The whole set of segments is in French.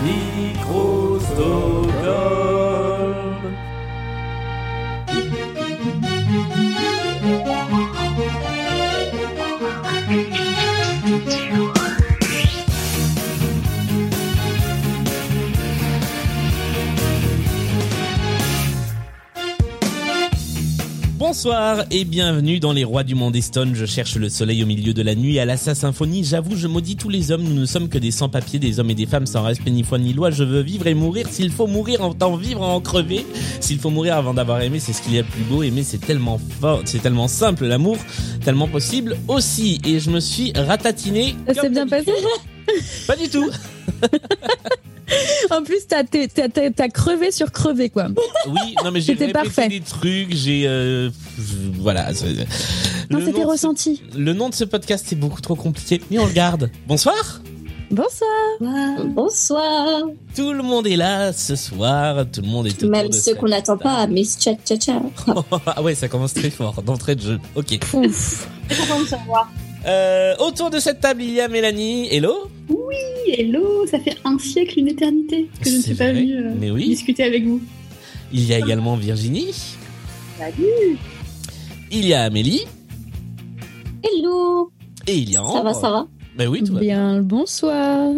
Micro Bonsoir et bienvenue dans les rois du monde Stone. Je cherche le soleil au milieu de la nuit à la sa symphonie. J'avoue, je maudis tous les hommes. Nous ne sommes que des sans-papiers, des hommes et des femmes sans respect ni foi ni loi. Je veux vivre et mourir. S'il faut mourir, en vivre, en crever. S'il faut mourir avant d'avoir aimé, c'est ce qu'il y a de plus beau. Aimer, c'est tellement fort, c'est tellement simple. L'amour, tellement possible aussi. Et je me suis ratatiné. Ça s'est bien passé Pas du tout. En plus, t'as, t'as, t'as, t'as crevé sur crevé, quoi. Oui, non mais j'ai C'était répété parfait. des trucs, j'ai euh, voilà. c'est- Non, Le c'était nom de ce- ressenti. Le nom de ce podcast est beaucoup trop compliqué, mais on le garde. Bonsoir. Bonsoir. Bonsoir. Tout le monde est là ce soir, tout le monde est autour Même de ceux cette qu'on n'attend pas, mais tcha tcha tcha. ah ouais, ça commence très fort d'entrée de jeu. Ok. Ouf. Euh, autour de cette table, il y a Mélanie. Hello. Hello, ça fait un siècle, une éternité que je ne suis pas venue euh, mais oui. discuter avec vous. Il y a également Virginie. Salut Il y a Amélie. Hello. Et il y a Ça Ambre. va, ça va Ben oui, tout va Bien le bonsoir.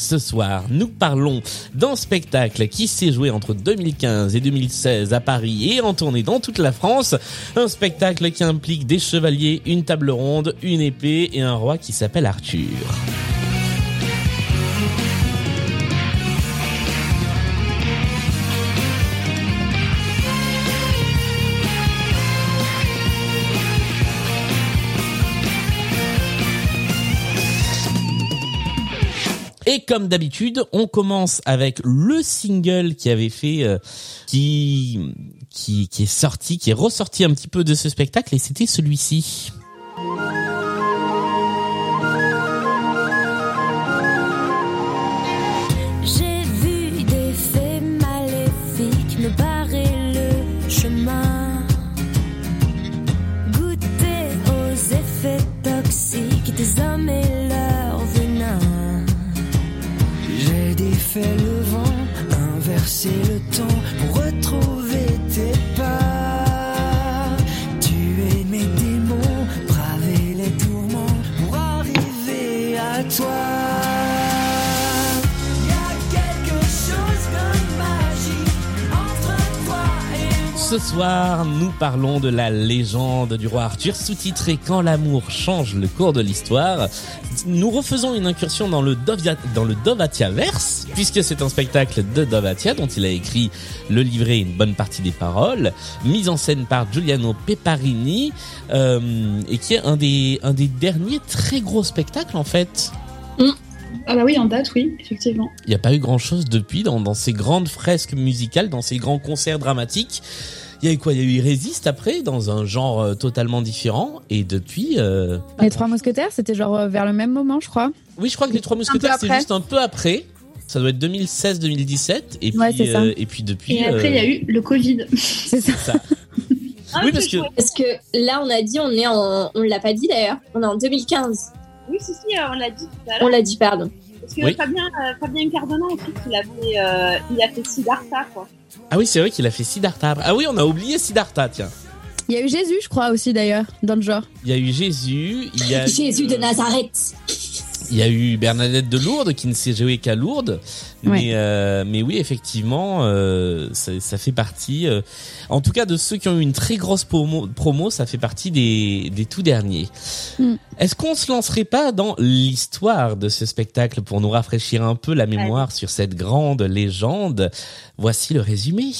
Ce soir, nous parlons d'un spectacle qui s'est joué entre 2015 et 2016 à Paris et en tournée dans toute la France. Un spectacle qui implique des chevaliers, une table ronde, une épée et un roi qui s'appelle Arthur. Et comme d'habitude, on commence avec le single qui avait fait, euh, qui, qui, qui est sorti, qui est ressorti un petit peu de ce spectacle, et c'était celui-ci. Inversé le temps pour retrouver tes pas. Tuer mes démons, braver les tourments pour arriver à toi. Y a quelque chose de magique entre toi et moi. Ce soir, nous parlons de la légende du roi Arthur, sous-titré Quand l'amour change le cours de l'histoire. Nous refaisons une incursion dans le, Dovia, dans le Dovatia-verse, puisque c'est un spectacle de Dovatia dont il a écrit le livret et une bonne partie des paroles, mise en scène par Giuliano Peparini, euh, et qui est un des, un des derniers très gros spectacles en fait. Ah bah oui, en date, oui, effectivement. Il n'y a pas eu grand-chose depuis dans, dans ces grandes fresques musicales, dans ces grands concerts dramatiques. Il y a eu quoi? Il y a eu Irésiste après, dans un genre euh, totalement différent. Et depuis... euh, Les Trois Mousquetaires, c'était genre euh, vers le même moment, je crois. Oui, je crois que Les Trois Mousquetaires, c'est juste un peu après. Ça doit être 2016-2017. Et, Ouais, puis, euh, et puis depuis... Et après, il y a eu le Covid. C'est ça. ça. oui, parce que... Parce que là, on a dit, on est en, on l'a pas dit d'ailleurs. On est en 2015. Oui, si, si, on l'a dit tout à On l'heure. l'a dit, pardon. Parce que Oui. Fabien, euh, Fabien Cardona, ensuite, il, avait, euh, il a fait Siddhartha, quoi. Ah oui, c'est vrai qu'il a fait Siddhartha. Ah oui, on a oublié Siddhartha, tiens. Il y a eu Jésus, je crois, aussi, d'ailleurs, dans le genre. Il y a eu Jésus, il y a Jésus eu, de euh, Nazareth. Il y a eu Bernadette de Lourdes qui ne s'est jouée qu'à Lourdes, mais euh, mais oui effectivement euh, ça, ça fait partie, euh, en tout cas de ceux qui ont eu une très grosse promo, promo ça fait partie des des tout derniers. Mm. Est-ce qu'on se lancerait pas dans l'histoire de ce spectacle pour nous rafraîchir un peu la mémoire sur cette grande légende? Voici le résumé.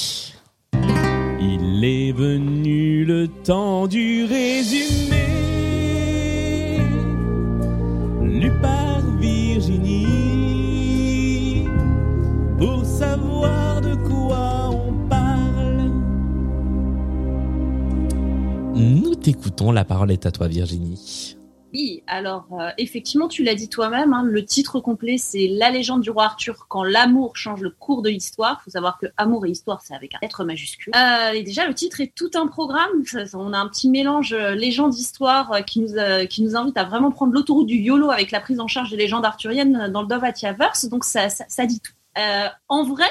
Il est venu le temps du résumé lue par Virginie pour savoir de quoi on parle. Nous t'écoutons, la parole est à toi Virginie. Oui, alors euh, effectivement, tu l'as dit toi-même, hein, le titre complet c'est La légende du roi Arthur quand l'amour change le cours de l'histoire. Il faut savoir que amour et histoire c'est avec un lettre majuscule. Euh, et déjà, le titre est tout un programme. On a un petit mélange euh, légende histoire euh, qui nous qui nous invite à vraiment prendre l'autoroute du YOLO avec la prise en charge des légendes arthuriennes dans le Dovatiaverse. Donc ça, ça, ça dit tout. En vrai,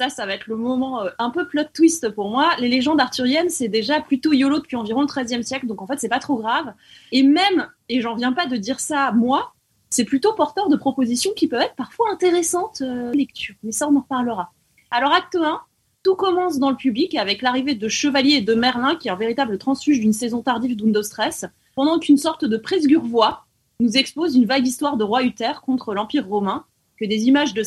ça, ça va être le moment euh, un peu plot twist pour moi. Les légendes arthuriennes, c'est déjà plutôt YOLO depuis environ le XIIIe siècle, donc en fait, c'est pas trop grave. Et même, et j'en viens pas de dire ça moi, c'est plutôt porteur de propositions qui peuvent être parfois intéressantes euh, lecture. Mais ça, on en reparlera. Alors, acte 1, tout commence dans le public avec l'arrivée de Chevalier et de Merlin, qui est un véritable transfuge d'une saison tardive d'Undostress, pendant qu'une sorte de presgurvois nous expose une vague histoire de roi Uther contre l'Empire romain, que des images de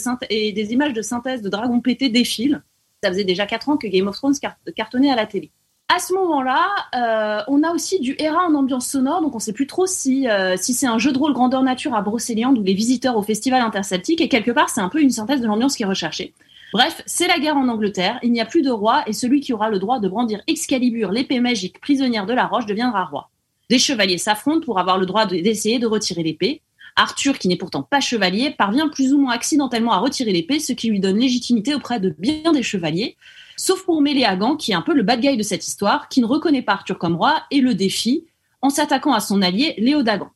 synthèse de dragons pétés défilent. Ça faisait déjà 4 ans que Game of Thrones car- cartonnait à la télé. À ce moment-là, euh, on a aussi du Hera en ambiance sonore, donc on sait plus trop si, euh, si c'est un jeu de rôle grandeur nature à Brocéliande ou les visiteurs au festival interceltique, et quelque part c'est un peu une synthèse de l'ambiance qui est recherchée. Bref, c'est la guerre en Angleterre, il n'y a plus de roi, et celui qui aura le droit de brandir Excalibur, l'épée magique prisonnière de la roche, deviendra roi. Des chevaliers s'affrontent pour avoir le droit de- d'essayer de retirer l'épée. Arthur, qui n'est pourtant pas chevalier, parvient plus ou moins accidentellement à retirer l'épée, ce qui lui donne légitimité auprès de bien des chevaliers, sauf pour Méléagan, qui est un peu le bad guy de cette histoire, qui ne reconnaît pas Arthur comme roi et le défie en s'attaquant à son allié Léodagan.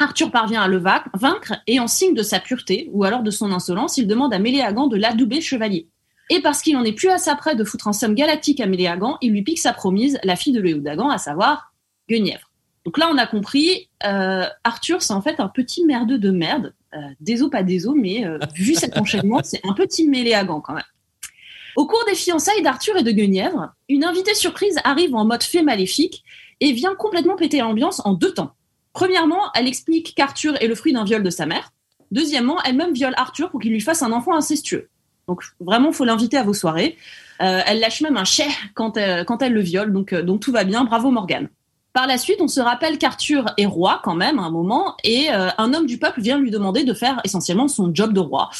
Arthur parvient à le va- vaincre et en signe de sa pureté, ou alors de son insolence, il demande à Méléagan de l'adouber chevalier. Et parce qu'il en est plus à sa près de foutre un somme galactique à Méléagan, il lui pique sa promise, la fille de Léodagan, à savoir Guenièvre. Donc là, on a compris, euh, Arthur, c'est en fait un petit merdeux de merde. Euh, déso, pas déso, mais euh, vu cet enchaînement, c'est un petit Méléagan quand même. Au cours des fiançailles d'Arthur et de Guenièvre, une invitée surprise arrive en mode fée maléfique et vient complètement péter l'ambiance en deux temps. Premièrement, elle explique qu'Arthur est le fruit d'un viol de sa mère. Deuxièmement, elle-même viole Arthur pour qu'il lui fasse un enfant incestueux. Donc vraiment, faut l'inviter à vos soirées. Euh, elle lâche même un chais quand elle, quand elle le viole, donc, donc tout va bien. Bravo Morgane. Par la suite, on se rappelle qu'Arthur est roi quand même à un moment, et euh, un homme du peuple vient lui demander de faire essentiellement son job de roi.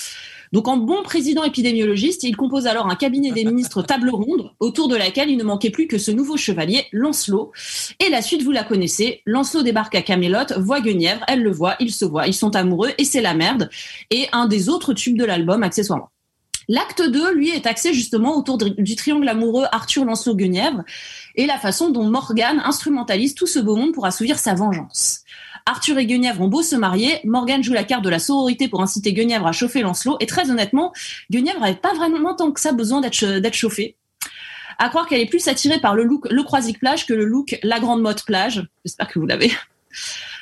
Donc en bon président épidémiologiste, il compose alors un cabinet des ministres table ronde, autour de laquelle il ne manquait plus que ce nouveau chevalier, Lancelot. Et la suite, vous la connaissez, Lancelot débarque à Camelot, voit Guenièvre, elle le voit, ils se voient, ils sont amoureux, et c'est la merde. Et un des autres tubes de l'album, accessoirement. L'acte 2, lui, est axé justement autour du triangle amoureux Arthur-Lancelot-Guenièvre et la façon dont Morgane instrumentalise tout ce beau monde pour assouvir sa vengeance. Arthur et Guenièvre ont beau se marier, Morgane joue la carte de la sororité pour inciter Guenièvre à chauffer Lancelot, et très honnêtement, Guenièvre n'avait pas vraiment tant que ça besoin d'être d'être chauffée. À croire qu'elle est plus attirée par le look le croisic plage que le look la grande mode plage. J'espère que vous l'avez.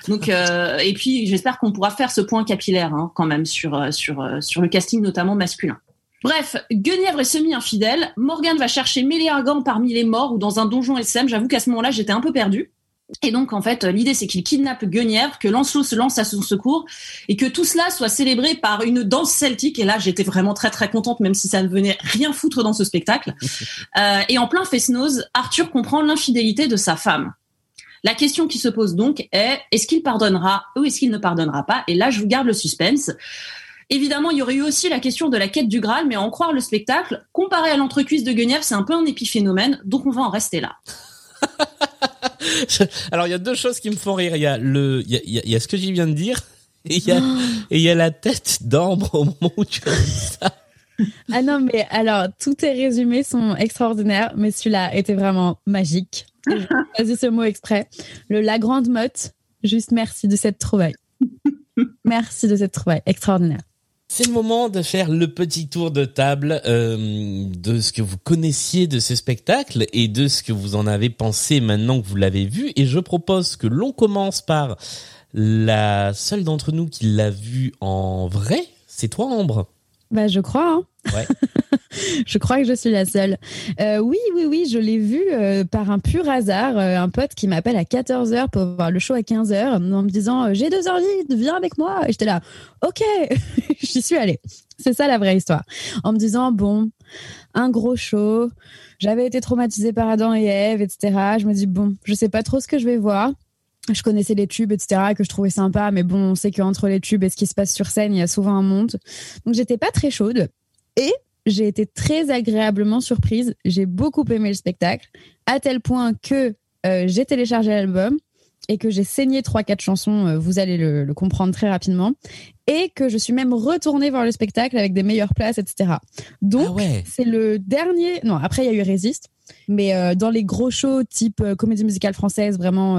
Donc euh, et puis j'espère qu'on pourra faire ce point capillaire hein, quand même sur euh, sur euh, sur le casting notamment masculin. Bref, Guenièvre est semi-infidèle. Morgane va chercher Méléagan parmi les morts ou dans un donjon SM. J'avoue qu'à ce moment-là, j'étais un peu perdue. Et donc, en fait, l'idée, c'est qu'il kidnappe Guenièvre, que Lancelot se lance à son secours, et que tout cela soit célébré par une danse celtique. Et là, j'étais vraiment très, très contente, même si ça ne venait rien foutre dans ce spectacle. Euh, et en plein fest-noz, Arthur comprend l'infidélité de sa femme. La question qui se pose donc est, est-ce qu'il pardonnera ou est-ce qu'il ne pardonnera pas? Et là, je vous garde le suspense. Évidemment, il y aurait eu aussi la question de la quête du Graal, mais à en croire le spectacle, comparé à l'entrecuisse de Guenièvre, c'est un peu un épiphénomène, donc on va en rester là. Alors il y a deux choses qui me font rire. Il y a le, il y a, il y ce que j'y viens de dire, et il y a, et il y a la tête d'Ambre au moment où tu as dit ça. Ah non, mais alors, tous tes résumés sont extraordinaires, mais celui-là était vraiment magique. J'ai choisi ce mot exprès. Le La Grande Motte, juste merci de cette trouvaille. Merci de cette trouvaille extraordinaire. C'est le moment de faire le petit tour de table euh, de ce que vous connaissiez de ce spectacle et de ce que vous en avez pensé maintenant que vous l'avez vu. Et je propose que l'on commence par la seule d'entre nous qui l'a vu en vrai. C'est toi, Ambre. Bah, je crois. Hein. Je crois que je suis la seule. Euh, oui, oui, oui, je l'ai vu euh, par un pur hasard. euh, un pote qui m'appelle à 14h pour voir le show à 15h en me disant J'ai deux heures libres, viens avec moi. Et j'étais là, OK, j'y suis allée. C'est ça la vraie histoire. En me disant Bon, un gros show. J'avais été traumatisée par Adam et Ève, etc. Je me dis Bon, je sais pas trop ce que je vais voir. Je connaissais les tubes, etc., que je trouvais sympa, mais bon, on sait qu'entre les tubes et ce qui se passe sur scène, il y a souvent un monde. Donc j'étais pas très chaude. Et j'ai été très agréablement surprise. J'ai beaucoup aimé le spectacle, à tel point que euh, j'ai téléchargé l'album et que j'ai saigné trois quatre chansons, euh, vous allez le, le comprendre très rapidement, et que je suis même retournée voir le spectacle avec des meilleures places, etc. Donc Ah ouais. c'est le dernier. Non, après il y a eu Résiste, mais euh, dans les gros shows type comédie musicale française vraiment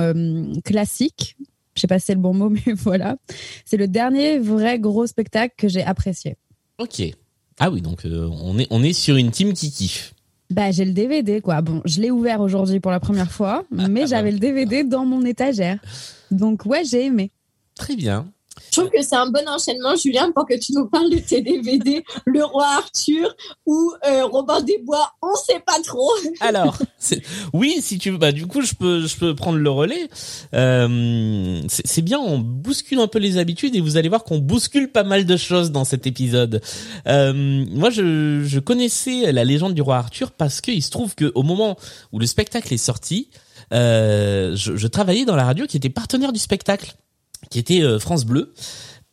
classique. Je sais pas si c'est le bon mot, mais voilà. C'est le dernier vrai gros spectacle que j'ai apprécié. Ok. Ah oui, donc euh, on est on est sur une team qui kiffe. Bah, j'ai le DVD, quoi. Bon, je l'ai ouvert aujourd'hui pour la première fois, mais j'avais le DVD dans mon étagère. Donc, ouais, j'ai aimé. Très bien. Je trouve que c'est un bon enchaînement, Julien, pour que tu nous parles de tes DVD, Le Roi Arthur ou euh, Robin des Bois. On sait pas trop. Alors, oui, si tu veux, bah du coup, je peux, je peux prendre le relais. Euh, c'est bien, on bouscule un peu les habitudes et vous allez voir qu'on bouscule pas mal de choses dans cet épisode. Euh, moi, je, je connaissais la légende du roi Arthur parce que il se trouve que au moment où le spectacle est sorti, euh, je, je travaillais dans la radio qui était partenaire du spectacle, qui était euh, France Bleu.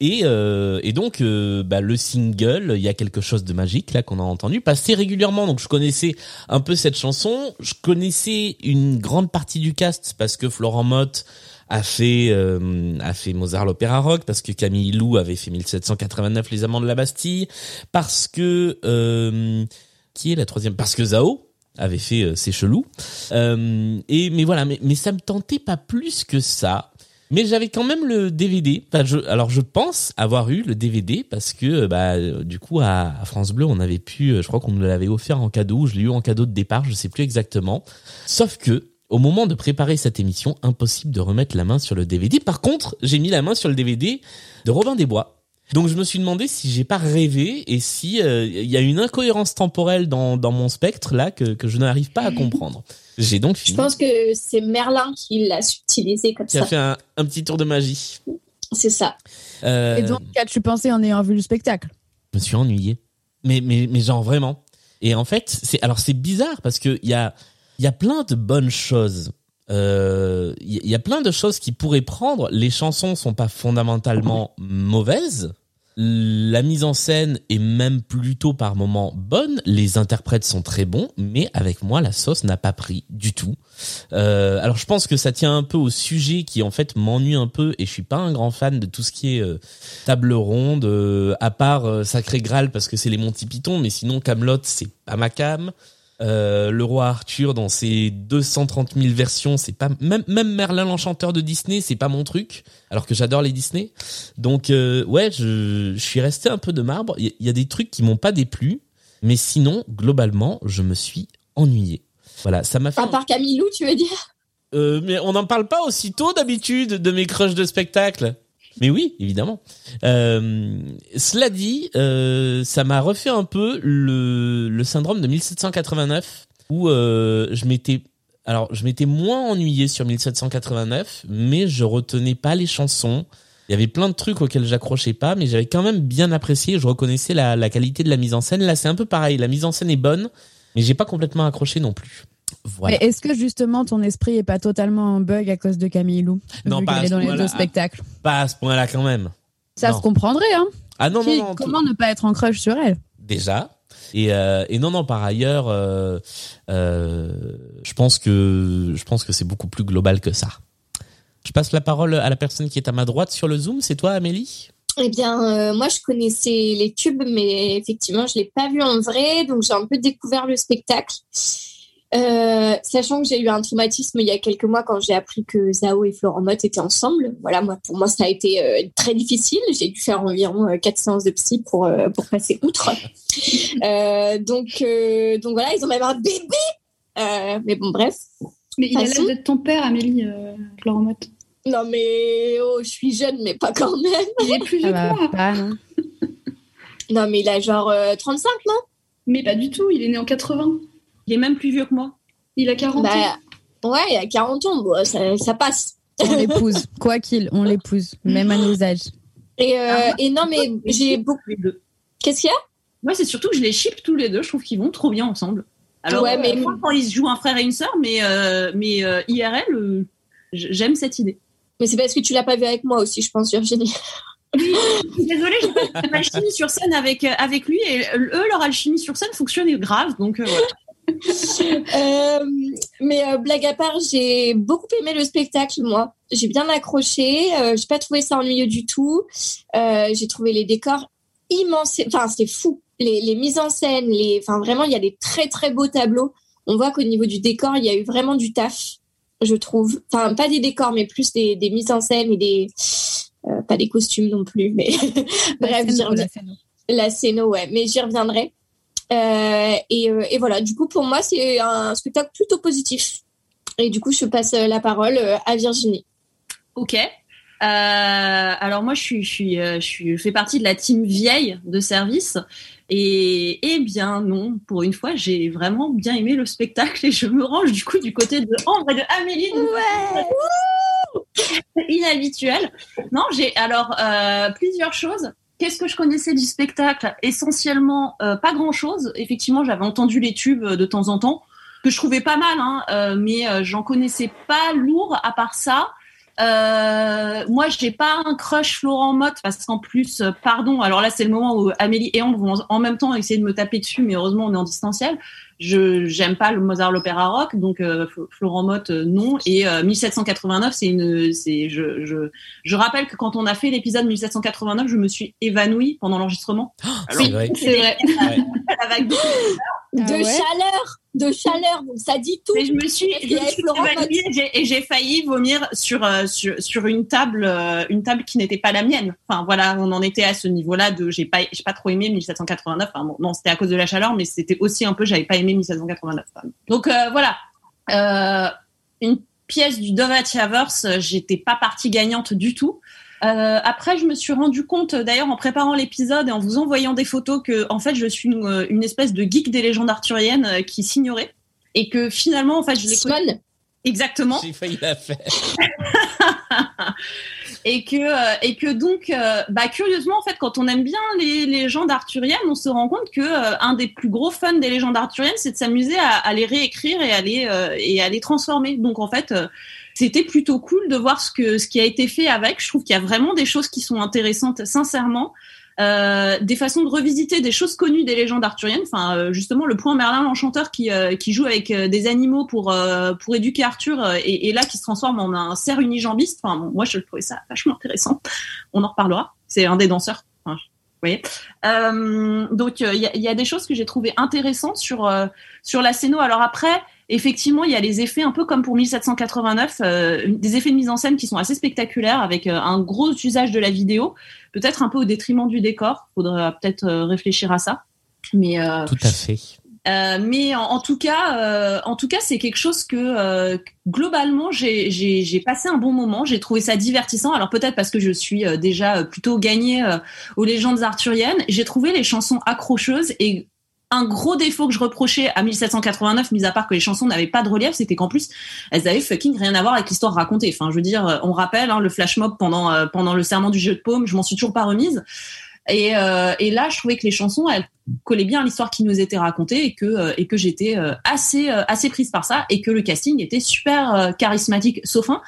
Et, euh, et donc euh, bah, le single, il y a quelque chose de magique là qu'on a entendu passer régulièrement. Donc je connaissais un peu cette chanson. Je connaissais une grande partie du cast parce que Florent Mott a fait euh, a fait Mozart l'opéra rock parce que Camille Lou avait fait 1789 les amants de la Bastille parce que euh, qui est la troisième? Parce que Zao avait fait C'est chelou Euh, et mais voilà mais mais ça me tentait pas plus que ça mais j'avais quand même le DVD. Alors je pense avoir eu le DVD parce que euh, bah euh, du coup à, France Bleu on avait pu, euh, je crois qu'on me l'avait offert en cadeau. Je l'ai eu en cadeau de départ, je sais plus exactement. Sauf que au moment de préparer cette émission, impossible de remettre la main sur le DVD. Par contre, j'ai mis la main sur le DVD de Robin des Bois. Donc je me suis demandé si j'ai pas rêvé et si euh, il y a une incohérence temporelle dans, dans mon spectre là que, que je n'arrive pas à comprendre. J'ai donc Je fini. pense que c'est Merlin qui l'a subtilisé comme qui a ça. fait un, un petit tour de magie. C'est ça. Euh, Et donc, qu'as-tu pensé en ayant vu le spectacle? Je me suis ennuyé. Mais, mais, mais genre vraiment. Et en fait, c'est, alors c'est bizarre parce que il y a, il y a plein de bonnes choses. Euh, Il y, il y a plein de choses qui pourraient prendre. Les chansons sont pas fondamentalement mauvaises. La mise en scène est même plutôt par moments bonne. Les interprètes sont très bons, mais avec moi, la sauce n'a pas pris du tout. Euh, alors je pense que ça tient un peu au sujet qui en fait m'ennuie un peu et je suis pas un grand fan de tout ce qui est euh, table ronde euh, à part euh, Sacré Graal parce que c'est les Monty Python mais sinon Camelot c'est pas ma cam euh, le roi Arthur dans ses 230 000 versions c'est pas même même Merlin l'enchanteur de Disney c'est pas mon truc alors que j'adore les Disney. Donc euh, ouais je, je suis resté un peu de marbre. Il y, il y a des trucs qui m'ont pas déplu mais sinon globalement je me suis ennuyé. Voilà ça m'a fait À part Camilou, tu veux dire? Euh, mais on n'en parle pas aussitôt d'habitude de mes crushs de spectacle. Mais oui, évidemment. Euh, cela dit, euh, ça m'a refait un peu le, le syndrome de 1789 où euh, je m'étais alors je m'étais moins ennuyé sur 1789, mais je retenais pas les chansons. Il y avait plein de trucs auxquels j'accrochais pas, mais j'avais quand même bien apprécié. Je reconnaissais la, la qualité de la mise en scène. Là, c'est un peu pareil. La mise en scène est bonne, mais j'ai pas complètement accroché non plus. Voilà. Mais est-ce que justement ton esprit est pas totalement en bug à cause de Camille Lou? Non, pas à dans les point-là. deux spectacles Pas à ce point-là quand même. Ça Non. se comprendrait, hein Ah non, Qui- non, non. tout- Comment ne pas être en crush sur elle? Déjà. Et, euh, et non, non, par ailleurs, euh, euh, je pense que je pense que c'est beaucoup plus global que ça. Je passe la parole à la personne qui est à ma droite sur le Zoom. C'est toi, Amélie? Eh bien, euh, moi, je connaissais les tubes, mais effectivement, je l'ai pas vu en vrai, donc j'ai un peu découvert le spectacle. Euh, sachant que j'ai eu un traumatisme il y a quelques mois quand j'ai appris que Zao et Florent Mott étaient ensemble. Voilà, moi, pour moi, ça a été euh, très difficile. J'ai dû faire environ euh, quatre séances de psy pour euh, pour passer outre. Euh, donc, euh, donc voilà, ils ont même un bébé. Euh, mais bon, bref. Mais il a l'air d'être ton père, Amélie, euh, Florent Mott. Non, mais oh, je suis jeune, mais pas quand même. Il est plus va que moi. non Non, mais il a genre euh, 35, non? Mais pas du tout, il est né en 80. Il est même plus vieux que moi. Il a 40 ans. Bah, ouais, il a 40 ans, bon, ça, ça passe. On l'épouse. Quoi qu'il, on l'épouse. Même à nos âges. Et, euh, Ah, et non, mais j'ai beaucoup. les deux. Qu'est-ce qu'il y a? Moi, c'est surtout que je les ship tous les deux. Je trouve qu'ils vont trop bien ensemble. Alors, Ouais, mais- euh, moi, quand ils se jouent un frère et une sœur, mais, euh, mais euh, IRL, euh, j'aime cette idée. Mais c'est parce que tu l'as pas vu avec moi aussi, je pense, Virginie. Je suis Désolée, j'ai pas fait l'alchimie sur scène avec, avec lui et eux, leur alchimie sur scène fonctionnait grave. Donc, euh, voilà. Euh, Mais euh, blague à part, j'ai beaucoup aimé le spectacle, moi. J'ai bien accroché. Euh, j'ai pas trouvé ça ennuyeux du tout. Euh, j'ai trouvé les décors immenses. Enfin, c'est fou. Les, les mises en scène, les, enfin vraiment, il y a des très très beaux tableaux. On voit qu'au niveau du décor, il y a eu vraiment du taf, je trouve. Enfin, pas des décors, mais plus des, des mises en scène et des, pas des costumes non plus, mais bref, j'y reviens- la scéno, ouais, mais j'y reviendrai. Euh, et, euh, et voilà, du coup, pour moi, c'est un spectacle plutôt positif. Et du coup, je passe euh, la parole à Virginie. Ok. Euh, alors moi, je suis, je suis, je suis, je fais partie de la team vieille de service. Et eh bien non, pour une fois, j'ai vraiment bien aimé le spectacle et je me range du coup du côté de Ambre et de Amélie. Inhabituel. Non, j'ai alors euh, plusieurs choses. Qu'est-ce que je connaissais du spectacle? Essentiellement, euh, pas grand-chose. Effectivement, j'avais entendu les tubes euh, de temps en temps que je trouvais pas mal, hein, euh, mais euh, j'en connaissais pas lourd à part ça. Euh, moi, j'ai pas un crush Florent Mott parce qu'en plus, pardon, alors là, c'est le moment où Amélie et Ambre vont en même temps essayer de me taper dessus, mais heureusement, on est en distanciel. Je j'aime pas le Mozart l'opéra rock, donc euh, Fl- Florent Mott euh, non. Et euh, 1789, c'est une, c'est je, je je rappelle que quand on a fait l'épisode 1789, je me suis évanouie pendant l'enregistrement. C'est vrai. C'est vrai. La vague de- Ah de ouais chaleur, de chaleur, donc ça dit tout. Mais je me suis, Et je me suis Florent évanouie et j'ai- failli vomir sur, euh, sur, sur une table, euh, une table qui n'était pas la mienne. Enfin, voilà, on en était à ce niveau-là de, j'ai pas, j'ai pas trop aimé 1789. Enfin, bon, non, c'était à cause de la chaleur, mais c'était aussi un peu, j'avais pas aimé 1789. quand même. Donc, euh, voilà. Euh, une pièce du Dovatiaverse, euh, j'étais pas partie gagnante du tout. Euh, après, je me suis rendu compte, d'ailleurs, en préparant l'épisode et en vous envoyant des photos, que en fait, je suis une, euh, une espèce de geek des légendes arthuriennes euh, qui s'ignorait. Et que finalement, en fait, je Simone, exactement. J'ai failli la faire. et que euh, et que donc euh, bah curieusement en fait quand on aime bien les légendes arthuriennes on se rend compte que euh, un des plus gros fun des légendes arthuriennes c'est de s'amuser à, à les réécrire et à les euh, et à les transformer. Donc en fait euh, c'était plutôt cool de voir ce que ce qui a été fait avec je trouve qu'il y a vraiment des choses qui sont intéressantes sincèrement euh, des façons de revisiter des choses connues des légendes arthuriennes. Enfin, euh, justement, le point Merlin l'enchanteur qui euh, qui joue avec euh, des animaux pour euh, pour éduquer Arthur euh, et, et là qui se transforme en un cerf unijambiste. Enfin, bon, moi je trouvais ça vachement intéressant. On en reparlera. C'est un des danseurs. Enfin. Euh, donc il y, a, y a des choses que j'ai trouvées intéressantes sur sur la scéno. Alors après. Effectivement, il y a les effets un peu comme pour 1789, euh, des effets de mise en scène qui sont assez spectaculaires avec euh, un gros usage de la vidéo, peut-être un peu au détriment du décor. Faudra peut-être euh, réfléchir à ça. Mais euh, Tout à fait. euh, mais en, en tout cas, euh, en tout cas, c'est quelque chose que euh, globalement j'ai passé un bon moment. J'ai trouvé ça divertissant. Alors peut-être parce que je suis déjà plutôt gagnée aux légendes arthuriennes. J'ai trouvé les chansons accrocheuses et un gros défaut que je reprochais à 1789, mis à part que les chansons n'avaient pas de relief, c'était qu'en plus elles avaient fucking rien à voir avec l'histoire racontée. Enfin, je veux dire, euh, on rappelle hein, le flash mob pendant euh, pendant le serment du jeu de paume, je m'en suis toujours pas remise. Et, euh, et là, je trouvais que les chansons, elles collaient bien à l'histoire qui nous était racontée et que que j'étais assez assez prise par ça et que le casting était super charismatique, sauf un,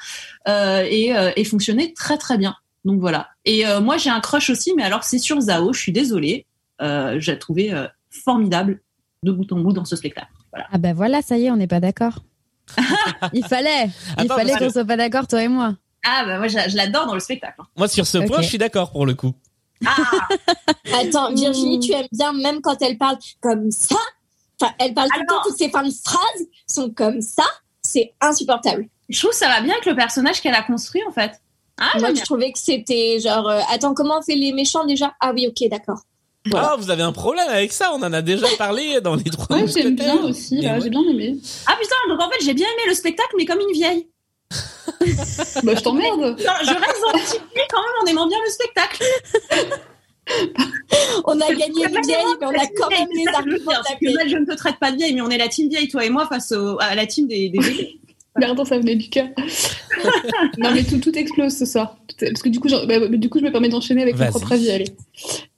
et, et fonctionnait très très bien. Donc voilà. Et moi, j'ai un crush aussi, mais alors c'est sur Zao. Je suis désolée. J'ai trouvé formidable de bout en bout dans ce spectacle. Voilà. Ah ben voilà, ça y est, on n'est pas d'accord. Il fallait, il Attends, fallait parce qu'on soit pas d'accord, toi et moi. Ah bah moi, je, je l'adore dans le spectacle. hein. Moi, sur ce point, je suis d'accord pour le coup. Ah, attends, Virginie, Mm. tu aimes bien même quand elle parle comme ça. Enfin, elle parle tout le Alors- temps, toutes ses fins de phrases sont comme ça. C'est insupportable. je trouve que ça va bien avec le personnage qu'elle a construit en fait. Ah, Moi, je trouvais que c'était genre, euh, attends, comment on fait les méchants déjà? Ah oui, ok, d'accord. Voilà. Ah, vous avez un problème avec ça On en a déjà parlé dans les trois Ouais, j'aime bien aussi, Mais là, ouais. j'ai bien aimé. Ah putain, donc en fait j'ai bien aimé le spectacle mais comme une vieille. Bah, je t'emmerde. Je reste dans la petite vieille quand même en aimant bien le spectacle. On a gagné une vieille, mais on a quand même les je arguments je ne te traite pas de vieille mais on est la team vieille toi et moi face au- à la team des, des bébés. Pardon, ça venait du cœur. non, mais tout, tout explose ce soir. Parce que du coup, bah, du coup je me permets d'enchaîner avec mon propre avis. Allez.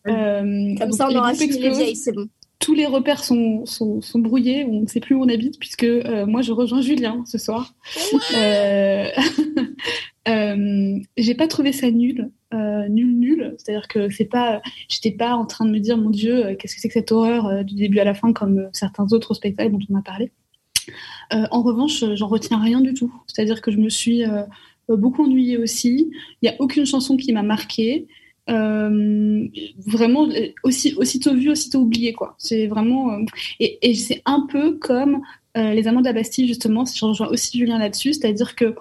Euh, Comme donc, ça, on aura fini les vieilles, c'est bon. tous les repères sont, sont, sont brouillés, on ne sait plus où on habite, puisque euh, moi je rejoins Julien ce soir. Euh, euh, j'ai pas trouvé ça nul, euh, nul, nul. C'est-à-dire que c'est pas, j'étais pas en train de me dire mon Dieu, euh, qu'est-ce que c'est que cette horreur euh, du début à la fin, comme euh, certains autres spectacles dont on a parlé. Euh, en revanche, j'en retiens rien du tout. C'est-à-dire que je me suis euh, beaucoup ennuyée aussi. Il n'y a aucune chanson qui m'a marquée. Euh, vraiment, aussi, aussitôt vu, aussitôt oublié, quoi. C'est vraiment. euh, et c'est un peu comme euh, Les Amants de la Bastille, justement. Je rejoins aussi Julien là-dessus. C'est-à-dire que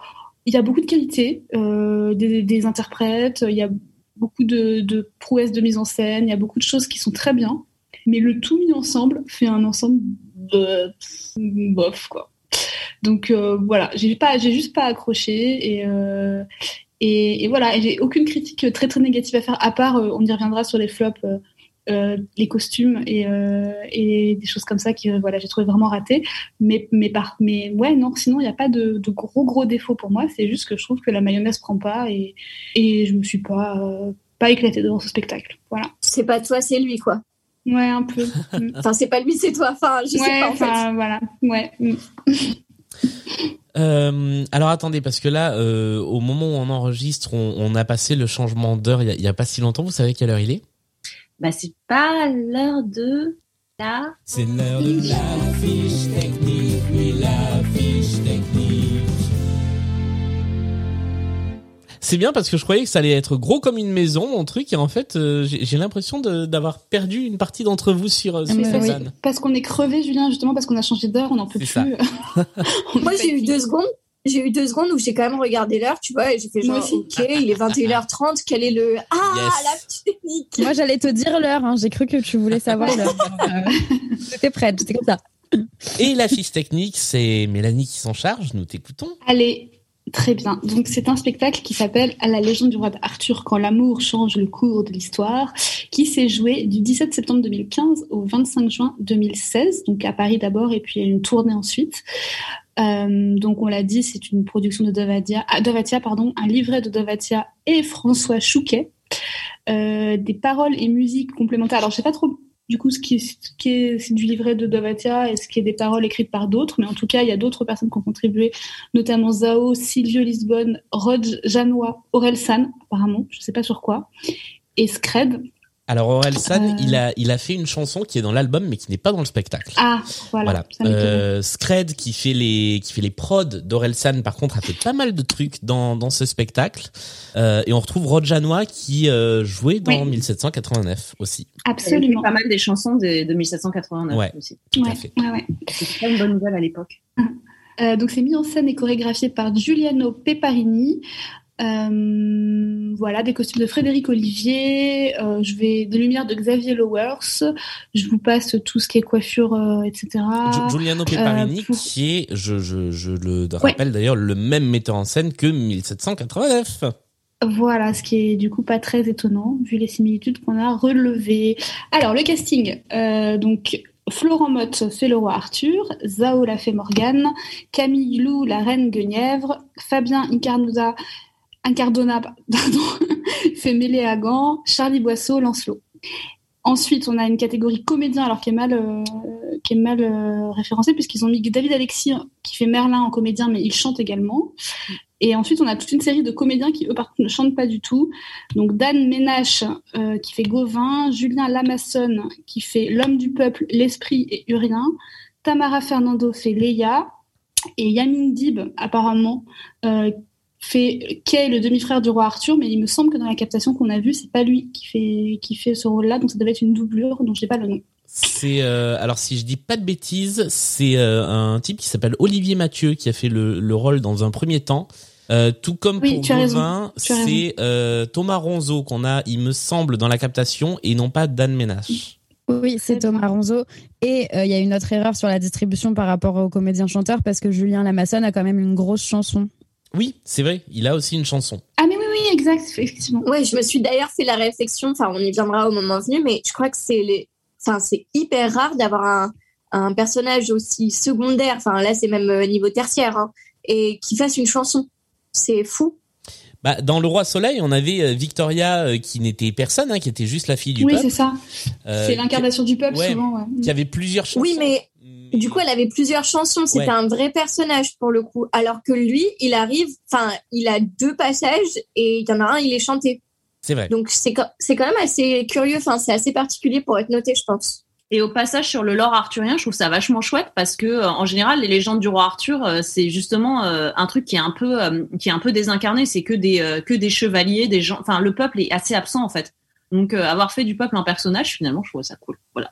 il y a beaucoup de qualité euh, des, des interprètes, il y a beaucoup de, prouesses de mise en scène, il y a beaucoup de choses qui sont très bien. Mais le tout mis ensemble fait un ensemble bof, quoi. Donc euh, voilà, j'ai pas, j'ai juste pas accroché et euh, et, et voilà, et j'ai aucune critique très très négative à faire à part, euh, on y reviendra sur les flops, euh, euh, les costumes et euh, et des choses comme ça qui euh, voilà, j'ai trouvé vraiment raté. Mais mais par mais ouais non, sinon il n'y a pas de, de gros gros défauts pour moi. C'est juste que je trouve que la mayonnaise prend pas et et je me suis pas euh, pas éclatée devant ce spectacle. Voilà. C'est pas toi, c'est lui, quoi. Ouais, un peu. Enfin, c'est pas lui, c'est toi. Enfin, je sais ouais, pas, en fait. enfin, voilà. Ouais. Euh, alors attendez, parce que là, euh, au moment où on enregistre, on, on a passé le changement d'heure il y a- il y, a pas si longtemps. Vous savez quelle heure il est? Bah, c'est pas l'heure de la. C'est l'heure de la fiche C'est bien parce que je croyais que ça allait être gros comme une maison, mon truc, et en fait, euh, j'ai l'impression d'avoir perdu une partie d'entre vous sur, euh, sur Mais cette oui. Parce qu'on est crevé, Julien, justement, parce qu'on a changé d'heure, on n'en peut plus. Moi, j'ai eu deux secondes. J'ai eu deux secondes où j'ai quand même regardé l'heure, tu vois, et j'ai fait genre, ok, il est 21h30, quel est le... Ah, Yes. la technique Moi, j'allais te dire l'heure. Hein. J'ai cru que tu voulais savoir l'heure. J'étais prête. J'étais comme ça. Et la fiche technique, c'est Mélanie qui s'en charge. Nous t'écoutons. Allez, très bien. Donc, c'est un spectacle qui s'appelle À la légende du roi Arthur quand l'amour change le cours de l'histoire, qui s'est joué du 17 septembre 2015 au 25 juin 2016, donc à Paris d'abord, et puis une tournée ensuite. Euh, donc, on l'a dit, c'est une production de Dovatia, ah, pardon, un livret de Dovatia et François Chouquet. Euh, des paroles et musiques complémentaires. Alors, je sais pas trop du coup ce qui est, du livret de Dovatia et ce qui est des paroles écrites par d'autres, mais en tout cas, il y a d'autres personnes qui ont contribué, notamment Zao, Silvio Lisbonne, Rod Janois, Aurel San, apparemment, je sais pas sur quoi, et Scred. Alors Orelsan, Euh. il a il a fait une chanson qui est dans l'album mais qui n'est pas dans le spectacle. Ah, voilà. Euh, Scred qui fait les qui fait les prods d'Orelsan par contre a fait pas mal de trucs dans dans ce spectacle euh, et on retrouve Rod Janois qui euh, jouait dans Oui. 1789 aussi. Absolument. Pas mal des chansons de, de 1789 Ouais. aussi. Tout à Ouais, fait. ouais, ouais. C'est pas une bonne nouvelle à l'époque. Euh, donc c'est mis en scène et chorégraphié par Giuliano Peparini. Euh, voilà, des costumes de Frédéric Olivier. Euh, je vais des lumières de Xavier Lowers. Je vous passe tout ce qui est coiffure, euh, etc. Gi- Giuliano Peparini pour- qui est je je je le rappelle d'ailleurs le même metteur en scène que 1789. Voilà, ce qui est du coup pas très étonnant vu les similitudes qu'on a relevées. Alors le casting, donc Florent Motte fait le roi Arthur, Zao la fait Morgane, Camille Lou la reine Guenièvre, Fabien Incarnuda, Incardona fait Méléagan, Charlie Boisseau Lancelot. Ensuite, on a une catégorie comédien alors qui est mal euh, est mal euh, référencée puisqu'ils ont mis David Alexis qui fait Merlin en comédien mais il chante également. Et ensuite, on a toute une série de comédiens qui, eux, ne chantent pas du tout. Donc, Dan Ménache, euh, qui fait Gauvin, Julien Lamassonne, qui fait L'homme du peuple, l'esprit et Urien, Tamara Fernando fait Leia, et Yamin Dib, apparemment, euh, fait Kay, le demi-frère du roi Arthur, mais il me semble que dans la captation qu'on a vue, c'est pas lui qui fait, qui fait ce rôle-là, donc ça devait être une doublure, dont je n'ai pas le nom. C'est euh, alors si je dis pas de bêtises, c'est euh, un type qui s'appelle Olivier Mathieu qui a fait le, le rôle dans un premier temps. Euh, tout comme Oui, pour tu as raison. Gauvin, c'est euh, Thomas Ronzo qu'on a, il me semble, dans la captation et non pas Dan Ménache. Oui, c'est Thomas Ronzo. Et euh, il y a une autre erreur sur la distribution par rapport aux comédiens chanteurs parce que Julien Lamassonne a quand même une grosse chanson. Oui, c'est vrai, il a aussi une chanson. Ah, mais oui, oui, exact, effectivement. Ouais, je me suis d'ailleurs fait la réflexion, enfin, on y viendra au moment venu, mais je crois que c'est les, enfin, c'est hyper rare d'avoir un, un personnage aussi secondaire, enfin, là, c'est même euh, niveau tertiaire, hein, et qui fasse une chanson. C'est fou. Bah, dans Le Roi Soleil, on avait euh, Victoria euh, qui n'était personne, hein, qui était juste la fille du Oui, peuple. c'est ça. euh, c'est l'incarnation du peuple, ouais, souvent, ouais. Qui avait plusieurs chansons. Oui, mais du coup, elle avait plusieurs chansons. C'était Ouais. un vrai personnage pour le coup. Alors que lui, il arrive, enfin, il a deux passages et il y en a un, il est chanté. c'est vrai. Donc c'est quand c'est quand même assez curieux. Enfin, c'est assez particulier pour être noté, je pense. Et au passage sur le lore arthurien, je trouve ça vachement chouette parce que euh, en général, les légendes du roi Arthur, euh, c'est justement euh, un truc qui est un peu euh, qui est un peu désincarné. C'est que des euh, que des chevaliers, des gens. Enfin, le peuple est assez absent en fait. Donc, euh, avoir fait du peuple un personnage, finalement, je trouve ça cool. Voilà.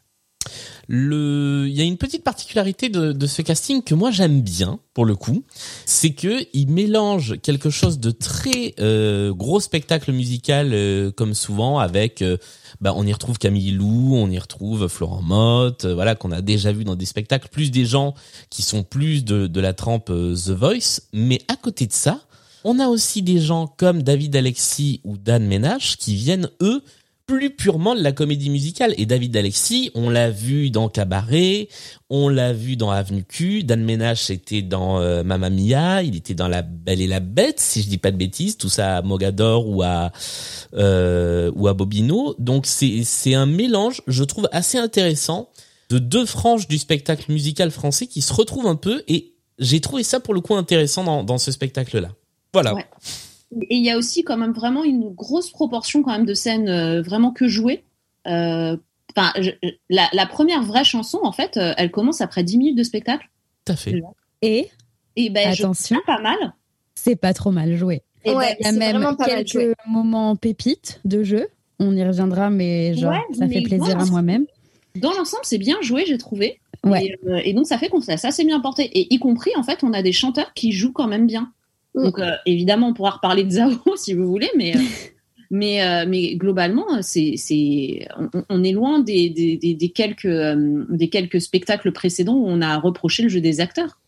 Le, il y a une petite particularité de, de ce casting que moi j'aime bien pour le coup, c'est que il mélange quelque chose de très euh, gros spectacle musical euh, comme souvent avec, euh, bah, on y retrouve Camille Lou, on y retrouve Florent Motte, euh, voilà qu'on a déjà vu dans des spectacles, plus des gens qui sont plus de, de la trempe euh, The Voice, mais à côté de ça, on a aussi des gens comme David Alexis ou Dan Ménage qui viennent eux plus purement de la comédie musicale. Et David Alexis, on l'a vu dans Cabaret, on l'a vu dans Avenue Q, Dan Ménage c'était dans euh, Mamma Mia, il était dans La Belle et la Bête, si je dis pas de bêtises, tout ça à Mogador ou à euh, ou à Bobino. Donc c'est c'est un mélange, je trouve assez intéressant de deux franges du spectacle musical français qui se retrouvent un peu et j'ai trouvé ça pour le coup intéressant dans, dans ce spectacle-là. Voilà. Ouais. Et il y a aussi quand même vraiment une grosse proportion quand même de scènes euh, vraiment que jouées. Euh, Enfin, je- la, la première vraie chanson, en fait, euh, elle commence après 10 minutes de spectacle. Tout à fait. Et Et ben, je attention, pas mal. c'est pas trop mal joué. Et ben, Ouais, Il y a c'est même vraiment pas mal quelques moments pépites de jeu. On y reviendra, mais genre, Ouais, ça mais fait plaisir à moi-même. dans l'ensemble, c'est bien joué, j'ai trouvé. Ouais. Et, euh, et donc, ça fait qu'on s'est assez bien porté. Et y compris, en fait, on a des chanteurs qui jouent quand même bien. Mm. Donc, euh, évidemment, on pourra reparler de Zao si vous voulez, mais, euh, mais, euh, mais globalement, c'est, c'est, on, on est loin des, des, des, des quelques, euh, des quelques spectacles précédents où on a reproché le jeu des acteurs,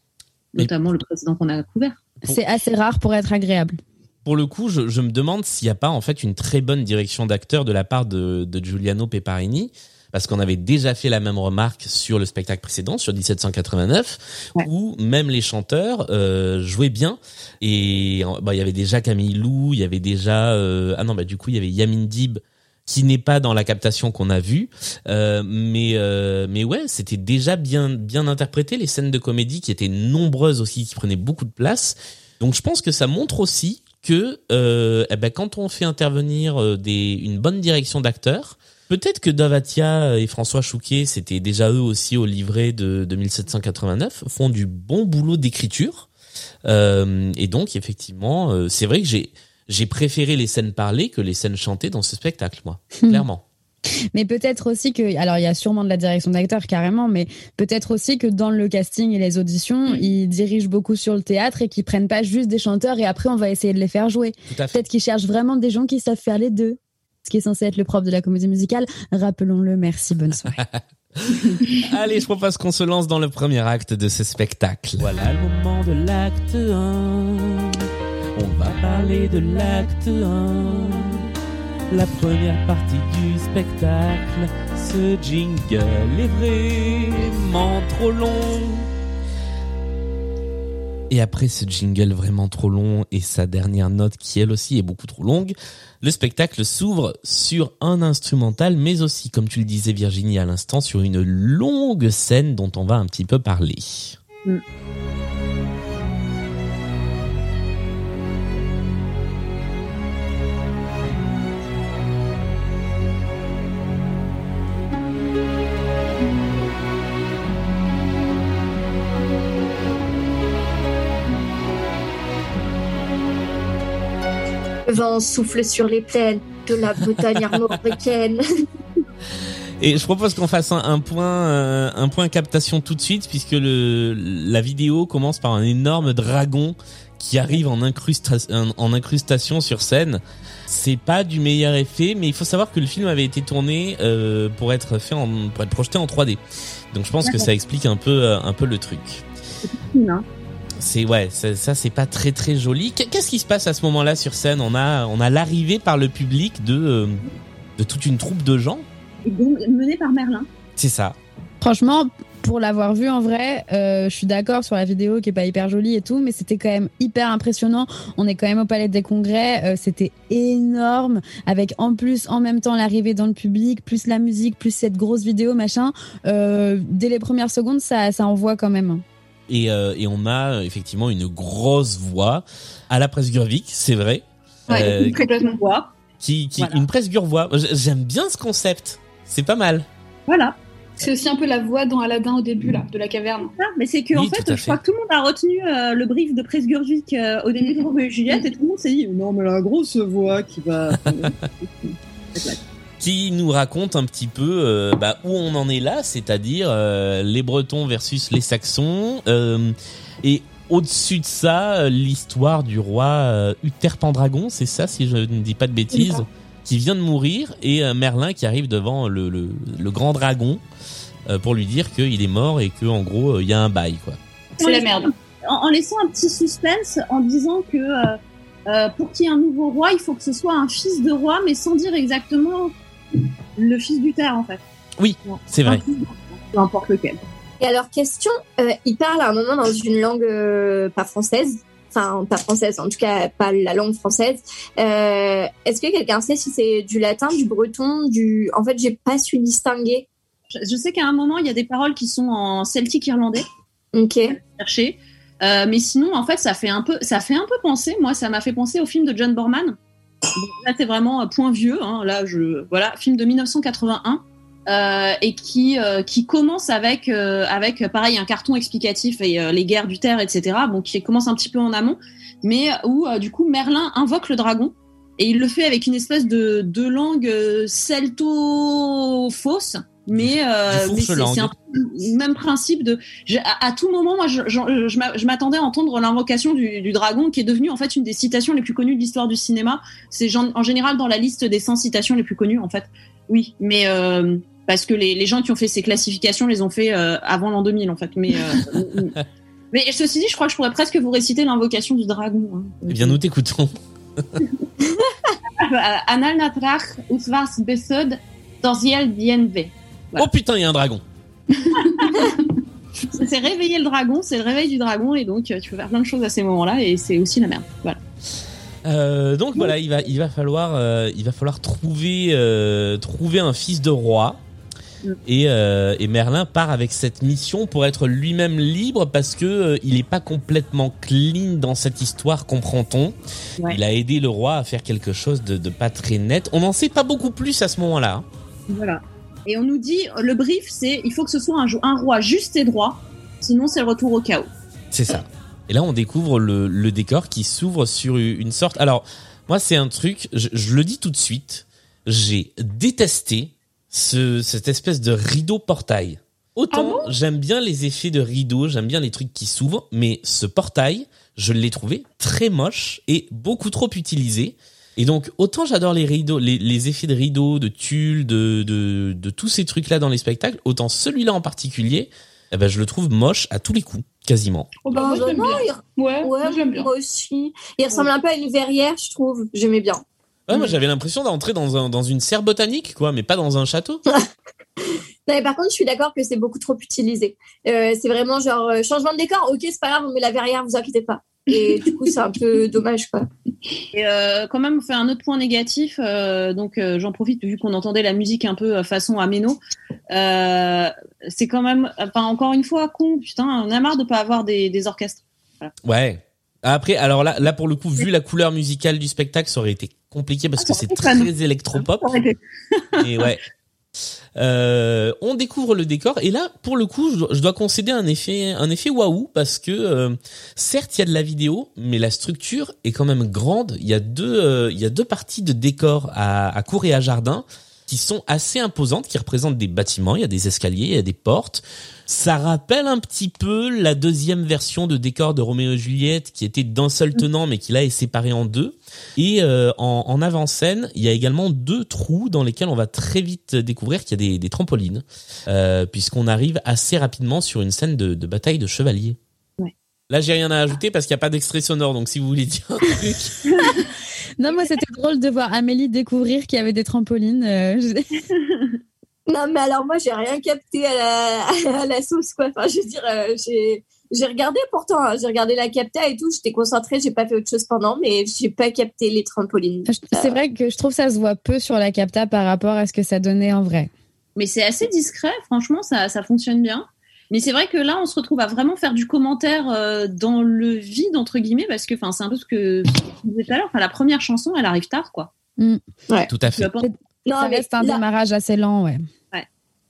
Mais- notamment le précédent qu'on a couvert. C'est assez rare pour être agréable. Pour le coup, je, je me demande s'il n'y a pas en fait une très bonne direction d'acteur de la part de, de Giuliano Peparini, parce qu'on avait déjà fait la même remarque sur le spectacle précédent, sur 1789, Ouais. où même les chanteurs euh, jouaient bien. Et bah, il y avait déjà Camille Lou, il y avait déjà euh, ah non bah du coup il y avait Yamin Dib qui n'est pas dans la captation qu'on a vue, euh, mais euh, mais ouais c'était déjà bien bien interprété les scènes de comédie qui étaient nombreuses aussi qui prenaient beaucoup de place. Donc je pense que ça montre aussi que euh, eh ben, quand on fait intervenir euh, des, une bonne direction d'acteurs, peut-être que Davatia et François Chouquet, c'était déjà eux aussi au livret de, de 1789, font du bon boulot d'écriture. Euh, et donc effectivement, euh, c'est vrai que j'ai j'ai préféré les scènes parlées que les scènes chantées dans ce spectacle, moi, clairement. Mais peut-être aussi que, alors il y a sûrement de la direction d'acteur carrément, mais peut-être aussi que dans le casting et les auditions, ils dirigent beaucoup sur le théâtre et qu'ils prennent pas juste des chanteurs et après on va essayer de les faire jouer. Peut-être qu'ils cherchent vraiment des gens qui savent faire les deux. Ce qui est censé être le propre de la comédie musicale. Rappelons-le, merci, bonne soirée. Allez, je propose qu'on se lance dans le premier acte de ce spectacle. Voilà le moment de l'acte 1. On va parler de l'acte 1. La première partie du spectacle. Ce jingle est vraiment trop long. Et après ce jingle vraiment trop long et sa dernière note qui elle aussi est beaucoup trop longue, le spectacle s'ouvre sur un instrumental, mais aussi, comme tu le disais Virginie à l'instant, sur une longue scène dont on va un petit peu parler. Mm. Vent souffle sur les plaines de la Bretagne armoricaine. Et je propose qu'on fasse un, un point, euh, un point captation tout de suite, puisque le, la vidéo commence par un énorme dragon qui arrive en, incrusta- en- en incrustation sur scène. C'est pas du meilleur effet, mais il faut savoir que le film avait été tourné euh, pour être fait en, pour être projeté en 3D. Donc je pense que ça explique un peu, euh, un peu le truc. Hein. C'est ouais, ça, ça, c'est pas très très joli. Qu- Qu'est-ce qui se passe à ce moment-là sur scène? On a on a l'arrivée par le public de euh, de toute une troupe de gens? Et donc, mené par Merlin. C'est ça. Franchement, pour l'avoir vu en vrai, euh, je suis d'accord sur la vidéo qui est pas hyper jolie et tout, mais c'était quand même hyper impressionnant. On est quand même au Palais des Congrès, euh, c'était énorme, avec en plus en même temps l'arrivée dans le public, plus la musique, plus cette grosse vidéo machin. Euh, dès les premières secondes, ça, ça envoie quand même. Et euh, et on a effectivement une grosse voix à la presse Gurvik, c'est vrai. Euh, complètement. Voix. qui qui Voilà. une presse. J- J'aime bien ce concept. C'est pas mal. Voilà. C'est aussi un peu la voix dans Aladdin au début là, de la caverne. Ah, mais c'est que en fait, je crois que tout le monde a retenu euh, le brief de Presgurvic euh, au début de Roméo et Juliette et tout le monde s'est dit non mais la grosse voix qui va. qui nous raconte un petit peu euh, bah, où on en est là, c'est-à-dire euh, les Bretons versus les Saxons, euh, et au-dessus de ça, euh, l'histoire du roi euh, Uther Pendragon, c'est ça si je ne dis pas de bêtises, qui vient de mourir, et euh, Merlin qui arrive devant le, le, le grand dragon euh, pour lui dire qu'il est mort et que en gros euh, il y a un bail quoi. C'est la merde. en, en laissant un petit suspense en disant que euh, euh, pour qu'il y ait un nouveau roi, il faut que ce soit un fils de roi, mais sans dire exactement le fils du terre en fait. Oui, c'est vrai. fils Peu importe lequel. Et alors, question, euh, il parle à un moment dans une langue euh, pas française, enfin pas française, en tout cas pas la langue française. Euh, Est-ce que quelqu'un sait si c'est du latin, du breton, du... En fait, j'ai pas su distinguer. Je, je sais qu'à un moment, il y a des paroles qui sont en celtique irlandais. Ok. chercher. Euh, mais sinon, en fait, ça fait un peu, ça fait un peu penser. Moi, ça m'a fait penser au film de John Borman. Là, c'est vraiment euh, point vieux. Hein, là, je voilà, film de 1981 euh, et qui euh, qui commence avec euh, avec euh, pareil un carton explicatif et euh, les guerres du terre, etc. Bon, qui commence un petit peu en amont, mais où euh, du coup Merlin invoque le dragon et il le fait avec une espèce de de langue euh, celto fausse. Mais, euh, mais c'est un même principe de à, à tout moment, moi, je, je, je m'a- je m'attendais à entendre l'invocation du, du dragon, qui est devenue en fait une des citations les plus connues de l'histoire du cinéma. C'est en général dans la liste des 100 citations les plus connues, en fait. Oui, mais euh, parce que les, les gens qui ont fait ces classifications les ont fait euh, avant l'an 2000, en fait. Mais, euh, mais ceci dit, je crois que je pourrais presque vous réciter l'invocation du dragon. hein. Eh bien nous t'écoutons. Anal natrach usvas besod dorziel dienve. Voilà. Oh putain il y a un dragon. C'est réveiller le dragon, c'est le réveil du dragon, et donc euh, tu peux faire plein de choses à ces moments-là, et c'est aussi la merde. Voilà. Euh, donc voilà, il va, il va falloir, euh, il va falloir trouver, euh, trouver un fils de roi. Mm. Et, euh, et Merlin part avec cette mission pour être lui-même libre parce que euh, il est pas complètement clean dans cette histoire, comprend-on. Ouais. Il a aidé le roi à faire quelque chose de, de pas très net. On n'en sait pas beaucoup plus à ce moment-là. hein. Voilà. Et on nous dit, le brief, c'est il faut que ce soit un, roi juste et droit, sinon c'est le retour au chaos. C'est ça. Et là, on découvre le, le décor qui s'ouvre sur une sorte. Alors, moi, c'est un truc. Je, je le dis tout de suite. J'ai détesté ce, cette espèce de rideau portail. Autant j'aime bien les effets de rideau, j'aime bien les trucs qui s'ouvrent, mais ce portail, je l'ai trouvé très moche et beaucoup trop utilisé. Et donc, autant j'adore les rideaux, les, les effets de rideau, de tulle, de, de, de tous ces trucs-là dans les spectacles, autant celui-là en particulier, eh ben, je le trouve moche à tous les coups, quasiment. Oh, bah, moi, non, bien. il- Ouais, Ouais, moi, bien. moi aussi. Il ressemble un peu à une verrière, je trouve. J'aimais bien. Ouais, moi j'avais l'impression d'entrer dans, un, dans une serre botanique, quoi, mais pas dans un château. Non, mais par contre, je suis d'accord que c'est beaucoup trop utilisé. Euh, c'est vraiment genre euh, changement de décor. Ok, c'est pas grave, on met la verrière, vous inquiétez pas. Et du coup, c'est un peu dommage, quoi. Et euh, quand même, on fait un autre point négatif. euh, donc, euh, j'en profite vu qu'on entendait la musique un peu façon Ameno. Euh, c'est quand même, enfin, encore une fois, con. Putain, on a marre de pas avoir des, des orchestres. Ouais. Après, alors là, là pour le coup, vu la couleur musicale du spectacle, ça aurait été compliqué parce Ah, que c'est très électropop. Et ouais. Euh, on découvre le décor et là, pour le coup, je dois, concéder un effet, un effet waouh parce que euh, certes il y a de la vidéo, mais la structure est quand même grande. Il y a deux, euh, il y a deux parties de décor à, à cour et à jardin qui sont assez imposantes, qui représentent des bâtiments. Il y a des escaliers, il y a des portes. Ça rappelle un petit peu la deuxième version de décor de Roméo et Juliette qui était d'un seul tenant mais qui là est séparé en deux. Et euh, en, en avant-scène, il y a également deux trous dans lesquels on va très vite découvrir qu'il y a des, des trampolines, euh, puisqu'on arrive assez rapidement sur une scène de, de bataille de chevaliers. Ouais. Là, j'ai rien à ajouter parce qu'il n'y a pas d'extrait sonore, donc si vous voulez dire un truc. Non, moi, c'était drôle de voir Amélie découvrir qu'il y avait des trampolines. euh, je- Non, mais alors moi, j'ai rien capté à la, à la sauce, quoi. Enfin, je veux dire, euh, j'ai. J'ai regardé pourtant, hein, j'ai regardé la capta et tout, j'étais concentrée, j'ai pas fait autre chose pendant, mais j'ai pas capté les trampolines. Enfin, je- C'est vrai que je trouve ça se voit peu sur la capta par rapport à ce que ça donnait en vrai. Mais c'est assez discret, franchement, ça, ça fonctionne bien. Mais c'est vrai que là, on se retrouve à vraiment faire du commentaire euh, dans le vide, entre guillemets, parce que enfin, c'est un peu ce que tu disais tout à l'heure. Enfin, la première chanson, elle arrive tard, quoi. Tout à fait. Non, ça mais reste un là- démarrage assez lent, ouais.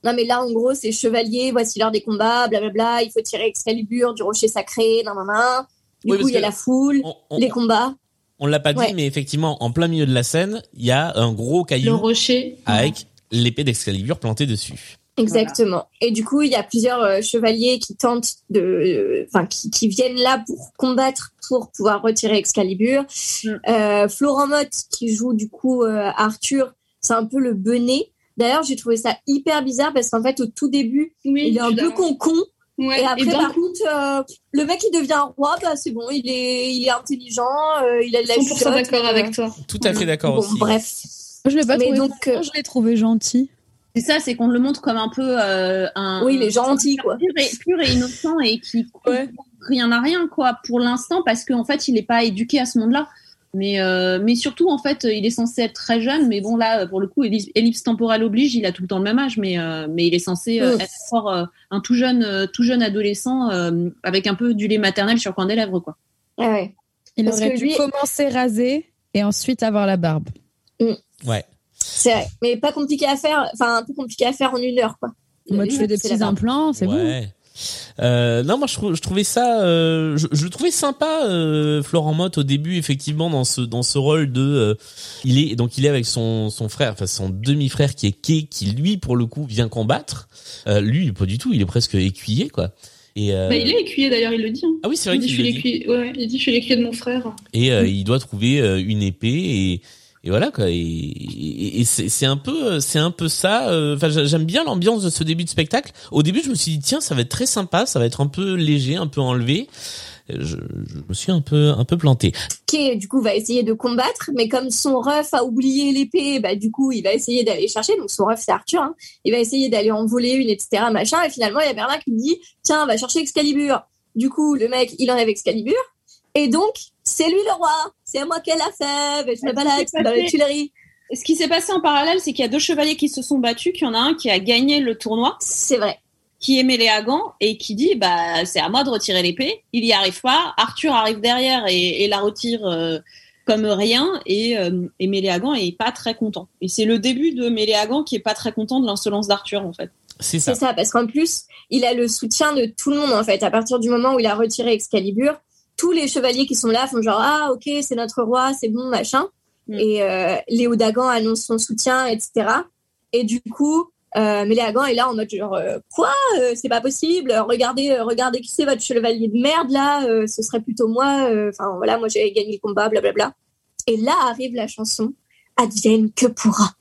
Non, mais là, en gros, c'est chevalier, voici l'heure des combats, blablabla. Il faut tirer Excalibur du rocher sacré, nan, nan, nan. Du Oui, coup, il y a la foule, On, on- les combats. on l'a pas dit, Ouais. mais effectivement, en plein milieu de la scène, il y a un gros Le caillou rocher. avec l'épée d'Excalibur plantée dessus. Exactement. Et du coup, il y a plusieurs euh, chevaliers qui tentent de, euh, enfin, qui, qui viennent là pour combattre, pour pouvoir retirer Excalibur. Mm. Euh, Florent Mott, qui joue du coup euh, Arthur, c'est un peu le benet. D'ailleurs, j'ai trouvé ça hyper bizarre parce qu'en fait, au tout début, Oui, il est un peu con-con. Ouais, Et après, par contre, euh, le mec, il devient roi, bah, c'est bon, il est, il est intelligent, euh, il a de la 100% chuchote, d'accord euh, avec toi. Tout à fait d'accord Bon, aussi. bref. Je l'ai pas Mais trouvé. donc, euh, je l'ai trouvé gentil. C'est ça, c'est qu'on le montre comme un peu euh, un. Oui, il est gentil, quoi. Pur et, pur et innocent et qui comprend rien à rien, quoi, pour l'instant, parce qu'en fait, il n'est pas éduqué à ce monde-là. Mais, euh, mais surtout, en fait, il est censé être très jeune, mais bon, là, pour le coup, ellipse, temporelle oblige, il a tout le temps le même âge, mais, euh, mais il est censé euh, Mm. être encore euh, un tout jeune, euh, tout jeune adolescent euh, avec un peu du lait maternel sur le coin des lèvres, quoi. Ouais, ouais. Il Parce aurait que dû lui- commencer rasé et ensuite avoir la barbe. Ouais. C'est vrai. Mais pas compliqué à faire, enfin, un peu compliqué à faire en une heure, quoi. Moi, tu fais des petits implants, c'est bon. ouais. Euh, non, moi je, trou- je trouvais ça, euh, je, je le trouvais sympa, euh, Florent Mott au début effectivement dans ce dans ce rôle de, euh, il est donc il est avec son son frère, enfin son demi-frère qui est Kay, qui lui pour le coup vient combattre. Euh, lui pas du tout, il est presque écuyer quoi. Et euh, Bah, il est écuyer d'ailleurs, il le dit. hein. ah oui c'est vrai Il dit, je qu'il suis dit. Ouais, il dit je suis l'écuyer de mon frère. et euh, il doit trouver euh, une épée et et voilà quoi et, c'est un peu c'est un peu ça euh, enfin j'a- j'aime bien l'ambiance de ce début de spectacle au début je me suis dit tiens ça va être très sympa ça va être un peu léger un peu enlevé Euh, je, me suis un peu un peu planté Qui, du coup, va essayer de combattre, mais comme son ref a oublié l'épée, bah, du coup, il va essayer d'aller chercher. Donc, son ref, c'est Arthur, hein. Il va essayer d'aller en voler une, etc., machin. Et finalement, il y a Bernard qui dit, tiens, va chercher Excalibur. Du coup, le mec, il enlève Excalibur. Et donc, c'est lui le roi. C'est à moi qu'elle a fait. Mais je me balade dans les. Tuileries. Et ce qui s'est passé en parallèle, c'est qu'il y a deux chevaliers qui se sont battus, qu'il y en a un qui a gagné le tournoi, C'est vrai. qui est mêlé à gants et qui dit bah c'est à moi de retirer l'épée. Il y arrive pas. Arthur arrive derrière et, et la retire euh, comme rien et, euh, et Méléagan est pas très content. Et c'est le début de Méléagan qui est pas très content de l'insolence d'Arthur en fait. c'est ça C'est ça, parce qu'en plus, il a le soutien de tout le monde, en fait. À partir du moment où il a retiré Excalibur, tous les chevaliers qui sont là font genre, ah, ok, c'est notre roi, c'est bon, machin. Mm. Et euh, Léo Dagan annonce son soutien, etc. Et du coup, euh, Méléagan est là en mode genre, euh, quoi Euh, C'est pas possible. Regardez, euh, regardez qui c'est votre chevalier de merde, là. euh, ce serait plutôt moi. euh, Enfin, voilà, moi, j'ai gagné le combat, blablabla. Et là arrive la chanson Advienne que pourra.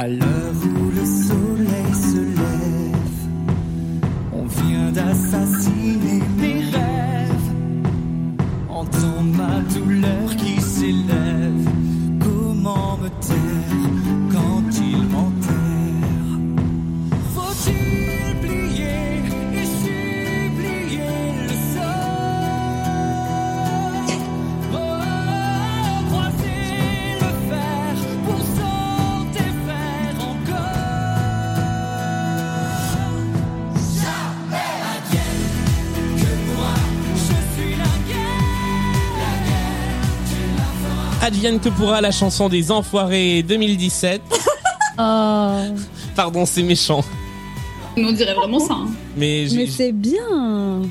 À l'heure Advienne que pourra la chanson des enfoirés 2017 Oh, pardon c'est méchant Mais on dirait vraiment ça. hein. mais, c'est bien.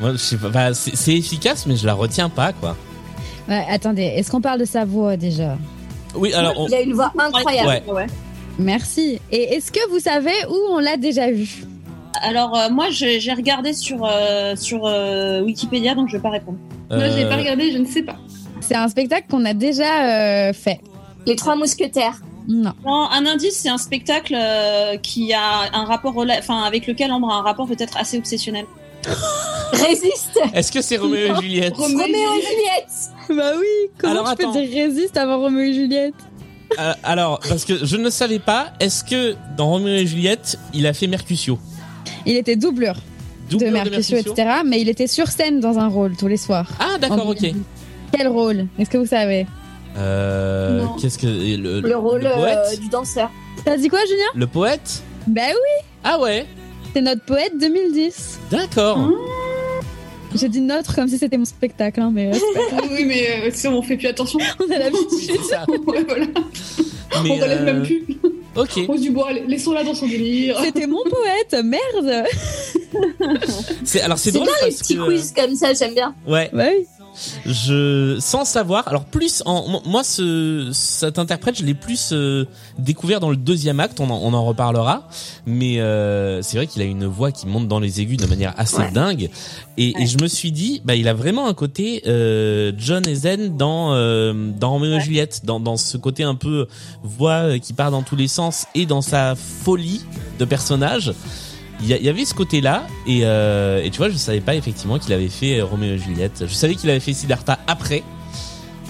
bah, c'est efficace mais je la retiens pas quoi Ouais, attendez, est-ce qu'on parle de sa voix déjà? Oui alors on- Il a une voix incroyable. Ouais. Merci. Et est-ce que vous savez où on l'a déjà vu? Alors euh, moi j'ai regardé sur euh, sur euh, Wikipédia donc je vais pas répondre. Moi, je l'ai pas regardé, je ne sais pas. C'est un spectacle qu'on a déjà euh, fait. Les trois mousquetaires. Non. Non, un indice c'est un spectacle euh, qui a un rapport enfin avec lequel Ambre a un rapport peut-être assez obsessionnel. Résiste est-ce que c'est Roméo et Juliette Roméo et Juliette Bah oui, comment Alors, tu attends. peux dire résiste avant Roméo et Juliette? Euh, alors, parce que je ne savais pas, est-ce que dans Roméo et Juliette, il a fait Mercutio? Il était doublure Doublure de Mercutio, etc. Mais il était sur scène dans un rôle tous les soirs. Ah, d'accord, En ok. Quel rôle? Est-ce que vous savez? Euh, qu'est-ce que le, Le rôle le poète? euh, du danseur. T'as dit quoi, Julien? Le poète? Bah oui, Ah ouais, c'est notre poète 2010. d'accord. Mmh. J'ai dit notre comme si c'était mon spectacle, hein, mais euh, oui, mais euh, si on fait plus attention. on a l'habitude. Ouais, voilà. Mais, on relève euh, même plus. Ok. Rose Dubois, laissons-la dans son délire. C'était mon poète, merde. C'est alors c'est drôle bien les parce petits que euh, quiz comme ça, j'aime bien. ouais, Ouais. Je sans savoir. Alors plus en moi ce cet interprète je l'ai plus euh, découvert dans le deuxième acte. On en, on en reparlera. Mais euh, c'est vrai qu'il a une voix qui monte dans les aigus de manière assez Ouais. dingue. Et, et je me suis dit bah il a vraiment un côté euh, John Ezen dans euh, dans Roméo et Juliette dans dans ce côté un peu voix euh, qui part dans tous les sens et dans sa folie de personnage. Il y, avait ce côté-là et, euh, et tu vois, je savais pas effectivement qu'il avait fait euh, Roméo et Juliette. Je savais qu'il avait fait Siddhartha après.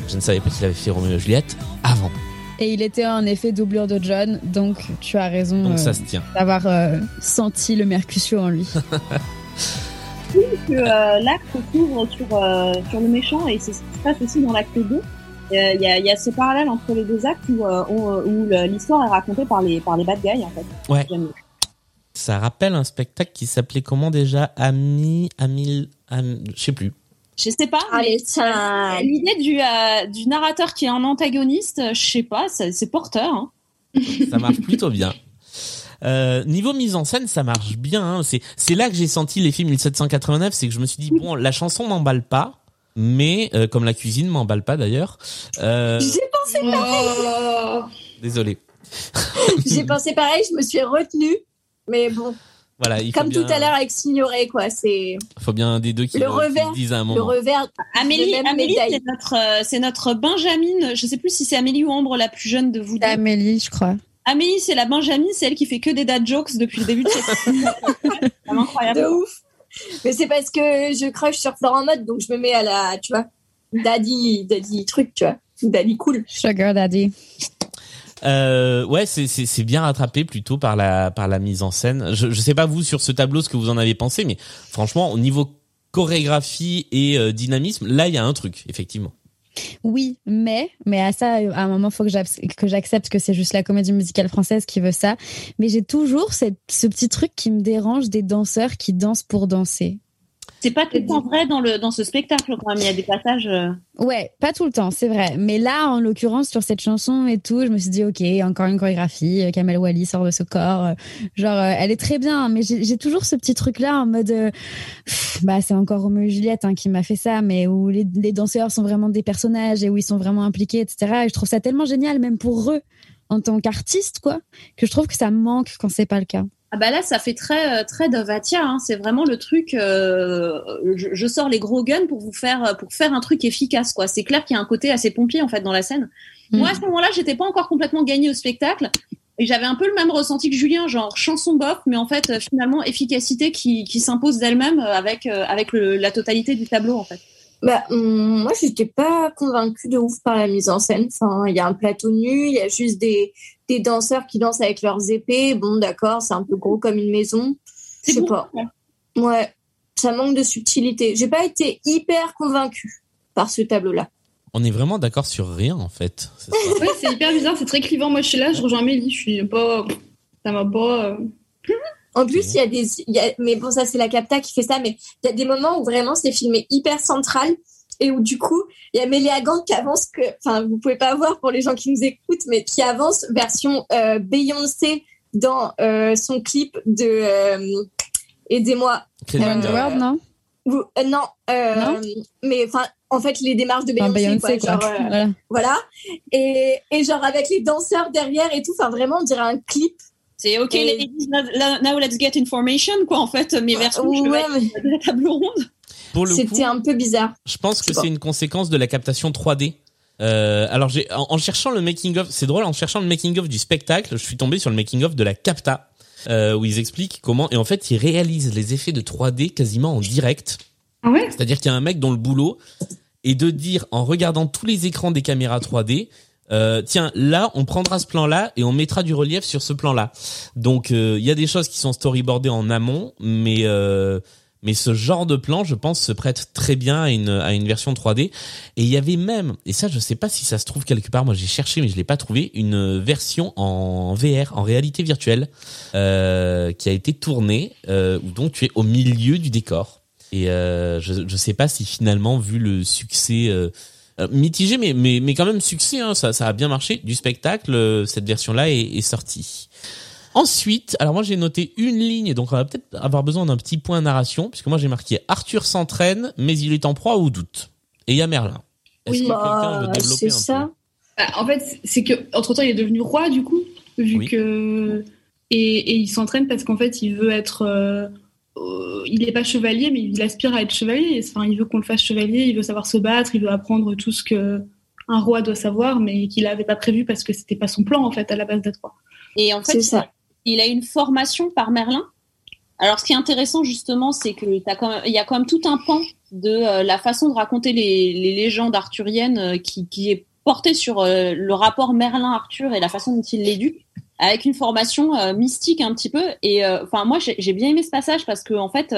Je ne savais pas qu'il avait fait Roméo et Juliette avant. Et il était en effet doublure de John, donc tu as raison Donc euh, ça se tient. d'avoir euh, senti le Mercutio en lui. que euh, l'acte s'ouvre sur, euh, sur le méchant et c'est ce qui se passe aussi dans l'acte 2. Euh, Il y, a, il y a ce parallèle entre les deux actes où, euh, où le- l'histoire est racontée par les, par les bad guys en fait. Ouais. Ça rappelle un spectacle qui s'appelait comment déjà? Ami, Amil, Am- je sais plus. Je sais pas. Allez, tiens. L'idée du, euh, du narrateur qui est un antagoniste, je sais pas, c'est porteur. Hein. Ça marche plutôt bien. Euh, niveau mise en scène, ça marche bien. hein. C'est là que j'ai senti l'effet 1789, c'est que je me suis dit bon, la chanson m'emballe pas, mais euh, comme la cuisine m'emballe pas d'ailleurs. Euh, J'ai pensé, Oh. désolé. j'ai pensé pareil, je me suis retenue. Mais bon, Voilà, il faut comme bien, tout à l'heure avec Signoret, quoi. C'est faut bien un des deux qui Le revers, le disent à un le moment. revers. Amélie, Amélie c'est notre, euh, c'est notre Benjamin. Je sais plus si c'est Amélie ou Ambre la plus jeune de vous deux. Amélie, je crois. Amélie, c'est la Benjamin, c'est elle qui fait que des dad jokes depuis le début de cette incroyable. De ouf. Mais c'est parce que je crush sur Florent Mode, donc je me mets à la, tu vois, daddy, daddy truc, tu vois. Ou Daddy cool. Sugar Daddy. Euh, ouais, c'est bien rattrapé plutôt par la par la mise en scène. Je je sais pas vous sur ce tableau ce que vous en avez pensé, mais franchement au niveau chorégraphie et euh, dynamisme, là il y a un truc effectivement. Oui, mais, mais à ça, à un moment, faut que que j'accepte que c'est juste la comédie musicale française qui veut ça. Mais j'ai toujours cette, ce petit truc qui me dérange des danseurs qui dansent pour danser. C'est pas tout le temps vrai dans, le, dans ce spectacle quand même. Il y a des passages. euh, Ouais, pas tout le temps, c'est vrai. Mais là, en l'occurrence, sur cette chanson et tout, je me suis dit, ok, encore une chorégraphie. euh, Kamel Wally sort de ce corps. euh, Genre, elle est très bien, mais j'ai toujours ce petit truc-là en mode, euh, pff, bah, c'est encore Roméo et Juliette hein, qui m'a fait ça, mais où les, les danseurs sont vraiment des personnages et où ils sont vraiment impliqués, etc. Et je trouve ça tellement génial, même pour eux, en tant qu'artistes, quoi, que je trouve que ça manque quand c'est pas le cas. Ah bah là, ça fait très euh, très Dovatia. Hein. C'est vraiment le truc. euh, je, je sors les gros guns pour vous faire pour faire un truc efficace quoi. C'est clair qu'il y a un côté assez pompier en fait dans la scène. Moi à ce moment-là, j'étais pas encore complètement gagnée au spectacle et j'avais un peu le même ressenti que Julien, genre chanson bof, mais en fait euh, finalement efficacité qui, qui s'impose d'elle-même avec avec le, la totalité du tableau en fait. Bah, hum, moi, j'étais pas convaincue de ouf par la mise en scène. Enfin, il y a un plateau nu, il y a juste des, des danseurs qui dansent avec leurs épées. Bon, d'accord, c'est un peu gros comme une maison. Je C'est sais bon. pas. Ouais, ça manque de subtilité. J'ai pas été hyper convaincue par ce tableau-là. On est vraiment d'accord sur rien en fait. Ouais, c'est hyper bizarre, c'est très clivant. Moi, je suis là, je rejoins Amélie. Je suis pas. Ça m'a pas. euh, En plus, il y a des, il y a, mais bon, ça c'est la capta qui fait ça, mais il y a des moments où vraiment c'est filmé hyper central et où du coup, il y a Mélia Gant qui avance que, enfin, vous pouvez pas voir pour les gens qui nous écoutent, mais qui avance version euh, Beyoncé dans euh, son clip de euh, Aidez-moi. Euh, World, non? Euh, non, euh, Non? mais enfin, en fait, les démarches de Enfin, Beyoncé, Beyoncé, quoi, quoi. genre, euh, Voilà. voilà. Et, et genre avec les danseurs derrière et tout, enfin vraiment, on dirait un clip. C'est ok, Et- ladies, now now let's get information quoi en fait. Mes versions Ouais, chevaliers mais de la table ronde. Pour le coup, c'était un peu bizarre. je pense que c'est une conséquence de la captation 3D. Euh, alors j'ai en, en cherchant le making of, c'est drôle en cherchant le making of du spectacle, je suis tombé sur le making of de la capta euh, où ils expliquent comment et en fait ils réalisent les effets de 3D quasiment en direct. Ah ouais? C'est-à-dire qu'il y a un mec dont le boulot est de dire en regardant tous les écrans des caméras 3D euh, tiens, là, on prendra ce plan-là et on mettra du relief sur ce plan-là. Donc, euh, il y a des choses qui sont storyboardées en amont, mais euh, mais ce genre de plan, je pense, se prête très bien à une à une version 3D. Et il y avait même, et ça, je sais pas si ça se trouve quelque part. Moi, j'ai cherché, mais je l'ai pas trouvé, une version en VR, en réalité virtuelle, euh, qui a été tournée, euh, où donc tu es au milieu du décor. Et euh, je je sais pas si finalement vu le succès euh, euh, mitigé mais mais mais quand même succès hein, ça ça a bien marché du spectacle euh, cette version là est, est sortie. Ensuite, alors moi j'ai noté une ligne, donc on va peut-être avoir besoin d'un petit point narration, puisque moi j'ai marqué Arthur s'entraîne, mais il est en proie au doute. Et il y a Merlin. Est-ce Oui. que quelqu'un veut Bah, développer c'est un ça. Bah, en fait, c'est que entre temps, il est devenu roi du coup, vu Oui. que et, et il s'entraîne parce qu'en fait, il veut être. euh, euh, il n'est pas chevalier, mais il aspire à être chevalier. Enfin, il veut qu'on le fasse chevalier. Il veut savoir se battre. Il veut apprendre tout ce que un roi doit savoir, mais qu'il n'avait pas prévu parce que c'était pas son plan en fait à la base d'être roi. Et en fait, C'est ça. Il a une formation par Merlin. Alors, ce qui est intéressant, justement, c'est que t'as quand même, il y a quand même tout un pan de euh, la façon de raconter les, les légendes arthuriennes euh, qui, qui est porté sur euh, le rapport Merlin-Arthur et la façon dont il l'éduque, avec une formation mystique un petit peu. Et enfin, moi, j'ai bien aimé ce passage parce que, en fait,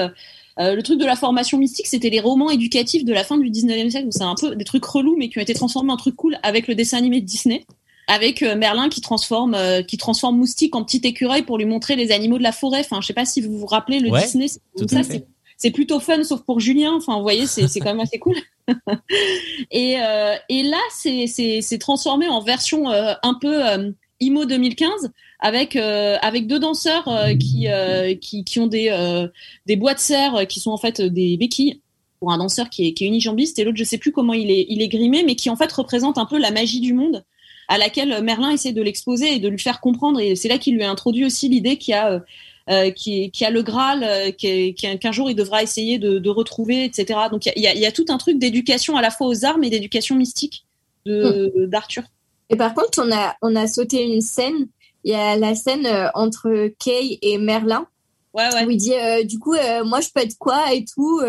le truc de la formation mystique, c'était les romans éducatifs de la fin du 19e siècle, où c'est un peu des trucs relous, mais qui ont été transformés en trucs cool avec le dessin animé de Disney avec euh, Merlin qui transforme euh, qui transforme Moustique en petit écureuil pour lui montrer les animaux de la forêt. Enfin, je sais pas si vous vous rappelez le Ouais, Disney, tout ça, c'est c'est plutôt fun sauf pour Julien. Enfin, vous voyez, c'est c'est quand même assez cool. et euh, et là, c'est c'est c'est transformé en version euh, un peu euh, IMO 2015 avec euh, avec deux danseurs euh, qui, euh, qui qui ont des euh, des bois de serre qui sont en fait des béquilles pour un danseur qui est qui est unijambiste et l'autre je sais plus comment il est il est grimé mais qui en fait représente un peu la magie du monde à laquelle Merlin essaie de l'exposer et de lui faire comprendre et c'est là qu'il lui a introduit aussi l'idée qu'il y a euh, euh, qui, qui a le Graal, euh, qu'un jour il devra essayer de, de retrouver, etc. Donc il y a, il y a tout un truc d'éducation à la fois aux armes et d'éducation mystique de d'Arthur. Et par contre, on a, on a sauté une scène. Il y a la scène euh, entre Kay et Merlin Ouais, ouais. où il dit du coup moi je peux être quoi et tout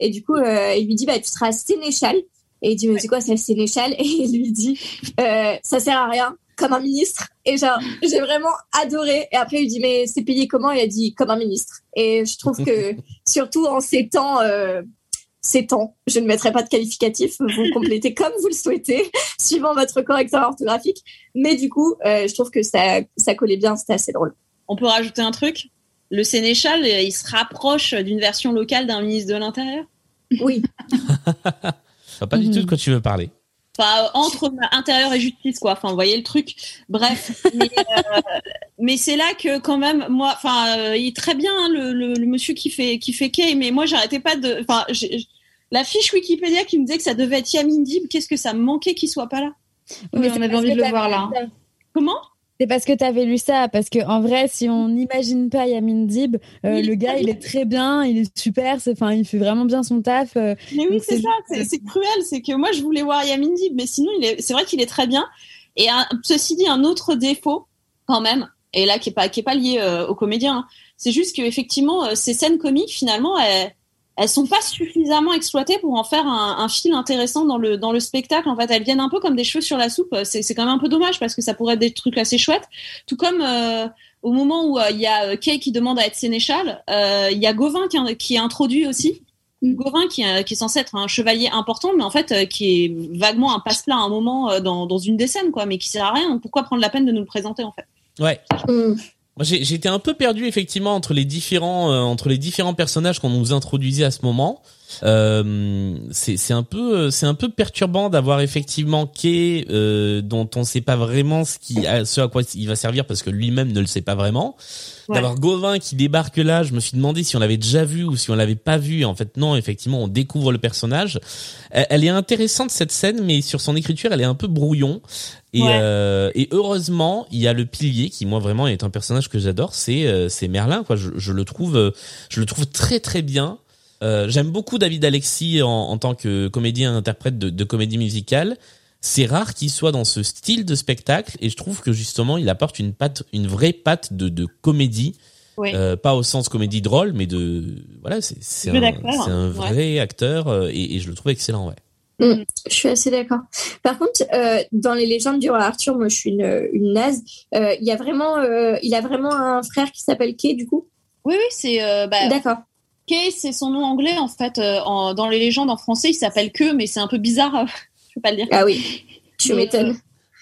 et du coup il lui dit bah tu seras sénéchal et il dit mais c'est quoi c'est le sénéchal et il lui dit euh, ça sert à rien comme un ministre. Et genre j'ai vraiment adoré. Et après il lui dit mais c'est payé comment? Il a dit comme un ministre. Et je trouve que surtout en ces temps euh, ces temps je ne mettrai pas de qualificatif vous complétez comme vous le souhaitez suivant votre correcteur orthographique. Mais du coup euh, je trouve que ça ça collait bien c'était assez drôle. On peut rajouter un truc? Le sénéchal, euh, il se rapproche d'une version locale d'un ministre de l'Intérieur? oui Je vois pas du tout de quoi tu veux parler. Enfin, entre intérieur et justice, quoi. Enfin, vous voyez le truc. Bref. Mais, euh, mais c'est là que, quand même, moi, enfin, euh, il est très bien, hein, le, le, le monsieur qui fait, qui fait Kay, mais moi, j'arrêtais pas de, enfin, la fiche Wikipédia qui me disait que ça devait être Yamin Dib, qu'est-ce que ça me manquait qu'il soit pas là? Oui, Mais on avait envie de le voir là. Comment? C'est parce que tu avais lu ça, parce que en vrai, si on n'imagine pas Yamin Dib, euh, Oui, le gars, il est très bien, il est super, c'est- enfin, il fait vraiment bien son taf. euh, Mais oui, c'est ça, c'est cruel. C'est que moi, je voulais voir Yamin Dib, mais sinon, il est, c'est vrai qu'il est très bien. Et un- ceci dit, un autre défaut, quand même, et là, qui est pas, qui est pas lié euh, au comédien, hein, c'est juste que effectivement, euh, ces scènes comiques, finalement, elles, elles sont pas suffisamment exploitées pour en faire un, un fil intéressant dans le dans le spectacle. En fait, elles viennent un peu comme des cheveux sur la soupe. C'est c'est quand même un peu dommage parce que ça pourrait être des trucs assez chouettes. Tout comme euh, au moment où euh, il y a euh, Kay qui demande à être sénéchal, euh, il y a Gauvin qui, qui est introduit aussi. Mm. Gauvin qui, est- qui est censé être un chevalier important, mais en fait euh, qui est vaguement un passe-plat à un moment euh, dans, dans une des scènes, quoi, mais qui sert à rien. Pourquoi prendre la peine de nous le présenter en fait? Ouais. Mm. Moi, été un peu perdu effectivement entre les différents euh, entre les différents personnages qu'on nous introduisait à ce moment. Euh, c'est c'est un peu c'est un peu perturbant d'avoir effectivement Kay euh, dont on sait pas vraiment ce qui à, ce à quoi il va servir parce que lui-même ne le sait pas vraiment. Ouais. D'avoir Gauvin qui débarque là, je me suis demandé si on l'avait déjà vu ou si on l'avait pas vu. En fait, non, effectivement, on découvre le personnage. Elle, elle est intéressante cette scène, mais sur son écriture, elle est un peu brouillon. Et, Ouais. euh, et heureusement, il y a le pilier qui, moi, vraiment, est un personnage que j'adore. C'est euh, c'est Merlin, quoi. Je, je le trouve, euh, je le trouve très très bien. Euh, J'aime beaucoup David Alexis en, en tant que comédien interprète de, de comédie musicale. C'est rare qu'il soit dans ce style de spectacle et je trouve que justement il apporte une patte, une vraie patte de, de comédie, Oui. Euh, pas au sens comédie drôle, mais de voilà, c'est un, ouais. vrai acteur euh, et, et je le trouve excellent. Ouais. Je suis assez d'accord. Par contre, euh, dans les légendes du roi Arthur, moi je suis une, une naze. Euh, Il y a vraiment, euh, il a vraiment un frère qui s'appelle Kay du coup? Oui, oui, c'est euh, bah, D'accord. Kay, c'est son nom anglais en fait. euh, en- dans les légendes en français, il s'appelle que, mais c'est un peu bizarre. euh, je peux pas le dire. Ah oui, tu m'étonnes.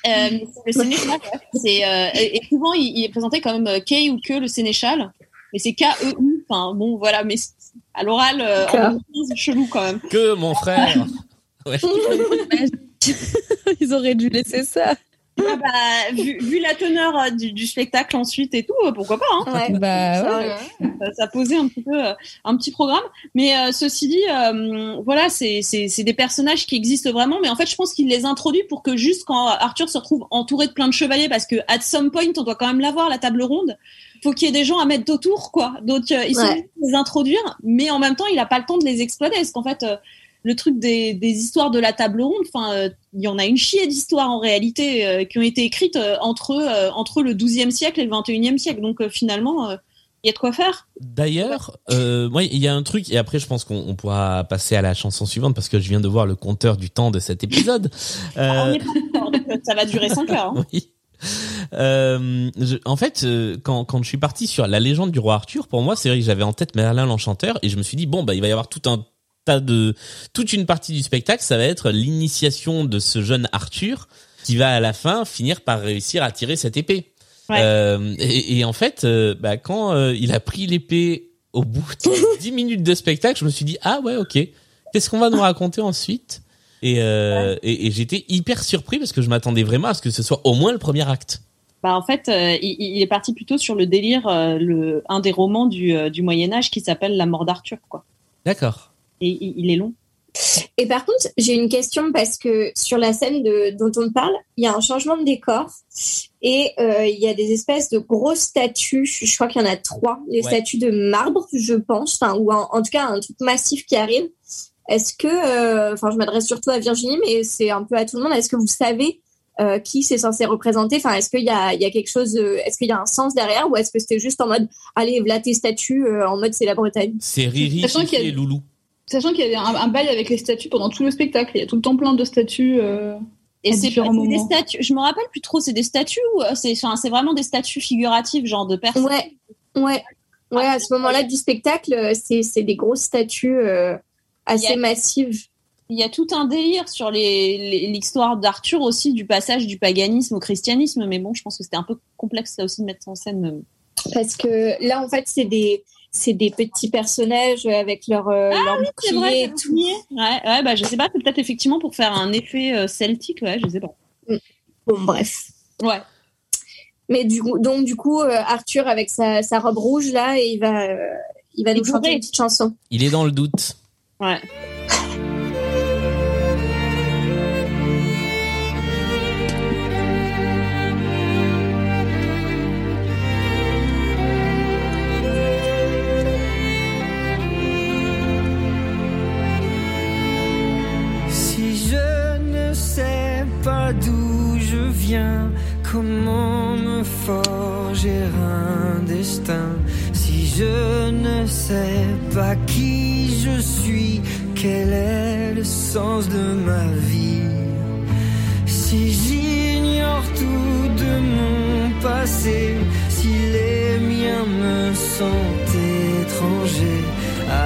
Euh, c'est le sénéchal. C'est euh, et, souvent il, il est présenté comme euh, Kay ou que le sénéchal, mais c'est K E U Enfin bon, voilà, mais à l'oral, euh, en D'accord. 2015, c'est chelou quand même. Que mon frère. Ouais. Ils auraient dû laisser ça. Ah bah, vu, vu la teneur euh, du, du spectacle ensuite et tout, euh, pourquoi pas hein. Ouais. Bah Ça, ouais. ouais. ça, ça posait un petit peu euh, un petit programme. Mais euh, ceci dit, euh, voilà, c'est c'est c'est des personnages qui existent vraiment, mais en fait, je pense qu'il les introduit pour que juste quand Arthur se retrouve entouré de plein de chevaliers, parce que at some point, on doit quand même l'avoir la table ronde. Faut qu'il y ait des gens à mettre autour, quoi. Donc euh, ils sont Ouais. les introduire, mais en même temps, il a pas le temps de les exploiter, parce qu'en fait. Le truc des, des histoires de la table ronde, enfin, euh, il y en a une chier d'histoires en réalité euh, qui ont été écrites euh, entre euh, entre le 12e siècle et le 21e siècle. Donc euh, finalement, euh, il y a de quoi faire. D'ailleurs, euh, moi, il y a un truc, et après, je pense qu'on on pourra passer à la chanson suivante parce que je viens de voir le compteur du temps de cet épisode. Ah, on Euh, pas ça va durer 5 heures. hein. oui. Euh, je- en fait, euh, quand, quand je suis parti sur la légende du roi Arthur, pour moi, c'est vrai que j'avais en tête Merlin l'enchanteur et je me suis dit bon, bah, il va y avoir tout un tas de, toute une partie du spectacle, ça va être l'initiation de ce jeune Arthur qui va à la fin finir par réussir à tirer cette épée. Ouais. Euh, et, et en fait, euh, bah, quand euh, il a pris l'épée au bout de 10 minutes de spectacle, je me suis dit ah ouais ok, qu'est-ce qu'on va nous raconter ensuite? Et, et, et j'étais hyper surpris parce que je m'attendais vraiment à ce que ce soit au moins le premier acte. Bah, en fait, euh, il, il est parti plutôt sur le délire, euh, le, un des romans du, euh, du Moyen Âge qui s'appelle La mort d'Arthur, quoi. D'accord. Et il, est long. Et par contre, j'ai une question parce que sur la scène de, dont on parle, il y a un changement de décor et euh, il y a des espèces de grosses statues. Je crois qu'il y en a trois, Ouais. statues de marbre, je pense, enfin ou en, en tout cas un truc massif qui arrive. Est-ce que, euh, enfin, je m'adresse surtout à Virginie, mais c'est un peu à tout le monde. Est-ce que vous savez euh, qui c'est censé représenter? Enfin, est-ce qu'il y a, il y a quelque chose, euh, est-ce qu'il y a un sens derrière, ou est-ce que c'était juste en mode, allez, voilà tes statues, euh, en mode c'est la Bretagne? C'est Riri, y a- et Loulou. Sachant qu'il y a un, un bail avec les statues pendant tout le spectacle. Il y a tout le temps plein de statues. euh, Et c'est des statues, je me rappelle plus trop, c'est des statues ou euh, c'est vraiment des statues figuratives, genre de personnes? Ouais, ouais, ouais. À ce moment-là du spectacle, euh, c'est des grosses statues euh, assez a- massives. Il y a tout un délire sur les- les- l'histoire d'Arthur aussi, du passage du paganisme au christianisme, mais bon, je pense que c'était un peu complexe là aussi de mettre en scène. Parce que là, en fait, c'est des c'est des petits personnages avec leur euh, leur C'est bouclier vrai, et c'est tout. Ouais, ouais, bah je sais pas, c'est peut-être effectivement pour faire un effet euh, celtique, ouais, je sais pas. Bon, bref. Ouais. Mais du coup, donc du coup, euh, Arthur avec sa, sa robe rouge là, et il va euh, il va nous chanter une petite chanson. Il est dans le doute. Ouais. pas d'où je viens, comment me forger un destin Si je ne sais pas qui je suis, quel est le sens de ma vie? Si j'ignore tout de mon passé, si les miens me sont étrangers,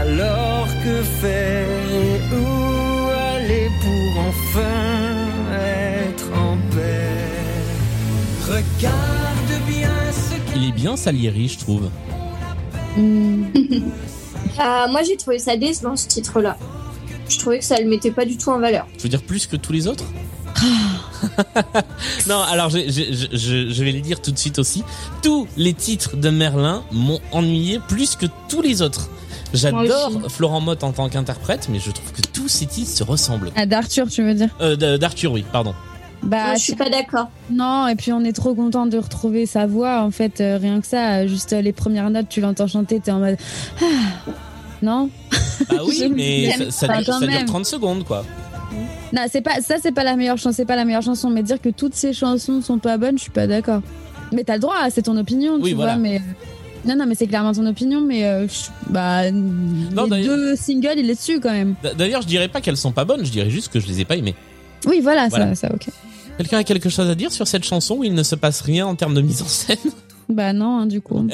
alors que faire et où aller pour enfin Regarde bien ce Il est bien Salieri, je trouve. Hmm. Ah, moi, j'ai trouvé ça décevant ce titre-là. Je trouvais que ça le mettait pas du tout en valeur. Je veux dire plus que tous les autres Non, alors je, je, je- je- je vais les dire tout de suite aussi. Tous les titres de Merlin m'ont ennuyé plus que tous les autres. J'adore Florent Mott en tant qu'interprète, mais je trouve que tous ces titres se ressemblent. Ah, d'Arthur, tu veux dire? Euh, D'Arthur, oui, pardon. Bah, je suis pas d'accord. non, et puis on est trop content de retrouver sa voix, en fait, euh, rien que ça. Juste euh, les premières notes, tu l'entends chanter, t'es en mode. Ah. Non? Ah oui, mais ça, ça dure, ça dure même. 30 secondes, quoi. Non, c'est pas ça, c'est pas la meilleure chanson, c'est pas la meilleure chanson, mais dire que toutes ces chansons sont pas bonnes, je suis pas d'accord. Mais t'as le droit, c'est ton opinion, Oui, tu voilà. vois, mais euh, non, non, mais c'est clairement ton opinion, mais euh, bah les d'ailleurs- deux singles, il est dessus quand même. D'ailleurs, je dirais pas qu'elles sont pas bonnes, je dirais juste que je les ai pas aimées. Oui, voilà, Voilà. ça, ça, ok. Quelqu'un a quelque chose à dire sur cette chanson où il ne se passe rien en termes de mise en scène? Bah non, hein, du coup.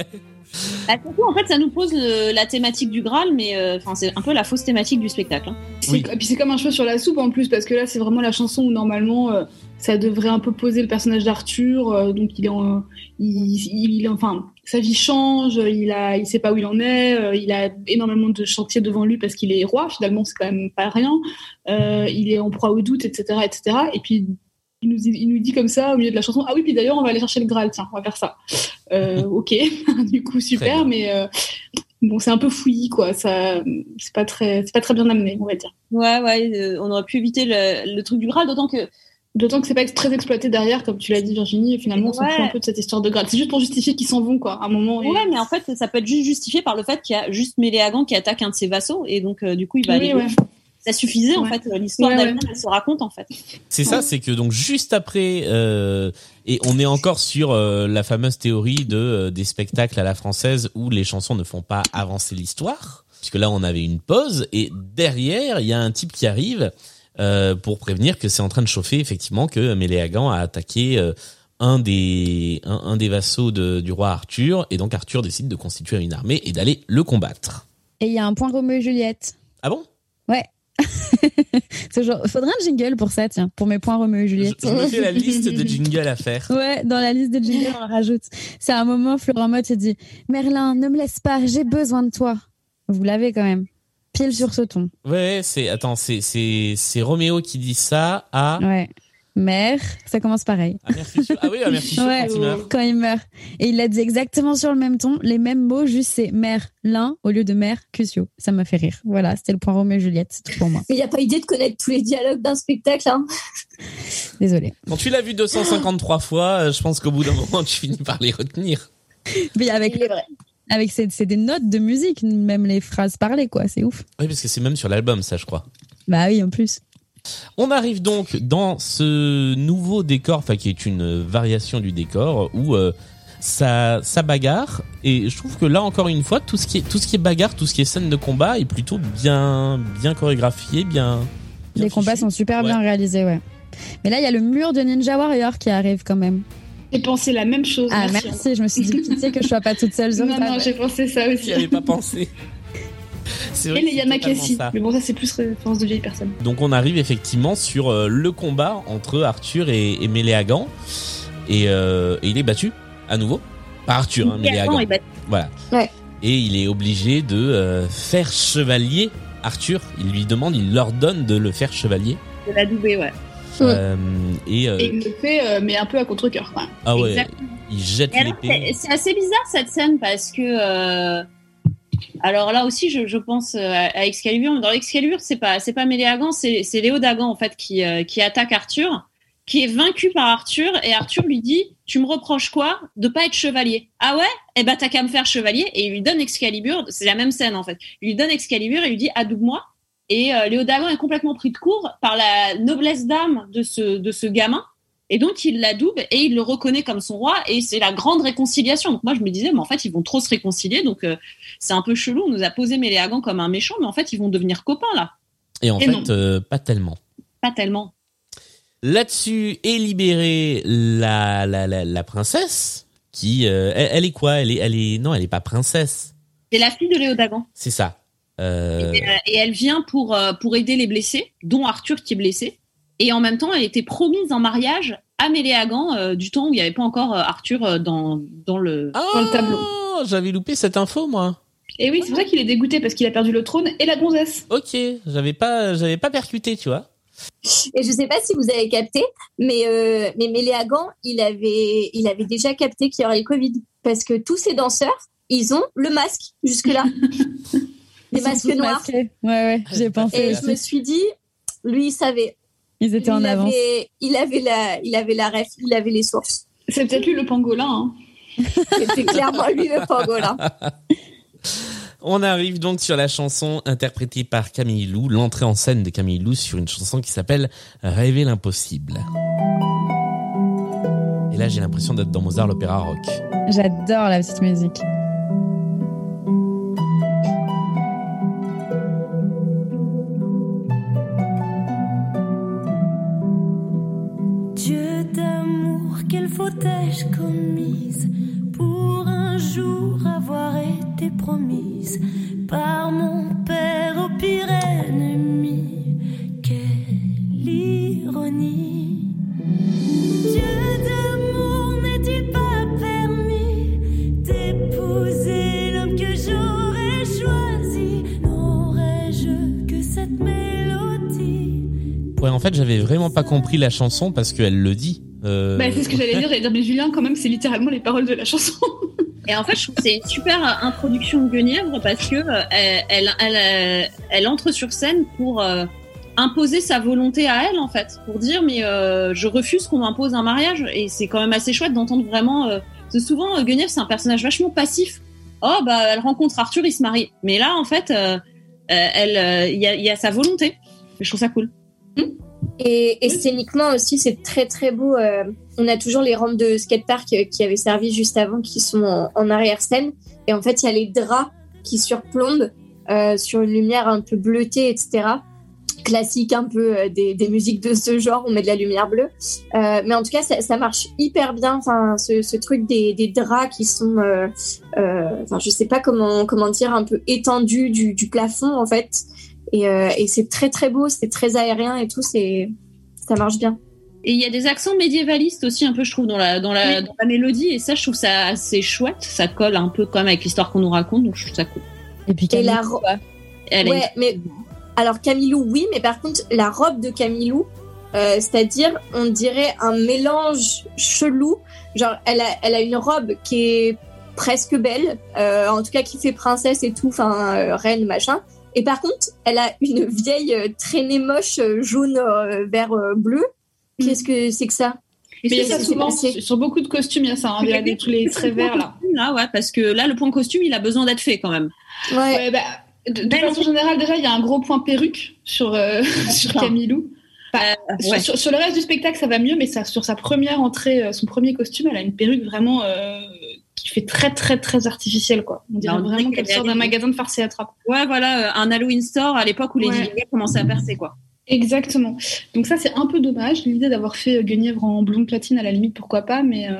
Bah, surtout, en fait, ça nous pose le- la thématique du Graal, mais euh, enfin, c'est un peu la fausse thématique du spectacle. hein. Oui. Et puis c'est comme un cheveu sur la soupe en plus, parce que là c'est vraiment la chanson où normalement euh, ça devrait un peu poser le personnage d'Arthur. euh, donc il est, en, il, il- enfin, sa vie change. Il a, il sait pas où il en est. euh, il a énormément de chantiers devant lui parce qu'il est roi. Finalement, c'est quand même pas rien. Euh, il est en proie au doute, etc., etc. Et puis il nous, il nous dit comme ça au milieu de la chanson. Ah oui, puis d'ailleurs, on va aller chercher le Graal. Tiens, on va faire ça. Euh, ok, du coup super, mais euh, bon, c'est un peu fouillis quoi. Ça, c'est pas très, c'est pas très bien amené, on va dire. Ouais, ouais, euh, on aurait pu éviter le, le truc du Graal, d'autant que D'autant que c'est pas très exploité derrière, comme tu l'as dit Virginie. et Finalement, on s'en Ouais. fout un peu de cette histoire de Graal. C'est juste pour justifier qu'ils s'en vont quoi. À un moment. et- Ouais, mais en fait, ça peut être juste justifié par le fait qu'il y a juste Méléagan qui attaque un de ses vassaux, et donc euh, du coup, il va Oui, aller. ouais. Ça suffisait en fait. L'histoire Ouais, d'elle-même, ouais. elle se raconte en fait. C'est ça, c'est que donc juste après, euh, et on est encore sur euh, la fameuse théorie de euh, des spectacles à la française où les chansons ne font pas avancer l'histoire, puisque là on avait une pause et derrière il y a un type qui arrive euh, pour prévenir que c'est en train de chauffer effectivement que Méléagan a attaqué euh, un des un, un des vassaux de- du roi Arthur et donc Arthur décide de constituer une armée et d'aller le combattre. Et il y a un point Roméo et Juliette. Ah bon? genre, faudrait un jingle pour ça, tiens, pour mes points Roméo et je, Juliette. je me fais la liste de jingles à faire. Ouais, dans la liste des jingles, on rajoute. C'est un moment, Florent Mott il dit Merlin, ne me laisse pas, j'ai besoin de toi. Vous l'avez quand même. Pile sur ce ton. Ouais, c'est attends, c'est c'est c'est Roméo qui dit ça à Ouais. Mère, ça commence pareil. Ah oui, Ouais. quand il meurt. Quand il meurt. Et il l'a dit exactement sur le même ton, les mêmes mots, juste c'est mère l'un au lieu de mère Cusio. Ça m'a fait rire. Voilà, c'était le point Roméo et Juliette, c'est tout pour moi. Mais il n'y a pas idée de connaître tous les dialogues d'un spectacle. Hein. Désolée. Quand tu l'as vu 253 fois, euh, je pense qu'au bout d'un moment, tu finis par les retenir. Mais avec, vrai. avec c'est c'est des notes de musique, même les phrases parlées, quoi. C'est ouf. Oui, parce que c'est même sur l'album, ça, je crois. Bah oui, en plus. On arrive donc dans ce nouveau décor, enfin qui est une variation du décor où euh, ça, ça bagarre et je trouve que là encore une fois tout ce qui est tout ce qui est bagarre, tout ce qui est scène de combat est plutôt bien bien chorégraphié, bien. bien Les combats sont super Ouais. bien réalisés, ouais. Mais là, il y a le mur de Ninja Warrior qui arrive quand même. J'ai pensé la même chose. Ah, merci. merci. Je me suis dit, pitié que je sois pas toute seule Non, non, j'ai pensé ça aussi. J'y avais pas pensé. C'est vrai Et les Yamakasi. Mais bon, ça, c'est plus référence de vieille personne. Donc on arrive effectivement sur euh, le combat entre Arthur et, et Méléagan et, euh, et il est battu à nouveau par Arthur, hein, Méléagan. et bah, Voilà. Ouais. Et il est obligé de euh, faire chevalier Arthur. Il lui demande, il leur donne de le faire chevalier. de la doubée, ouais. Euh, et euh, Et il le fait, euh, mais un peu à même. ah ouais, Exactement. il jette l'épée. c'est c'est assez bizarre cette scène parce que. Alors là aussi, je, pense euh, à, Excalibur. mais Dans Excalibur, c'est pas c'est pas Méléagan, c'est Léo Dagan en fait qui euh, qui attaque Arthur, qui est vaincu par Arthur et Arthur lui dit "Tu me reproches quoi De pas être chevalier? Ah ouais? Eh ben t'as qu'à me faire chevalier." Et il lui donne Excalibur. C'est la même scène en fait. Il lui donne Excalibur et il lui dit "Adoube-moi." Et euh, Léo Dagan est complètement pris de court par la noblesse d'âme de ce de ce gamin. Et donc il l'adoube et il le reconnaît comme son roi et c'est la grande réconciliation. Donc moi je me disais mais en fait ils vont trop se réconcilier donc euh, c'est un peu chelou. On nous a posé Méléagan comme un méchant mais en fait ils vont devenir copains là. Et en et fait, euh, pas tellement. Pas tellement. Là-dessus est libérée la la la, la princesse qui euh, elle, elle est quoi? Elle est elle est non, elle est pas princesse. C'est la fille de Léo Dagan C'est ça. Et, et elle vient pour pour aider les blessés dont Arthur qui est blessé et en même temps elle était promise en mariage à Méléagan euh, du temps où il n'y avait pas encore euh, Arthur euh, dans dans le Ah, Dans le tableau. J'avais loupé cette info moi. Et oui, c'est pour ça qu'il est dégoûté parce qu'il a perdu le trône et la gonzesse. Ok, j'avais pas j'avais pas percuté, tu vois. Et je sais pas si vous avez capté, mais, euh, mais Méléagan, il avait, il avait déjà capté qu'il y aurait le Covid. Parce que tous ces danseurs, ils ont le masque jusque-là. Les masques noirs. masqués. Ouais, ouais, Ah, j'ai pas pensé. Et je me suis dit, lui, il savait. Ils étaient en il avance. Avait, il avait la, il avait la ref, il avait les sources. C'est peut-être lui le pangolin. Hein. C'était clairement lui le pangolin. On arrive donc sur la chanson interprétée par Camille Lou, l'entrée en scène de Camille Lou sur une chanson qui s'appelle Rêver l'impossible. Et là, j'ai l'impression d'être dans Mozart l'opéra rock. J'adore la petite musique. D'amour, quelle faute ai-je commise pour un jour avoir été promise par mon père au pire ennemi. Quelle ironie Ouais, en fait, j'avais vraiment pas compris la chanson parce qu'elle le dit. Euh, Bah, c'est ce que j'allais dire. Et dire, mais Julien, quand même, c'est littéralement les paroles de la chanson. Et en fait, je trouve que c'est une super introduction de Guenièvre parce que euh, elle, elle, elle, euh, elle entre sur scène pour euh, imposer sa volonté à elle, en fait, pour dire mais euh, je refuse qu'on m'impose un mariage. Et c'est quand même assez chouette d'entendre vraiment. Euh, parce que souvent, euh, Guenièvre, c'est un personnage vachement passif. Oh bah, elle rencontre Arthur, il se marie. Mais là, en fait, euh, euh, elle, euh, il y, a, il y a sa volonté. Je trouve ça cool. Et scéniquement aussi, c'est très très beau. euh, on a toujours les rampes de skatepark euh, qui avaient servi juste avant, qui sont en, arrière-scène. Et en fait, il y a les draps qui surplombent euh, sur une lumière un peu bleutée, etc. Classique un peu des, musiques de ce genre, on met de la lumière bleue. Mais en tout cas, ça, marche hyper bien. Enfin, ce, truc des, draps qui sont, enfin, je sais pas comment comment dire, un peu étendus du, du plafond en fait. Et, euh, et c'est très très beau, c'est très aérien et tout, c'est ça marche bien. Et il y a des accents médiévalistes aussi, un peu, je trouve, dans la, dans la, Oui. dans la mélodie. Et ça, je trouve ça assez chouette. Ça colle un peu même avec l'histoire qu'on nous raconte, donc je trouve ça cool. Et puis Et la Camille, ro- Elle Ouais, est... mais alors Camilou, oui, mais par contre, la robe de Camilou, euh, c'est-à-dire, on dirait un mélange chelou. Genre, elle a, elle a une robe qui est presque belle, euh, en tout cas qui fait princesse et tout, enfin euh, reine machin. Et par contre, elle a une vieille euh, traînée moche euh, jaune euh, vert bleu. Qu'est-ce que c'est que ça? Mais il y a ça souvent sur, sur beaucoup de costumes, il y a ça. hein. Il y a des, tous les traits verts là. Là, ouais, parce que là, le point costume, il a besoin d'être fait quand même. Ouais. Ouais, bah, de, de façon générale, déjà, il y a un gros point perruque sur, euh, sur D'accord. Camilou. Bah, sur, ouais. sur- sur le reste du spectacle, ça va mieux, mais ça, sur sa première entrée, son premier costume, elle a une perruque vraiment euh, qui fait très, très, très artificielle, quoi. On dirait Bah, on vraiment qu'elle est sort d'un magasin de farce et attrape. Ouais, voilà, euh, un Halloween store à l'époque où les Ouais. Commençaient à percer, quoi. Exactement. Donc ça, c'est un peu dommage. L'idée d'avoir fait euh, Guenièvre en blonde platine, à la limite, pourquoi pas, mais euh,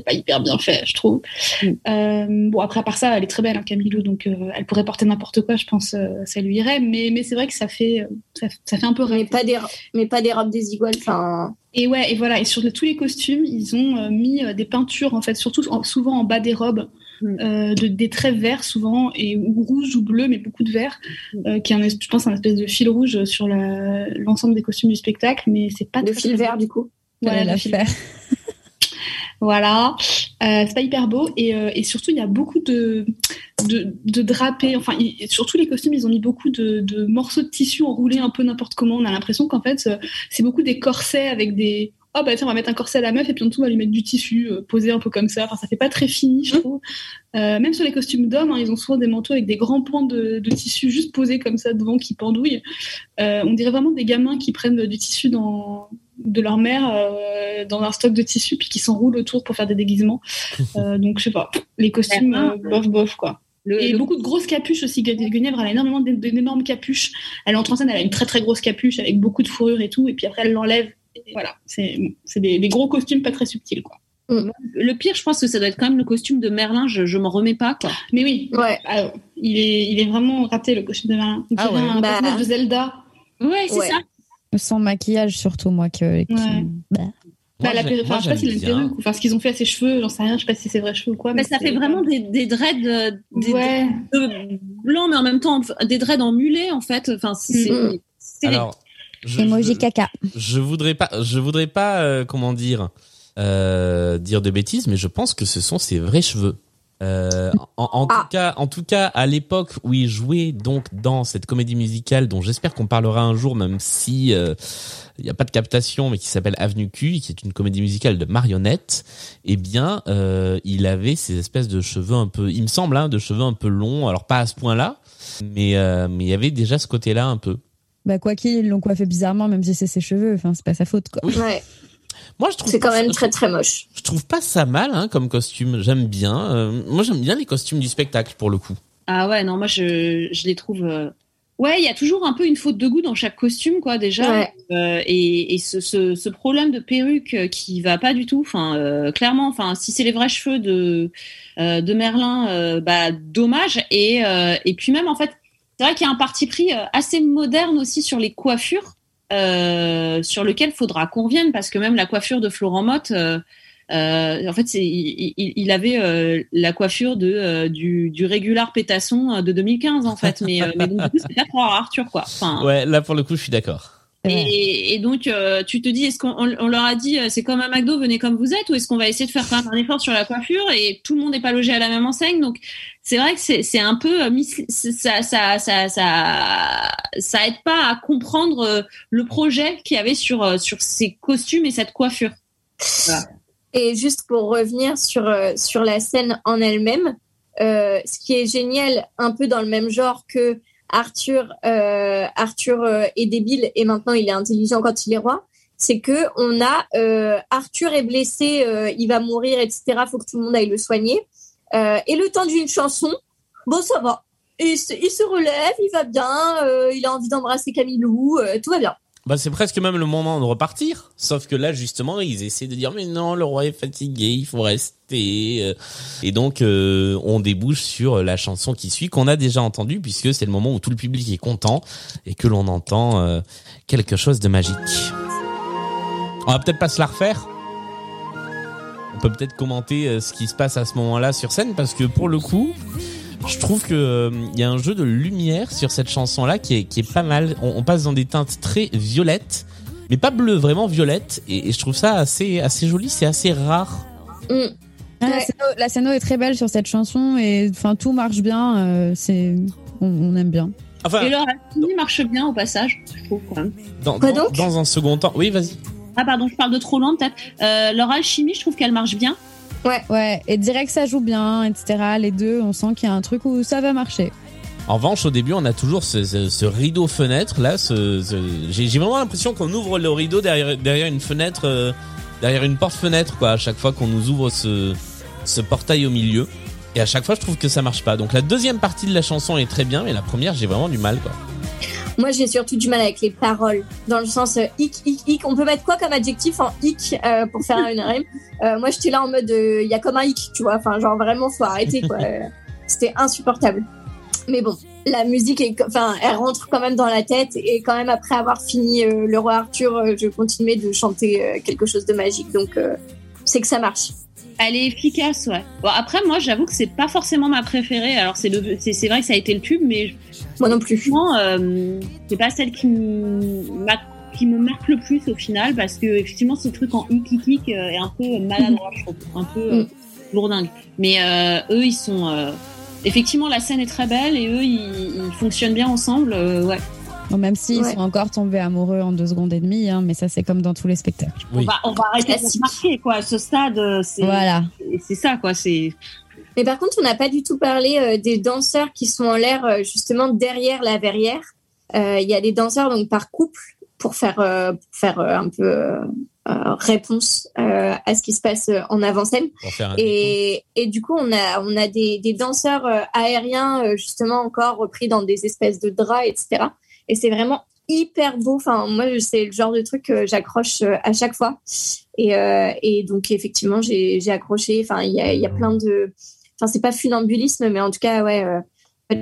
pas hyper bien fait, je trouve. Mm. Euh, bon, après, à part ça, elle est très belle, hein, Camilo, donc euh, elle pourrait porter n'importe quoi, je pense, euh, ça lui irait. Mais, mais c'est vrai que ça fait, ça, ça fait un peu Mais rêve. pas des, mais pas des robes désiguales. Enfin, Et ouais, et voilà. Et sur le- tous les costumes, ils ont euh, mis euh, des peintures, en fait, surtout en- souvent en bas des robes, Mm. euh, de, des traits verts souvent, et ou rouge ou bleu, mais beaucoup de vert, euh, qui est, un, je pense, un espèce de fil rouge sur l'ensemble des costumes du spectacle, mais c'est pas le très, fil très vert du coup. Voilà, la fil faire. Voilà, euh, c'est pas hyper beau et, euh, et surtout il y a beaucoup de de, drapés. Enfin, il- sur tous les costumes, ils ont mis beaucoup de, de morceaux de tissu enroulés un peu n'importe comment. On a l'impression qu'en fait, euh, c'est beaucoup des corsets avec des oh bah tiens on va mettre un corset à la meuf et puis en dessous on va lui mettre du tissu euh, posé un peu comme ça. Enfin, ça fait pas très fini, je trouve. Euh, même sur les costumes d'hommes, hein, ils ont souvent des manteaux avec des grands pans de, de tissu juste posés comme ça devant qui pendouillent. Euh, on dirait vraiment des gamins qui prennent du tissu dans de leur mère euh, dans un stock de tissu puis qui s'enroulent autour pour faire des déguisements. Euh, donc je sais pas, les costumes euh, bof bof quoi. Le, Et le- beaucoup de grosses capuches aussi. Gue- Guenièvre, elle a énormément d'é- d'énormes capuches. Elle entre en scène, elle a une très très grosse capuche avec beaucoup de fourrure et tout. Et puis après, elle l'enlève. Voilà, c'est c'est des, des gros costumes pas très subtils quoi. le pire, je pense que ça doit être quand même le costume de Merlin. Je, je m'en remets pas, quoi. Mais oui, Ouais. alors, il est il est vraiment raté le costume de Merlin. Ah ouais. un Bah. personnage de Zelda. Ouais, c'est Ouais. ça. Son maquillage, surtout, moi, que, Ouais. Bah. Bah, Moi, la perruque- enfin, je sais pas s'il a une perruque ou enfin ce qu'ils ont fait à ses cheveux, j'en sais rien, je sais pas si c'est vrai cheveux ou quoi. Mais mais ça fait vraiment des, des dreads, euh, des, Ouais. de blancs, mais en même temps des dreads en mulet, en fait. Enfin, c'est. Mm. c'est- Alors, je, Emoji je- caca. je voudrais pas, je voudrais pas, euh, comment dire, euh, dire de bêtises, mais je pense que ce sont ses vrais cheveux. Euh, en, en Ah. tout cas, en tout cas, à l'époque où il jouait donc dans cette comédie musicale dont j'espère qu'on parlera un jour, même si euh, il n'y a pas de captation, mais qui s'appelle Avenue Q, qui est une comédie musicale de marionnettes. Eh bien, euh, il avait ces espèces de cheveux un peu, il me semble, hein, de cheveux un peu longs. Alors pas à ce point-là, mais euh, mais il y avait déjà ce côté-là un peu. Bah, quoi qu'il, ils l'ont coiffé bizarrement, même si c'est ses cheveux. Enfin, c'est pas sa faute, quoi. Ouais. Moi, je trouve C'est quand même très très moche. Je trouve pas ça mal hein, comme costume. J'aime bien. Euh, moi, j'aime bien les costumes du spectacle pour le coup. Ah ouais, non, moi je, je les trouve. euh, Ouais, il y a toujours un peu une faute de goût dans chaque costume, quoi, déjà. Ouais. Euh, et et ce, ce, ce problème de perruque qui va pas du tout. Enfin, euh, clairement, enfin, si c'est les vrais cheveux de euh, de Merlin, euh, bah dommage. Et euh, et puis même en fait, c'est vrai qu'il y a un parti pris euh, assez moderne aussi sur les coiffures, euh, sur lequel faudra qu'on revienne parce que même la coiffure de Florent Motte. euh, euh, en fait, il, il- il avait euh, la coiffure de du, du régular pétasson de 2015 en fait, mais, mais du coup, c'est pas Arthur quoi. Ouais, là pour le coup, je suis d'accord. Et, et donc, euh, tu te dis, est-ce qu'on on- on leur a dit, euh, c'est comme un McDo, venez comme vous êtes, ou est-ce qu'on va essayer de faire un effort sur la coiffure et tout le monde n'est pas logé à la même enseigne, donc c'est vrai que c'est un peu euh, ça ça ça ça ça aide pas à comprendre euh, le projet qu'il y avait sur euh, sur ces costumes et cette coiffure. Et juste pour revenir sur, euh, sur la scène en elle-même, euh, ce qui est génial, un peu dans le même genre que Arthur, euh, Arthur euh, est débile et maintenant il est intelligent quand il est roi, c'est que on a euh, Arthur est blessé, il va mourir, etc. Faut que tout le monde aille le soigner. Et le temps d'une chanson, bon ça va. Il se, relève, il va bien, il a envie d'embrasser Camilou, tout va bien. Bah, c'est presque même le moment de repartir. Sauf que là, justement, ils essaient de dire, mais non, le roi est fatigué, il faut rester. euh. Et donc, euh, on débouche sur la chanson qui suit, qu'on a déjà entendue, puisque c'est le moment où tout le public est content et que l'on entend euh, quelque chose de magique. On va peut-être pas se la refaire. On peut peut-être commenter ce qui se passe à ce moment-là sur scène, parce que pour le coup, je trouve que euh, il y a un jeu de lumière sur cette chanson là qui est qui est pas mal. On, on passe dans des teintes très violettes, mais pas bleu, vraiment violette, et, et je trouve ça assez assez joli. C'est assez rare. Mm. Ah, la, scéno, la scéno est très belle sur cette chanson et enfin tout marche bien. euh, c'est on, on aime bien. Enfin, Et leur alchimie marche bien au passage, je trouve quand même. dans, Quoi dans, donc? dans un second temps, oui, vas-y. Ah pardon, je parle de trop loin peut-être. Euh, leur alchimie, je trouve qu'elle marche bien. Ouais, et direct ça joue bien, etc. Les deux, on sent qu'il y a un truc où ça va marcher. En revanche, au début, on a toujours ce, rideau fenêtre là. Ce, j'ai vraiment l'impression qu'on ouvre le rideau derrière derrière une fenêtre, euh, derrière une porte-fenêtre quoi. À chaque fois qu'on nous ouvre ce ce portail au milieu. Et à chaque fois, je trouve que ça marche pas. Donc la deuxième partie de la chanson est très bien, mais la première, j'ai vraiment du mal quoi. Moi, j'ai surtout du mal avec les paroles, dans le sens euh, hic, hic, hic. On peut mettre quoi comme adjectif en hic euh, pour faire une rime? Euh, Moi, j'étais là en mode, il y a comme un hic, tu vois. Enfin, genre vraiment, faut arrêter quoi. Euh, C'était insupportable. Mais bon, la musique, est, enfin, elle rentre quand même dans la tête. Et quand même, après avoir fini euh, le roi Arthur, euh, je continuais de chanter euh, quelque chose de magique. Donc, euh, c'est que ça marche. Elle est efficace, ouais. Bon, après, moi, j'avoue que c'est pas forcément ma préférée. Alors, c'est vrai que ça a été le tube, mais Moi non plus. franchement, euh, c'est pas celle qui qui me marque le plus au final, parce que effectivement, ce truc en hic hic hic euh, est un peu maladroit, je trouve, un peu euh, Mm. lourdingue. Mais euh, eux, ils sont. euh, Effectivement, la scène est très belle et eux, ils, ils fonctionnent bien ensemble. euh, ouais. Bon, même s'ils Ouais. sont encore tombés amoureux en deux secondes et demie, hein, mais ça c'est comme dans tous les spectacles. Oui. On va, on va arrêter de se Classique. marquer, quoi. À ce stade, euh, c'est Voilà. c'est ça, quoi. C'est Mais par contre, on n'a pas du tout parlé euh, des danseurs qui sont en l'air euh, justement derrière la verrière. Euh, Il y a des danseurs donc par couple pour faire euh, pour faire euh, un peu réponse euh, à ce qui se passe euh, en avant-scène. Et, et du coup, on a on a des, des danseurs euh, aériens euh, justement encore repris dans des espèces de draps, etc. Et c'est vraiment hyper beau. Enfin, moi, c'est le genre de truc que j'accroche euh, à chaque fois. Et, euh, donc, effectivement, j'ai accroché. Enfin, il y a, plein de. Enfin, c'est pas funambulisme, mais en tout cas, ouais, euh,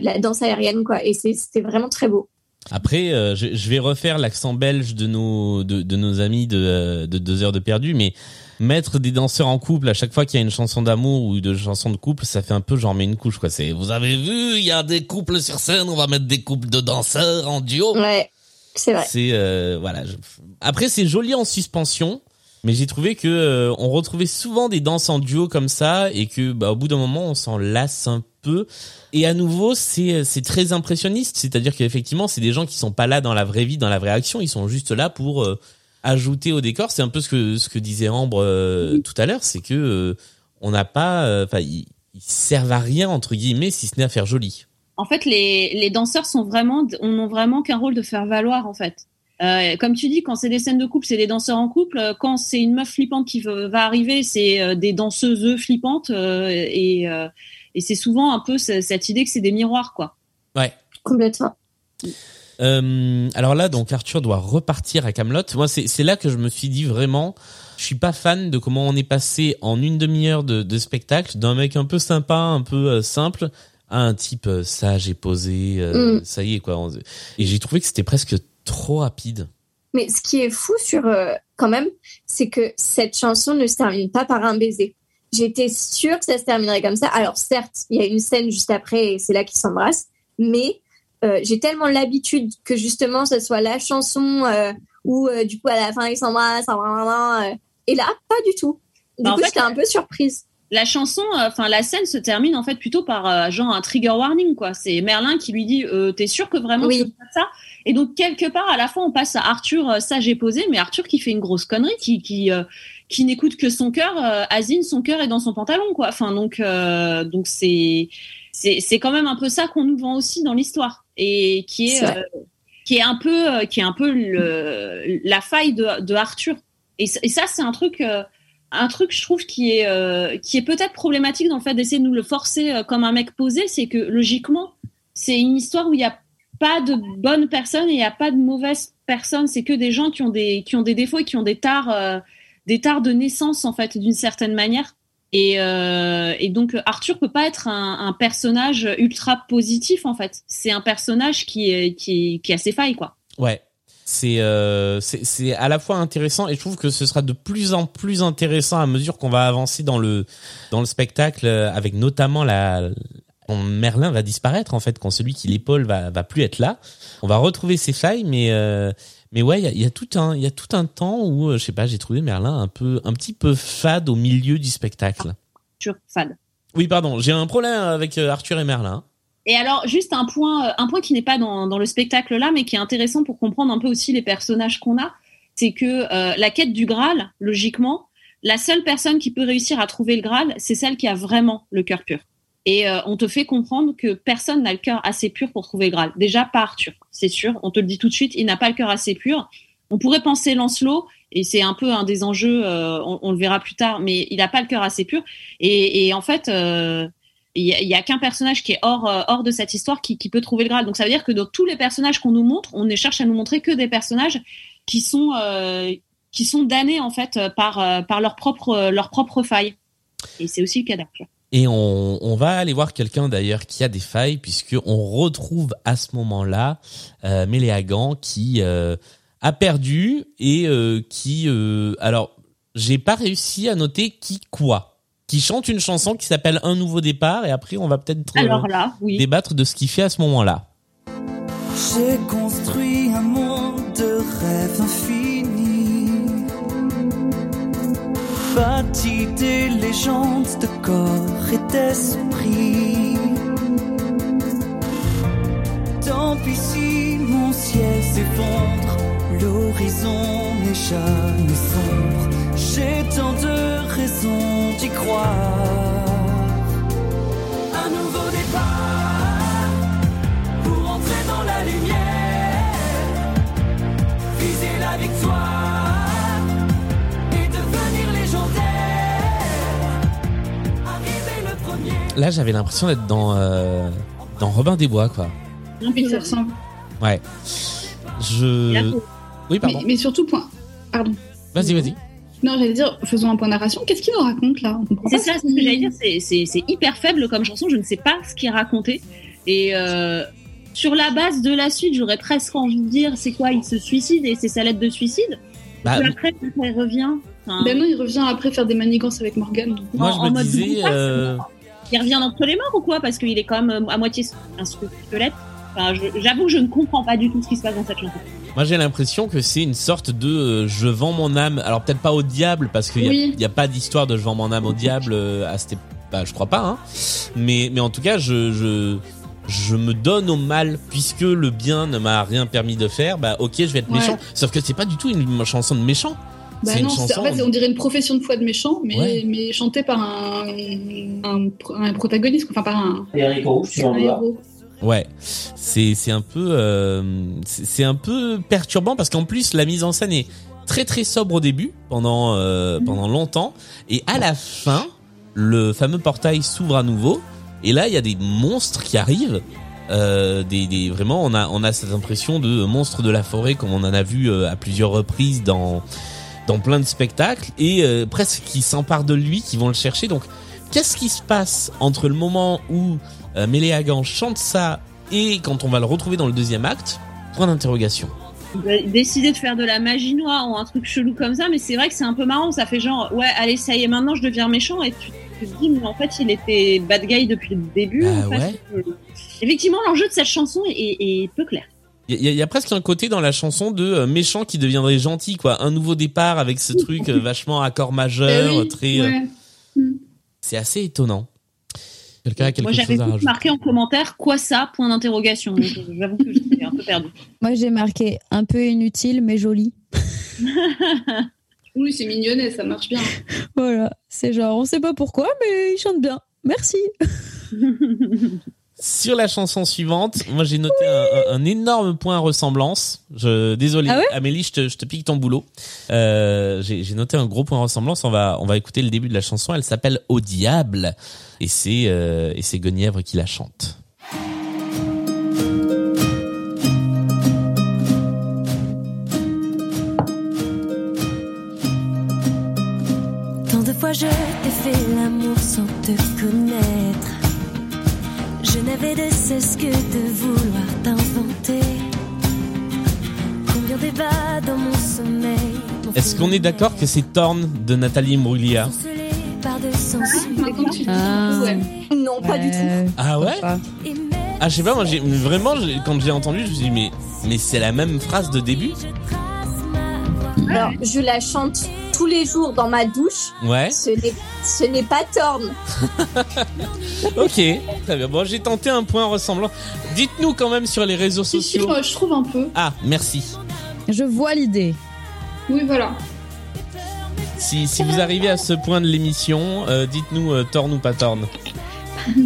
la danse aérienne, quoi. Et c'était vraiment très beau. Après, je, vais refaire l'accent belge de nos de, nos amis de, de deux heures de perdu, mais mettre des danseurs en couple à chaque fois qu'il y a une chanson d'amour ou de chanson de couple, ça fait un peu genre met une couche quoi. C'est vous avez vu, il y a des couples sur scène, on va mettre des couples de danseurs en duo. Ouais, c'est vrai. C'est euh, voilà. je- Après, c'est joli en suspension, mais j'ai trouvé que euh, on retrouvait souvent des danses en duo comme ça et que bah, au bout d'un moment, on s'en lasse un peu. Et à nouveau, c'est c'est très impressionniste, c'est-à-dire qu'effectivement, c'est des gens qui sont pas là dans la vraie vie, dans la vraie action, ils sont juste là pour euh, ajouter au décor. C'est un peu ce que ce que disait Ambre euh, tout à l'heure, c'est que euh, on n'a pas, euh, enfin, ils, ils servent à rien entre guillemets, si ce n'est à faire joli. en fait, les, les danseurs sont vraiment, on ont vraiment qu'un rôle de faire valoir, en fait. Euh, comme tu dis, quand c'est des scènes de couple, c'est des danseurs en couple. Quand c'est une meuf flippante qui veut- va arriver, c'est euh, des danseuses flippantes. euh, et euh, et c'est souvent un peu ce- cette idée que c'est des miroirs, quoi. Ouais. Complètement. Euh, alors là, donc Arthur doit repartir à Camelot. Moi, c'est là que je me suis dit vraiment, je suis pas fan de comment on est passé en une demi-heure de, de spectacle d'un mec un peu sympa, un peu euh, simple, à un type euh, sage et posé. Mm. Ça y est quoi. On- Et j'ai trouvé que c'était presque trop rapide. Mais ce qui est fou sur quand même, c'est que cette chanson ne se termine pas par un baiser. J'étais sûre que ça se terminerait comme ça. Alors certes, il y a une scène juste après et c'est là qu'ils s'embrassent, mais euh, j'ai tellement l'habitude que justement ce soit la chanson euh, où euh, du coup à la fin ils s'embrassent, euh, et là pas du tout. Du Bah, coup j'étais un peu surprise. La chanson, euh, enfin la scène se termine en fait plutôt par genre un trigger warning quoi. C'est Merlin qui lui dit t'es sûr que vraiment Oui. tu veux ça? Et donc quelque part à la fin on passe à Arthur sage et posé, mais Arthur qui fait une grosse connerie, qui qui qui n'écoute que son cœur. Asine son cœur est dans son pantalon quoi. Enfin donc donc c'est c'est quand même un peu ça qu'on nous vend aussi dans l'histoire et qui est euh, qui est un peu euh, qui est un peu le, la faille de, de Arthur. Et, ça c'est un truc. euh, un truc je trouve qui est qui est peut-être problématique dans le fait d'essayer de nous le forcer comme un mec posé c'est que logiquement c'est une histoire où il n'y a pas de bonnes personnes et il n'y a pas de mauvaises personnes c'est que des gens qui ont des qui ont des défauts et qui ont des tares des tares de naissance en fait d'une certaine manière et, euh, et donc Arthur peut pas être un, personnage ultra positif en fait c'est un personnage qui qui, a ses failles quoi Ouais. C'est euh, c'est c'est à la fois intéressant et je trouve que ce sera de plus en plus intéressant à mesure qu'on va avancer dans le dans le spectacle euh, avec notamment la Merlin va disparaître en fait quand celui qui l'épaule va va plus être là. On va retrouver ses failles mais mais ouais, il y a, il y a tout un il y a tout un temps où euh, je sais pas, j'ai trouvé Merlin un peu un petit peu fade au milieu du spectacle. Arthur fade Oui, pardon, j'ai un problème avec euh, Arthur et Merlin. Et alors, juste un point, euh, un point qui n'est pas dans, dans le spectacle là, mais qui est intéressant pour comprendre un peu aussi les personnages qu'on a, c'est que euh, la quête du Graal, logiquement, la seule personne qui peut réussir à trouver le Graal, c'est celle qui a vraiment le cœur pur. Et euh, on te fait comprendre que personne n'a le cœur assez pur pour trouver le Graal. Déjà pas Arthur, c'est sûr. On te le dit tout de suite, il n'a pas le cœur assez pur. On pourrait penser Lancelot, et c'est un peu un des enjeux, euh, on, le verra plus tard, mais il n'a pas le cœur assez pur. Et, en fait, euh, il y a, qu'un personnage qui est hors, hors de cette histoire qui, qui peut trouver le Graal. Donc ça veut dire que dans tous les personnages qu'on nous montre, on ne cherche à nous montrer que des personnages qui sont, qui sont damnés en fait par, par leur propre, leur propre faille. Et c'est aussi le cas d'Arthur. Et on, on va aller voir quelqu'un d'ailleurs qui a des failles puisque on retrouve à ce moment-là euh, Méléagan qui euh, a perdu et euh, qui euh, alors j'ai pas réussi à noter qui quoi qui chante une chanson qui s'appelle Un nouveau départ et après on va peut-être euh, oui. débattre de ce qu'il fait à ce moment-là. J'ai construit un monde de rêves infinis, bâti des légendes de corps et d'esprit. Tant pis si mon ciel s'effondre, l'horizon n'est jamais sombre. J'ai tant de raisons d'y croire. Un nouveau départ pour entrer dans la lumière, viser la victoire Là j'avais l'impression d'être dans euh, dans Robin des Bois quoi. Non, puis Oui, ça ressemble. Ouais. Je oui pardon. Mais, mais surtout, point. Pardon. Vas-y vas-y. Non, j'allais dire, faisons un point narration. Qu'est-ce qu'il nous raconte là? C'est ça, ce que j'allais dire. C'est, c'est, c'est hyper faible comme chanson. Je ne sais pas ce qui est raconté. Et euh, sur la base de la suite, j'aurais presque envie de dire c'est quoi Il se suicide et c'est sa lettre de suicide? Bah, Puis après, quand il revient. enfin, Ben non, il revient après faire des manigances avec Morgan. moi en- je en me mode disais euh, Il revient d'entre les morts ou quoi? Parce qu'il est quand même euh, à moitié un squelette. Enfin, j'avoue que je ne comprends pas du tout ce qui se passe dans cette chanson. Moi, j'ai l'impression que c'est une sorte de euh, je vends mon âme. Alors peut-être pas au diable parce qu'il y, a- Oui. a pas d'histoire de je vends mon âme au diable euh, à cette bah, je crois pas hein. Mais mais en tout cas, je je je me donne au mal puisque le bien ne m'a rien permis de faire. Bah OK, je vais être Ouais. méchant. Sauf que c'est pas du tout une chanson de méchant. Bah non, chanson. en fait, on dirait une profession de foi de méchant, mais, Ouais. mais chantée par un, un, pro- un protagoniste, enfin par un, tu un héros. Ouais, c'est c'est un peu euh, c'est c'est un peu perturbant parce qu'en plus la mise en scène est très très sobre au début pendant euh, pendant longtemps et à la fin le fameux portail s'ouvre à nouveau et là il y a des monstres qui arrivent euh, des, des vraiment on a on a cette impression de monstres de la forêt comme on en a vu euh, à plusieurs reprises dans dans plein de spectacles et euh, presque qui s'emparent de lui qui vont le chercher donc qu'est-ce qui se passe entre le moment où euh, Méléagan chante ça et quand on va le retrouver dans le deuxième acte? Point d'interrogation décidé de faire de la magie noire ou un truc chelou comme ça, mais c'est vrai que c'est un peu marrant. Ça fait genre, ouais, allez, ça y est, maintenant je deviens méchant. Et tu te dis, mais en fait, il était bad guy depuis le début. Bah en fait. ouais. Euh, Effectivement, l'enjeu de cette chanson est, est peu clair. Il y, a- il y a presque un côté dans la chanson de euh, méchant qui deviendrait gentil, quoi. Un nouveau départ avec ce truc euh, vachement accord majeur, oui, très. euh, ouais. C'est assez étonnant. Quelqu'un a quelque Moi, j'avais chose à juste rajouter marqué en commentaire quoi ça Point d'interrogation. J'avoue que j'étais un peu perdue. Moi, j'ai marqué un peu inutile, mais joli. Oui, c'est mignonnet, ça marche bien. Voilà. C'est genre, on sait pas pourquoi, mais il chante bien. Merci. Sur la chanson suivante, moi j'ai noté un, un- un énorme point ressemblance. Je désolé, Ah ouais Amélie, je te, je te pique ton boulot. Euh, j'ai noté un gros point ressemblance. On va on va écouter le début de la chanson. Elle s'appelle Au diable et c'est euh, et c'est Guenièvre qui la chante. Tant de fois je t'ai fait l'amour sans te connaître. Je n'avais de cesse que de vouloir t'inventer. Combien débats dans mon sommeil. Est-ce qu'on est d'accord que c'est Torn de Nathalie de dis, Ah. ouais. Non, pas du tout. Ah ouais Pas. Ah je sais pas, moi j'ai vraiment quand j'ai entendu, je me suis dit mais mais c'est la même phrase de début Alors, je la chante tous les jours dans ma douche. Ouais. Ce n'est, pas Torn. Ok. Très bien. Bon, j'ai tenté un point ressemblant. Dites-nous quand même sur les réseaux Si, si, sociaux. moi, je trouve un peu. Ah, merci. Je vois l'idée. Oui, voilà. Si, si vous arrivez à ce point de l'émission, euh, dites-nous euh, torn ou pas torn.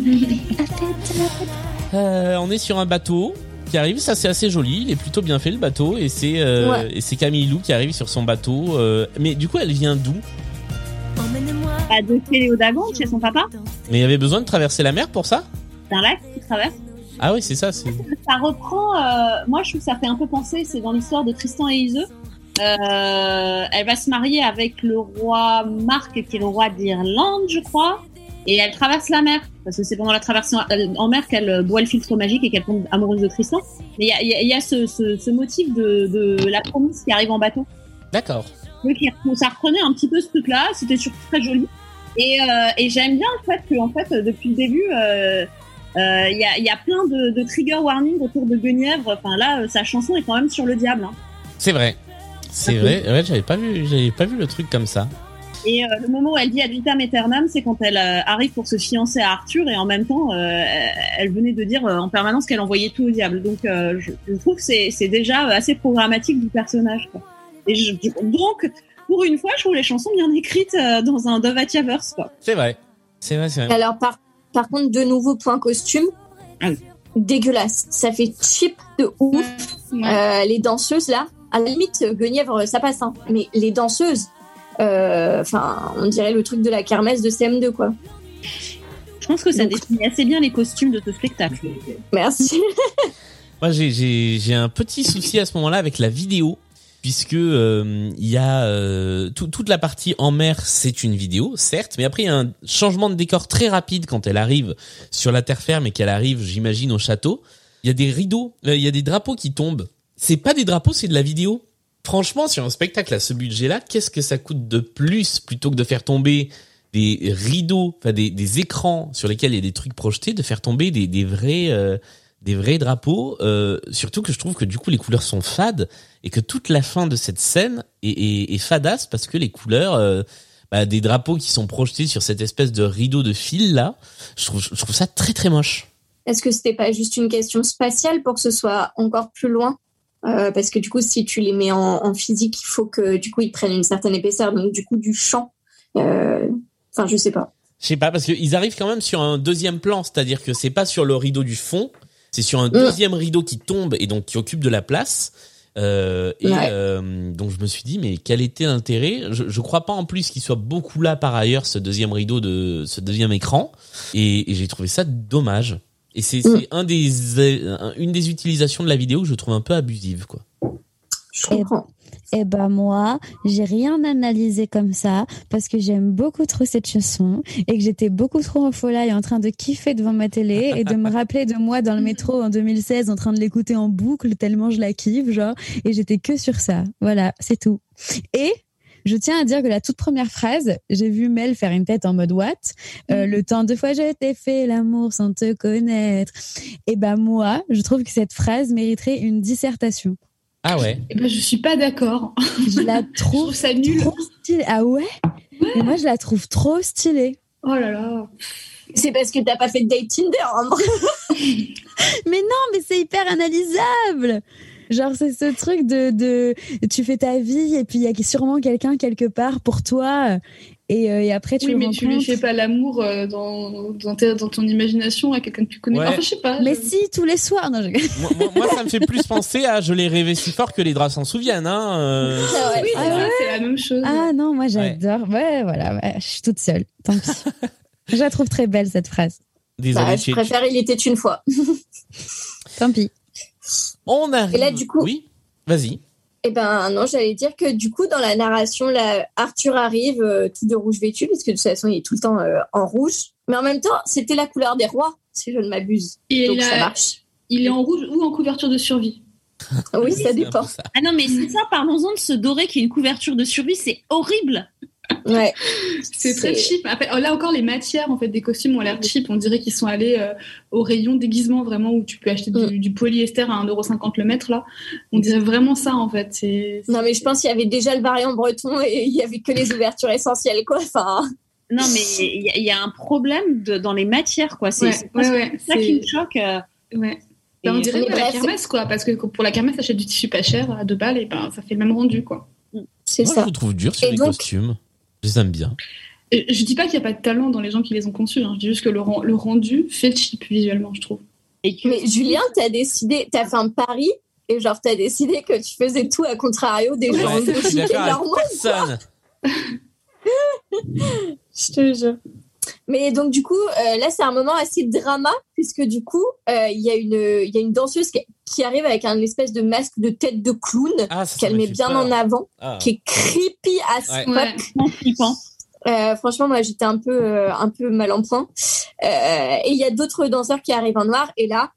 Euh, on est sur un bateau qui arrive, ça c'est assez joli, il est plutôt bien fait le bateau et c'est euh, Ouais. et c'est Camille Lou qui arrive sur son bateau. euh, mais du coup, elle vient d'où? Emmène-moi Bah, de chez Léo Dagan, chez son papa, Mais il y avait besoin de traverser la mer pour ça? C'est un lac qui traverse. Ah oui, c'est ça. C'est Ça reprend, euh, moi je trouve que ça fait un peu penser, c'est dans l'histoire de Tristan et Iseux. Euh, elle va se marier avec le roi Marc, qui est le roi d'Irlande, je crois. Et elle traverse la mer, parce que c'est pendant la traversée en, euh, mer qu'elle euh, boit le filtre magique et qu'elle tombe amoureuse de Tristan. Mais il y a, il y a- il y a ce, ce, ce motif de, de la promise qui arrive en bateau. d'accord. Donc ça reprenait un petit peu ce truc-là, c'était surtout très joli. Et, euh, et j'aime bien le fait que en fait depuis le début, euh, euh, il y, a, il y a plein de, de trigger warning autour de Guenièvre. Enfin là, sa chanson est quand même sur le diable. hein. C'est vrai. C'est vrai. Ouais, j'avais pas vu, j'avais pas vu le truc comme ça. Et euh, le moment où elle dit ad vitam aeternam, c'est quand elle euh, arrive pour se fiancer à Arthur et en même temps, euh, elle venait de dire euh, en permanence qu'elle envoyait tout au diable. Donc euh, je, je trouve que c'est c'est déjà assez programmatique du personnage. Quoi. Et je- donc pour une fois, je trouve les chansons bien écrites euh, dans un Dovatiaverse. Quoi. C'est vrai. C'est vrai, c'est vrai. Alors, par, par contre, de nouveau, point costume. Ah oui. Dégueulasse. Ça fait cheap de ouf. Ouais. Euh, les danseuses, là, à la limite, Guenièvre, ça passe. Hein. Mais les danseuses, enfin, on dirait le truc de la kermesse de CM2, quoi. Je pense que ça Donc- définit assez bien les costumes de ce spectacle. Merci. Moi, j'ai- un petit souci à ce moment-là avec la vidéo, puisque euh, il y a euh, tout- toute la partie en mer, c'est une vidéo, certes, mais après il y a un changement de décor très rapide quand elle arrive sur la terre ferme et qu'elle arrive, j'imagine, au château. Il y a des rideaux, euh, il y a des drapeaux qui tombent. C'est pas des drapeaux, c'est de la vidéo. Franchement, sur un spectacle à ce budget-là, qu'est-ce que ça coûte de plus plutôt que de faire tomber des rideaux, enfin des, des écrans sur lesquels il y a des trucs projetés, de faire tomber des, des vrais euh, des vrais drapeaux. euh, surtout que je trouve que du coup les couleurs sont fades et que toute la fin de cette scène est, est, fadasse parce que les couleurs euh, bah, des drapeaux qui sont projetés sur cette espèce de rideau de fil là, je trouve, je trouve ça très très moche. Est-ce que c'était pas juste une question spatiale pour que ce soit encore plus loin? Euh, Parce que du coup, si tu les mets en, en physique, il faut que du coup ils prennent une certaine épaisseur, donc du coup du champ. euh, Enfin, je sais pas. Je sais pas parce qu'ils arrivent quand même sur un deuxième plan, c'est-à-dire que c'est pas sur le rideau du fond, c'est sur un deuxième rideau qui tombe et donc qui occupe de la place. Euh, et Ouais. euh, donc je me suis dit mais quel était l'intérêt? Je, je crois pas en plus qu'il soit beaucoup là par ailleurs ce deuxième rideau de ce deuxième écran et, et j'ai trouvé ça dommage et c'est Mm. c'est un des une des utilisations de la vidéo que je trouve un peu abusive quoi. Je comprends. Eh ben moi, j'ai rien analysé comme ça parce que j'aime beaucoup trop cette chanson et que j'étais beaucoup trop en folie en train de kiffer devant ma télé et de me rappeler de moi dans le métro en 2016 en train de l'écouter en boucle tellement je la kiffe genre et j'étais que sur ça. Voilà, c'est tout. Et Je tiens à dire que la toute première phrase, j'ai vu Mel faire une tête en mode what Euh, Le temps deux fois je t'ai fait l'amour sans te connaître. Et ben moi, je trouve que cette phrase mériterait une dissertation. Ah ouais. Eh ben, je suis pas d'accord. Je la Je trouve ça nul. trop stylée. Ah ouais, Mais Moi, je la trouve trop stylée. Oh là là. C'est parce que t'as pas fait de date Tinder. hein. Mais non, mais c'est hyper analysable. Genre, c'est ce truc de, de, tu fais ta vie et puis il y a sûrement quelqu'un quelque part pour toi. Et, euh, et après, tu oui, le mais tu lui rencontres. fais pas l'amour euh, dans, dans, ta- dans ton imagination à quelqu'un que tu connais. Ouais. Enfin, je sais pas. Mais je- si, tous les soirs. Non, je... moi, moi- moi, ça me fait plus penser à je l'ai rêvé si fort que les draps s'en souviennent. Hein. euh, Ah. Oui, Ah c'est ouais c'est la même chose. Ah non, moi j'adore. Ouais, voilà, ouais, je suis toute seule. Tant pis. je la trouve très belle cette phrase. Désolé, Bah, je préfère Il était une fois. Tant pis. On arrive. Et là, du coup- Oui. Vas-y. Eh ben non, j'allais dire que du coup, dans la narration, là, Arthur arrive euh, tout de rouge vêtu, parce que de toute façon, il est tout le temps euh, en rouge. Mais en même temps, c'était la couleur des rois, si je ne m'abuse. Et Donc il, ça marche. il est en rouge ou en couverture de survie. Oui, ça dépend. ça. Ah non, mais c'est ça, parlons-en de ce doré qui est une couverture de survie, c'est horrible. Ouais. C'est très cheap. Après, là encore, les matières en fait des costumes ont l'air cheap. On dirait qu'ils sont allés euh, au rayon déguisement vraiment où tu peux acheter du, du polyester à 1,50€ le mètre là. On dirait vraiment ça en fait. Non, mais je pense qu'il y avait déjà le variant breton et il y avait que les ouvertures essentielles, quoi. Enfin, Non, mais il y, a- il y a un problème de, dans les matières, quoi. C'est Ouais, c'est ouais, ça ouais, ça qui me choque. euh. ouais. Ben, on dirait la kermesse quoi, parce que pour la kermesse, t'achètes du tissu pas cher à deux balles et ben ça fait le même rendu quoi. c'est Moi, je ça. vous trouve dur sur Et les donc- costumes. Je les aime bien. Et je dis pas qu'il y a pas de talent dans les gens qui les ont conçus. hein. Je dis juste que le, ren- le rendu fait cheap visuellement, je trouve. Et que- Mais Julien, t'as décidé, t'as fait un pari et genre t'as décidé que tu faisais tout à contrario des gens Ouais, je suis d'accord personne. Je te jure. Mais donc du coup, euh, là c'est un moment assez drama puisque du coup, euh, il y a une il y a une danseuse qui, qui arrive avec un espèce de masque de tête de clown Ah, qu'elle met bien peur. en avant, Ah. qui est creepy as Ouais. fuck. Ouais. Euh, franchement, moi, j'étais un peu, euh, un peu mal en point. Euh, et il y a d'autres danseurs qui arrivent en noir. Et là,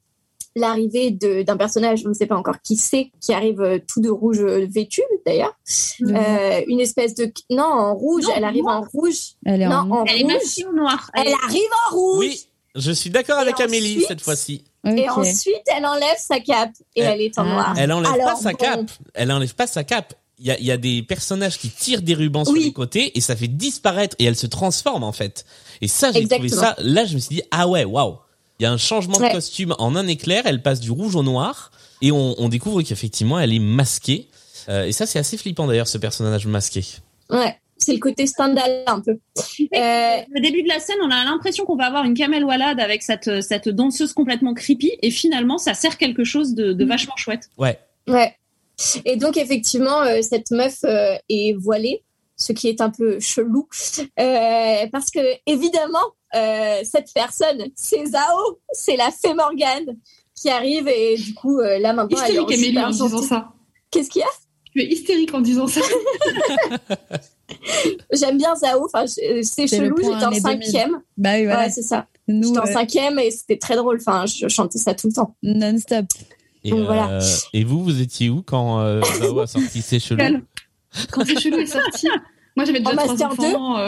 l'arrivée de- d'un personnage, on ne sait pas encore qui c'est, qui arrive euh, tout de rouge euh, vêtu, d'ailleurs. Euh, une espèce de... Non, en rouge. Non, elle arrive noir. en rouge. Elle est Non, en... en Elle est rouge. au noir. Elle arrive en rouge. Oui, je suis d'accord avec Amélie cette fois-ci. Et ensuite, elle enlève sa cape. Et Elle- elle est en noir. Elle enlève Alors, pas sa bon. cape. Elle enlève pas sa cape. Il y a, il y a des personnages qui tirent des rubans sur les côtés et ça fait disparaître et elle se transforme en fait. Et ça, j'ai trouvé ça. Là, je me suis dit ah ouais, waouh. Il y a un changement de costume en un éclair. Elle passe du rouge au noir et on, on découvre qu'effectivement elle est masquée. Euh, et ça, c'est assez flippant d'ailleurs ce personnage masqué. Ouais. C'est le côté Stendhal un peu. Euh, Le début de la scène, on a l'impression qu'on va avoir une Kamel Walad avec cette, cette danseuse complètement creepy, et finalement, ça sert quelque chose de, de vachement chouette. Ouais. Ouais. Et donc effectivement, euh, cette meuf euh, est voilée, ce qui est un peu chelou, euh, parce que évidemment, euh, cette personne, c'est Zao, c'est la fée Morgane qui arrive et du coup euh, là maintenant elle est en Hystérique Amélie super en disant ça. Qu'est-ce qu'il y a? Tu es hystérique en disant ça. J'aime bien Zao, enfin c'est C'est chelou. J'étais en année 2000. cinquième, Bah oui, voilà. ouais c'est ça. J'étais en euh, cinquième et c'était très drôle. Enfin, je chantais ça tout le temps. non-stop. Et, Donc, voilà. euh, et vous, vous étiez où quand euh, Zao a sorti ses chelous Quel Quand c'est chelou est sorti. Moi j'avais déjà En trois enfants.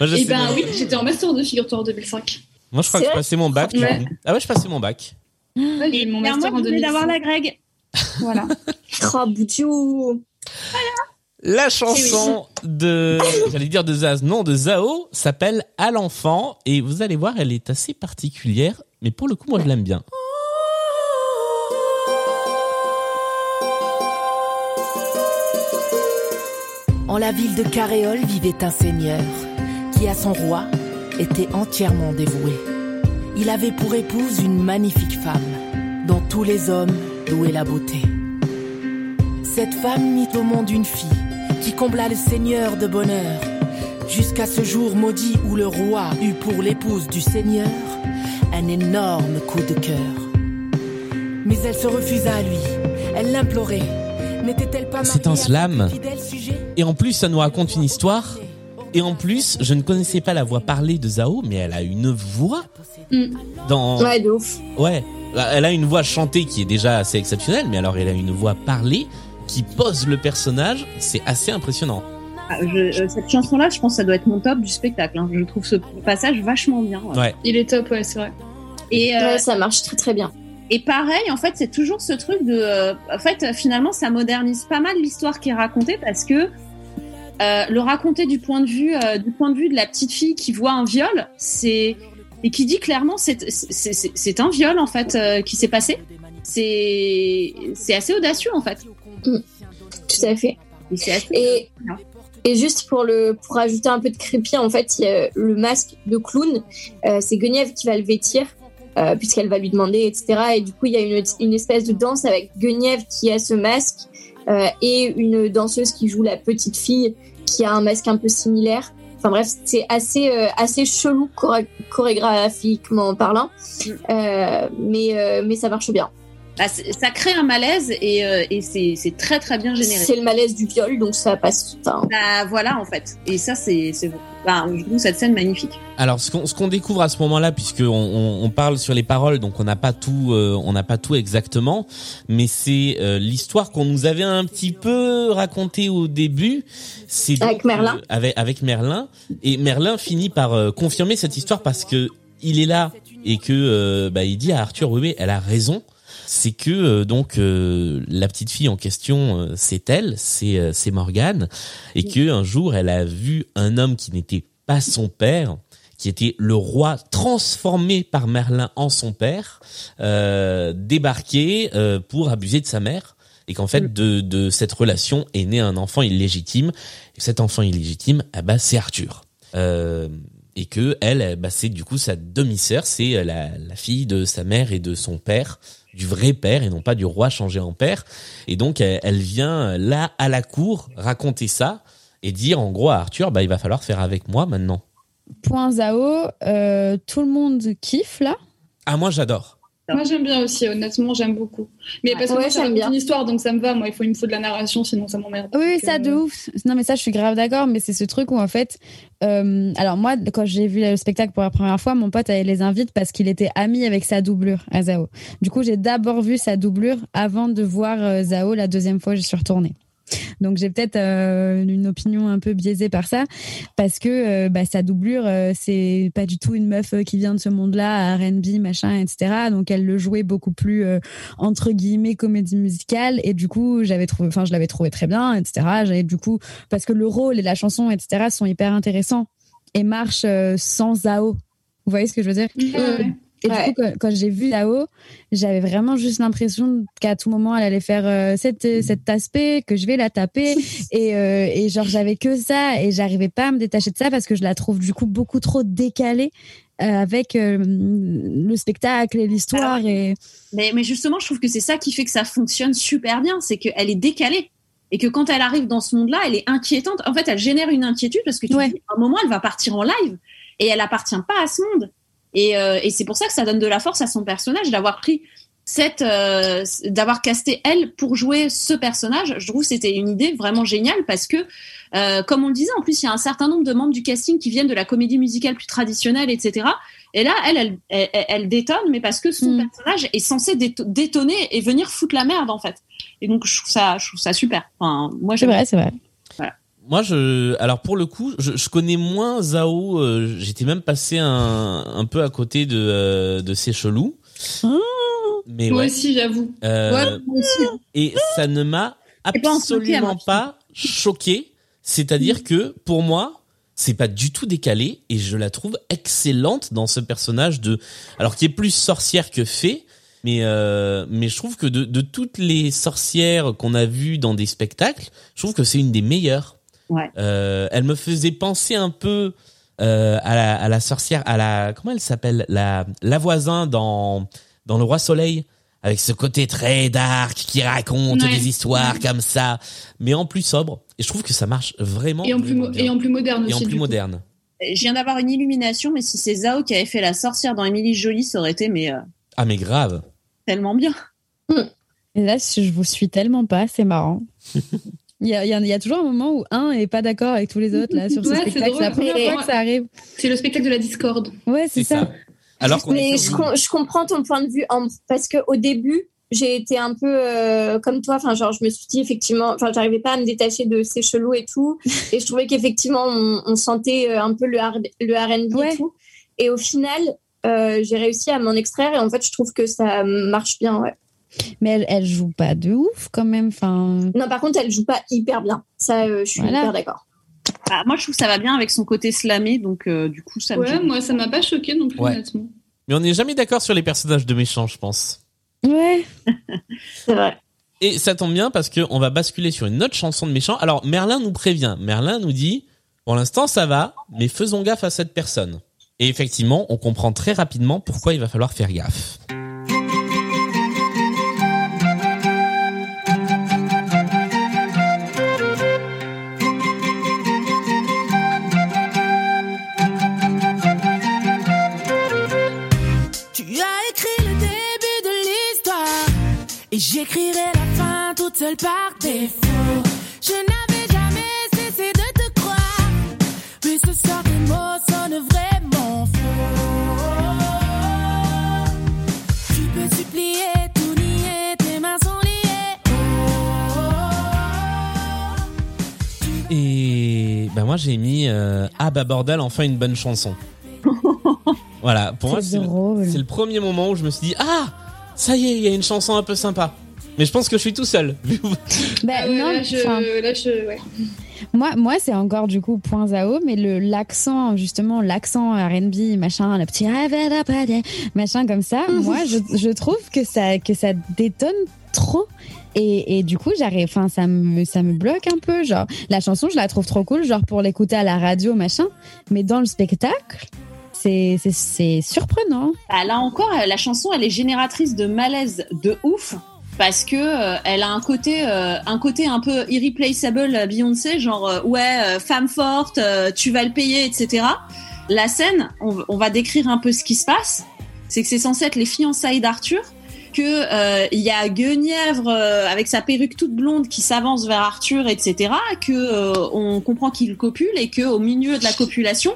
Moi, je Et sais ben oui, j'étais en master 2 figure-toi en 2005. Moi, je crois C'est que je vrai passais mon bac. du Ouais. coup. Ah ouais, je passais mon bac. Mon Et moi, master en je venais d'avoir 2005. la Greg. Voilà. Oh, Boutiou. La chanson de, j'allais dire de Zaz, non, de Zao s'appelle À l'enfant et vous allez voir, elle est assez particulière, mais pour le coup, moi, je l'aime bien. En la ville de Caréole vivait un seigneur qui à son roi était entièrement dévoué. Il avait pour épouse une magnifique femme dont tous les hommes louaient la beauté. Cette femme mit au monde une fille qui combla le seigneur de bonheur jusqu'à ce jour maudit où le roi eut pour l'épouse du seigneur un énorme coup de cœur. Mais elle se refusa à lui, elle l'implorait. N'était-elle pas C'est un slam. plus fidèle sujet? Et en plus, ça nous raconte une histoire. Et en plus, je ne connaissais pas la voix parlée de Zao, mais elle a une voix dans, Ouais, de ouf. ouais, elle a une voix chantée qui est déjà assez exceptionnelle, mais alors elle a une voix parlée qui pose le personnage, c'est assez impressionnant. Ah, je- euh, cette chanson-là, je pense que ça doit être mon top du spectacle. hein. Je trouve ce passage vachement bien. ouais. Ouais. Il est top, ouais, c'est vrai. Et, euh, Ouais, ça marche très très bien. Et pareil, en fait, c'est toujours ce truc de. euh, en fait, finalement, ça modernise pas mal l'histoire qui est racontée parce que euh, le raconter du point de vue euh, du point de vue de la petite fille qui voit un viol, c'est et qui dit clairement c'est un viol en fait euh, qui s'est passé. C'est c'est assez audacieux en fait. Tout à fait. Et assez- Et, et juste pour le pour ajouter un peu de crépi, en fait, il y a le masque de clown, c'est Guenièvre qui va le vêtir. puisqu'elle va lui demander, etc. Et du coup, il y a une, une espèce de danse avec Guenièvre qui a ce masque euh, et une danseuse qui joue la petite fille qui a un masque un peu similaire. Enfin bref, c'est assez euh, assez chelou choré- chorégraphiquement parlant, euh, mais euh, mais ça marche bien. Bah, ça crée un malaise et, euh, et c'est c'est très très bien généré. C'est le malaise du viol, donc ça passe. Enfin, Bah, voilà en fait. Et ça c'est c'est bah, je trouve cette scène magnifique. Alors, ce qu'on ce qu'on découvre à ce moment-là, puisque on, on, on parle sur les paroles, donc on n'a pas tout, euh, on n'a pas tout exactement, mais c'est euh, l'histoire qu'on nous avait un petit peu racontée au début. C'est Avec donc, Merlin. euh, avec avec Merlin, et Merlin finit par euh, confirmer cette histoire parce que il est là et que euh, bah, il dit à Arthur, oui, oui, elle a raison. C'est que euh, donc euh, la petite fille en question, euh, c'est elle, c'est euh, c'est Morgane, et que un jour elle a vu un homme qui n'était pas son père, qui était le roi transformé par Merlin en son père, euh, débarquer euh, pour abuser de sa mère, et qu'en fait de, de cette relation est né un enfant illégitime. Et cet enfant illégitime, ah bah c'est Arthur. Euh, et que elle, eh bah, c'est du coup sa demi-sœur, c'est la, la fille de sa mère et de son père, du vrai père et non pas du roi changé en père. Et donc elle, elle vient là à la cour raconter ça et dire en gros à Arthur, bah il va falloir faire avec moi maintenant. Point Zao, euh, tout le monde kiffe là? Ah moi j'adore. Moi, j'aime bien aussi, honnêtement, j'aime beaucoup. Mais parce que Ouais, moi, ça bien. une histoire, donc ça me va. Moi, il faut, il me faut de la narration, sinon ça m'emmerde. Oui, ça euh, de ouf. Non, mais ça, je suis grave d'accord. Mais c'est ce truc où en fait, euh, alors moi, quand j'ai vu le spectacle pour la première fois, mon pote elle les invite parce qu'il était ami avec sa doublure à Zao. Du coup, j'ai d'abord vu sa doublure avant de voir euh, Zao la deuxième fois. Je suis retournée. Donc j'ai peut-être euh, une opinion un peu biaisée par ça parce que euh, bah, sa doublure euh, c'est pas du tout une meuf euh, qui vient de ce monde-là R&B machin etc donc elle le jouait beaucoup plus euh, entre guillemets comédie musicale. Et du coup j'avais trouvé enfin je l'avais trouvé très bien etc j'avais du coup parce que le rôle et la chanson etc sont hyper intéressants et marchent euh, sans Zao vous voyez ce que je veux dire? Ouais, ouais. Et Ouais. du coup, quand, quand j'ai vu Zao, j'avais vraiment juste l'impression qu'à tout moment, elle allait faire euh, cet, cet aspect, que je vais la taper. et, euh, et genre, j'avais que ça et j'arrivais pas à me détacher de ça parce que je la trouve du coup beaucoup trop décalée euh, avec euh, le spectacle et l'histoire. Et... Mais, mais justement, je trouve que c'est ça qui fait que ça fonctionne super bien, c'est qu'elle est décalée. Et que quand elle arrive dans ce monde-là, elle est inquiétante. En fait, elle génère une inquiétude parce que tu Ouais. dis, à un moment, elle va partir en live et elle appartient pas à ce monde. Et, euh, et c'est pour ça que ça donne de la force à son personnage d'avoir pris cette, euh, d'avoir casté elle pour jouer ce personnage. Je trouve que c'était une idée vraiment géniale parce que, euh, comme on le disait, en plus, il y a un certain nombre de membres du casting qui viennent de la comédie musicale plus traditionnelle, etc. Et là, elle, elle, elle, détonne, mais parce que son Mm. personnage est censé déto- détonner et venir foutre la merde, en fait. Et donc, je trouve ça, je trouve ça super. Enfin, moi, C'est vrai, c'est vrai. Moi, je, alors pour le coup, je, je connais moins Zao. euh, J'étais même passé un, un peu à côté de euh, de ces chelous. Mais Moi ouais. aussi, j'avoue. Euh, Ouais, moi aussi. et ça ne m'a absolument pas choqué. C'est-à-dire que pour moi, c'est pas du tout décalé et je la trouve excellente dans ce personnage de, alors qui est plus sorcière que fée. Mais euh, mais je trouve que de, de toutes les sorcières qu'on a vues dans des spectacles, je trouve que c'est une des meilleures. Ouais. Euh, elle me faisait penser un peu euh, à, la, à la sorcière, à la comment elle s'appelle, la la voisin dans dans le Roi Soleil, avec ce côté très dark qui raconte Ouais. des histoires comme ça, mais en plus sobre. Et je trouve que ça marche vraiment. Et en, plus, vraiment mo- bien. et en plus moderne Et en plus du coup. moderne. Je viens d'avoir une illumination, mais si c'est Zao qui avait fait la sorcière dans Émilie Jolie, ça aurait été mais euh, Ah mais grave. tellement bien. Et là, je vous suis tellement pas, c'est marrant. Il y, a, il y a- il y a toujours un moment où un est pas d'accord avec tous les autres là sur ce Ouais, spectacle. C'est la première fois que ça arrive. C'est le spectacle de la discorde. Ouais, c'est ça. ça. Alors Mais je, une- com- je comprends ton point de vue en- parce que au début, j'ai été un peu euh, comme toi. Enfin, genre, je me suis dit effectivement, enfin, j'arrivais pas à me détacher de ces chelous et tout. et je trouvais qu'effectivement, on, on sentait euh, un peu le, le R&B Ouais. et tout. Et au final, euh, j'ai réussi à m'en extraire et en fait, je trouve que ça marche bien. Ouais. Mais elle, elle joue pas de ouf quand même. Enfin, Non, par contre, elle joue pas hyper bien. Ça, euh, je suis Voilà. hyper d'accord. Ah, moi, je trouve que ça va bien avec son côté slamé, donc euh, du coup, ça me Ouais, moi, ça m'a pas choqué non plus, Ouais. honnêtement. Mais on n'est jamais d'accord sur les personnages de méchants, je pense. ouais. C'est vrai. Et ça tombe bien parce que on va basculer sur une autre chanson de méchant. Alors Merlin nous prévient. Merlin nous dit, pour l'instant ça va, mais faisons gaffe à cette personne. Et effectivement, on comprend très rapidement pourquoi il va falloir faire gaffe. Et j'écrirai la fin toute seule par défaut. Je n'avais jamais cessé de te croire, mais ce soir tes mots sonnent vraiment faux. Tu peux supplier, tout nier, tes mains sont liées. Et ben moi j'ai mis euh, ah bah bordel enfin une bonne chanson. voilà, pour moi C'est le premier moment où je me suis dit ah ça y est il y a une chanson un peu sympa. Mais je pense que je suis tout seul. Bah, Ah ouais, non, là, je, là, je, ouais. moi, moi c'est encore du coup point Zao, mais le l'accent justement l'accent R&B machin, le petit machin comme ça, moi je, je trouve que ça que ça détonne trop. Et, et du coup, j'arrive, enfin, ça me, ça me bloque un peu. Genre, la chanson, je la trouve trop cool, genre pour l'écouter à la radio, machin. Mais dans le spectacle, c'est, surprenant. Là encore, euh, la chanson, elle est génératrice de malaise de ouf. Parce que euh, elle a un côté, euh, un côté un peu irreplaceable Beyoncé, genre ouais, femme forte, tu vas le payer, etc. La scène, on, va décrire un peu ce qui se passe. C'est que c'est censé être les fiançailles d'Arthur, que il y a Guenièvre avec sa perruque toute blonde qui s'avance vers Arthur, etc. Que on comprend qu'il copule et que au milieu de la copulation,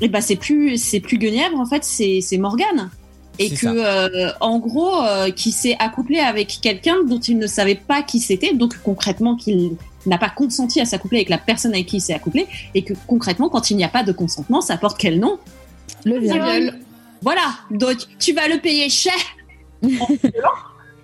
et ben c'est plus c'est plus Guenièvre en fait, c'est c'est Morgane et que euh, en gros euh, qui s'est accouplé avec quelqu'un dont il ne savait pas qui c'était donc concrètement qu'il n'a pas consenti à s'accoupler avec la personne avec qui il s'est accouplé et que concrètement quand il n'y a pas de consentement ça porte quel nom? Le viol. Viol. voilà donc tu vas le payer cher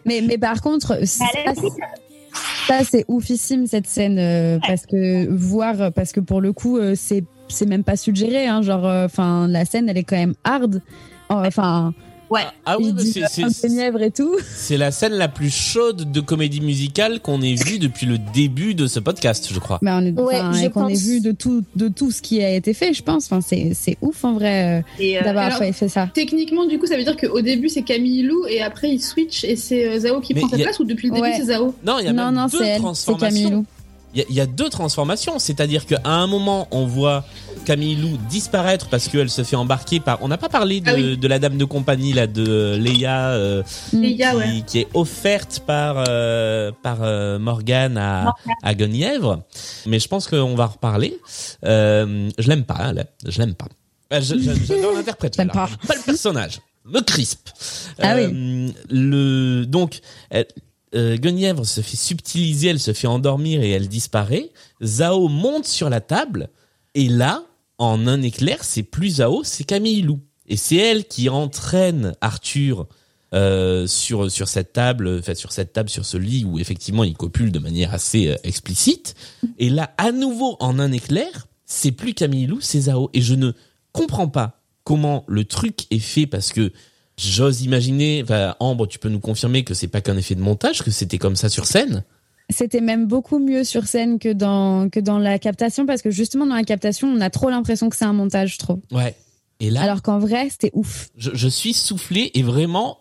Mais, mais par contre, ça, Allez. c'est- ça, c'est oufissime cette scène euh, parce que voir, parce que pour le coup, euh, c'est c'est même pas suggéré. Hein, genre, enfin, la scène, elle est quand même hard. Enfin, ouais Ah oui, c'est- euh, et tout. c'est la scène la plus chaude de comédie musicale qu'on ait vue depuis le début de ce podcast, je crois. Mais on est, Ouais, je et qu'on ait vu de tout, de tout ce qui a été fait, je pense. Enfin, c'est c'est ouf en vrai euh, euh, d'avoir fait, ça. Techniquement, du coup, ça veut dire qu'au début, c'est Camille Lou et après, il switch et c'est euh, Zao qui Mais prend sa a- place ou depuis le début, Ouais. c'est Zao? Non, il y a Non, même non, deux c'est elle, c'est transformations. Il y, a- il y a deux transformations, c'est-à-dire qu'à un moment, on voit Camille Lou disparaître parce qu'elle se fait embarquer par. On n'a pas parlé de, Ah oui. de la dame de compagnie là, de Leia, euh. Léa, qui, ouais. qui est offerte par euh, par euh, Morgane à, à Guenièvre. Mais je pense qu'on va en reparler. Euh, je l'aime pas, hein, là. je l'aime pas. Euh, je- je- J'adore l'interprète, J'aime mais alors, pas. le personnage. Me crispe. Ah Euh, Le donc. Euh, Guenièvre se fait subtiliser, elle se fait endormir et elle disparaît. Zao monte sur la table et là, en un éclair, c'est plus Zao, c'est Camille Lou. Et c'est elle qui entraîne Arthur euh, sur sur cette table, enfin sur cette table, sur ce lit où effectivement il copule de manière assez euh, explicite. Et là, à nouveau, en un éclair, c'est plus Camille Lou, c'est Zao. Et je ne comprends pas comment le truc est fait parce que j'ose imaginer, enfin, Ambre, tu peux nous confirmer que c'est pas qu'un effet de montage, que c'était comme ça sur scène? C'était même beaucoup mieux sur scène que dans que dans la captation parce que justement dans la captation, on a trop l'impression que c'est un montage, je trouve. Ouais. Et là, Alors qu'en vrai, c'était ouf. je, je suis soufflé et vraiment,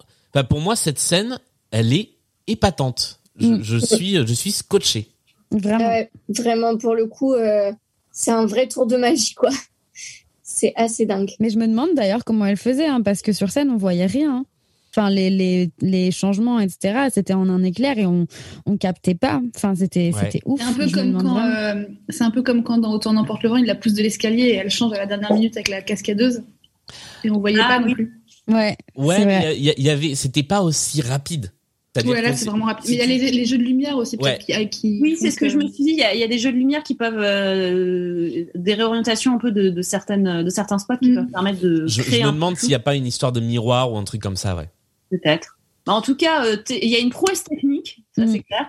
pour moi, cette scène, elle est épatante. Je, Mm. je suis, je suis scotché. Vraiment. Vraiment, pour le coup, euh, c'est un vrai tour de magie, quoi. C'est assez dingue. Mais je me demande d'ailleurs comment elle faisait, hein, parce que sur scène, on voyait rien. Enfin, les, les, les changements, etc., c'était en un éclair et on, on captait pas. Enfin, c'était, Ouais. c'était ouf. C'est un peu me comme quand, vraiment. euh, c'est un peu comme quand dans Autant n'emporte le vent, il la pousse de l'escalier et elle change à la dernière minute avec la cascadeuse. Et on voyait Ah pas non plus. Ouais. Ouais, y, il y avait, c'était pas aussi rapide. Ouais, là, c'est vraiment rapide. Mais il y a les, les jeux de lumière aussi, Ouais. qui, qui. Oui, c'est ce que je me suis dit. Il y a, il y a des jeux de lumière qui peuvent euh, des réorientations un peu de, de certaines de certains spots qui Mm. peuvent permettre de Je, créer je me un demande s'il n'y a pas une histoire de miroir ou un truc comme ça, ouais. peut-être. Bah, en tout cas, euh, il y a une prouesse technique, ça Mm. c'est clair.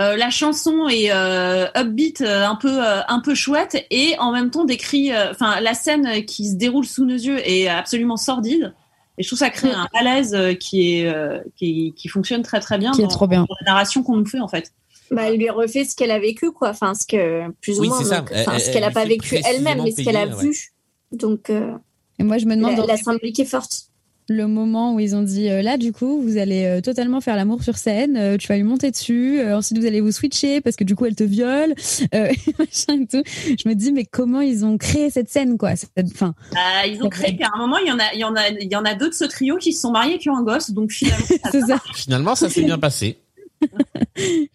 Euh, la chanson est euh, upbeat, euh, un peu euh, un peu chouette, et en même temps décrit. euh, Enfin, la scène qui se déroule sous nos yeux est absolument sordide. Et je trouve ça crée Mm. un malaise euh, qui est euh, qui, qui fonctionne très très bien Qui est dans, trop bien. dans la narration qu'on nous fait en fait. Bah, elle lui refait ce qu'elle a vécu, quoi. Enfin, ce que, plus ou Oui, moins. donc, enfin, ce elle- qu'elle a elle pas vécu elle-même, mais ce qu'elle a vu. Donc, euh, Et moi, je me demande la, dans la symbolique est forte. Le moment où ils ont dit euh, là, du coup, vous allez euh, totalement faire l'amour sur scène, euh, tu vas lui monter dessus, euh, ensuite vous allez vous switcher parce que du coup elle te viole, euh, machin et tout. Je me dis mais comment ils ont créé cette scène quoi? Enfin, Euh, ils ont créé qu'à un moment il y en a il y en a il y en a deux de ce trio qui se sont mariés et qui ont un gosse, donc finalement ça. Finalement, ça s'est bien passé.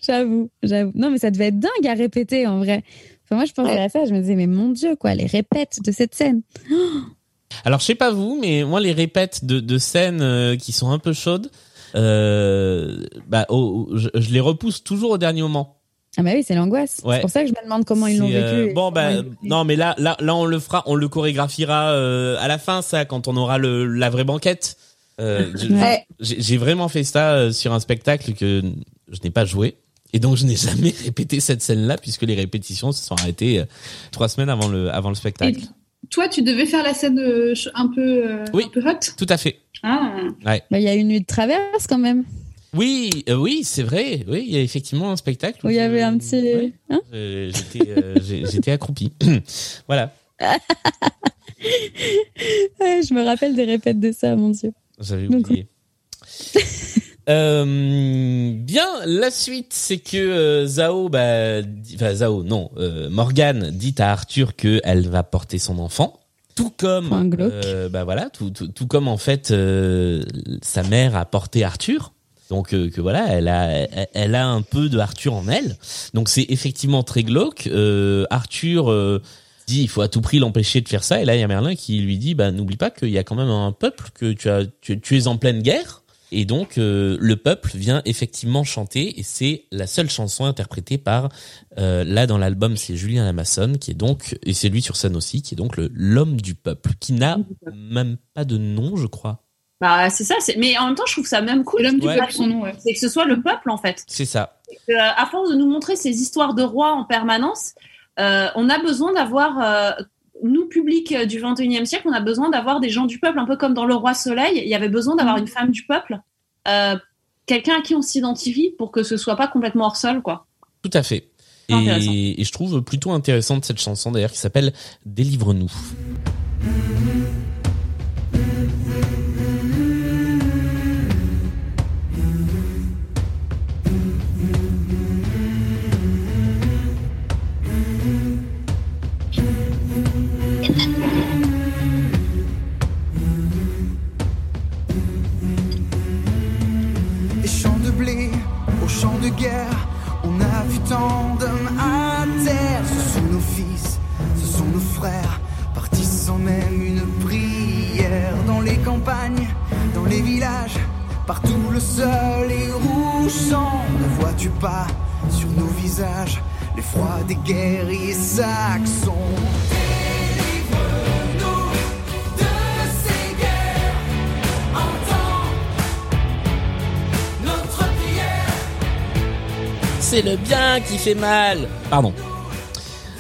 J'avoue, j'avoue. Non mais ça devait être dingue à répéter en vrai. Enfin, moi je pensais Ouais. à ça, je me disais mais mon dieu quoi, les répètes de cette scène. Alors, je sais pas vous, mais moi, les répètes de, de scènes euh, qui sont un peu chaudes, euh, bah, oh, je, je les repousse toujours au dernier moment. Ah bah oui, c'est l'angoisse. Ouais. C'est pour ça que je me demande comment ils l'ont vécu. euh, et bon, bah, ils vécu. non, mais là, là, là, on le fera, on le chorégraphiera euh, à la fin, ça, quand on aura le, la vraie banquette. Euh, Ouais. j'ai vraiment fait ça euh, sur un spectacle que je n'ai pas joué. Et donc, je n'ai jamais répété cette scène-là, puisque les répétitions se sont arrêtées euh, trois semaines avant le, avant le spectacle. Toi, tu devais faire la scène euh, un peu, euh, Oui. un peu hot. Tout à fait. Ah. Bah, il y a une nuit de traverse quand même. Oui, euh, oui, c'est vrai. Oui, il y a effectivement un spectacle. Où il y avait un petit. Ouais, Hein euh, J'étais, euh, j'étais accroupi. voilà. Ouais, je me rappelle des répètes de ça, mon dieu. J'avais Donc, oublié. Euh, bien, la suite, c'est que euh, Zao, bah, dit- enfin Zao, non, euh, Morgane dit à Arthur que elle va porter son enfant, tout comme, euh, bah voilà, tout, tout, tout comme en fait sa mère a porté Arthur. Donc que voilà, elle a, elle, a un peu de Arthur en elle. Donc c'est effectivement très glauque. Arthur dit il faut à tout prix l'empêcher de faire ça. Et là il y a Merlin qui lui dit bah n'oublie pas qu'il y a quand même un peuple que tu as, tu, tu es en pleine guerre. Et donc euh, le peuple vient effectivement chanter et c'est la seule chanson interprétée par euh, là dans l'album c'est Julien Lamassonne qui est donc et c'est lui sur scène aussi qui est donc le l'homme du peuple qui n'a même pas de nom je crois. Bah c'est ça, c'est mais en même temps je trouve ça même cool. L'homme du Ouais. peuple, son nom, ouais. C'est que ce soit le peuple en fait. C'est ça. Euh, à force de nous montrer ces histoires de rois en permanence, euh, on a besoin d'avoir, euh, nous, public euh, du 21e siècle, on a besoin d'avoir des gens du peuple, un peu comme dans Le Roi Soleil, il y avait besoin d'avoir une femme du peuple, euh, quelqu'un à qui on s'identifie pour que ce soit pas complètement hors sol, quoi. Tout à fait. Et, et je trouve plutôt intéressante cette chanson d'ailleurs qui s'appelle Délivre-nous. Campagnes, dans les villages, partout le sol est rougeant. Ne vois-tu pas sur nos visages l'effroi des guerriers saxons? Délivre-nous de ces guerres, entends notre prière. C'est le bien qui fait mal. Pardon.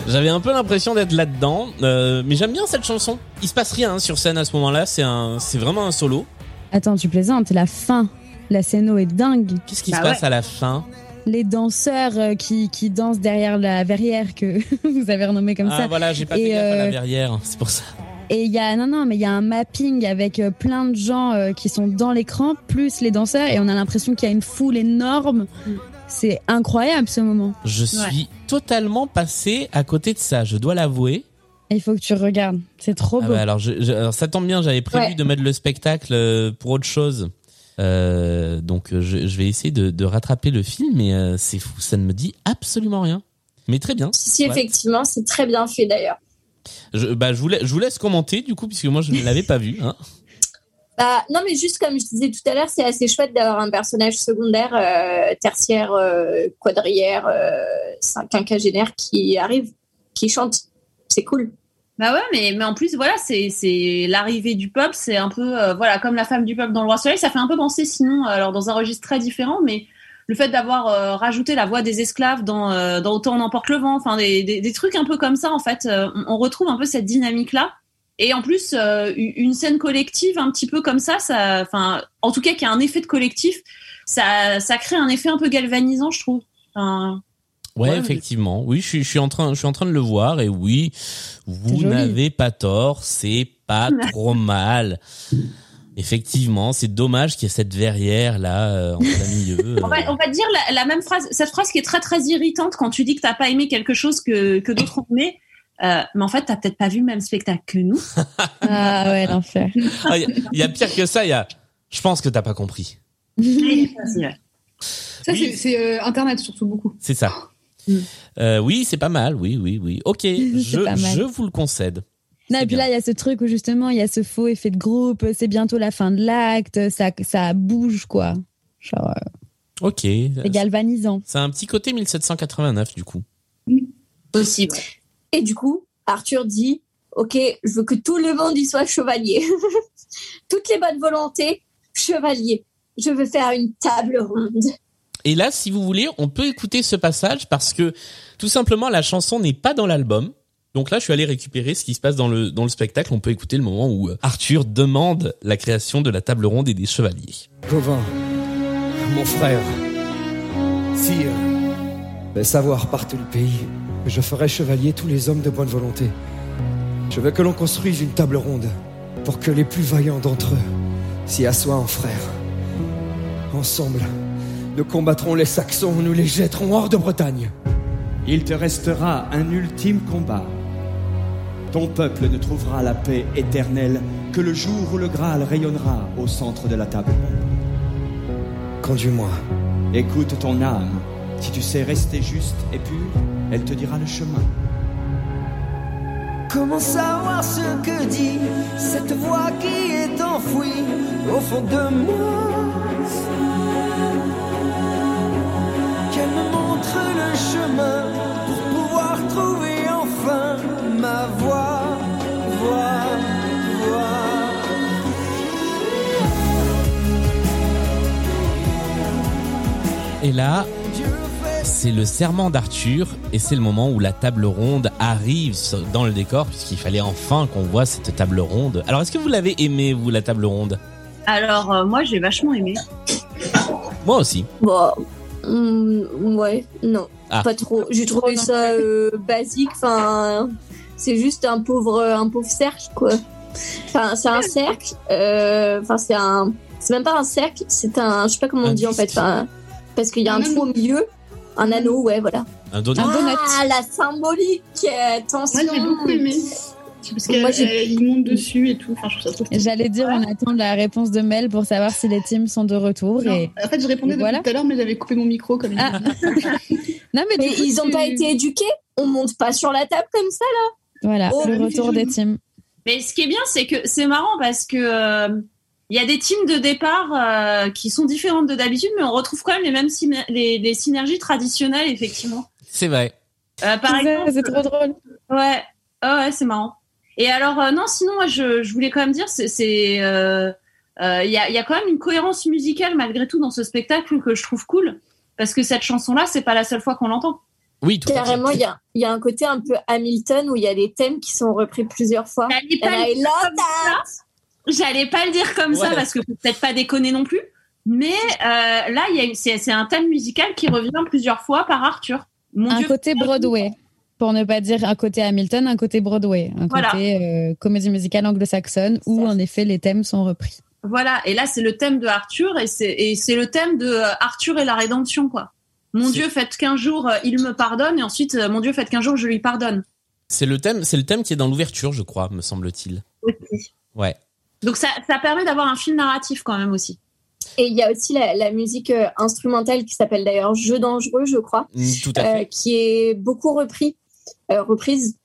J'avais un peu l'impression d'être là-dedans, euh, mais j'aime bien cette chanson. Il se passe rien hein, sur scène à ce moment-là, c'est un, c'est vraiment un solo. Attends, tu plaisantes, la fin. La scéno est dingue. Qu'est-ce qui Bah se passe à la fin Les danseurs euh, qui, qui dansent derrière la verrière que vous avez renommée comme Ah ça. voilà, j'ai pas fait gaffe à la euh, verrière, c'est pour ça. Et il y a non non mais il y a un mapping avec plein de gens qui sont dans l'écran plus les danseurs et on a l'impression qu'il y a une foule énorme. C'est incroyable ce moment. Je suis totalement passé à côté de ça, je dois l'avouer. Il faut que tu regardes. C'est trop Ah beau. bah alors, je, je- alors ça tombe bien, j'avais prévu Ouais. de mettre le spectacle euh, pour autre chose. Euh, donc euh, je, je vais essayer de, de rattraper le film, mais euh, c'est fou, ça ne me dit absolument rien. Mais très bien. Si, si, Ouais. effectivement, c'est très bien fait d'ailleurs. Je, bah, je, vous je vous laisse commenter du coup, puisque moi je ne l'avais pas vu. Hein. Bah, non, mais juste comme je disais tout à l'heure, c'est assez chouette d'avoir un personnage secondaire, euh, tertiaire, euh, quadrière, euh, quinquagénaire qui arrive, qui chante. C'est cool. Bah ouais, mais, en plus, voilà, c'est, l'arrivée du peuple, c'est un peu, voilà, comme la femme du peuple dans le Roi Soleil, ça fait un peu penser sinon, alors dans un registre très différent, mais le fait d'avoir rajouté la voix des esclaves dans, dans Autant on emporte le vent, enfin des, des, trucs un peu comme ça, en fait, on, on retrouve un peu cette dynamique-là. Et en plus, euh, une scène collective un petit peu comme ça, ça, enfin, en tout cas, qui a un effet de collectif, ça, ça crée un effet un peu galvanisant, je trouve. Enfin, Ouais, effectivement. Oui, je suis, je suis en train, je suis en train de le voir et oui, vous n'avez pas tort, c'est pas trop mal. Effectivement, c'est dommage qu'il y ait cette verrière là euh, en plein milieu. On va, on va dire la, la même phrase, cette phrase qui est très très irritante quand tu dis que t'as pas aimé quelque chose que, que d'autres ont aimé. Euh, mais en fait, t'as peut-être pas vu le même spectacle que nous. Ah ouais, l'enfer. Ah, Il y, a- il y a pire que ça. Il y a. Je pense que t'as pas compris. Ça, c'est- c'est euh, Internet surtout beaucoup. C'est ça. Mm. Euh, oui, c'est pas mal. Oui, oui, oui. Ok, je, je vous le concède. Non, et puis bien. là, il y a ce truc où justement, il y a ce faux effet de groupe, c'est bientôt la fin de l'acte, ça, ça bouge, quoi. Genre, euh, Ok. c'est galvanisant. C'est un petit côté 1789 du coup. Ouais. Et du coup, Arthur dit Ok, je veux que tout le monde y soit chevalier. Toutes les bonnes volontés, chevalier. Je veux faire une table ronde. Et là, si vous voulez, on peut écouter ce passage parce que tout simplement la chanson n'est pas dans l'album. Donc là, je suis allé récupérer ce qui se passe dans le dans le spectacle. On peut écouter le moment où euh, Arthur demande la création de la table ronde et des chevaliers. Gauvin, mon frère, sire, savoir par tout le pays que je ferai chevalier tous les hommes de bonne volonté. Je veux que l'on construise une table ronde pour que les plus vaillants d'entre eux s'y assoient en frères. Ensemble, nous combattrons les Saxons, nous les jetterons hors de Bretagne. Il te restera un ultime combat. Ton peuple ne trouvera la paix éternelle que le jour où le Graal rayonnera au centre de la table. Conduis-moi. Écoute ton âme. Si tu sais rester juste et pur, elle te dira le chemin. Comment savoir ce que dit cette voix qui est enfouie au fond de moi? Qu'elle me montre le chemin pour pouvoir trouver enfin ma voix, voix, voix. Et là, c'est le serment d'Arthur et c'est le moment où la table ronde arrive dans le décor puisqu'il fallait enfin qu'on voit cette table ronde. Alors, est-ce que vous l'avez aimé vous la table ronde? Alors, euh, moi, j'ai vachement aimé. Moi aussi. Bon, hum, ouais, non, Ah. pas trop. J'ai trouvé ça euh, basique. Enfin, c'est juste un pauvre, un pauvre cercle, quoi. Enfin, c'est un cercle. euh, Enfin, c'est un. C'est même pas un cercle. C'est un. Je sais pas comment on dit en fait. Enfin, parce qu'il y a Un trou au milieu. Un anneau, ouais, voilà. Un donut. Un donut. Ah, la symbolique. euh, Attention. Moi, j'ai beaucoup aimé. Parce Moi, j'ai- qu'il monte dessus et tout. Enfin, je trouve ça trop stylé. J'allais dire, on attend la réponse de Mel pour savoir si les teams sont de retour. Non, Et... En fait, je répondais depuis voilà. tout à l'heure, mais j'avais coupé mon micro comme il Ah. Non, mais, Mais du coup, ils ont tu- pas été éduqués. On monte pas sur la table comme ça. Voilà, Oh, le retour des teams. Mais ce qui est bien, c'est que c'est marrant parce que euh, il y a des teams de départ euh, qui sont différentes de d'habitude, mais on retrouve quand même les mêmes syner- les, les synergies traditionnelles, effectivement. C'est vrai. Euh, par exemple, C'est trop drôle. Ouais, Ah ouais, c'est marrant. Et alors, euh, non, sinon, moi, je, je voulais quand même dire, c'est, euh, euh, il y a, il y a quand même une cohérence musicale malgré tout dans ce spectacle que je trouve cool, parce que cette chanson-là, c'est pas la seule fois qu'on l'entend. Oui, tout à fait. Carrément, il y a, il y a un côté un peu Hamilton où il y a des thèmes qui sont repris plusieurs fois. J'allais And pas, J'allais pas le dire comme ça parce que faut peut-être pas déconner non plus. Mais euh, là, il y a, une- c'est, c'est un thème musical qui revient plusieurs fois par Arthur. Mon Un Dieu, côté Broadway. Pour ne pas dire un côté Hamilton, un côté Broadway. Un Voilà. côté euh, comédie musicale anglo-saxonne où, Ça. en effet, les thèmes sont repris. Voilà, et là c'est le thème de Arthur et c'est et c'est le thème de euh, Arthur et la rédemption quoi. Mon C'est- Dieu, faites qu'un jour il me pardonne et ensuite mon Dieu, faites qu'un jour je lui pardonne. C'est le thème, c'est le thème qui est dans l'ouverture, je crois, me semble-t-il. Ouais. Donc ça ça permet d'avoir un film narratif quand même aussi. Et il y a aussi la, la musique euh, instrumentale qui s'appelle d'ailleurs Jeu dangereux, je crois, Mm, Tout à euh, fait. qui est beaucoup repris. euh, reprises.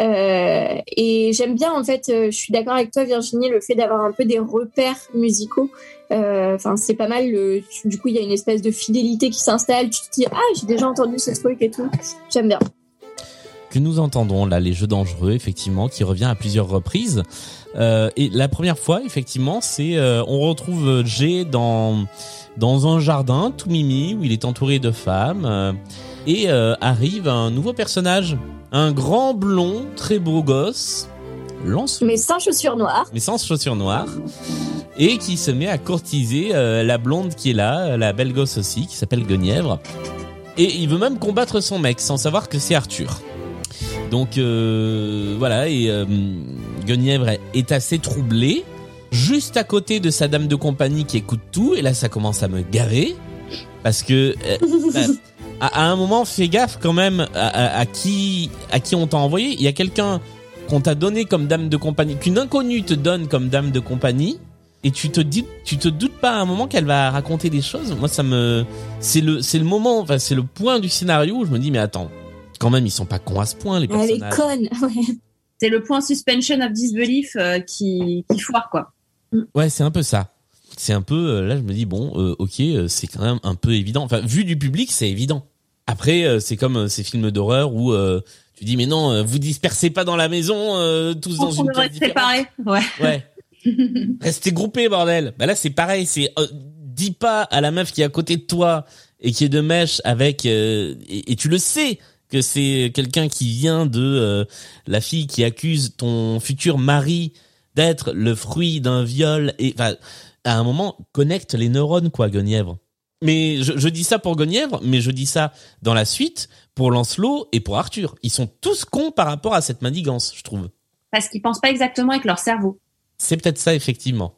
Euh, et j'aime bien, en fait, euh, je suis d'accord avec toi, Virginie, le fait d'avoir un peu des repères musicaux. Euh, Enfin, c'est pas mal. le- tu- du coup, il y a une espèce de fidélité qui s'installe. Tu te dis, ah, j'ai déjà entendu ce truc et tout. J'aime bien. Que nous entendons là, les jeux dangereux, effectivement, qui revient à plusieurs reprises. Euh, et la première fois, effectivement, c'est euh, on retrouve Jay dans dans un jardin tout mimi où il est entouré de femmes euh, et arrive un nouveau personnage, un grand blond, très beau gosse, lance Mais sans chaussures noires. mais sans chaussures noires, et qui se met à courtiser la blonde qui est là, la belle gosse aussi, qui s'appelle Guenièvre. Et il veut même combattre son mec sans savoir que c'est Arthur. Donc euh, voilà, et euh, Guenièvre est- assez troublée, juste à côté de sa dame de compagnie qui écoute tout, et là ça commence à me garer, parce que euh, bah, à, à un moment, fais gaffe quand même à, à- à qui à qui on t'a envoyé. Il y a quelqu'un qu'on t'a donné comme dame de compagnie, qu'une inconnue te donne comme dame de compagnie, et tu te dis, tu te doutes pas à un moment qu'elle va raconter des choses. Moi, ça me, c'est le, c'est le moment, enfin, c'est le point du scénario où je me dis, mais attends, quand même, ils sont pas cons à ce point, les Elle est personnages. conne. Ouais. C'est le point suspension of disbelief euh, qui, qui foire, quoi. Ouais, c'est un peu ça. C'est un peu, euh, là, je me dis, bon, euh, ok, c'est quand même un peu évident. Enfin, vu du public, c'est évident. Après, c'est comme ces films d'horreur où euh, tu dis, mais non, vous dispersez pas dans la maison, tous dans On une devrait pièce séparer. Ouais. Ouais. Restez groupés, bordel. Bah là, c'est pareil. C'est euh, dis pas à la meuf qui est à côté de toi et qui est de mèche avec euh, et, et tu le sais que c'est quelqu'un qui vient de euh, la fille qui accuse ton futur mari d'être le fruit d'un viol et enfin à un moment connecte les neurones quoi, Guenièvre. Mais je, je dis ça pour Guenièvre, mais je dis ça dans la suite pour Lancelot et pour Arthur. Ils sont tous cons par rapport à cette manigance, je trouve. Parce qu'ils pensent pas exactement avec leur cerveau. C'est peut-être ça effectivement.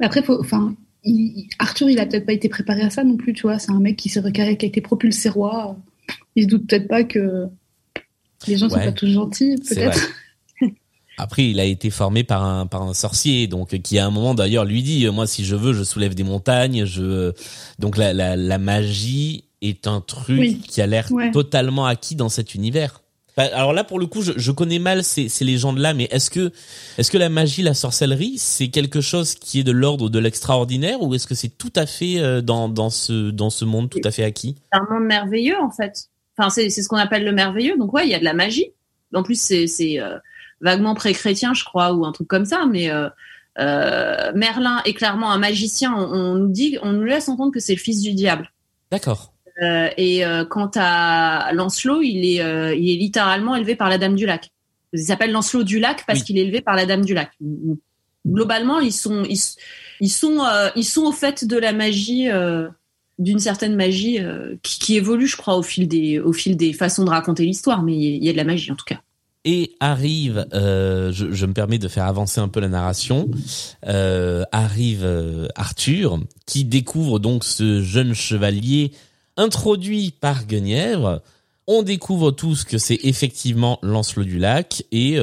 Mais Après, faut, enfin, il- Arthur, il a peut-être pas été préparé à ça non plus, tu vois. C'est un mec qui s'est recarré, qui a été propulsé roi. Il se doute peut-être pas que les gens sont Ouais. pas tous gentils, peut-être. Après, il a été formé par un par un sorcier, donc qui à un moment d'ailleurs lui dit, moi si je veux, je soulève des montagnes. Je donc la la, la magie est un truc Oui. qui a l'air Ouais. totalement acquis dans cet univers. Bah, Alors là, pour le coup, je, je connais mal ces, ces légendes-là, mais est-ce que est-ce que la magie, la sorcellerie, c'est quelque chose qui est de l'ordre de l'extraordinaire, ou est-ce que c'est tout à fait euh, dans dans ce dans ce monde tout à fait acquis? C'est un monde merveilleux, en fait. Enfin, c'est c'est ce qu'on appelle le merveilleux. Donc, ouais, il y a de la magie. En plus, c'est c'est, euh, vaguement pré-chrétien, je crois, ou un truc comme ça. Mais euh, euh, Merlin est clairement un magicien. On, on nous dit, on nous laisse entendre que c'est le fils du diable. D'accord. Euh, et euh, quant à Lancelot, il est, euh, il est littéralement élevé par la Dame du Lac. Il s'appelle Lancelot du Lac parce Oui. qu'il est élevé par la Dame du Lac. Globalement, ils sont, ils, ils sont, euh, ils sont au fait de la magie, euh, d'une certaine magie euh, qui, évolue, je crois, au fil des, au fil des façons de raconter l'histoire. Mais il y a de la magie en tout cas. Et arrive, euh, je, me permets de faire avancer un peu la narration, euh, arrive Arthur, qui découvre donc ce jeune chevalier introduit par Guenièvre. On découvre tous que c'est effectivement Lancelot du Lac et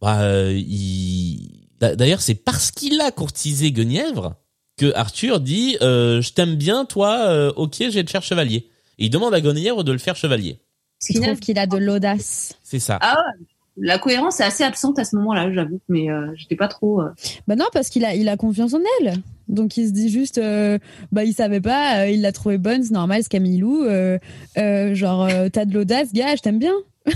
bah, il... d'a- d'ailleurs c'est parce qu'il a courtisé Guenièvre que Arthur dit euh, je t'aime bien toi euh, ok je vais te faire chevalier et il demande à Guenièvre de le faire chevalier Je trouve qu'il a de l'audace. c'est ça Ah ouais, la cohérence est assez absente à ce moment-là, j'avoue. Mais euh, j'étais pas trop. euh, Bah non, parce qu'il a, il a confiance en elle. Donc il se dit juste, euh, bah il savait pas, euh, il l'a trouvé bonne, c'est normal, c'est Camillou. Euh, euh, genre, euh, t'as de l'audace, gars, je t'aime bien.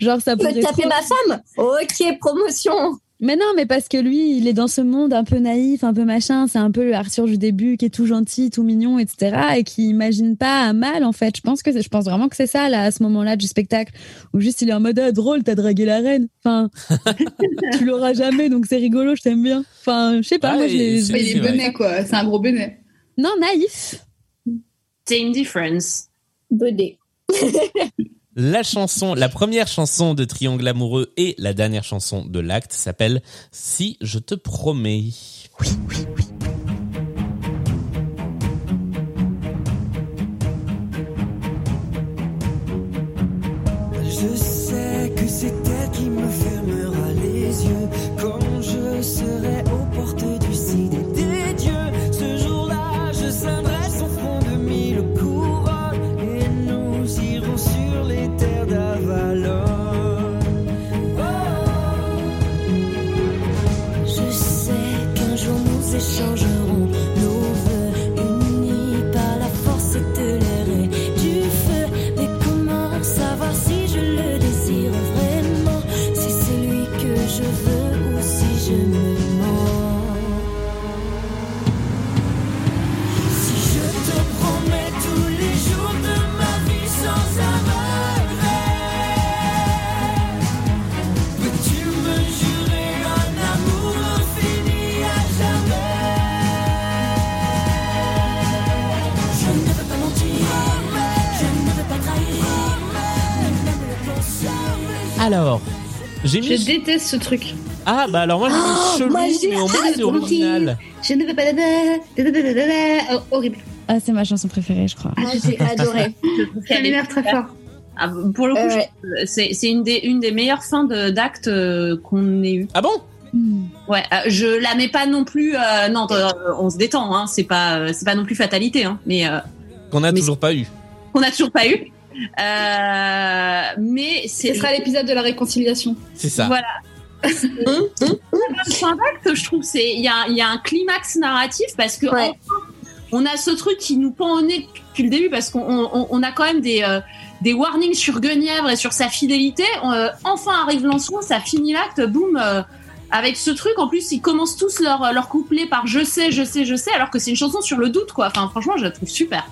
genre ça Tu veux pourrait taper trop- ma femme? Ok, promotion. Mais non, mais parce que lui, il est dans ce monde un peu naïf, un peu machin. C'est un peu le Arthur du début qui est tout gentil, tout mignon, etc. Et qui imagine pas mal, en fait. Je pense que je pense vraiment que c'est ça, là, à ce moment-là du spectacle. Où juste il est en mode, ah, drôle, t'as dragué la reine. Enfin, tu l'auras jamais, donc c'est rigolo, je t'aime bien. Enfin, je sais pas, Ah, moi, je et l'ai- c'est- Il est bonnet, quoi. C'est un gros bonnet. Non, naïf. Same difference. Bodé. La chanson, la première chanson de Triangle amoureux et la dernière chanson de l'acte s'appelle Si je te promets. Je j'ai Je déteste ce truc. Ah bah alors moi j'ai mis chelou, moi, mais au moins c'est original. Je ne veux pas oh, horrible. Ah, c'est ma chanson préférée, je crois. Moi, j'ai adoré. Ça m'énerve très fort. Ah, pour le coup, Euh, c'est une des, une des meilleures fins d'acte euh, qu'on ait eu. Ah bon? Hmm. Ouais, euh, je la mets pas non plus. euh, non, euh, on se détend. Hein, c'est pas, euh, c'est pas non plus fatalité. Hein, mais euh, Qu'on a Mais- toujours pas eu. qu'on a toujours pas eu. Euh, mais Ce sera l'épisode de la réconciliation. C'est ça. Voilà. fin d'acte, je trouve, c'est il y a, il y a un climax narratif parce que Ouais. enfin, on a ce truc qui nous pend au nez depuis le début parce qu'on on, on a quand même des euh, des warnings sur Guenièvre et sur sa fidélité. Euh, enfin arrive Lançon, ça finit l'acte, boum. euh, avec ce truc, en plus, ils commencent tous leur, leur couplet par je sais, je sais, je sais, alors que c'est une chanson sur le doute, quoi. Enfin, franchement, je la trouve super.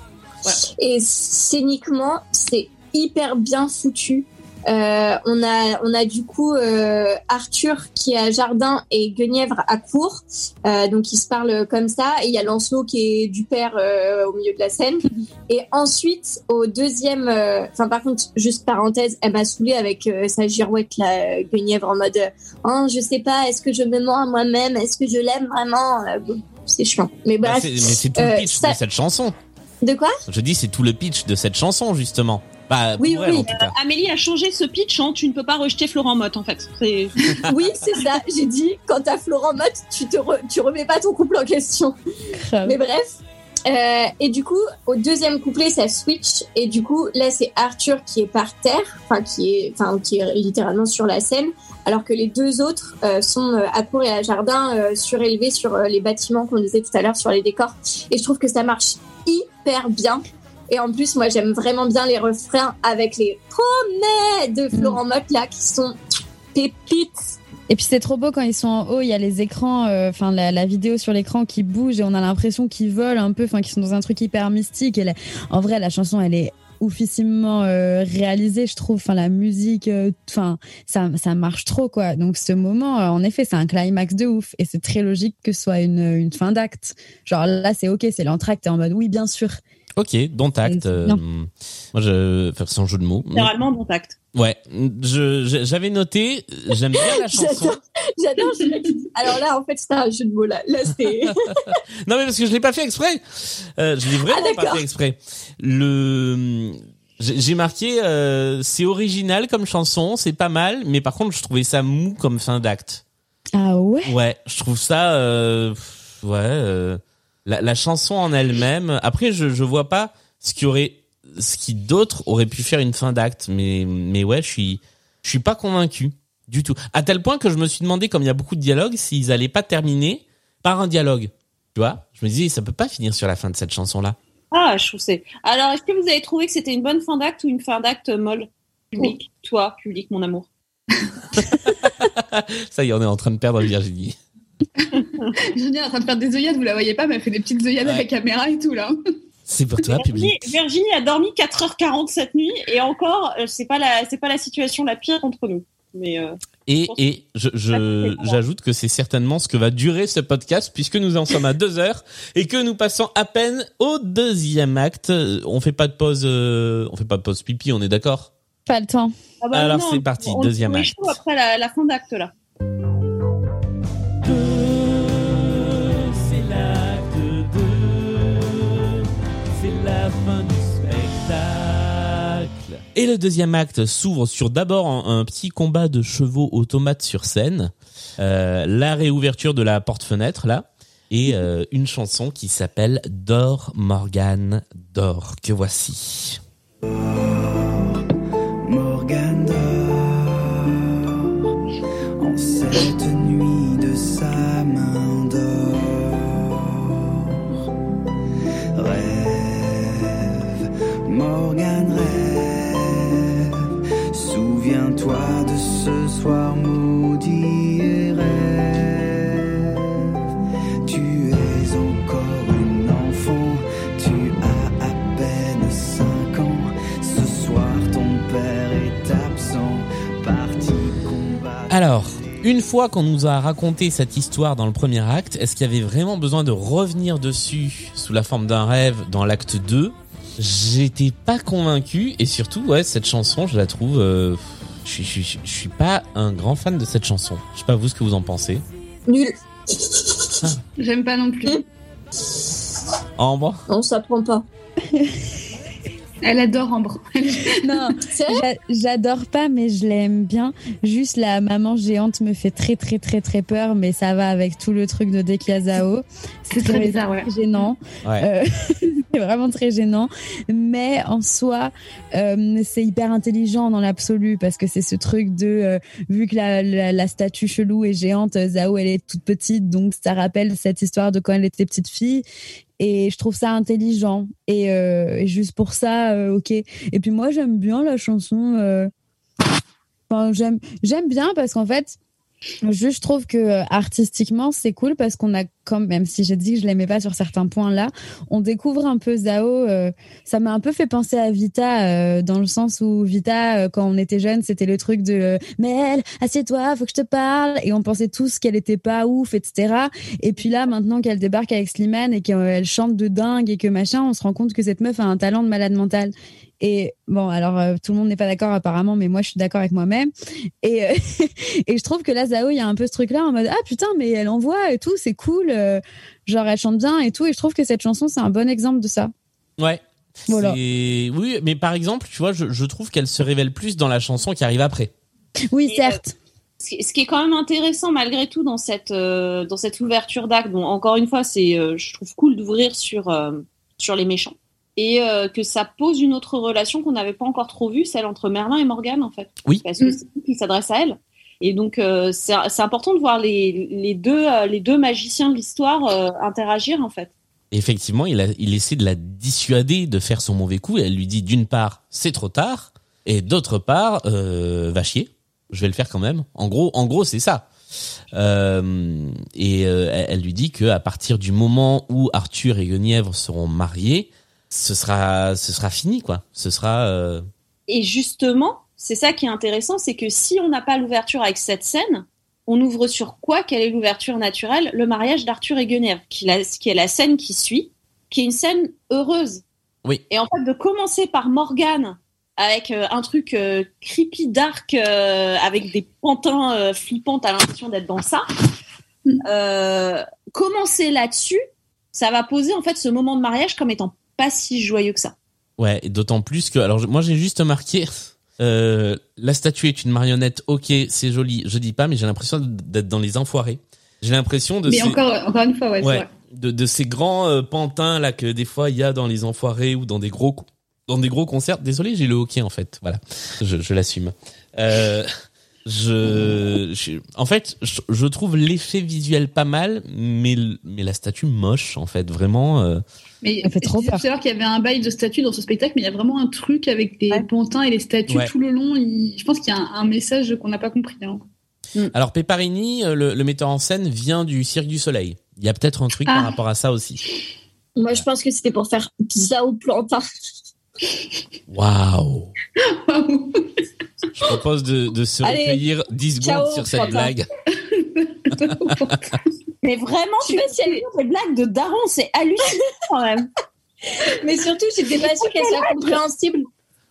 Et scéniquement, c'est hyper bien foutu. Euh, on a, on a du coup euh, Arthur qui est à Jardin et Guenièvre à Cour, euh, donc ils se parlent comme ça. Et il y a Lancelot qui est du père euh, au milieu de la scène. Et ensuite, au deuxième, euh, enfin par contre, juste parenthèse, elle m'a saoulée avec euh, sa girouette là, Guenièvre en mode, oh je sais pas, est-ce que je me mens à moi-même, est-ce que je l'aime vraiment C'est chiant. Mais Bah, bref, mais c'est tout le pitch ça- de cette chanson. De quoi Je dis c'est tout le pitch de cette chanson justement. Bah Oui, elle, oui. Amélie a changé ce pitch en tu ne peux pas rejeter Florent Mott, en fait. C'est Oui, c'est ça. J'ai dit, quand t'as Florent Mott, tu te re- tu remets pas ton couple en question. Mais bref. Euh, et du coup, au deuxième couplet, ça switch. Et du coup, là, c'est Arthur qui est par terre, enfin qui est, enfin qui est littéralement sur la scène, alors que les deux autres euh, sont euh, à cour et à jardin, euh, surélevés sur euh, les bâtiments qu'on disait tout à l'heure, sur les décors. Et je trouve que ça marche hyper bien. Et en plus, moi, j'aime vraiment bien les refrains avec les promets de Florent Mott là, qui sont pépites. Et puis c'est trop beau quand ils sont en haut, il y a les écrans, euh, enfin la, la vidéo sur l'écran qui bouge et on a l'impression qu'ils volent un peu, enfin qu'ils sont dans un truc hyper mystique. Et la- en vrai, la chanson, elle est oufissimement euh, réalisée, je trouve. Enfin la musique, euh, enfin ça, ça marche trop quoi. Donc ce moment, euh, en effet, c'est un climax de ouf et c'est très logique que ce soit une, une fin d'acte. Genre là, c'est ok, c'est l'entracte, t'es en mode oui, bien sûr. Ok, dont acte. C'est euh, bien. moi, je faire sans jeu de mots. littéralement bon tact. Ouais, j'avais noté. J'aime bien la chanson. J'adore, Alors là, en fait, c'était un jeu de mots là. Là, c'est. Non mais parce que je l'ai pas fait exprès. Euh, je l'ai vraiment Ah, pas fait exprès. Le j'ai j'ai marqué euh, c'est original comme chanson, c'est pas mal, mais par contre je trouvais ça mou comme fin d'acte. Ah ouais? Ouais, je trouve ça euh, ouais euh, la, la chanson en elle-même. Après je je vois pas ce qui aurait ce qui d'autre aurait pu faire une fin d'acte, mais mais ouais je suis je suis pas convaincu du tout. À tel point que je me suis demandé comme il y a beaucoup de dialogues s'ils allaient pas terminer par un dialogue. Tu vois? Je me disais ça peut pas finir sur la fin de cette chanson là. Ah, je trouve c'est. Alors, est-ce que vous avez trouvé que c'était une bonne fin d'acte ou une fin d'acte molle? Public, toi, public, mon amour. Ça y est, on est en train de perdre Virginie. Julien est en train de faire des œillades, vous la voyez pas, mais elle fait des petites œillades Ouais. avec la caméra et tout là. C'est pour toi, Virginie, public. Virginie a dormi 4h40 cette nuit et encore, euh, c'est pas la, c'est pas la situation la pire entre nous. Mais euh, Et, et je, je, j'ajoute que c'est certainement ce que va durer ce podcast puisque nous en sommes à deux heures et que nous passons à peine au deuxième acte. On fait pas de pause, euh, on fait pas de pause pipi, on est d'accord? Pas le temps. ah bah Alors, non, c'est parti, on- deuxième on est acte. chaud après la, la fin d'acte là. Et le deuxième acte s'ouvre sur d'abord un, petit combat de chevaux automates sur scène, euh, la réouverture de la porte-fenêtre là, et euh, une chanson qui s'appelle Dors Morgane, dors, que voici. Une fois qu'on nous a raconté cette histoire dans le premier acte, est-ce qu'il y avait vraiment besoin de revenir dessus sous la forme d'un rêve dans l'acte 2 J'étais pas convaincu et surtout, ouais, cette chanson, je la trouve, euh, je, suis- je, suis- je suis pas un grand fan de cette chanson. Je sais pas vous ce que vous en pensez? Nul. J'aime pas non plus. Ambre Non, ça prend pas. Elle adore Ambre. Non, j'a- j'adore pas, mais je l'aime bien. Juste la maman géante me fait très très très très peur, mais ça va avec tout le truc de Dekia Zao. C'est très bizarre, ouais. gênant. Ouais. Euh, c'est vraiment très gênant. Mais en soi, euh, c'est hyper intelligent dans l'absolu parce que c'est ce truc de, euh, vu que la, la, la statue chelou est géante, Zao elle est toute petite, donc ça rappelle cette histoire de quand elle était petite fille. Et je trouve ça intelligent. Et, euh, juste pour ça, euh, ok. Et puis moi, j'aime bien la chanson. euh, Enfin, j'aime, j'aime bien parce qu'en fait, je, je trouve que euh, artistiquement, c'est cool parce qu'on a quand même, si j'ai dit que je l'aimais pas sur certains points là, on découvre un peu Zao. euh, ça m'a un peu fait penser à Vita euh, dans le sens où Vita, quand on était jeune, c'était le truc de Mel, assieds-toi, faut que je te parle, et on pensait tous qu'elle était pas ouf, etc. Et puis là, maintenant qu'elle débarque avec Slimane et qu'elle chante de dingue et que machin, on se rend compte que cette meuf a un talent de malade mental. Et bon, alors euh, tout le monde n'est pas d'accord apparemment, mais moi je suis d'accord avec moi-même. Et, euh, et je trouve que là, Zao, il y a un peu ce truc-là en mode ah putain, mais elle envoie et tout, c'est cool. euh, genre elle chante bien et tout. Et je trouve que cette chanson, c'est un bon exemple de ça. Ouais. Voilà. Oui, mais par exemple, tu vois, je, je trouve qu'elle se révèle plus dans la chanson qui arrive après. Oui, Et, certes. Ce qui ce qui est quand même intéressant malgré tout dans cette euh, dans cette ouverture d'acte, bon encore une fois c'est euh, je trouve cool d'ouvrir sur euh, sur les méchants et euh, que ça pose une autre relation qu'on n'avait pas encore trop vue, celle entre Merlin et Morgane en fait. Oui. Parce que c'est lui qui s'adresse à elle. Et donc euh, c'est important de voir les les deux euh, les deux magiciens de l'histoire euh, interagir en fait. Effectivement, il, a, il essaie de la dissuader de faire son mauvais coup. Et elle lui dit d'une part, c'est trop tard, et d'autre part, euh, va chier. Je vais le faire quand même. En gros, en gros, c'est ça. Euh, et euh, elle, elle lui dit que à partir du moment où Arthur et Guenièvre seront mariés, ce sera, ce sera fini, quoi. Ce sera. euh, Et justement, c'est ça qui est intéressant, c'est que si on n'a pas l'ouverture avec cette scène, on ouvre sur quoi Quelle est l'ouverture naturelle Le mariage d'Arthur et Guenièvre, qui, la- qui est la scène qui suit, qui est une scène heureuse. Oui. Et en fait, de commencer par Morgane avec euh, un truc euh, creepy, dark, euh, avec des pantins flippants, t'as l'impression d'être dans ça. Commencer là-dessus, ça va poser en fait ce moment de mariage comme étant pas si joyeux que ça. Ouais, d'autant plus que, alors moi j'ai juste marqué, euh, la statue est une marionnette, ok, c'est joli, je dis pas, mais j'ai l'impression d'être dans les enfoirés. J'ai l'impression de Mais ces, encore, encore une fois, ouais, c'est ouais, vrai. de, de ces grands euh, pantins là que des fois il y a dans les enfoirés ou dans des gros dans des gros concerts. Désolé, j'ai le hockey en fait, voilà, je, je l'assume. Euh, je, je- en fait, je, je trouve l'effet visuel pas mal, mais mais la statue moche en fait, vraiment. euh, Mais Elle fait trop peur. qu'il y avait un bail de statues dans ce spectacle, mais il y a vraiment un truc avec des pantins et les statues Ouais. tout le long. Il- Je pense qu'il y a un, un message qu'on n'a pas compris. hein. Alors Peparini, euh, le, le metteur en scène, vient du Cirque du Soleil. Il y a peut-être un truc par Ah. rapport à ça aussi. Moi, je pense que c'était pour faire pizza au plantain. Waouh Je propose de, de se Allez, recueillir 10 secondes sur cette blague. Mais vraiment, Je sais pas si elle- les blagues de Daron, c'est hallucinant quand même. Mais surtout, j'étais pas sûre qu'elle soit compréhensible.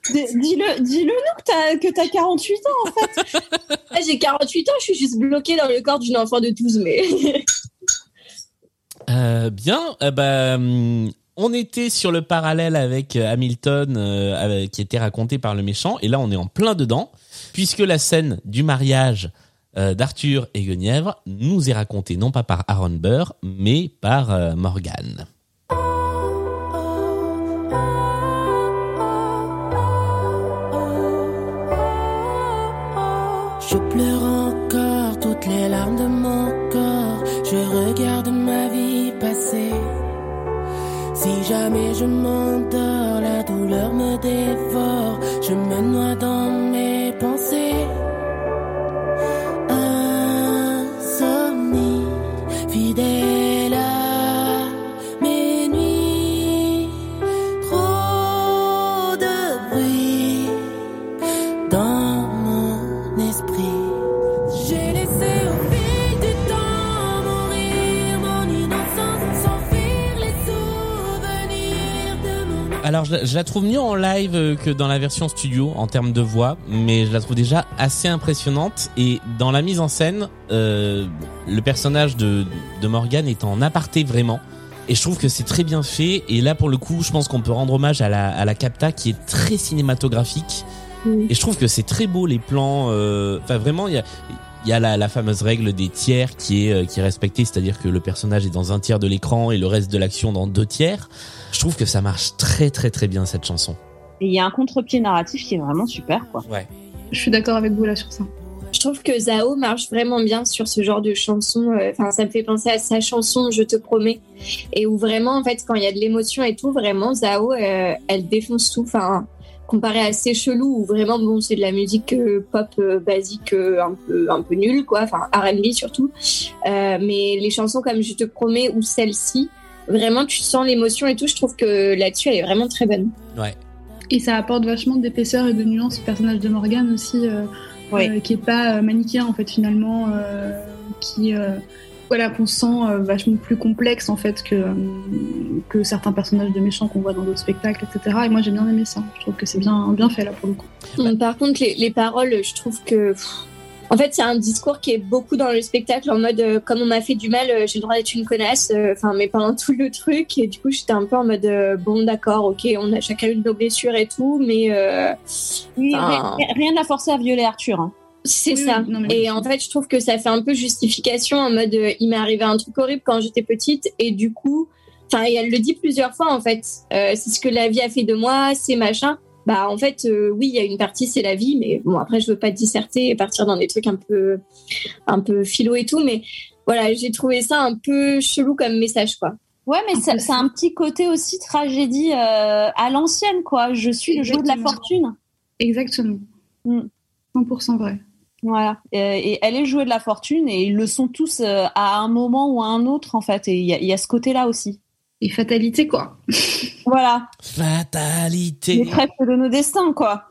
Dis-le, dis-le nous que t'as que t'as 48 ans en fait. Ah, J'ai 48 ans, je suis juste bloquée dans le corps d'une enfant de 12, mais. Euh, bien, euh, bah, hum, on était sur le parallèle avec euh, Hamilton euh, qui était raconté par le méchant, et là on est en plein dedans, puisque la scène du mariage euh, d'Arthur et Guenièvre nous est racontée non pas par Aaron Burr, mais par euh, Morgan. Je pleure encore toutes les larmes de mon corps. Je regarde ma vie passer. Si jamais je m'endors, la douleur me dévore. Je me noie dans Alors je, la- je la trouve mieux en live euh, que dans la version studio en termes de voix, mais je la trouve déjà assez impressionnante. Et dans la mise en scène, euh, le personnage de, de Morgan est en aparté vraiment. Et je trouve que c'est très bien fait. Et là, pour le coup, je pense qu'on peut rendre hommage à la, à la capta qui est très cinématographique. Et je trouve que c'est très beau les plans. euh, Enfin, vraiment, il y a, il y a la, la fameuse règle des tiers qui est euh, qui est respectée, c'est-à-dire que le personnage est dans un tiers de l'écran et le reste de l'action dans deux tiers. Je trouve que ça marche très très très bien cette chanson. Et il y a un contre-pied narratif qui est vraiment super, quoi. Ouais. Je suis d'accord avec vous là sur ça. Je trouve que Zao marche vraiment bien sur ce genre de chanson. euh, Enfin, ça me fait penser à sa chanson Je te promets. Et où vraiment, en fait, quand il y a de l'émotion et tout, vraiment, Zao, euh, elle défonce tout. Enfin, comparé à C'est chelou, où vraiment, bon, c'est de la musique euh, pop euh, basique, euh, un peu, un peu nulle, quoi. Enfin, R&B surtout. Euh, mais les chansons comme Je te promets ou celle-ci, vraiment, tu sens l'émotion et tout. Je trouve que là-dessus, elle est vraiment très bonne. Ouais. Et ça apporte vachement d'épaisseur et de nuance au personnage de Morgan aussi, euh, Oui. euh, qui est pas euh, manichéen en fait finalement, euh, qui euh, voilà qu'on sent euh, vachement plus complexe en fait que euh, que certains personnages de méchants qu'on voit dans d'autres spectacles, etc. Et moi j'ai bien aimé ça. Je trouve que c'est bien bien fait là pour le coup. Hum, Par contre, les, les paroles, je trouve que. pff, En fait, a un discours qui est beaucoup dans le spectacle en mode euh, comme on m'a fait du mal, euh, j'ai le droit d'être une connasse. euh, Enfin, mais pendant tout le truc, et du coup, j'étais un peu en mode euh, bon, d'accord, ok, on a chacun une de nos blessures et tout, mais euh, Oui, rien, l'a forcé à violer Arthur. Hein. C'est Oui, ça. oui, non, mais et oui. en fait, je trouve que ça fait un peu justification en mode euh, il m'est arrivé un truc horrible quand j'étais petite, et du coup, enfin, et elle le dit plusieurs fois en fait. Euh, c'est ce que la vie a fait de moi, c'est machin. Bah en fait, euh, oui, il y a une partie c'est la vie, mais bon après je veux pas disserter et partir dans des trucs un peu, un peu philo et tout, mais voilà, j'ai trouvé ça un peu chelou comme message quoi. Ouais, mais c'est un petit côté aussi tragédie à l'ancienne, quoi. Je suis le jeu de la fortune. Exactement. Mm. 100% vrai. Voilà. Et elle est le jouet de la fortune et ils le sont tous euh, à un moment ou à un autre, en fait. Et il y a, il y a ce côté-là aussi. Et fatalité quoi. Voilà. Fatalité. Les trèfles de nos destins, quoi.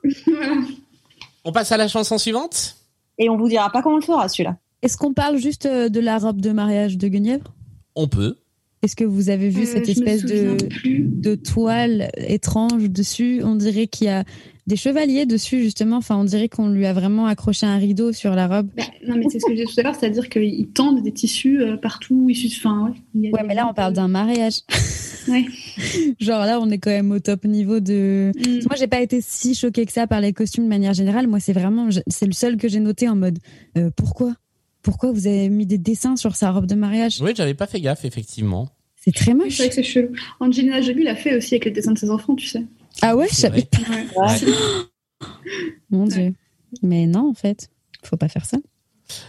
On passe à la chanson suivante? Et on vous dira pas comment on le fera, celui-là. Est-ce qu'on parle juste euh, de la robe de mariage de Guenièvre? On peut. Est-ce que vous avez vu Euh, cette espèce de toile étrange dessus? On dirait qu'il y a des chevaliers dessus, justement. Enfin, on dirait qu'on lui a vraiment accroché un rideau sur la robe. Bah, non mais c'est ce que j'ai dit tout à l'heure, c'est-à-dire qu'ils tendent des tissus euh, partout. Ouais, Il y a Ouais, des- mais là, on parle d'un mariage. Ouais. Genre là, on est quand même au top niveau de. Mm. Moi, j'ai pas été si choquée que ça par les costumes de manière générale. Moi, c'est vraiment, je- c'est le seul que j'ai noté en mode euh, pourquoi? Pourquoi vous avez mis des dessins sur sa robe de mariage? Oui, j'avais pas fait gaffe effectivement. C'est très moche. C'est vrai que c'est chelou. Angelina Jolie l'a fait aussi avec les dessins de ses enfants, tu sais. Ah ouais, je savais pas. Ouais. Mon dieu. Mais non, en fait, faut pas faire ça.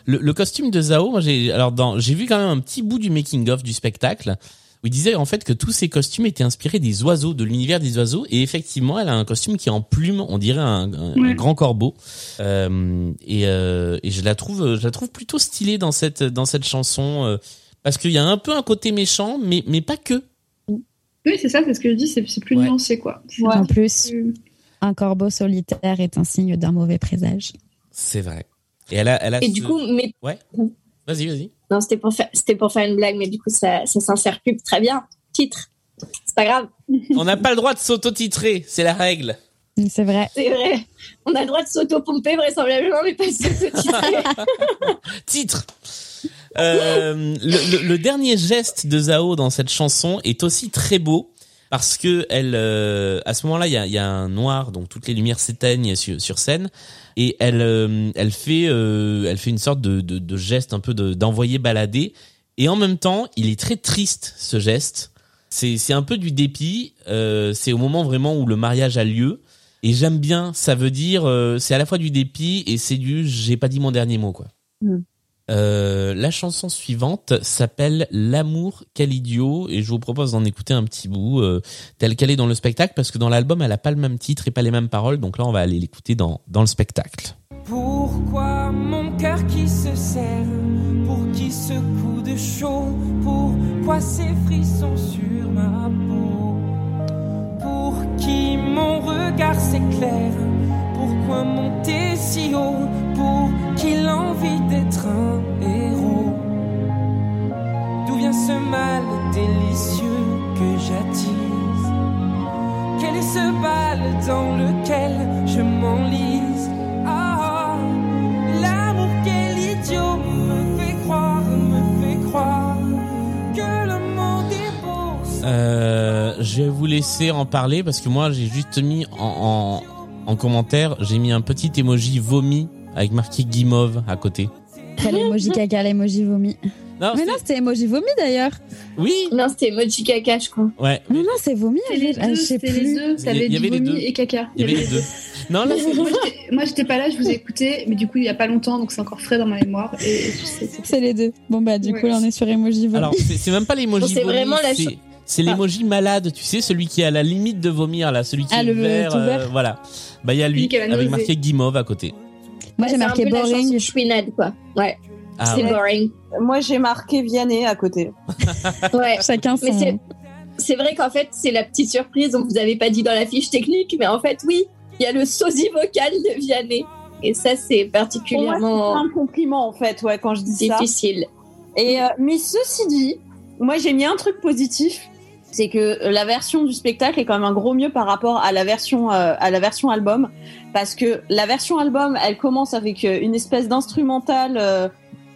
Le, le costume de Zao, moi j'ai alors dans j'ai vu quand même un petit bout du making of du spectacle où il disait en fait que tous ces costumes étaient inspirés des oiseaux, de l'univers des oiseaux et effectivement elle a un costume qui est en plume, on dirait un, un- un Ouais. grand corbeau Euh, et, euh, et je la trouve je la trouve plutôt stylée dans cette dans cette chanson euh, parce qu'il y a un peu un côté méchant mais mais pas que. Oui, c'est ça, c'est ce que je dis, c'est c'est plus Ouais. nuancé, quoi. Ouais. En plus, plus- un corbeau solitaire est un signe d'un mauvais présage. C'est vrai. Et elle a elle a Et ce- du coup, mais ouais. Vas-y vas-y. non, c'était pour faire, c'était pour faire une blague, mais du coup ça, ça s'insère plus très bien. Titre, c'est pas grave, On n'a pas le droit de s'auto-titrer, c'est la règle. C'est vrai. c'est vrai. On a le droit de s'auto-pomper vraisemblablement, mais pas de s'auto-titrer. titre. Euh, le, dernier geste de Zao dans cette chanson est aussi très beau parce que elle, euh, à ce moment-là, il y a, un noir, donc toutes les lumières s'éteignent sur, scène, et elle, euh, elle fait, elle fait une sorte de, geste un peu de- d'envoyer balader, et en même temps, il est très triste ce geste. C'est, un peu du dépit. c'est au moment vraiment où le mariage a lieu. Et j'aime bien, ça veut dire, c'est à la fois du dépit et c'est du j'ai pas dit mon dernier mot, quoi. Mm. Euh, la chanson suivante s'appelle L'amour, quel idiot, et je vous propose d'en écouter un petit bout, euh, tel qu'elle est dans le spectacle, parce que dans l'album, elle a pas le même titre et pas les mêmes paroles, donc là, on va aller l'écouter dans, dans le spectacle. Pourquoi mon cœur qui se serre Pour qui ce coup de chaud Pourquoi ces frissons sur ma peau? Pour qui mon regard s'éclaire Pourquoi monter si haut Pour qui l'envie d'être un héros D'où vient ce mal délicieux que j'attise? Quel est ce bal dans lequel je m'enlise? Ah, l'amour quel idiot me fait croire, me fait croire que le monde est beau. Euh, je vais vous laisser en parler parce que moi j'ai juste mis en, en, en commentaire, j'ai mis un petit emoji vomi avec marqué guimauve à côté. Après l'emoji caca, l'emoji vomi. Non, Mais non, c'était emoji vomi d'ailleurs. Oui. Non, c'était emoji caca, je crois. Ouais. Non, non, c'est vomi. Les ah, deux, je sais c'était les plus. deux. Ça Il y- avait il y dit avait les vomi deux. et caca. Il y avait les deux. Non, là, Moi, j'étais- pas là, je vous ai écouté, mais du coup, il y a pas longtemps, donc c'est encore frais dans ma mémoire. Et c'est- C'est les deux. Bon bah du Ouais. coup là on est sur emoji vomi. alors c'est c'est même pas l'emoji Bon, c'est vomi, vraiment la c'est- Ah. l'emoji malade, tu sais, celui qui est à la limite de vomir là, celui qui Ah, est le- vert, euh, vert. voilà. Bah il y a lui avec marqué guimauve à côté. Moi j'ai marqué un peu la chanson boring. Chouinade, quoi. Ouais, Ah, c'est ouais. boring. Moi, j'ai marqué Vianney à côté. Ouais. Chacun son. c'est- C'est vrai qu'en fait, c'est la petite surprise, donc vous avez pas dit dans la fiche technique, mais en fait, oui, il y a le sosie vocal de Vianney. Et ça, c'est moi, particulièrement c'est un compliment, en fait, ouais, quand je dis ça. difficile. Et, euh, mais ceci dit, moi, j'ai mis un truc positif. C'est que la version du spectacle est quand même un gros mieux par rapport à la version euh, à la version album. Parce que la version album elle commence avec euh, une espèce d'instrumental euh,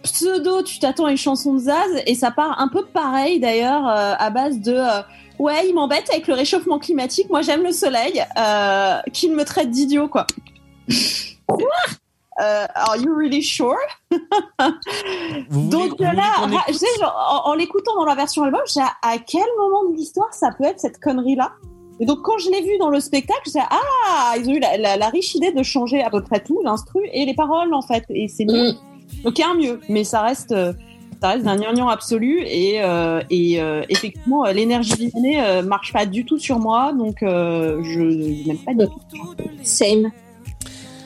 pseudo tu t'attends à une chanson de Zaz et ça part un peu pareil d'ailleurs euh, à base de euh, ouais il m'embête avec le réchauffement climatique moi j'aime le soleil euh, qu'il me traite d'idiot quoi Euh, are you really sure? Vous donc voulez là, en, en l'écoutant dans la version album, j'ai à quel moment de l'histoire ça peut être cette connerie-là? Et donc quand je l'ai vu dans le spectacle, j'ai ah ils ont eu la, la- la riche idée de changer à peu près tout, l'instru et les paroles en fait, et c'est mieux. Donc il y a un mieux, mais ça reste euh, ça reste d'un gnangnan absolu et euh, et euh, effectivement l'énergie visionée euh, marche pas du tout sur moi, donc euh, je n'aime pas du tout. Same.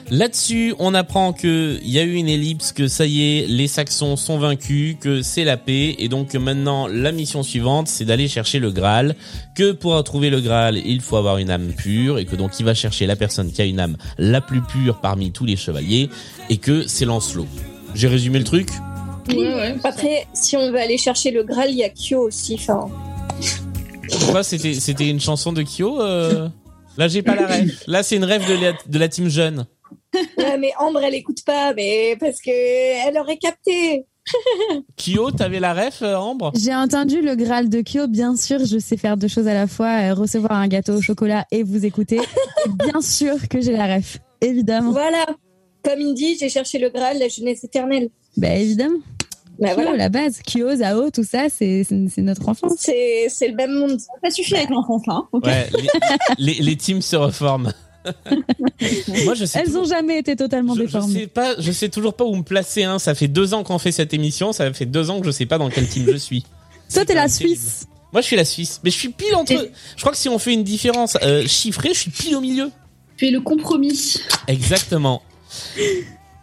Là-dessus, on apprend que il y a eu une ellipse, que ça y est, les Saxons sont vaincus, que c'est la paix, et donc maintenant la mission suivante, c'est d'aller chercher le Graal. Que pour trouver le Graal, il faut avoir une âme pure, et que donc il va chercher la personne qui a une âme la plus pure parmi tous les chevaliers, et que c'est Lancelot. J'ai résumé le truc? Ouais, ouais. Après, si on veut aller chercher le Graal, il y a Kyo aussi. Enfin, Pourquoi c'était c'était une chanson de Kyo euh? Là, j'ai pas la rêve. Là, c'est une rêve de la, de la team jeune. ouais, mais Ambre, elle écoute pas, mais parce que elle aurait capté. Kyo, t'avais la rêve, euh, Ambre? J'ai entendu le Graal de Kyo, bien sûr, je sais faire deux choses à la fois, euh, recevoir un gâteau au chocolat et vous écouter. Et bien sûr que j'ai la ref, évidemment. Voilà. Comme il dit, j'ai cherché le Graal, la jeunesse éternelle. Bah évidemment. Bah, Kyo, voilà. la base, Kyo, Zao, tout ça, c'est notre enfance. C'est c'est le même monde. Ça suffit avec l'enfance là. hein, Ouais, les, les, les teams se reforment. Moi, je sais Elles toujours- ont jamais été totalement je, je déformées. sais pas, je sais toujours pas où me placer. Hein. Ça fait deux ans qu'on fait cette émission. Ça fait deux ans que je sais pas dans quel team je suis. Toi, C'est t'es la terrible. Suisse. Moi, je suis la Suisse, mais je suis pile entre. Et- Je crois que si on fait une différence euh, chiffrée, je suis pile au milieu. Tu es le compromis. Exactement.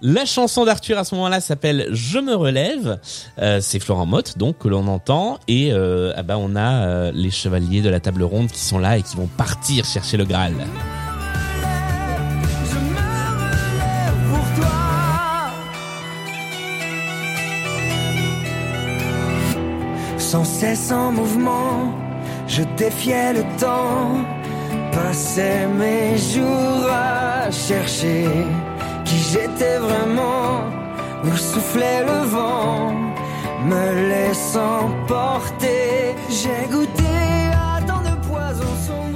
La chanson d'Arthur à ce moment-là s'appelle Je me relève. Euh, c'est Florent Motte donc que l'on entend et euh, ah bah on a euh, les chevaliers de la table ronde qui sont là et qui vont partir chercher le Graal. Sans cesse en mouvement, je défiais le temps. Passais mes jours à chercher qui j'étais vraiment. Où soufflait le vent, me laissant porter. J'ai goûté à tant de poisons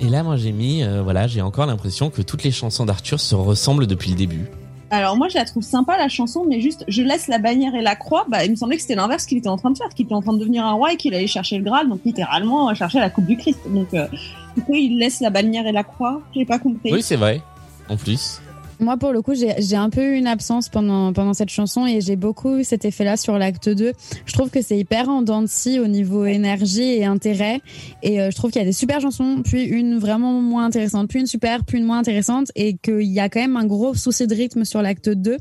de Et là moi j'ai mis euh, voilà j'ai encore l'impression que toutes les chansons d'Arthur se ressemblent depuis le début. Alors moi je la trouve sympa la chanson, mais juste je laisse la bannière et la croix. Bah il me semblait que c'était l'inverse qu'il était en train de faire, qu'il était en train de devenir un roi et qu'il allait chercher le Graal, donc littéralement euh, chercher la coupe du Christ. Donc euh, pourquoi il laisse la bannière et la croix J'ai pas compris. Oui c'est vrai. En plus. Moi, pour le coup, j'ai j'ai un peu eu une absence pendant, pendant cette chanson et j'ai beaucoup eu cet effet-là sur l'acte 2. Je trouve que c'est hyper en dents de scie au niveau énergie et intérêt. Et euh, je trouve qu'il y a des super chansons, puis une vraiment moins intéressante, puis une super, puis une moins intéressante et qu'il y a quand même un gros souci de rythme sur l'acte 2.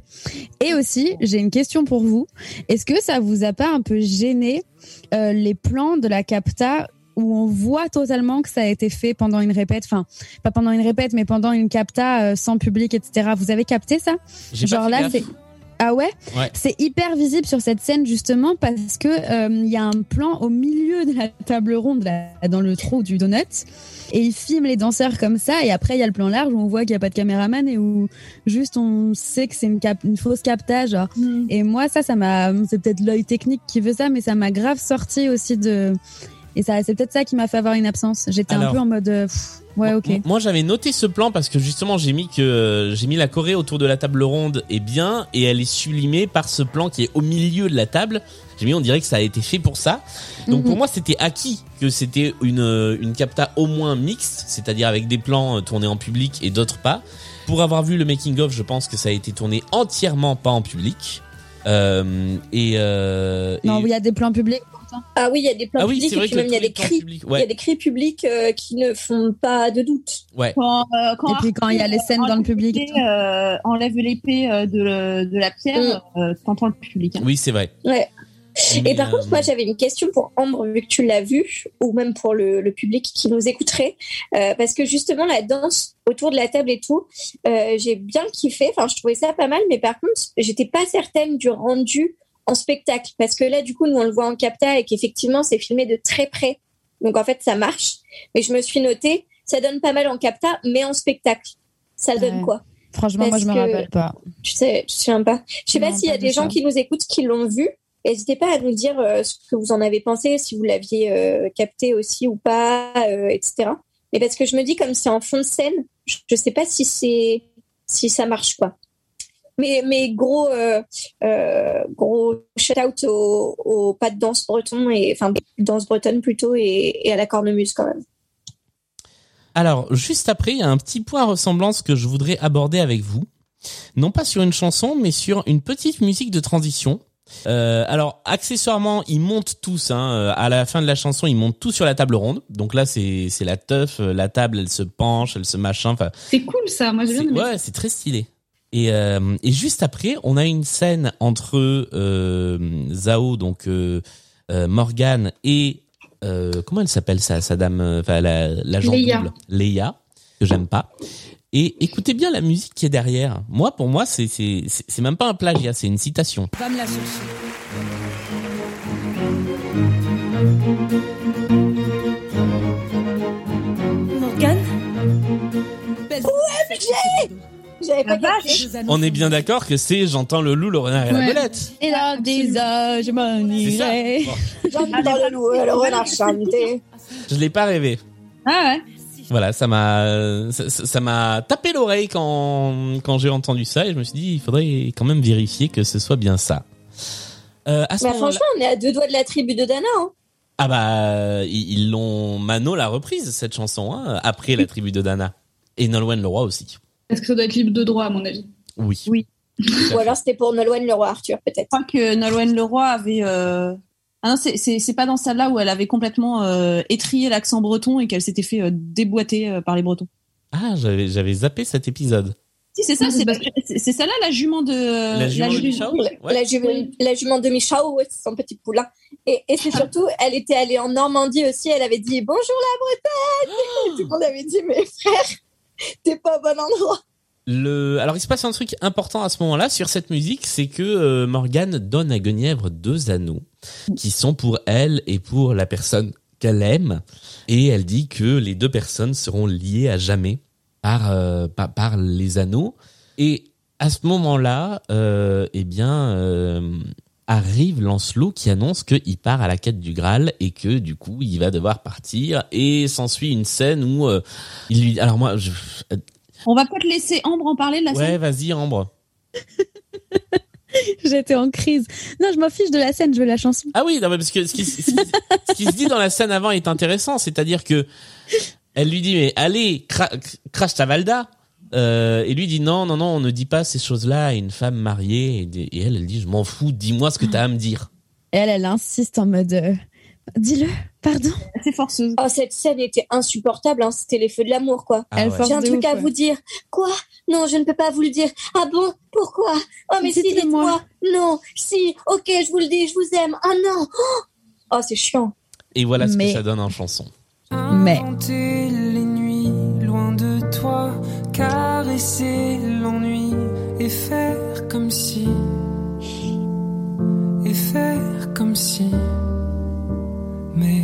Et aussi, j'ai une question pour vous. Est-ce que ça vous a pas un peu gêné euh, les plans de la capta où on voit totalement que ça a été fait pendant une répète, enfin pas pendant une répète, mais pendant une capta euh, sans public, etc. Vous avez capté ça? J'ai pas Genre là, c'est Ah ouais, Ouais. C'est hyper visible sur cette scène justement parce que euh, il y a un plan au milieu de la table ronde là, dans le trou du donut et il filme les danseurs comme ça et après il y a le plan large où on voit qu'il n'y a pas de caméraman et où juste on sait que c'est une, cap- une fausse captage. genre. Et moi ça, ça m'a, c'est peut-être l'œil technique qui veut ça, mais ça m'a grave sorti aussi de et ça, c'est peut-être ça qui m'a fait avoir une absence. J'étais un peu en mode euh, pff, ouais ok. Moi, j'avais noté ce plan parce que justement, j'ai mis que j'ai mis la Corée autour de la table ronde est bien et elle est sublimée par ce plan qui est au milieu de la table. J'ai mis, on dirait que ça a été fait pour ça. Donc Mhm. pour moi, c'était acquis que c'était une euh, une capta au moins mixte, c'est-à-dire avec des plans euh, tournés en public et d'autres pas. Pour avoir vu le making of, je pense que ça a été tourné entièrement pas en public. Euh, et, euh, Non, et- il y a des plans publics. Ah oui, il y a des plans Ah oui, publics et vrai puis que même il y a des plans cris. publics, Il y a des cris publics euh, qui ne font pas de doute. Ouais. Quand, euh, quand Et puis quand il y a les scènes dans le public. l'épée, euh, enlève l'épée euh, de, la pierre, euh, t'entends le public. hein. Oui, c'est vrai. Ouais. Mais, Et par euh, contre, moi, j'avais une question pour Ambre, vu que tu l'as vu, ou même pour le, le public qui nous écouterait, euh, parce que justement, la danse autour de la table et tout, euh, j'ai bien kiffé. Enfin, je trouvais ça pas mal, mais par contre, j'étais pas certaine du rendu en spectacle, parce que là, du coup, nous on le voit en capta et qu'effectivement, c'est filmé de très près. Donc en fait, ça marche. Mais je me suis noté, ça donne pas mal en capta, mais en spectacle, ça donne Ouais. quoi Franchement, moi je me rappelle pas. Je sais, je sais pas. Je sais Non, pas s'il y a des gens ça. qui nous écoutent qui l'ont vu. N'hésitez pas à nous dire euh, ce que vous en avez pensé, si vous l'aviez euh, capté aussi ou pas, euh, etc. Mais parce que je me dis comme c'est en fond de scène, je, je sais pas si c'est si ça marche quoi. Mais mais gros euh, euh, gros shout out au, au pas de danse breton et enfin danse bretonne plutôt et, et à la cornemuse quand même. Alors, juste après, il y a un petit point ressemblance que je voudrais aborder avec vous. Non pas sur une chanson, mais sur une petite musique de transition. Euh, alors, accessoirement, ils montent tous. Hein, à la fin de la chanson, ils montent tous sur la table ronde. Donc là, c'est c'est la teuf. La table, elle se penche, elle se machin. Enfin, C'est cool ça, moi j'ai bien aimé. ouais, c'est très stylé. Et, euh, et juste après, on a une scène entre euh, Zao, donc euh, euh, Morgane et euh, comment elle s'appelle sa, sa dame, enfin la, la Leia. double, Leia, que j'aime pas. Et écoutez bien la musique qui est derrière. Moi, pour moi, c'est c'est c'est c'est même pas un plagiat, c'est une citation. Va me la chercher. Morgane J'avais pas La capté. On est bien d'accord que c'est j'entends le loup, le renard et la belette. Et dans des heures, je m'en irai. J'entends le loup, le renard chanter. je l'ai pas rêvé. Ah ouais. Voilà, ça m'a ça ça- ça m'a tapé l'oreille quand quand j'ai entendu ça et je me suis dit il faudrait quand même vérifier que ce soit bien ça. Euh, à ce Bah, franchement, on est à deux doigts de la tribu de Dana. Hein. ah bah ils l'ont Mano l'a reprise cette chanson hein, après la tribu de Dana et Nolwenn le roi aussi. Est-ce que ça doit être libre de droit à mon avis Oui. Oui. Ou alors c'était pour Nolwenn le roi Arthur, peut-être. Je crois que Nolwenn Leroy avait. Euh... Ah non, c'est- c'est c'est pas dans celle-là où elle avait complètement euh, étrié l'accent breton et qu'elle s'était fait euh, déboîter euh, par les Bretons. Ah j'avais j'avais zappé cet épisode. Si, c'est ça, Non, c'est c'est parce que- c'est c'est celle-là la jument de. La jument de Michao La, Ouais. la jument, la jument de Michao, ouais, c'est son petit poulain. Et, et c'est surtout, elle était allée en Normandie aussi, elle avait dit bonjour la Bretagne Et tout le monde avait dit, mais frère, t'es pas au bon endroit. Le alors il se passe un truc important à ce moment-là sur cette musique, c'est que euh, Morgane donne à Guenièvre deux anneaux qui sont pour elle et pour la personne qu'elle aime et elle dit que les deux personnes seront liées à jamais par euh, par, les anneaux et à ce moment-là euh, eh bien arrive Lancelot qui annonce qu'il part à la quête du Graal et que du coup il va devoir partir et s'ensuit une scène où euh, il lui alors moi je, On va peut-être laisser Ambre en parler de la ouais scène. vas-y Ambre J'étais en crise. Non, je m'en fiche de la scène, je veux la chanson. Ah oui, non, mais parce que ce qui, ce qui- ce qui se dit dans la scène avant est intéressant, c'est-à-dire que elle lui dit mais allez cra- crache ta Valda. Euh, et lui dit non non non on ne dit pas ces choses-là à une femme mariée et, et elle elle dit je m'en fous dis-moi ce que t'as à me dire. Et elle, elle insiste en mode euh, Dis-le, pardon. C'est forceuse. Oh, cette scène était insupportable, hein, c'était les feux de l'amour, quoi. Ah ouais. J'ai un truc ouf, à ouais. vous dire. Quoi? Non, je ne peux pas vous le dire. Ah bon? Pourquoi? Oh, mais si, dites-moi. Non, si, ok, je vous le dis, je vous aime. Ah non Oh, Oh, c'est chiant. Et voilà ce Mais- que ça donne en chanson. Mais- Inventer caresser l'ennui et faire comme si, et faire comme si, mais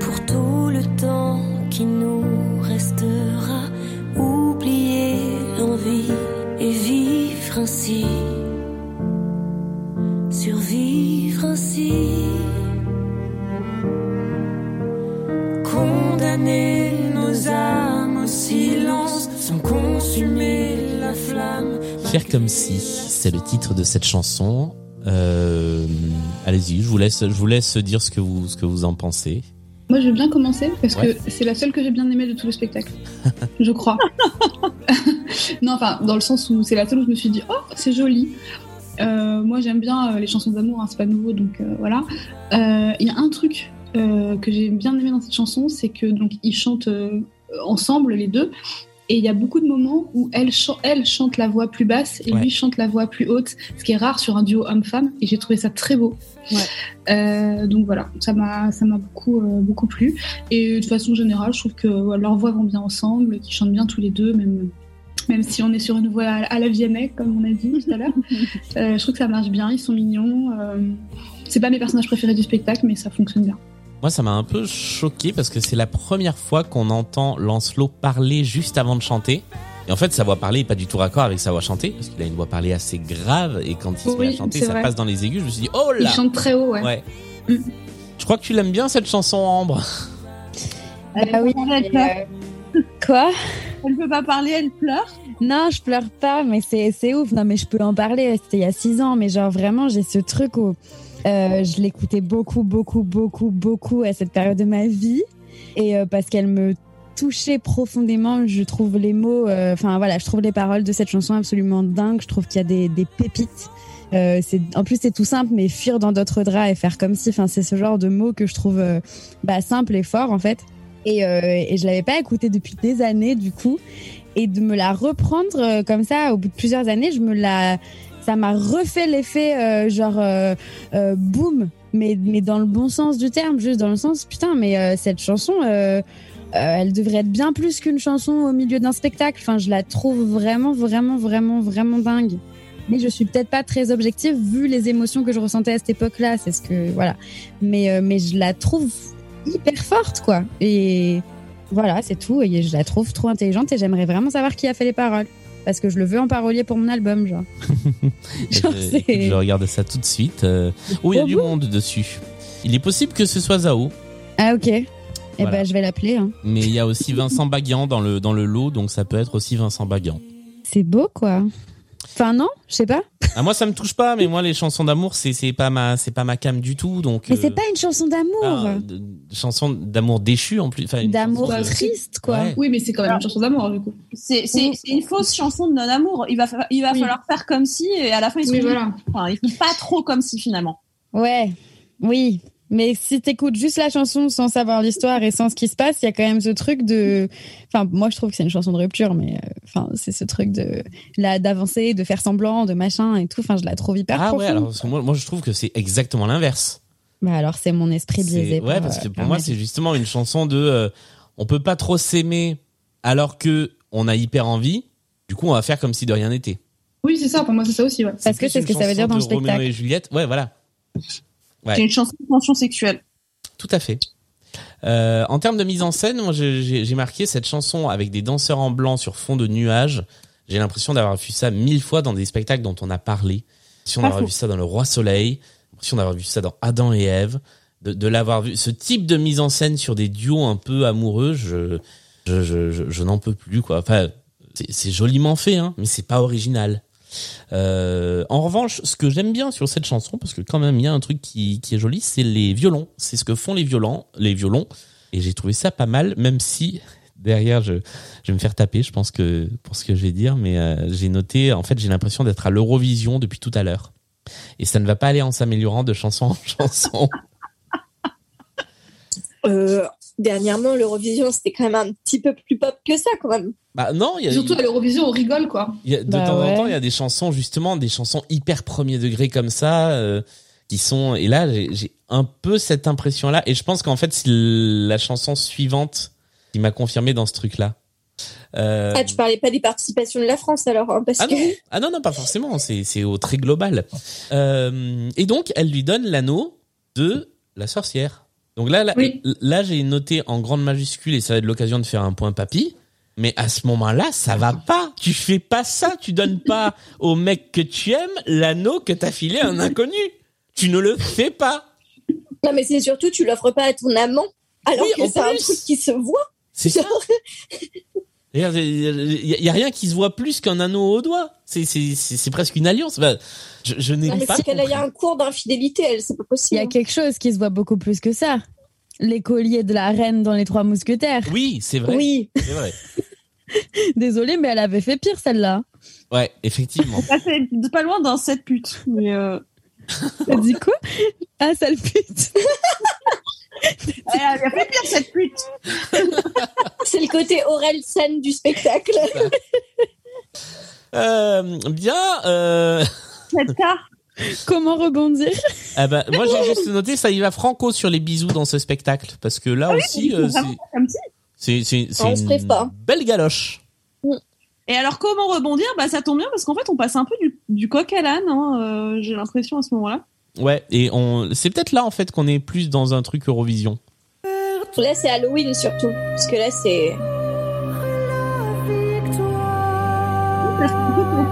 pour tout le temps qui nous restera, oublier l'envie et vivre ainsi. Consumer la flamme. Faire comme si, c'est le titre de cette chanson. Euh, allez-y, je vous laisse, je vous laisse dire ce que vous, ce que vous en pensez. Moi, je veux bien commencer parce Ouais. que c'est la seule que j'ai bien aimée de tout le spectacle. je crois. non, enfin, dans le sens où c'est la seule où je me suis dit, oh, c'est joli. Euh, moi, j'aime bien euh, les chansons d'amour, hein, c'est pas nouveau, donc euh, voilà. Euh, Il y a un truc euh, que j'ai bien aimé dans cette chanson, c'est que donc ils chantent euh, ensemble les deux. Et il y a beaucoup de moments où elle, chan- elle chante la voix plus basse et Ouais. lui chante la voix plus haute, ce qui est rare sur un duo homme-femme. Et j'ai trouvé ça très beau. Euh, donc voilà, ça m'a ça m'a beaucoup euh, beaucoup plu. Et de façon générale, je trouve que ouais, leurs voix vont bien ensemble, qu'ils chantent bien tous les deux, même même si on est sur une voix à, à la Vianney, comme on a dit tout à l'heure. Euh, je trouve que ça marche bien, ils sont mignons. euh, c'est pas mes personnages préférés du spectacle, mais ça fonctionne bien. Moi, ça m'a un peu choqué parce que c'est la première fois qu'on entend Lancelot parler juste avant de chanter. Et en fait, sa voix parlée est pas du tout raccord avec sa voix chantée, parce qu'il a une voix parlée assez grave, et quand il se met Oui, à chanter, ça vrai. passe dans les aigus. Je me suis dit, oh là chantent très haut, ouais. Ouais. Je crois que tu l'aimes bien cette chanson, Ambre. Ah oui, elle pleure. euh, Quoi? Elle peut pas parler, elle pleure? Non, je pleure pas, mais c'est c'est ouf. Non, mais je peux en parler. C'était il y a six ans, mais genre vraiment, j'ai ce truc où euh, je l'écoutais beaucoup, beaucoup, beaucoup, beaucoup à cette période de ma vie, et euh, parce qu'elle me touchait profondément. Je trouve les mots, euh, enfin voilà, je trouve les paroles de cette chanson absolument dingues. Je trouve qu'il y a des, pépites. En plus c'est tout simple, mais fuir dans d'autres draps et faire comme si. Enfin, c'est ce genre de mots que je trouve bah, simple et fort en fait. Et, et je l'avais pas écouté depuis des années du coup et de me la reprendre comme ça au bout de plusieurs années, je me la, ça m'a refait l'effet euh, genre euh, euh, boum, mais mais dans le bon sens du terme, juste dans le sens putain, mais euh, cette chanson, elle devrait être bien plus qu'une chanson au milieu d'un spectacle. Enfin, je la trouve vraiment, vraiment, vraiment, vraiment dingue. Mais je suis peut-être pas très objective vu les émotions que je ressentais à cette époque-là. C'est ce que voilà. Mais mais je la trouve hyper forte quoi. Et voilà, c'est tout. Et je la trouve trop intelligente et j'aimerais vraiment savoir qui a fait les paroles. Parce que je le veux en parolier pour mon album, genre. Genre, je, regarde ça tout de suite. Euh, Oh, il y a du monde dessus. Il est possible que ce soit Zao, Ah, ok. Eh Voilà. ben, je vais l'appeler. Hein. mais il y a aussi Vincent Baguian dans le, dans le lot, donc ça peut être aussi Vincent Baguian. C'est beau, quoi. Enfin, non, je sais pas. Ah, moi, ça me touche pas, mais moi, les chansons d'amour, c'est, c'est pas ma, c'est pas ma cam du tout, donc. Mais euh, c'est pas une chanson d'amour. ah, chanson d'amour déchu, en plus. D'amour de- triste, quoi. Ouais. Oui, mais c'est quand même une chanson d'amour, du coup. C'est une fausse chanson de non-amour. Il va, fa- il va Oui. falloir faire comme si, et à la fin, ils sont Oui, voilà. enfin, ils font pas trop comme si finalement. Ouais, oui. Mais si t'écoutes juste la chanson sans savoir l'histoire et sans ce qui se passe, il y a quand même ce truc de. Enfin, moi je trouve que c'est une chanson de rupture, mais euh, enfin c'est ce truc de là d'avancer, de faire semblant, de machin et tout. Enfin, je la trouve hyper Ah profonde. ouais, alors parce que moi, moi, je trouve que c'est exactement l'inverse. Bah alors c'est mon esprit biaisé. Ouais, par, parce que euh, pour moi, c'est justement une chanson de. euh, on peut pas trop s'aimer alors que on a hyper envie. Du coup, on va faire comme si de rien n'était. Oui, c'est ça, pour moi, c'est ça aussi, ouais. Parce que c'est ce que ça veut dire dans le de Roméo spectacle. et Juliette. Ouais, voilà. Ouais. C'est une chanson de tension sexuelle. Tout à fait. Euh, en termes de mise en scène, moi j'ai- marqué cette chanson avec des danseurs en blanc sur fond de nuages. J'ai l'impression d'avoir vu ça mille fois dans des spectacles dont on a parlé. J'ai l'impression Pas d'avoir vu ça dans Le Roi Soleil. J'ai l'impression d'avoir vu ça dans Adam et Ève. De, de l'avoir vu. Ce type de mise en scène sur des duos un peu amoureux, je, je, je, je, je n'en peux plus, quoi. Enfin, c'est- c'est joliment fait, hein, mais c'est pas original. Euh, en revanche, ce que j'aime bien sur cette chanson, parce que quand même il y a un truc qui, est joli, c'est les violons. C'est ce que font les violons, les violons. Et j'ai trouvé ça pas mal, même si derrière je, je vais me faire taper, je pense que pour ce que je vais dire, mais euh, j'ai noté, en fait, j'ai l'impression d'être à l'Eurovision depuis tout à l'heure. Et ça ne va pas aller en s'améliorant de chanson en chanson. Euh, dernièrement, l'Eurovision, c'était quand même un petit peu plus pop que ça, quand même. Bah non, il y a, Surtout à l'Eurovision, on rigole, quoi. il y a- de Bah temps en temps, il y a des chansons justement, des chansons hyper premier degré comme ça, euh, qui sont. Et là, j'ai j'ai un peu cette impression-là, et je pense qu'en fait, c'est la chanson suivante qui m'a confirmé dans ce truc-là. Euh, Ah, tu parlais pas des participations de la France alors, hein, parce ah que non, ah non, non, pas forcément. C'est c'est au très global. Euh, et donc, elle lui donne l'anneau de la sorcière. Donc là, là, Oui. là, j'ai noté en grande majuscule et ça va être l'occasion de faire un point papy. Mais à ce moment-là, ça va pas. Tu fais pas ça. Tu donnes pas au mec que tu aimes l'anneau que t'as filé à un inconnu. Tu ne le fais pas. non, mais c'est surtout tu l'offres pas à ton amant, alors Oui, que c'est un truc qui se voit. C'est ça. Il y, a- il y a rien qui se voit plus qu'un anneau au doigt. C'est c'est c'est c'est presque une alliance. Bah, je je n'ai mais pas. c'est qu'elle a un cours d'infidélité, elle, c'est pas Il possible. y a quelque chose qui se voit beaucoup plus que ça. Les colliers de la reine dans les Trois Mousquetaires. Oui, c'est vrai. Oui. C'est vrai. Désolée, mais elle avait fait pire celle-là. Ouais, effectivement. Ça fait pas loin d'un 7 pute. Mais euh, T'as dit quoi? Ah, sale pute. elle a fait pire cette pute. C'est le côté Aurel San du spectacle. Euh, bien. Euh... Cette carte. Comment rebondir Ah bah, moi j'ai juste noté ça y va franco sur les bisous dans ce spectacle parce que là aussi euh, c'est une pas. belle galoche. Et alors comment rebondir? Bah ça tombe bien parce qu'en fait on passe un peu du, du coq à l'âne. Hein, euh, J'ai l'impression à ce moment-là. Ouais et on c'est peut-être là en fait qu'on est plus dans un truc Eurovision. Là, c'est Halloween surtout, parce que là, c'est.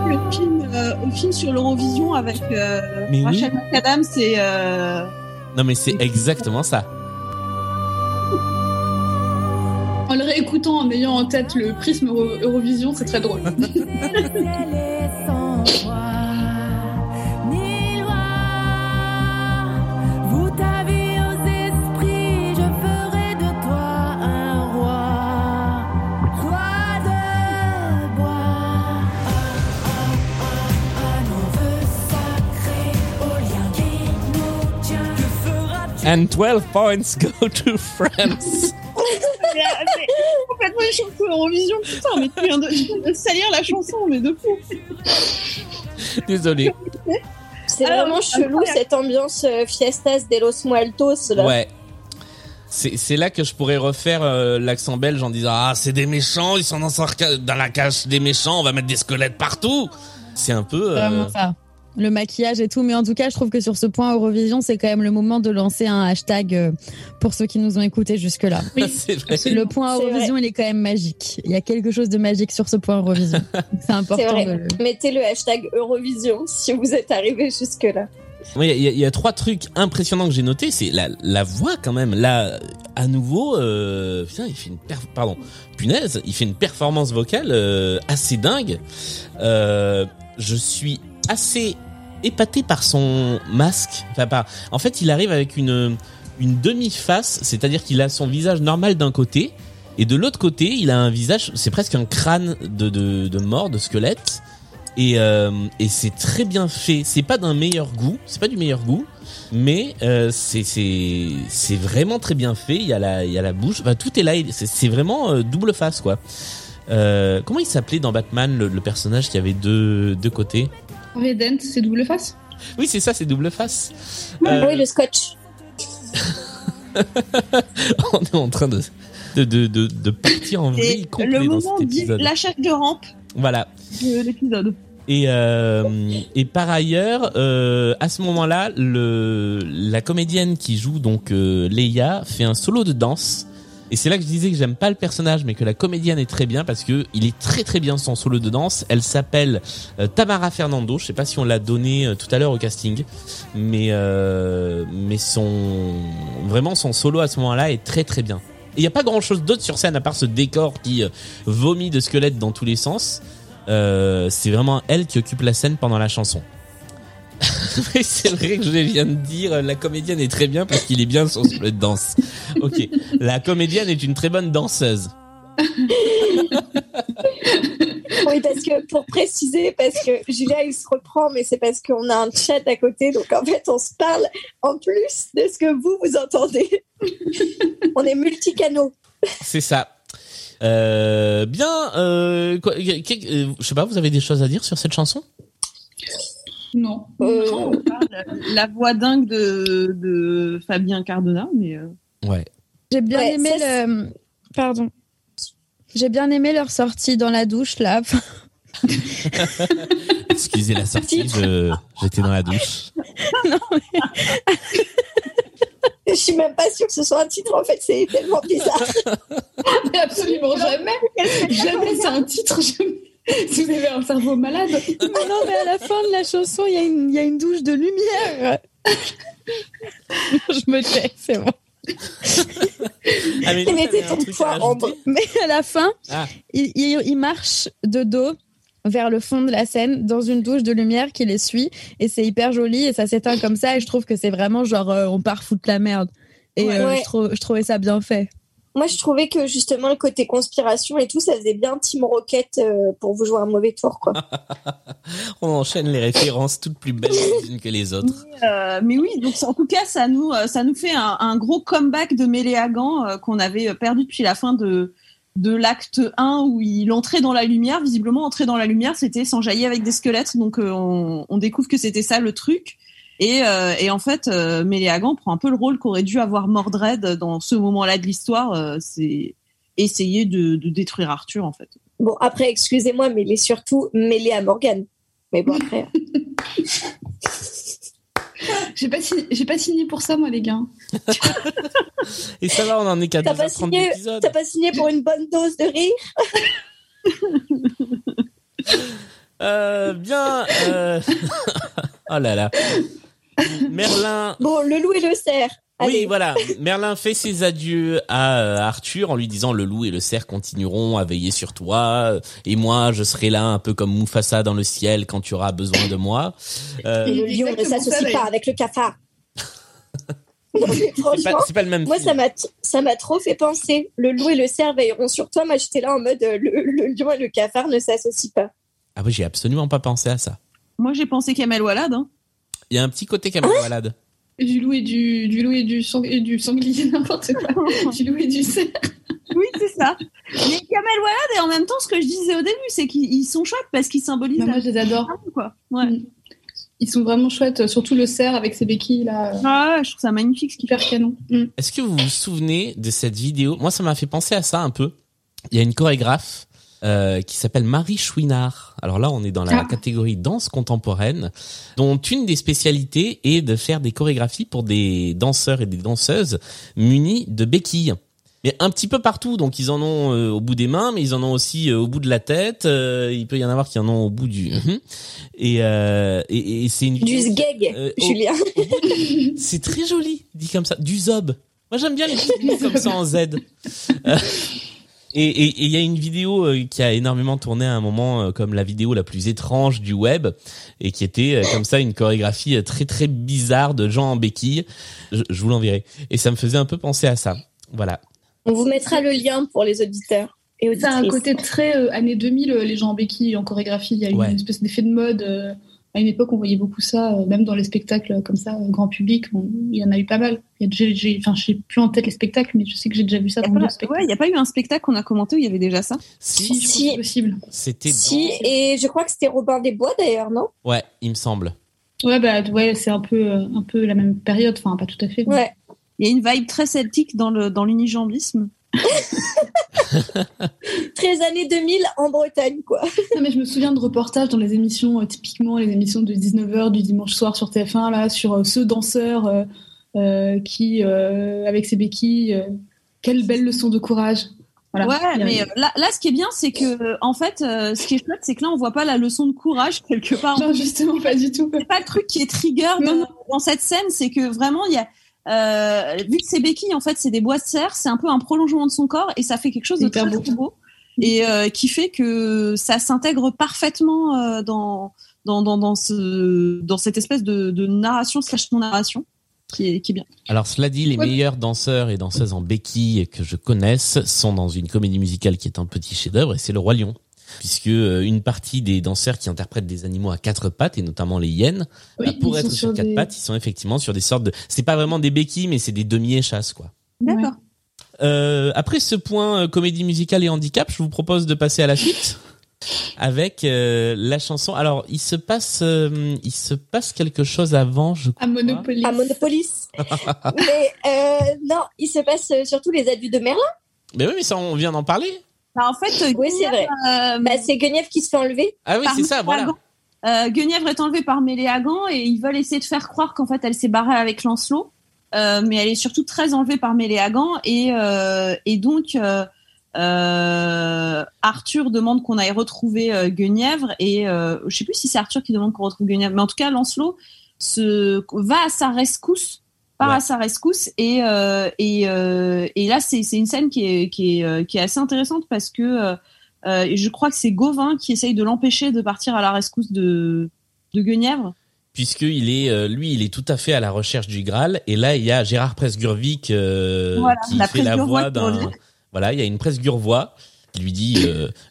Le film, euh, le film sur l'Eurovision avec euh, Mais oui. Rachel McAdams et euh, Non mais c'est exactement ça. En le réécoutant, en ayant en tête le prisme Euro- Eurovision, c'est très drôle. And 12 points go to France. mais, mais, complètement une chanson Eurovision. Putain, mais tu viens de, tu viens de salir la chanson, mais de fou. Désolé. C'est Alors, vraiment chelou incroyable. cette ambiance euh, Fiestas de los Muertos. Là. Ouais. C'est c'est là que je pourrais refaire euh, l'accent belge en disant ah c'est des méchants ils sont dans, dans la cage des méchants on va mettre des squelettes partout. C'est un peu. euh, Vraiment ça. Le maquillage et tout. Mais en tout cas, je trouve que sur ce point Eurovision, c'est quand même le moment de lancer un hashtag euh, pour ceux qui nous ont écoutés jusque-là. vrai. Le point Eurovision, il est quand même magique. Il y a quelque chose de magique sur ce point Eurovision. C'est important de. Mettez le hashtag Eurovision si vous êtes arrivé jusque-là. Oui, il y, a- il y a trois trucs impressionnants que j'ai notés. C'est la, la voix quand même. Là, à nouveau, euh, putain, il fait une perf- pardon, punaise, il fait une performance vocale euh, assez dingue. Euh, je suis assez épaté par son masque. En fait, il arrive avec une une demi-face, c'est-à-dire qu'il a son visage normal d'un côté et de l'autre côté, il a un visage, c'est presque un crâne de de, de mort, de squelette. Et, euh, et c'est très bien fait. C'est pas d'un meilleur goût, c'est pas du meilleur goût, mais euh, c'est vraiment très bien fait. Il y a la il y a la bouche, enfin, tout est là. C'est c'est vraiment euh, double face quoi. Euh, comment il s'appelait dans Batman le, le personnage qui avait deux deux côtés? Redent, c'est double face. Oui, c'est ça, c'est double face. Euh, Oui, le scotch. on est en train de de de de, de partir en vrille Et complet le dans moment cet dit épisode. de rampe Voilà. de l'épisode. Et, euh, et par ailleurs, euh, à ce moment-là, le, la comédienne qui joue donc euh, Leia fait un solo de danse. Et c'est là que je disais que j'aime pas le personnage, mais que la comédienne est très bien parce que il est très très bien son solo de danse. Elle s'appelle euh, Tamara Fernando. Je sais pas si on l'a donné euh, tout à l'heure au casting, mais euh, mais son vraiment son solo à ce moment-là est très très bien. Il y a pas grand-chose d'autre sur scène à part ce décor qui vomit de squelettes dans tous les sens. Euh, c'est vraiment elle qui occupe la scène pendant la chanson. C'est vrai que je viens de dire, la comédienne est très bien parce qu'il est bien son solo de danse. Ok, la comédienne est une très bonne danseuse. Oui, parce que pour préciser, parce que Julia il se reprend, mais c'est parce qu'on a un chat à côté, donc en fait on se parle en plus de ce que vous vous entendez. on est multicanaux. C'est ça. Euh, bien, euh, quoi, euh, je sais pas, vous avez des choses à dire sur cette chanson? Non. Euh, La, la voix dingue de, de Fabien Cardona, mais euh, Ouais. J'ai bien Ouais, aimé ça, le. Pardon. J'ai bien aimé leur sortie dans la douche là. Excusez la sortie, je- j'étais dans la douche. Je suis même pas sûre que ce soit un titre, en fait, c'est tellement bizarre. Mais absolument jamais. Jamais c'est un titre. Jamais. Si vous avez un cerveau malade. Mais non, mais à la fin de la chanson, il y, a une- il y a une douche de lumière. Je me tais, c'est bon. Amélie, Mais ton à poids, rajouter Ambre. Mais à la fin, Ah. il, il- il marche de dos vers le fond de la scène dans une douche de lumière qui les suit et c'est hyper joli et ça s'éteint comme ça et je trouve que c'est vraiment genre euh, on part foutre la merde et Ouais. euh, Ouais. je, trou- je trouvais ça bien fait. Moi, je trouvais que justement, le côté conspiration et tout, ça faisait bien Team Rocket euh, pour vous jouer un mauvais tour, quoi. On enchaîne les références toutes plus belles les unes que les autres. Euh, mais oui, donc en tout cas, ça nous, euh, ça nous fait un, un gros comeback de Méléagan euh, qu'on avait euh, perdu depuis la fin de, de l'acte 1 où il entrait dans la lumière. Visiblement, entrer dans la lumière, c'était s'enjailler avec des squelettes. Donc euh, on, on découvre que c'était ça le truc. Et, euh, et en fait, euh, Méléagan prend un peu le rôle qu'aurait dû avoir Mordred dans ce moment-là de l'histoire. euh, c'est essayer de, de détruire Arthur, en fait. Bon, après, excusez-moi, mais il est surtout mêlé à Morgane. Mais bon, après. J'ai pas, signé, j'ai pas signé pour ça, moi, les gars. Et ça va, on en est qu'à T'as pas, 2h30 signé, d'épisode. t'as pas signé pour une bonne dose de rire? Euh, bien. euh, oh là là. Merlin. Bon, le loup et le cerf. Oui, voilà. Merlin fait ses adieux à euh, Arthur en lui disant le loup et le cerf continueront à veiller sur toi et moi je serai là un peu comme Mufasa dans le ciel quand tu auras besoin de moi. Euh, Et le lion ne exactement s'associe pas avec le cafard. C'est franchement, pas, le même moi, film. ça m'a, trop fait penser. Le loup et le cerf veilleront sur toi. Moi, j'étais là en mode le, le lion et le cafard ne s'associent pas. Ah oui, j'ai absolument pas pensé à ça. Moi, j'ai pensé Kamel Walad. Hein. Il y a un petit côté Kamel Walad. Du loup et du, du loup et du, sang, et du sanglier, n'importe quoi. du loup et du cerf. Oui, c'est ça. Mais Kamel Walad, et en même temps, ce que je disais au début, c'est qu'ils ils sont chouettes parce qu'ils symbolisent. Non, moi, la- je les adore. quoi. Ouais. Ils sont vraiment chouettes, surtout le cerf avec ses béquilles là. Ah, ouais, je trouve ça magnifique ce qu'il fait. Canon. Est-ce que vous vous souvenez de cette vidéo? Moi, ça m'a fait penser à ça un peu. Il y a une chorégraphe euh, qui s'appelle Marie Chouinard. Alors là, on est dans la Ah. catégorie danse contemporaine, dont une des spécialités est de faire des chorégraphies pour des danseurs et des danseuses munis de béquilles. Mais un petit peu partout, donc ils en ont euh, au bout des mains, mais ils en ont aussi euh, au bout de la tête. euh, il peut y en avoir qui en ont au bout du. Et, euh, et, et c'est une Du sgeg, au- Julien. c'est très joli, dit comme ça. Du zob. Moi, j'aime bien les petits comme ça en Z. Et et- et il y a une vidéo euh, qui a énormément tourné à un moment euh, comme la vidéo la plus étrange du web et qui était euh, comme ça une chorégraphie très très bizarre de gens en béquille. Je, je vous l'enverrai. Et ça me faisait un peu penser à ça. Voilà. On vous mettra le lien pour les auditeurs et Ça a un côté très euh, années 2000, euh, les gens en béquilles en chorégraphie. Il y a Ouais. une espèce d'effet de mode. euh, à une époque, on voyait beaucoup ça, euh, même dans les spectacles comme ça, euh, grand public. on- il y en a eu pas mal. Il a, j'ai, enfin, je sais plus en tête les spectacles, mais je sais que j'ai déjà vu ça Il dans n'y d'autres a, spectacles. pas eu un spectacle qu'on a commenté où il y avait déjà ça? Si, Si, possible. c'était dans... Si, et je crois que c'était Robin des Bois d'ailleurs, non? Ouais, il me semble. Ouais, bah, ouais, c'est un peu, euh, un peu la même période. Enfin, pas tout à fait. mais- Ouais. Il y a une vibe très celtique dans le dans l'unijambisme. Très années 2000 en Bretagne, quoi. Non, mais je me souviens de reportages dans les émissions, euh, typiquement les émissions de 19h du dimanche soir sur TF1, là, sur euh, ce danseur euh, euh, qui, euh, avec ses béquilles, euh, quelle belle leçon de courage. Voilà. Ouais, mais euh, là, là, ce qui est bien, c'est que en fait, euh, ce qui est chouette, c'est que là, on voit pas la leçon de courage quelque part. Non, justement, pas du tout. C'est pas le truc qui est trigger Non, de- non. dans cette scène, c'est que vraiment, il y a euh, vu que ces béquilles, en fait, c'est des bois de serre, c'est un peu un prolongement de son corps et ça fait quelque chose de très, beau. très beau et euh, qui fait que ça s'intègre parfaitement euh, dans, dans, dans, dans, ce, dans cette espèce de, de narration slash non-narration qui est, qui est bien. Alors cela dit, les Ouais. meilleurs danseurs et danseuses en béquille que je connaisse sont dans une comédie musicale qui est un petit chef-d'œuvre et c'est le Roi Lion. Puisque euh, une partie des danseurs qui interprètent des animaux à quatre pattes et notamment les hyènes, Oui, bah, pour être sur, sur quatre des- pattes, ils sont effectivement sur des sortes de. C'est pas vraiment des béquilles, mais c'est des demi-échasses quoi. D'accord. Euh, après ce point euh, comédie musicale et handicap, je vous propose de passer à la suite avec euh, la chanson. Alors il se passe, euh, il se passe quelque chose avant, je À Monopoly. À Monopolis. mais euh, non, il se passe surtout les adieux de Merlin. Mais oui, mais ça on vient d'en parler. Bah, en fait, Oui, c'est vrai. euh, Bah, c'est Guenièvre qui se fait enlever. Ah oui, par c'est ça, voilà. Méléagant. Euh, Guenièvre est enlevée par Méléagant et ils veulent essayer de faire croire qu'en fait elle s'est barrée avec Lancelot, Euh, mais elle est surtout très enlevée par Méléagant et euh, et donc euh, euh, Arthur demande qu'on aille retrouver euh, Guenièvre et euh, je sais plus si c'est Arthur qui demande qu'on retrouve Guenièvre, mais en tout cas Lancelot se va à sa rescousse, part Ouais. à sa rescousse et euh, et euh, et là c'est c'est une scène qui est qui est euh, qui est assez intéressante parce que je crois que c'est Gauvin qui essaye de l'empêcher de partir à la rescousse de, de Guenièvre. Puisqu'il est, lui, il est tout à fait à la recherche du Graal. Et là, il y a Gérard Presgurvic Voilà, qui la fait la voix d'un. Voilà, il y a une Presgurvois qui lui dit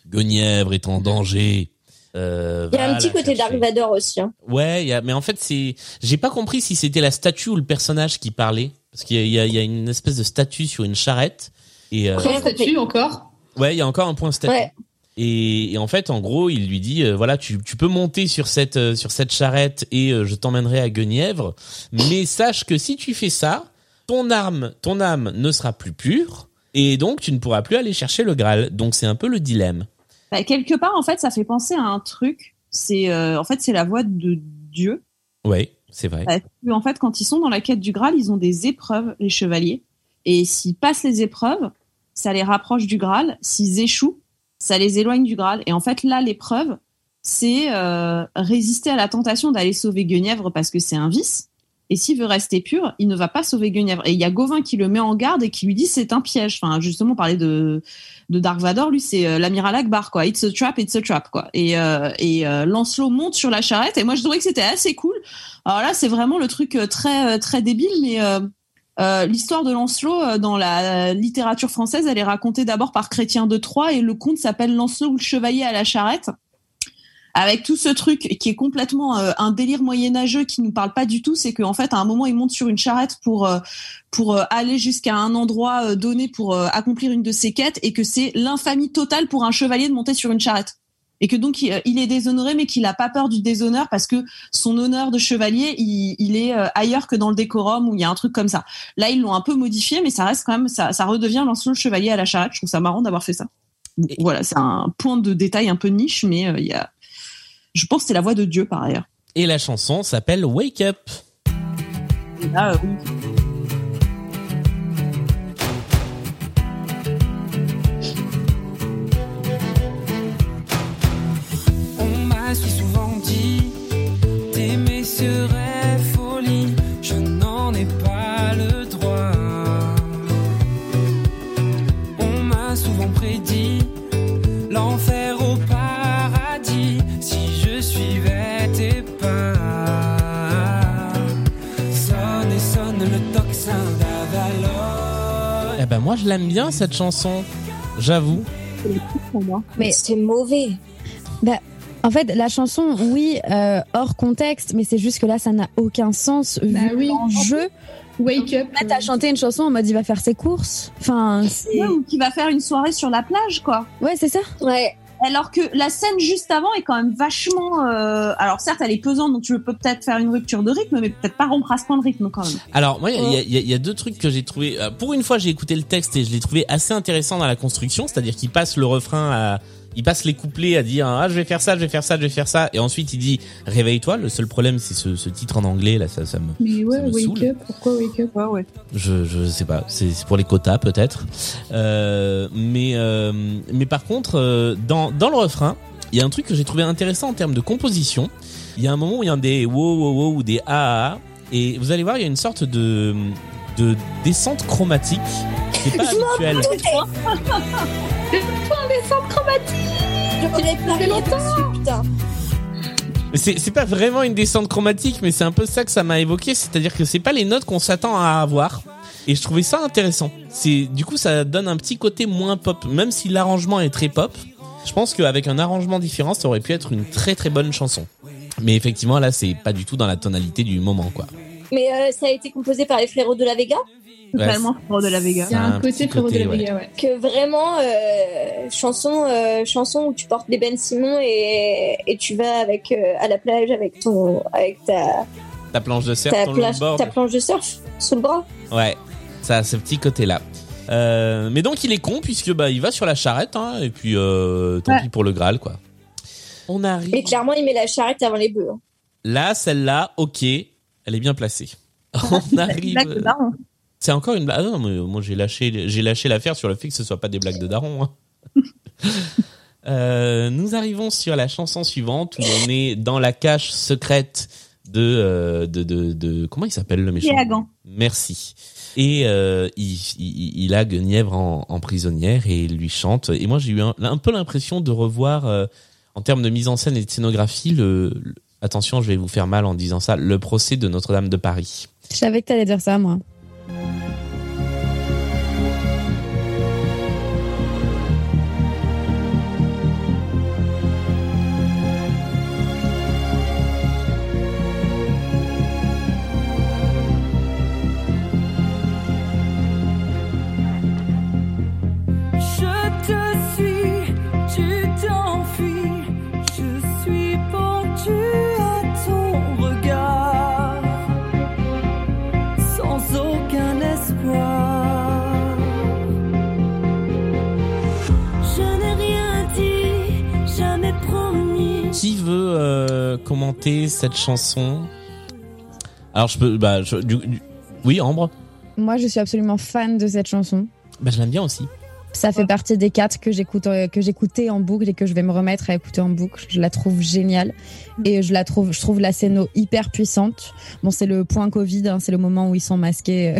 Guenièvre est en danger. Euh, Il y a un petit côté chercher. Dark Vador aussi. Hein. Ouais, il y a, mais en fait, c'est, j'ai pas compris si c'était la statue ou le personnage qui parlait, parce qu'il y a, il y a- il y a une espèce de statue sur une charrette. Et euh, Point statut encore? ouais, il y a encore un point statue. Ouais. Et, et en fait, en gros, il lui dit, euh, voilà, tu, tu peux monter sur cette euh, sur cette charrette et euh, je t'emmènerai à Guenièvre, mais sache que si tu fais ça, ton âme, ton âme ne sera plus pure et donc tu ne pourras plus aller chercher le Graal. Donc c'est un peu le dilemme. Bah, quelque part, en fait, ça fait penser à un truc. C'est euh, en fait c'est la voix de Dieu. Ouais, c'est vrai. En fait, quand ils sont dans la quête du Graal, ils ont des épreuves, les chevaliers. Et s'ils passent les épreuves, ça les rapproche du Graal. S'ils échouent, ça les éloigne du Graal. Et en fait, là, l'épreuve, c'est euh, résister à la tentation d'aller sauver Guenièvre parce que c'est un vice. Et s'il veut rester pur, il ne va pas sauver Guenièvre. Et il y a Gauvin qui le met en garde et qui lui dit c'est un piège. Enfin, justement, parler de de Dark Vador, lui, c'est euh, l'amiral Akbar, quoi. It's a trap, it's a trap, quoi. Et euh, et euh, Lancelot monte sur la charrette. Et moi, je trouvais que c'était assez cool. Alors là, c'est vraiment le truc très très débile, mais l'histoire de Lancelot dans la littérature française, elle est racontée d'abord par Chrétien de Troyes et le conte s'appelle Lancelot ou le chevalier à la charrette. Avec tout ce truc qui est complètement euh, un délire moyenâgeux qui nous parle pas du tout, c'est qu'en fait à un moment il monte sur une charrette pour euh, pour euh, aller jusqu'à un endroit euh, donné pour accomplir une de ses quêtes et que c'est l'infamie totale pour un chevalier de monter sur une charrette et que donc il, est déshonoré mais qu'il a pas peur du déshonneur parce que son honneur de chevalier il, il est ailleurs que dans le décorum où il y a un truc comme ça. Là ils l'ont un peu modifié mais ça reste quand même ça, ça redevient le chevalier à la charrette. Je trouve ça marrant d'avoir fait ça. Voilà c'est un point de détail un peu niche mais euh, il y a je pense que c'est la voix de Dieu par ailleurs. Et la chanson s'appelle Wake Up. Oui. On m'a si souvent dit d'aimer serait. Moi je l'aime bien cette chanson, j'avoue. Mais c'est mauvais. Bah, en fait, la chanson, oui, euh, hors contexte, mais c'est juste que là, ça n'a aucun sens vu oui. l'enjeu. Wake up. Là, t'as chanté une chanson en mode il va faire ses courses. Enfin. Ouais, ou qui va faire une soirée sur la plage, quoi. Ouais, c'est ça. Ouais. Alors que la scène juste avant est quand même vachement. euh, Alors certes, elle est pesante, donc tu peux peut-être faire une rupture de rythme, mais peut-être pas rompre à ce point de rythme quand même. Alors moi, il y a, y a- y a deux trucs que j'ai trouvé. euh, Pour une fois, j'ai écouté le texte et je l'ai trouvé assez intéressant dans la construction, c'est-à-dire qu'il passe le refrain à, il passe les couplets à dire ah je vais faire ça, je vais faire ça, je vais faire ça, et ensuite il dit réveille-toi. Le seul problème, c'est ce, ce titre en anglais là, ça, ça me, Mais ouais, ça me wake saoule. up. Pourquoi wake up? Ouais, ouais. Je, je sais pas, c'est c'est pour les quotas peut-être. Euh, mais euh, mais par contre, euh, dans dans le refrain, il y a un truc que j'ai trouvé intéressant en termes de composition. Il y a un moment où il y a des wow wow wow ou des ah ah, ah, et vous allez voir, il y a une sorte de de descente chromatique qui est pas descente chromatique. Longtemps. Putain. C'est c'est pas vraiment une descente chromatique, mais c'est un peu ça que ça m'a évoqué, c'est-à-dire que c'est pas les notes qu'on s'attend à avoir. Et je trouvais ça intéressant. C'est du coup ça donne un petit côté moins pop, même si l'arrangement est très pop. Je pense qu'avec un arrangement différent, ça aurait pu être une très très bonne chanson. Mais effectivement là, c'est pas du tout dans la tonalité du moment quoi. Mais euh, ça a été composé par les frérots de la Vega. Totalement Frérot de la Vega. Il y a un, un côté petit Frérot de la ouais. Vega, ouais. Que vraiment, euh, chanson, euh, chanson où tu portes des Ben Simon et, et tu vas avec euh, à la plage avec ton, avec ta, Ta planche de surf, ta, ton plage, ta planche de surf sous le bras. Ouais, ça a ce petit côté-là. Euh, mais donc il est con puisque bah il va sur la charrette hein, et puis euh, tant Ouais. pis pour le Graal quoi. On arrive. Et clairement, il met la charrette avant les bœufs. hein. Là, celle-là, ok, elle est bien placée. On arrive. C'est encore une blague. Ah non, mais moi j'ai lâché, j'ai lâché l'affaire sur le fait que ce soit pas des blagues de daron. hein. Euh, nous arrivons sur la chanson suivante où on est dans la cache secrète de euh, de, de, de- comment il s'appelle le méchant? Guéhagan. Merci. Et euh, il, il, il a Guenièvre en, en prisonnière et il lui chante. Et moi j'ai eu un, un peu l'impression de revoir euh, en termes de mise en scène et de scénographie le, le- attention je vais vous faire mal en disant ça le procès de Notre-Dame de Paris. Je savais que t'allais dire ça, moi. Commenter cette chanson Alors je peux, bah, je- du- du- oui, Ambre. Moi, je suis absolument fan de cette chanson. Bah, je l'aime bien aussi. Ça fait partie des quatre que j'écoute, euh, que j'écoutais en boucle et que je vais me remettre à écouter en boucle. Je la trouve géniale et je la trouve, je trouve la scéno hyper puissante. Bon, c'est le point Covid, hein, c'est le moment où ils sont masqués euh,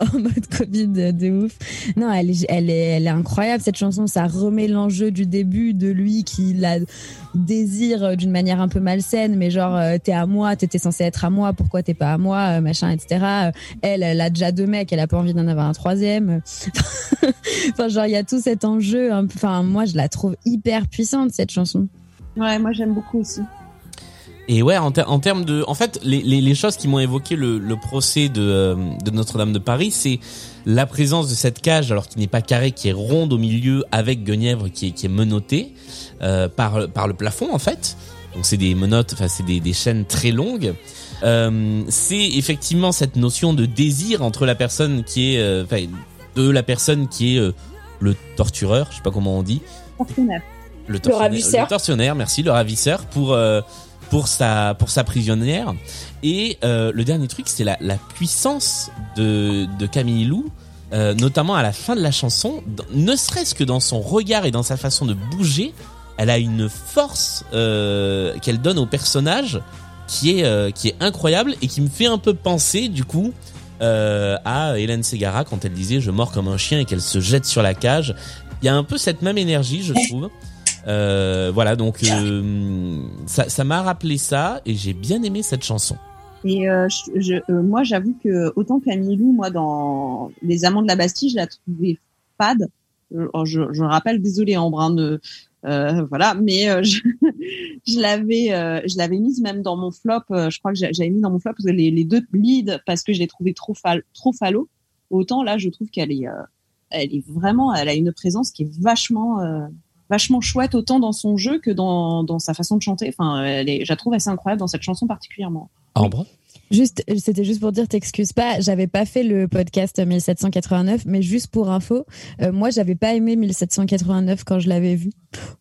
en mode Covid de, ouf. Non, elle est, elle est, elle est incroyable cette chanson. Ça remet l'enjeu du début de lui qui la désire d'une manière un peu malsaine, mais genre euh, t'es à moi, t'étais censé être à moi, pourquoi t'es pas à moi, euh, machin, etc. Euh, Elle, elle a déjà deux mecs, elle a pas envie d'en avoir un troisième. enfin, genre il y a tout cet enjeu. Enfin, moi je la trouve hyper puissante cette chanson. Ouais, moi j'aime beaucoup aussi. Et ouais, en, ter- en termes de, en fait, les, les, les choses qui m'ont évoqué le, le procès de, euh, de Notre-Dame de Paris, c'est la présence de cette cage, alors qui n'est pas carrée, qui est ronde au milieu, avec Guenièvre qui est, qui est menottée euh, par par le plafond en fait. Donc c'est des menottes, enfin c'est des, des chaînes très longues. Euh, c'est effectivement cette notion de désir entre la personne qui est, euh, enfin, de la personne qui est euh, le tortureur, je sais pas comment on dit, Partenaire. le tortionnaire, ravisseur. le tortionnaire, merci, le ravisseur pour euh, pour sa pour sa prisonnière. Et euh, le dernier truc, c'est la, la puissance de de Camille Lou, euh, notamment à la fin de la chanson, ne serait-ce que dans son regard et dans sa façon de bouger, elle a une force euh, qu'elle donne au personnage qui est qui est incroyable et qui me fait un peu penser du coup à Hélène Ségara quand elle disait je mords comme un chien et qu'elle se jette sur la cage. Il y a un peu cette même énergie, je trouve. Euh, voilà, donc euh, ça m'a rappelé ça et j'ai bien aimé cette chanson. Et euh, moi, j'avoue que autant Camille Lou, moi, dans Les Amants de la Bastille, je la trouvais fade. Euh, Je, rappelle, désolé Ambre, hein, de, voilà, mais je, l'avais, mise même dans mon flop. je crois que j'a- j'avais mis dans mon flop les, les deux leads parce que je l'ai trouvé trop fal, trop fallo. Autant là, je trouve qu'elle est, est vraiment, elle a une présence qui est vachement, vachement chouette autant dans son jeu que dans, dans sa façon de chanter. Enfin, elle est, je la trouve assez incroyable dans cette chanson particulièrement. Ambre? Juste, c'était juste pour dire, t'excuses pas, j'avais pas fait le podcast 1789, mais juste pour info, euh, moi j'avais pas aimé 1789 quand je l'avais vu.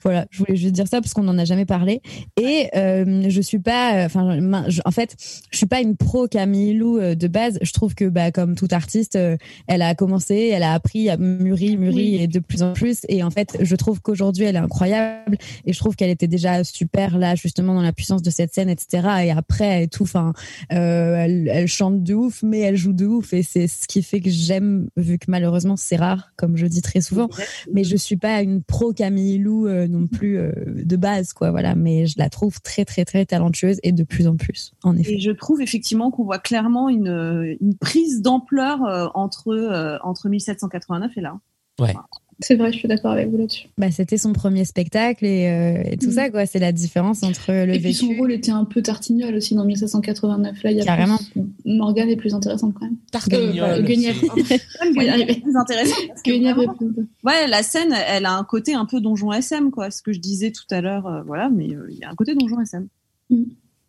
Voilà, je voulais juste dire ça parce qu'on en a jamais parlé. Et euh, je suis pas, euh, enfin, en fait, je suis pas une pro Camille Lou euh, de base. Je trouve que, bah, comme tout artiste, euh, elle a commencé, elle a appris, a mûri, mûri et de plus en plus. Et en fait, je trouve qu'aujourd'hui, elle est incroyable. Et je trouve qu'elle était déjà super là, justement, dans la puissance de cette scène, etc. Et après, et tout, enfin, euh, elle, elle chante de ouf, mais elle joue de ouf. Et c'est ce qui fait que j'aime, vu que malheureusement, c'est rare, comme je dis très souvent. Mais je suis pas une pro Camille Lou euh, non plus euh, de base, quoi. Voilà. Mais je la trouve très, très, très talentueuse et de plus en plus, en effet. Et je trouve effectivement qu'on voit clairement une, une prise d'ampleur euh, entre, euh, entre 1789 et là. Ouais. C'est vrai, je suis d'accord avec vous là-dessus. Bah, c'était son premier spectacle et, euh, et tout Mhm. ça, quoi. C'est la différence entre le Et puis son rôle était un peu tartignol aussi dans 1789. Là, il y a Carrément. plus- Morgane est plus intéressante quand même. Tartignol, Euh, Guenièvre. Est plus intéressant parce que Guenièvre est vraiment, plus- ouais, la scène, elle a un côté un peu donjon SM, quoi. Ce que je disais tout à l'heure, euh, voilà, mais euh, il y a un côté donjon SM.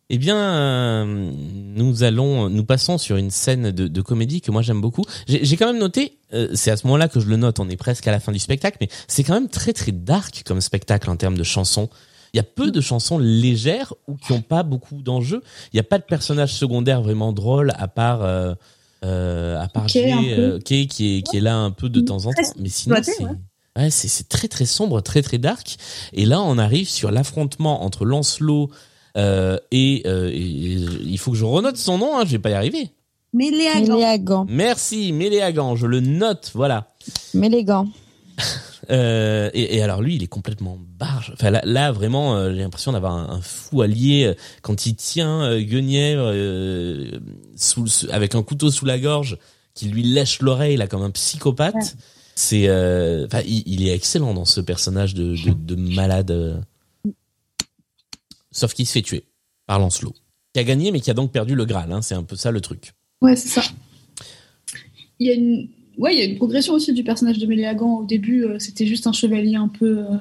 Eh bien, euh, nous allons, nous passons sur une scène de, de comédie que moi j'aime beaucoup. J'ai quand même noté, euh, c'est à ce moment-là que je le note, on est presque à la fin du spectacle, mais c'est quand même très très dark comme spectacle en termes de chansons. Il y a peu de chansons légères ou qui ont pas beaucoup d'enjeux. Il n'y a pas de personnage secondaire vraiment drôle à part euh, euh, à part Kay, un Jay, peu. euh, Kay qui est qui est là un peu de temps en temps, mais sinon ouais. C'est c'est très très sombre, très très dark. Et là, on arrive sur l'affrontement entre Lancelot euh, et, euh, et- il faut que je renote son nom, hein, je vais pas y arriver. Méléagan. Méléagan. Merci, Méléagan, je le note, voilà. Mélégan. Euh, et, et alors lui, il est complètement barge. Enfin là, là, vraiment, euh, j'ai l'impression d'avoir un, un fou allié quand il tient euh, Guenièvre euh, sous, avec un couteau sous la gorge, qui lui lèche l'oreille là comme un psychopathe. Ouais. C'est, euh, enfin, il, il est excellent dans ce personnage de, de, de malade. Sauf qu'il se fait tuer par Lancelot, qui a gagné mais qui a donc perdu le Graal. Hein, c'est un peu ça le truc. Ouais, c'est ça. Il y a une, ouais, il y a une progression aussi du personnage de Méléagan. Au début, euh, c'était juste un chevalier un peu, euh,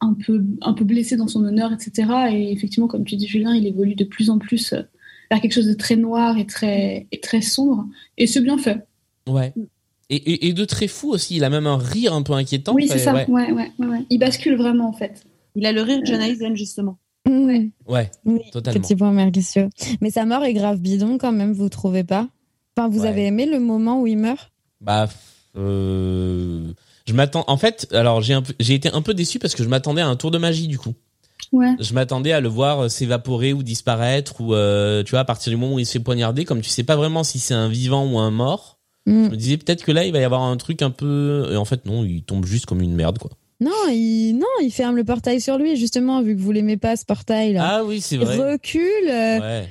un peu, un peu blessé dans son honneur, etc. Et effectivement, comme tu dis, Julien, il évolue de plus en plus euh, vers quelque chose de très noir et très, et très sombre. Et c'est bien fait. Ouais. Et, et, et de très fou aussi. Il a même un rire un peu inquiétant. oui, c'est ça. ouais. Ouais. Ouais, ouais, ouais. Il bascule vraiment, en fait. Il a le rire de John Eisen, justement. Ouais. Ouais, Oui, totalement. petit point. Mais sa mort est grave bidon quand même, vous trouvez pas? Enfin, vous Ouais. avez aimé le moment où il meurt? Bah, euh, je m'attends. En fait, alors j'ai un peu- j'ai été un peu déçu parce que je m'attendais à un tour de magie du coup. Ouais. Je m'attendais à le voir euh, s'évaporer ou disparaître ou euh, tu vois à partir du moment où il se fait poignarder, comme tu sais pas vraiment si c'est un vivant ou un mort. Mm. Je me disais peut-être que là il va y avoir un truc un peu. Et en fait non, il tombe juste comme une merde quoi. Non, il non, il ferme le portail sur lui justement vu que vous l'aimez pas ce portail là. Ah oui c'est il vrai. recule. euh, Ouais.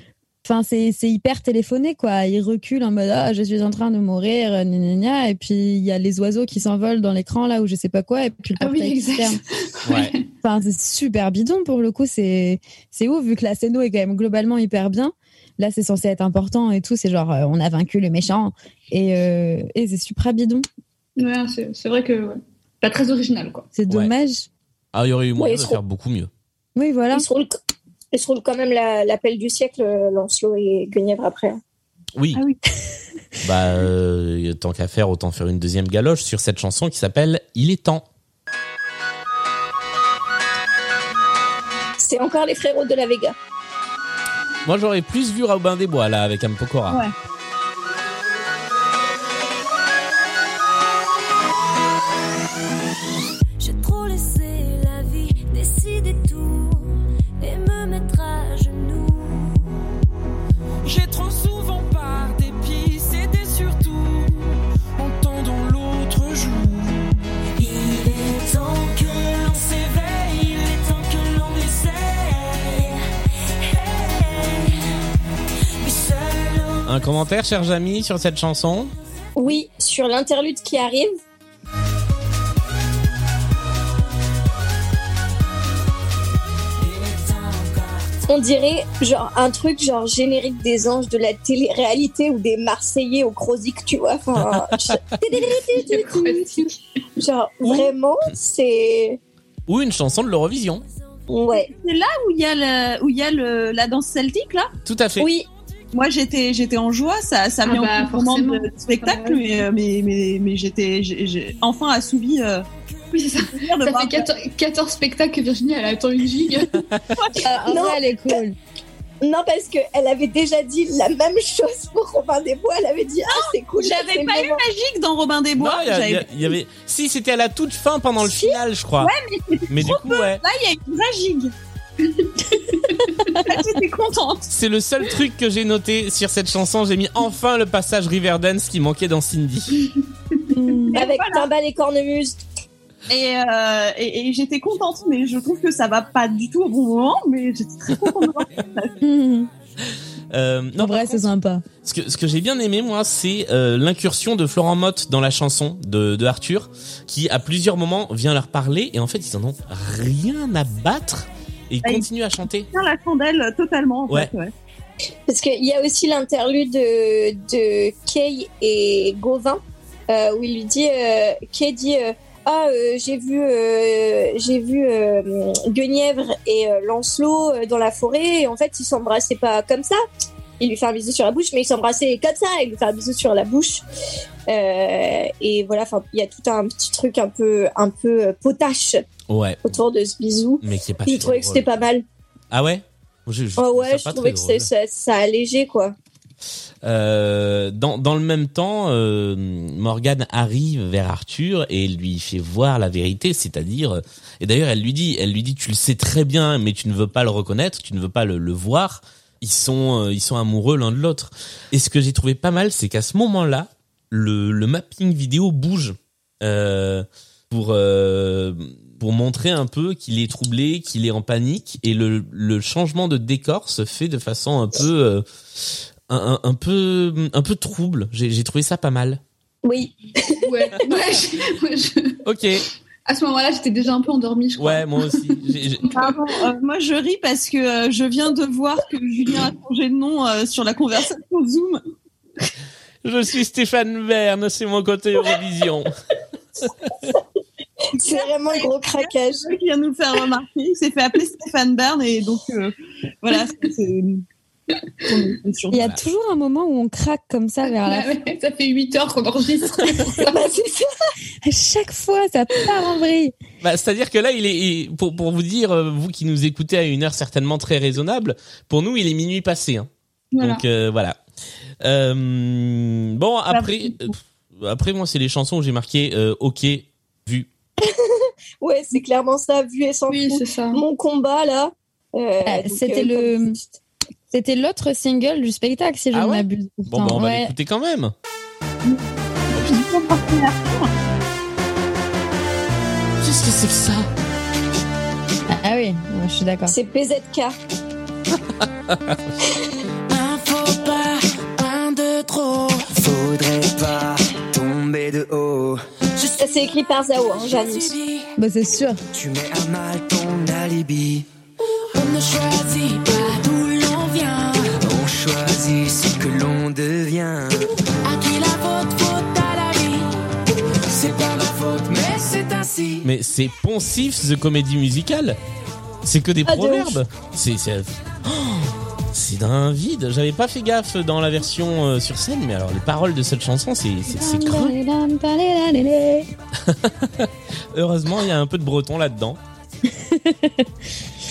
Enfin, c'est c'est hyper téléphoné quoi. Il recule en mode ah je suis en train de mourir, euh, gna, gna, gna. et puis il y a les oiseaux qui s'envolent dans l'écran là où je sais pas quoi et puis le Ah oui, portail qui se exact. ferme. Ouais. Enfin, c'est super bidon pour le coup. C'est c'est ouf vu que la scéno est quand même globalement hyper bien. Là, c'est censé être important et tout. C'est genre euh, on a vaincu le méchant et euh, et c'est super bidon. Ouais, c'est c'est vrai que ouais. Pas très original, quoi. C'est dommage. Ah il y aurait eu moyen Ouais, de faire beaucoup mieux. Oui, voilà. Ils se roulent, se roulent quand même la- l'appel du siècle, euh, Lancelot et Guenièvre après. hein. Oui. Ah oui. Bah euh, tant qu'à faire autant faire une deuxième galoche sur cette chanson qui s'appelle Il est temps. C'est encore les frérots de la Vega. Moi j'aurais plus vu Robin des Bois là avec Ampokora. Ouais. Un commentaire, cher Jamy, sur cette chanson Oui, sur l'interlude qui arrive. On dirait genre un truc genre générique des anges de la télé-réalité ou des Marseillais au Croisic, tu vois. Enfin, genre vraiment, c'est Ou une chanson de l'Eurovision. ouais. C'est là où il y a, le, où il y a le, la danse celtique, là? Tout à fait. Oui, Moi, j'étais, j'étais en joie, ça, ça Ah met bah, en de spectacle, mais, euh, mais, mais, mais j'étais, j'ai, enfin assouvi. Euh, Oui, c'est ça. fait 14, 14 spectacles que Virginie, elle attend une gigue. En non. vrai, elle est cool. non parce que elle avait déjà dit la même chose pour Robin des Bois. Elle avait dit ah c'est cool. J'avais pas eu vraiment- magique dans Robin des Non, Bois. il y, a- a- avait. Si, c'était à la toute fin pendant le final, je crois. mais Mais du coup, ouais. Là, il y a une vraie gigue. J'étais contente. C'est le seul truc que j'ai noté sur cette chanson. J'ai mis enfin le passage Riverdance qui manquait dans Cindy. Mm. avec voilà. Timbal et Cornemuse. Et, euh, et, et j'étais contente, mais je trouve que ça va pas du tout au bon moment, mais j'étais très contente de voir ça. Euh, non, en vrai, c'est sympa. ce que, ce que j'ai bien aimé, moi, c'est euh, l'incursion de Florent Motte dans la chanson de, de Arthur, qui à plusieurs moments vient leur parler et en fait, ils en ont rien à battre et ils Ah, il- continuent à chanter. Tiens la chandelle totalement. En Ouais. fait, ouais. Parce qu'il y a aussi l'interlude de, de Kay et Gauvin, euh, où il lui dit, euh, Kay dit, euh, ah euh, j'ai vu euh, j'ai vu euh, Guenièvre et euh, Lancelot euh, dans la forêt et en fait ils s'embrassaient pas comme ça. Il lui fait un bisou sur la bouche, mais ils s'embrassaient comme ça. Il lui fait un bisou sur la bouche. Euh, et voilà, enfin il y a tout un petit truc un peu un peu potache Ouais. autour de ce bisou. Mais qui est pas que c'était pas mal. Ah ouais? Je, je Oh ouais, je trouvais que ça, ça allégé quoi. Euh, dans, dans le même temps, euh, Morgane arrive vers Arthur et lui fait voir la vérité, c'est-à-dire, et d'ailleurs elle lui dit, elle lui dit, tu le sais très bien, mais tu ne veux pas le reconnaître, tu ne veux pas le, le voir. Ils sont, euh, ils sont amoureux l'un de l'autre. Et ce que j'ai trouvé pas mal, c'est qu'à ce moment-là, le, le mapping vidéo bouge pour pour montrer un peu qu'il est troublé, qu'il est en panique, et le, le changement de décor se fait de façon un peu euh, un, peu un peu trouble. J'ai trouvé ça pas mal. Oui. Ouais, ouais, je- ouais, je- Ok. À ce moment-là, j'étais déjà un peu endormie, je crois. Ouais, moi aussi. Pardon, euh, moi je ris parce que euh, je viens de voir que Julien a changé de nom euh, sur la conversation Zoom. Je suis Stéphane Verne, c'est mon côté Eurovision. C'est vraiment un gros craquage. Qui vient nous le faire remarquer. Il s'est fait appeler Stéphane Bern et donc euh, voilà. c'est- Il y a toujours un moment où on craque comme ça vers la Ouais, ouais, ça fait 8 heures qu'on enregistre. Bah, c'est ça. À chaque fois, ça part en vrille. Bah, c'est-à-dire que là, il est pour pour vous dire, euh, vous qui nous écoutez à une heure certainement très raisonnable, pour nous, il est minuit passé. Hein. Voilà. Donc euh, voilà. Euh, bon après, après moi, c'est les chansons où j'ai marqué euh, OK. Ouais, c'est clairement ça, vu et sans Oui, ça. Mon combat là. euh, Ah, donc, C'était euh, le, c'était l'autre single du spectacle, si je Ah ne ouais m'abuse. Bon, bah, on va Ouais. l'écouter quand même. Qu'est-ce que c'est que ça? Ah oui, je suis d'accord. C'est PZK. Un faux pas, un de trop. Faudrait pas tomber de haut. C'est écrit par Zao, hein, j'annonce. Bah, c'est sûr. Tu mets à mal ton alibi. On ne choisit pas d'où l'on vient. On choisit ce que l'on devient. À qui la faute, faute à la vie. C'est pas ma faute, mais c'est ainsi. Mais c'est poncif The Comédie Musicale. C'est que des Ah, de proverbes. C'est c'est Oh, c'est d'un vide. J'avais pas fait gaffe dans la version euh, sur scène, mais alors les paroles de cette chanson, c'est c'est creux. Heureusement, il y a un peu de breton là-dedans.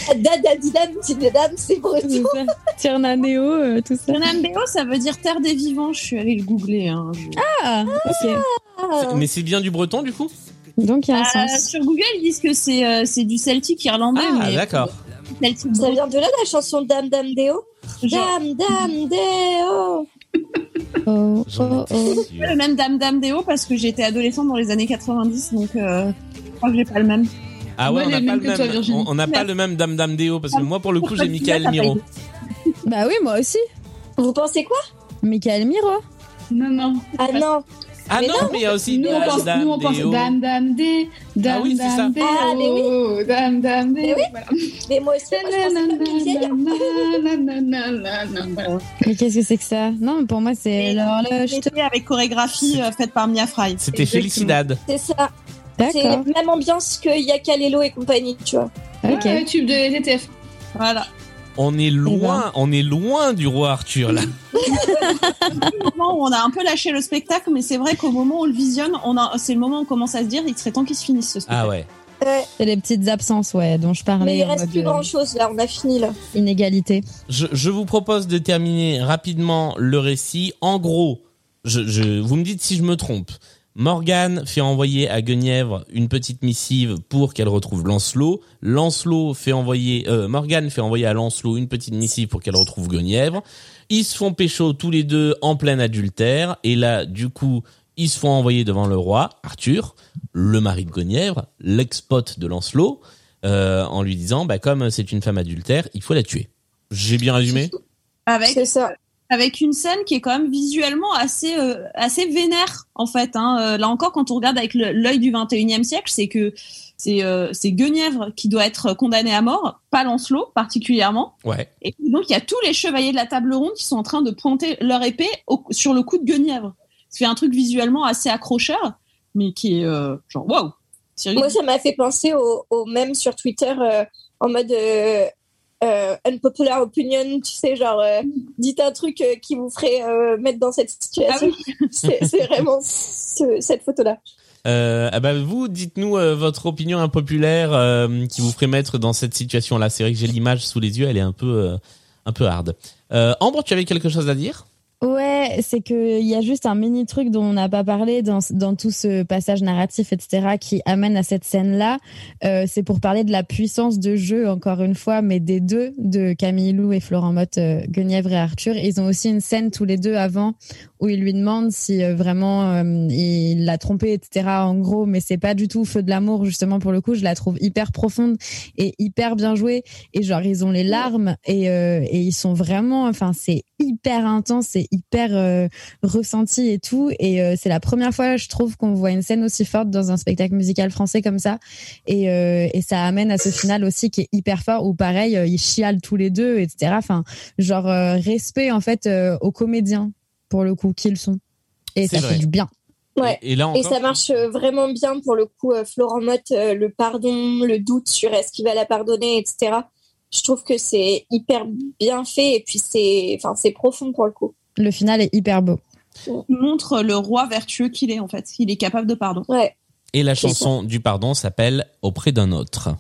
C'est C'est breton. ça. Tiernanéo, euh, tout ça. Nambeo, ça veut dire terre des vivants. Je suis allée le googler. Hein. Je- Ah, ok. C'est- Mais c'est bien du breton du coup? Donc il y a un Euh, sens. sur Google, ils disent que c'est euh, c'est du celtique irlandais. Ah mais d'accord. Ça vient de là la chanson Dam Dam Deo Genre- Dam Dam Deo Oh, oh, oh. le même Dame Dame Déo parce que j'étais adolescente dans les années 90, donc euh, je crois que j'ai pas le même. Ah ouais, Moi, on n'a pas le toi, même. Virginie. on- on n'a pas le même Dame Dame Déo parce que moi pour le coup j'ai Michael Miro. Bah oui, moi aussi. Vous pensez quoi? Michael Miro. Non, non. Ah non Ah Mais non, non, mais il y a aussi Nous, on pense, Dame nous, on pense dame, dame, dé, dame, Ah oui, ça. dame, dé, Ah, mais oui. oh, dame, dame, dé. Mais oui. Voilà. Mais moi aussi, moi, je vieille. Mais qu'est-ce que c'est que ça? Non, pour moi c'est l'horloge. Avec chorégraphie euh, faite par Mia Fry. C'était. Felicidad. C'est ça. C'est la même ambiance que Yakalelo et compagnie, tu vois. Ok. Tube de TTF. Voilà. On est loin, on est loin du roi Arthur là. Au moment où on a un peu lâché le spectacle, mais c'est vrai qu'au moment où on le visionne, on a, c'est le moment où on commence à se dire, il serait temps qu'il se finisse ce spectacle. Ah ouais. Ouais. C'est les petites absences, ouais, dont je parlais. Mais il reste plus grand chose là, on a fini là. Inégalité. Je, je vous propose de terminer rapidement le récit. En gros, je, je, vous me dites si je me trompe. Morgane fait envoyer à Guenièvre une petite missive pour qu'elle retrouve Lancelot. Lancelot fait envoyer, euh, Morgane fait envoyer à Lancelot une petite missive pour qu'elle retrouve Guenièvre. Ils se font pécho tous les deux en plein adultère. Et là, du coup, ils se font envoyer devant le roi, Arthur, le mari de Guenièvre, l'ex-pote de Lancelot, euh, en lui disant, bah, comme c'est une femme adultère, il faut la tuer. J'ai bien résumé? Avec, C'est ça. Avec une scène qui est quand même visuellement assez, euh, assez vénère, en fait. Hein. Euh, là encore, quand on regarde avec l'œil du 21e siècle, c'est que c'est euh, c'est Guenièvre qui doit être condamné à mort, pas Lancelot particulièrement. Ouais. Et donc, il y a tous les chevaliers de la table ronde qui sont en train de pointer leur épée au- sur le coup de Guenièvre. Fait un truc visuellement assez accrocheur, mais qui est euh, genre waouh. Moi, ça m'a fait penser au, au même sur Twitter euh, en mode euh, unpopular opinion, tu sais, genre euh, dites un truc euh, qui vous ferait euh, mettre dans cette situation. c'est c'est vraiment ce- cette photo-là. Euh, ah bah vous, dites-nous euh, votre opinion impopulaire euh, qui vous ferait mettre dans cette situation-là. C'est vrai que j'ai l'image sous les yeux, elle est un peu, euh, un peu hard. Euh, Ambre, tu avais quelque chose à dire? Ouais, c'est que il y a juste un mini truc dont on n'a pas parlé dans, dans tout ce passage narratif, etc., qui amène à cette scène-là. Euh, c'est pour parler de la puissance de jeu, encore une fois, mais des deux, de Camille Lou et Florent Motte, euh, Guenièvre et Arthur. Ils ont aussi une scène tous les deux avant où il lui demande si euh, vraiment euh, il l'a trompé, etc. En gros, mais c'est pas du tout feu de l'amour, justement, pour le coup. Je la trouve hyper profonde et hyper bien jouée. Et genre, ils ont les larmes et, euh, et ils sont vraiment, enfin, c'est hyper intense, c'est hyper euh, ressenti et tout. Et euh, c'est la première fois, je trouve, qu'on voit une scène aussi forte dans un spectacle musical français comme ça. Et, euh, et ça amène à ce final aussi qui est hyper fort où pareil, euh, ils chialent tous les deux, etc. Enfin, genre euh, respect en fait euh, aux comédiens pour le coup qu'ils sont. Et ça vrai. fait du bien. Ouais. Et là Et ça marche vraiment bien pour le coup. Florent Motte, euh, le pardon, le doute sur est-ce qu'il va la pardonner, etc. Je trouve que c'est hyper bien fait et puis c'est, enfin, c'est profond pour le coup. Le final est hyper beau. montre le roi vertueux qu'il est en fait. Il est capable de pardon. Ouais. et la chanson du pardon s'appelle Auprès d'un autre.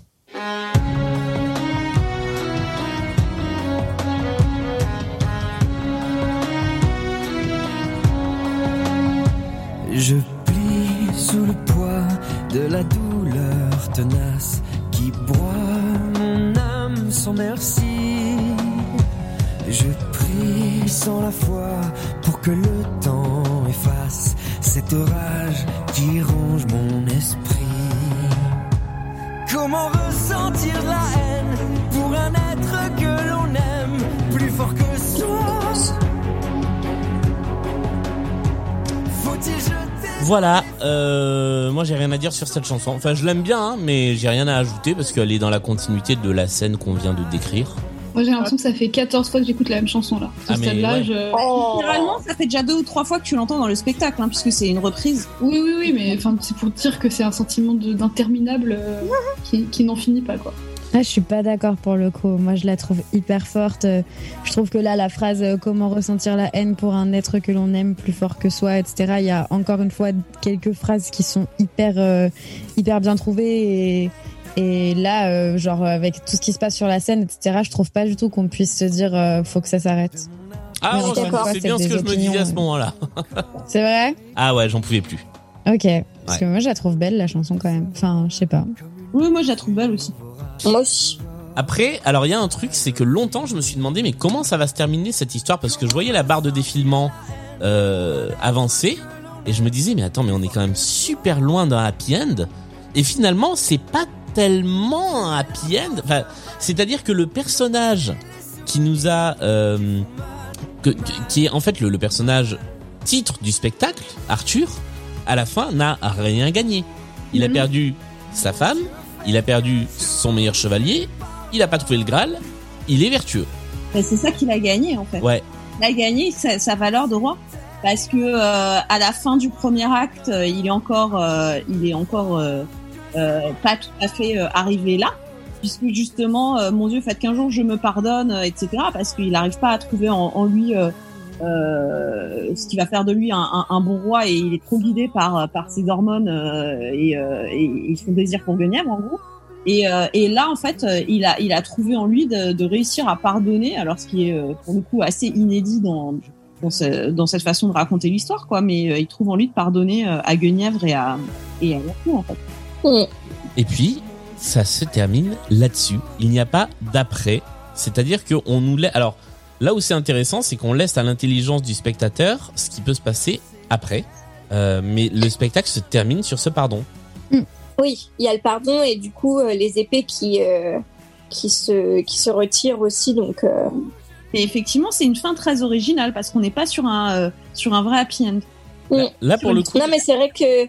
Je plie sous le poids de la douleur merci. Je prie sans la foi pour que le temps efface cet orage qui ronge mon esprit. Comment ressentir la haine pour un être que l'on aime plus fort que soi? Faut-il jeter Voilà, euh, moi j'ai rien à dire sur cette chanson. Enfin, je l'aime bien, hein, mais j'ai rien à ajouter parce qu'elle est dans la continuité de la scène qu'on vient de décrire. Moi, j'ai l'impression que ça fait 14 fois que j'écoute la même chanson là. À Ah, ce mais ouais. je. Oh. Généralement, ça fait déjà deux ou trois fois que tu l'entends dans le spectacle, hein, puisque c'est une reprise. Oui, oui, oui, mais enfin, c'est pour dire que c'est un sentiment de- d'interminable euh, qui, qui n'en finit pas, quoi. Ah, je suis pas d'accord pour le coup. Moi, je la trouve hyper forte. Je trouve que là, la phrase euh, comment ressentir la haine pour un être que l'on aime plus fort que soi, etc. Il y a encore une fois quelques phrases qui sont hyper, euh, hyper bien trouvées et, et là, euh, genre avec tout ce qui se passe sur la scène, etc. Je trouve pas du tout qu'on puisse se dire euh, faut que ça s'arrête. Ah, fois, c'est bien ce que je me disais à ce moment-là. C'est vrai? Ah ouais, j'en pouvais plus. Ok. Parce Ouais. que moi, je la trouve belle la chanson quand même. Enfin, je sais pas. Oui, moi je la trouve belle aussi. Moi aussi. Après, alors il y a un truc, c'est que longtemps je me suis demandé mais comment ça va se terminer cette histoire? Parce que je voyais la barre de défilement euh, avancer et je me disais mais attends mais on est quand même super loin d'un happy end et finalement c'est pas tellement un happy end. Enfin, c'est-à-dire que le personnage qui nous a euh, que- qui est en fait le, le personnage titre du spectacle, Arthur, à la fin n'a rien gagné. Il a Mhm. perdu sa femme, il a perdu son meilleur chevalier, il a pas trouvé le Graal, il est vertueux. C'est ça qu'il a gagné en fait. Ouais. Il a gagné sa, sa valeur de roi parce que euh, à la fin du premier acte, euh, il est encore, euh, il est encore euh, euh, pas tout à fait euh, arrivé là, puisque justement, euh, mon Dieu, faites qu'un jour je me pardonne, euh, etc. Parce qu'il n'arrive pas à trouver en, en lui euh, ce qui va faire de lui un, un- un bon roi et il est trop guidé par par ses hormones euh, et, euh, et, et son désir pour Guenièvre en gros. Et, euh, et là, en fait, il a, il a trouvé en lui de, de réussir à pardonner, alors ce qui est pour le coup assez inédit dans, dans, ce- dans cette façon de raconter l'histoire, quoi. Mais euh, il trouve en lui de pardonner à Guenièvre et à, et à Vertou, en fait. Et puis, ça se termine là-dessus. Il n'y a pas d'après. C'est-à-dire qu'on nous laisse. Alors, là où c'est intéressant, c'est qu'on laisse à l'intelligence du spectateur ce qui peut se passer après. Euh, mais le spectacle se termine sur ce pardon. Oui, il y a le pardon et du coup euh, les épées qui euh, qui se qui se retirent aussi donc. euh, Et effectivement, c'est une fin très originale parce qu'on n'est pas sur un, euh, sur un vrai happy end. Mm. Là, pour le coup. Non, mais c'est vrai que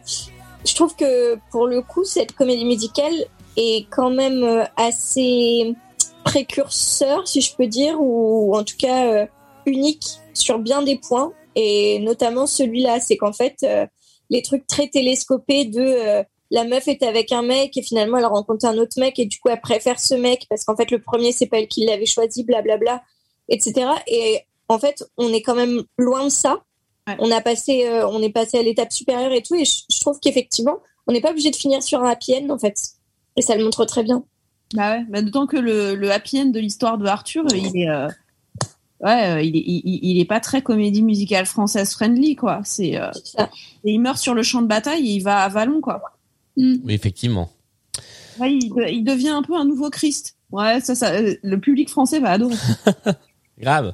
je trouve que pour le coup, cette comédie musicale est quand même euh, assez précurseur, si je peux dire, ou en tout cas euh, unique sur bien des points, et notamment celui-là, c'est qu'en fait, euh, les trucs très télescopés de euh, la meuf est avec un mec et finalement elle rencontre un autre mec et du coup elle préfère ce mec parce qu'en fait le premier c'est pas elle qui l'avait choisi, blablabla, etc. Et en fait on est quand même loin de ça. On a passé, on est passé à l'étape supérieure et tout et je, je trouve qu'effectivement on n'est pas obligé de finir sur un happy end en fait. Et ça le montre très bien. Bah ouais, bah d'autant que le, le happy end de l'histoire de Arthur, il est, euh, ouais, euh, il est, il, il est pas très comédie musicale française friendly quoi. C'est, euh, et il meurt sur le champ de bataille et il va à Vallon quoi. Oui, effectivement. Ouais, il, il devient un peu un nouveau Christ. Ouais, ça, ça, euh, le public français va adorer. Grave.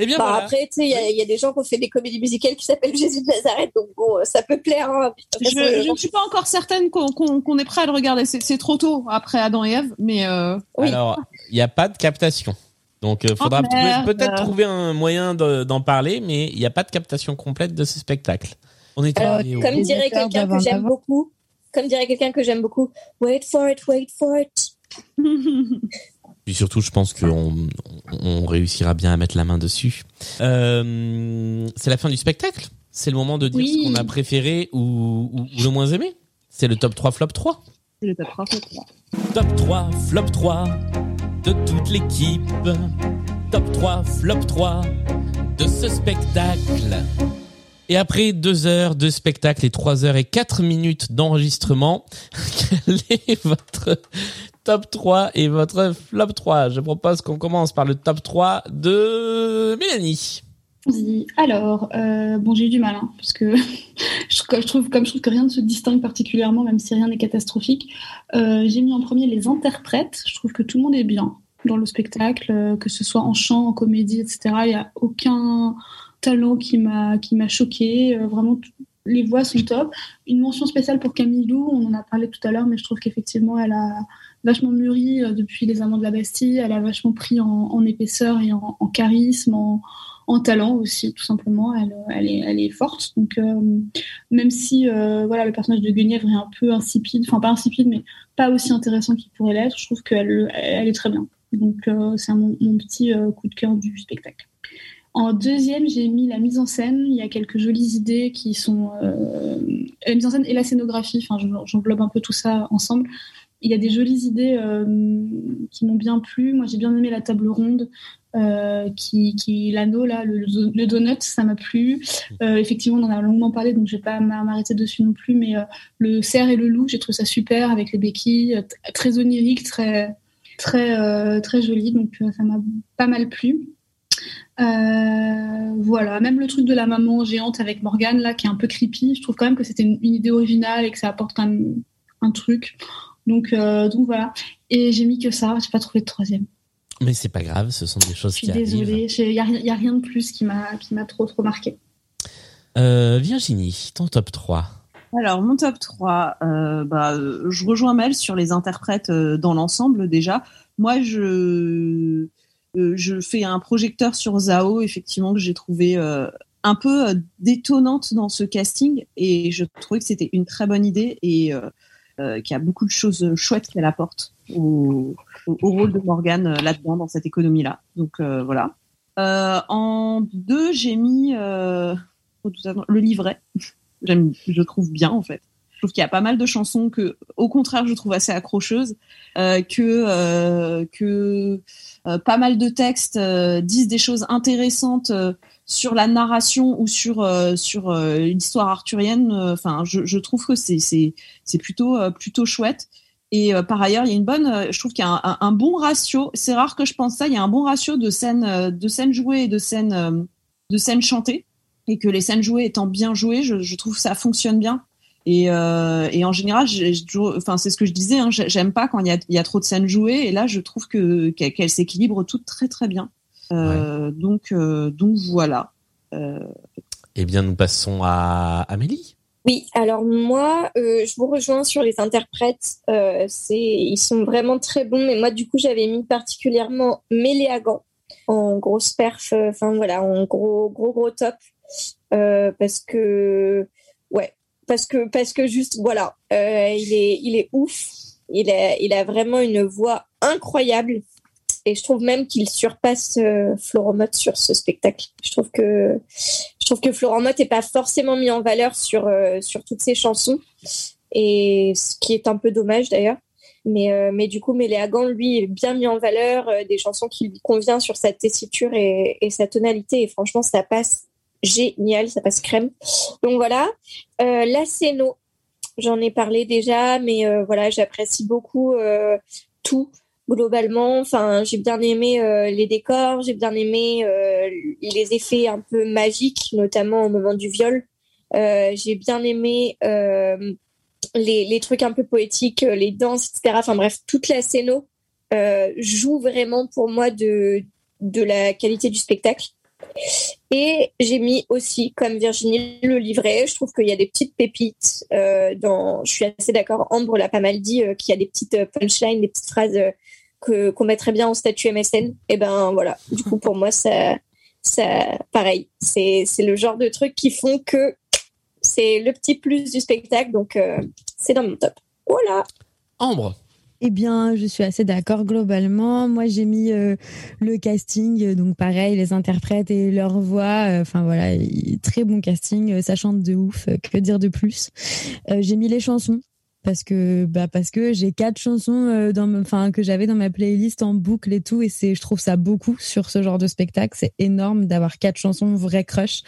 Eh bien, Bah, voilà. Après, tu sais, il y, a- il y a des gens qui ont fait des comédies musicales qui s'appellent Jésus de Nazareth, donc bon, euh, ça peut plaire. hein. Je, je ne suis pas encore certaine qu'on est prêt à le regarder. C'est trop tôt après Adam et Ève, mais euh, Alors, il n'y a pas de captation. Donc, il faudra Oh, peut-être trouver un moyen de- d'en parler, mais il n'y a pas de captation complète de ce spectacle. On est Alors, arrivé au comme dirait quelqu'un que j'aime beaucoup, comme dirait quelqu'un que j'aime beaucoup, wait for it, wait for it. Puis surtout, je pense qu'on on, on réussira bien à mettre la main dessus. Euh, c'est la fin du spectacle? C'est le moment de dire Oui. ce qu'on a préféré ou, ou- ou le moins aimé? C'est le top 3 flop 3. c'est le top 3, flop 3. Top 3 flop 3 de toute l'équipe. Top 3 flop 3 de ce spectacle. Et après deux heures de spectacle et trois heures et quatre minutes d'enregistrement, quel est votre top 3 et votre flop 3 Je propose qu'on commence par le top 3 de Mélanie. Alors, euh, bon, j'ai eu du mal, hein, parce que je, trouve, comme je trouve que rien ne se distingue particulièrement, même si rien n'est catastrophique, euh, j'ai mis en premier les interprètes. Je trouve que tout le monde est bien dans le spectacle, euh, que ce soit en chant, en comédie, etc. Il n'y a aucun talent qui m'a qui m'a choqué. Vraiment, les voix sont top. Une mention spéciale pour Camille Lou, on en a parlé tout à l'heure, mais je trouve qu'effectivement, elle a vachement mûri euh, depuis Les Amants de la Bastille. Elle a vachement pris en, épaisseur et en, charisme, en, en talent aussi, tout simplement. Elle, euh, est, forte. Donc, euh, même si voilà, le personnage de Guenièvre est un peu insipide, enfin pas insipide, mais pas aussi intéressant qu'il pourrait l'être, je trouve qu'elle elle est très bien. Donc, c'est mon, petit coup de cœur du spectacle. En deuxième, j'ai mis la mise en scène. Il y a quelques jolies idées qui sont la mise en scène et la scénographie. Enfin, je- j'englobe un peu tout ça ensemble. Il y a des jolies idées euh, qui m'ont bien plu. Moi, j'ai bien aimé la table ronde, euh, qui, l'anneau là, le, donut, ça m'a plu. Euh, effectivement, on en a longuement parlé, donc je vais pas m'a- m'arrêter dessus non plus. Mais le cerf et le loup, j'ai trouvé ça super avec les béquilles, très onirique, très très très joli. Donc ça m'a pas mal plu. Voilà, même le truc de la maman géante avec Morgane qui est un peu creepy, je trouve quand même que c'était une, une idée originale et que ça apporte quand même un truc. Donc, euh, donc voilà. Et j'ai mis que ça, j'ai pas trouvé de troisième. Mais c'est pas grave, ce sont des choses Je qui suis arrivent. désolée, il y, a rien- y a rien de plus qui m'a trop trop marqué. Euh, Virginie, ton top 3. Alors, mon top 3, euh, bah, je rejoins Mel sur les interprètes euh, dans l'ensemble déjà. Moi, je, euh, je fais un projecteur sur Zao, effectivement, que j'ai trouvé euh, un peu euh, détonnante dans ce casting et je trouvais que c'était une très bonne idée et euh, y a beaucoup de choses chouettes qu'elle apporte au, au, rôle de Morgane euh, là-dedans, dans cette économie-là. Donc euh, voilà. Euh, en deux, j'ai mis oh, le livret. J'aime, je trouve bien en fait. Je trouve qu'il y a pas mal de chansons que, au contraire, je trouve assez accrocheuses, euh, que euh, que euh, pas mal de textes disent des choses intéressantes sur la narration ou sur euh, sur euh, l'histoire arthurienne. Enfin, je, trouve que c'est c'est c'est plutôt euh, plutôt chouette. Et euh, par ailleurs, il y a une bonne, euh, je trouve qu'il y a un, bon ratio. C'est rare que je pense ça. Il y a un bon ratio de scènes euh, de scènes jouées et de scènes euh, de scènes chantées et que les scènes jouées étant bien jouées, je, trouve que ça fonctionne bien. Et, euh, et en général, enfin c'est ce que je disais, hein, j'ai- j'aime pas quand il y a, y a trop de scènes jouées. Et là, je trouve que qu'elles s'équilibrent toutes très très bien. Euh, Donc euh, donc voilà. Euh, Eh bien, nous passons à Amélie. Oui, alors moi, euh, je vous rejoins sur les interprètes. Euh, c'est, ils sont vraiment très bons, mais moi, du coup, j'avais mis particulièrement Méléagan en grosse perf, euh, enfin voilà, en gros, gros, gros top, Euh, parce que, ouais, parce que, parce que juste, voilà, euh, il est, il est ouf. Il a, il a vraiment une voix incroyable. Et je trouve même qu'il surpasse euh, Florent Mott sur ce spectacle. Je trouve que je Florent Mott n'est pas forcément mis en valeur sur, euh, sur toutes ses chansons. et ce qui est un peu dommage d'ailleurs. Mais, euh, mais du coup, Méléagan, lui, est bien mis en valeur, euh, des chansons qui lui conviennent sur sa tessiture et, sa tonalité. Et franchement, ça passe génial, ça passe crème. Donc voilà. La Céno, j'en ai parlé déjà, mais voilà, j'apprécie beaucoup tout globalement. Enfin, j'ai bien aimé euh, les décors, j'ai bien aimé euh, les effets un peu magiques, notamment au moment du viol. Euh, j'ai bien aimé les, les trucs un peu poétiques, les danses, etc. Enfin bref, toute la scéno joue vraiment pour moi de, de la qualité du spectacle. Et j'ai mis aussi, comme Virginie, le livret. Je trouve qu'il y a des petites pépites. Dans, je suis assez d'accord. Ambre l'a pas mal dit, qu'il y a des petites punchlines, des petites phrases que qu'on mettrait bien en statut MSN. Et ben voilà. Du coup, pour moi, ça, ça, pareil. C'est c'est le genre de trucs qui font que c'est le petit plus du spectacle. Donc euh, c'est dans mon top. Voilà. Ambre. Eh bien, je suis assez d'accord globalement. Moi, j'ai mis euh, le casting, donc pareil, les interprètes et leur voix. euh, Enfin voilà, il- très bon casting, euh, ça chante de ouf. euh, Que dire de plus Euh, J'ai mis les chansons parce que bah parce que j'ai quatre chansons euh, dans enfin que j'avais dans ma playlist en boucle et tout et c'est je trouve ça beaucoup sur ce genre de spectacle. C'est énorme d'avoir quatre chansons vrai crush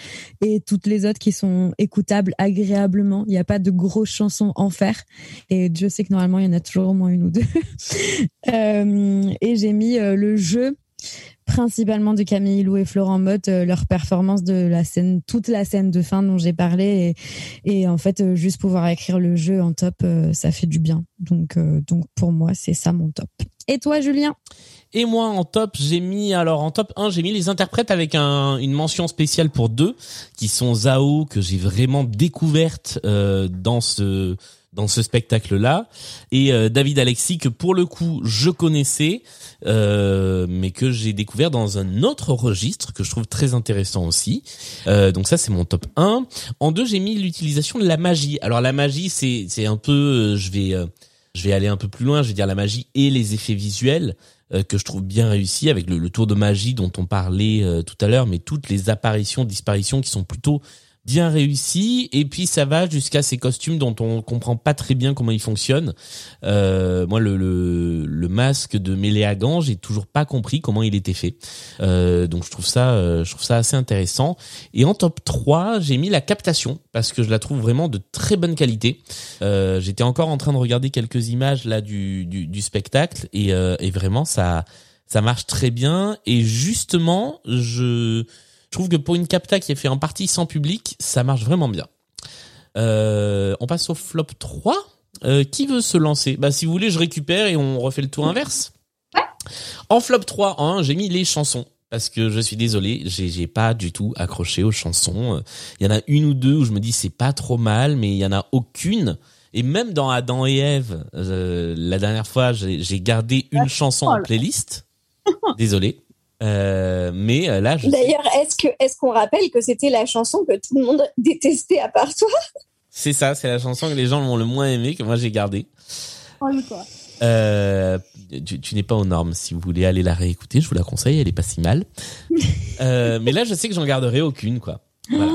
et toutes les autres qui sont écoutables agréablement. Il n'y a pas de grosses chansons en fer. Et je sais que normalement il y en a toujours au moins une ou deux. Euh, et j'ai mis euh, le jeu principalement de Camille Lou et Florent Mott, euh, leur performance de la scène, toute la scène de fin dont j'ai parlé, et, en fait euh, juste pouvoir écrire le jeu en top, euh, ça fait du bien. Donc, donc pour moi c'est ça mon top. Et toi Julien? Et moi en top, j'ai mis alors en top 1, j'ai mis les interprètes avec un, une mention spéciale pour deux qui sont Zao que j'ai vraiment découverte dans ce dans ce spectacle là et euh, David Alexis que pour le coup je connaissais euh, mais que j'ai découvert dans un autre registre que je trouve très intéressant aussi. Euh, donc ça c'est mon top 1. En deux, j'ai mis l'utilisation de la magie. Alors la magie c'est c'est un peu euh, je vais euh, je vais aller un peu plus loin, je vais dire la magie et les effets visuels euh, que je trouve bien réussis avec le, le tour de magie dont on parlait tout à l'heure, mais toutes les apparitions, disparitions qui sont plutôt bien réussies. Et puis ça va jusqu'à ces costumes dont on comprend pas très bien comment ils fonctionnent. Euh, moi, le, le, le masque de Méléagan, j'ai toujours pas compris comment il était fait. Euh, donc je trouve ça, euh, je trouve ça assez intéressant. Et en top 3, j'ai mis la captation parce que je la trouve vraiment de très bonne qualité. Euh, J'étais encore en train de regarder quelques images là du, du, du spectacle et, euh, et vraiment ça, ça marche très bien. Et justement, je, je trouve que pour une capta qui est fait en partie sans public, ça marche vraiment bien. Euh, on passe au flop 3. Euh, qui veut se lancer? Bah si vous voulez, je récupère et on refait le tour inverse. En flop 3, hein, j'ai mis les chansons. Parce que je suis désolé, j'ai pas du tout accroché aux chansons. Il y en a une ou deux où je me dis c'est pas trop mal, mais il y en a aucune. Et même dans Adam et Ève, euh, la dernière fois, j'ai gardé une chanson en playlist. Désolé. Euh, mais euh, là, je D'ailleurs, est-ce que est-ce qu'on rappelle que c'était la chanson que tout le monde détestait à part toi? C'est ça, c'est la chanson que les gens ont le moins aimé, que moi j'ai gardé. Oh. Euh, tu, tu n'es pas aux normes. Si vous voulez aller la réécouter, je vous la conseille. Elle est pas si mal. Euh, mais là, je sais que j'en garderai aucune, quoi. Voilà.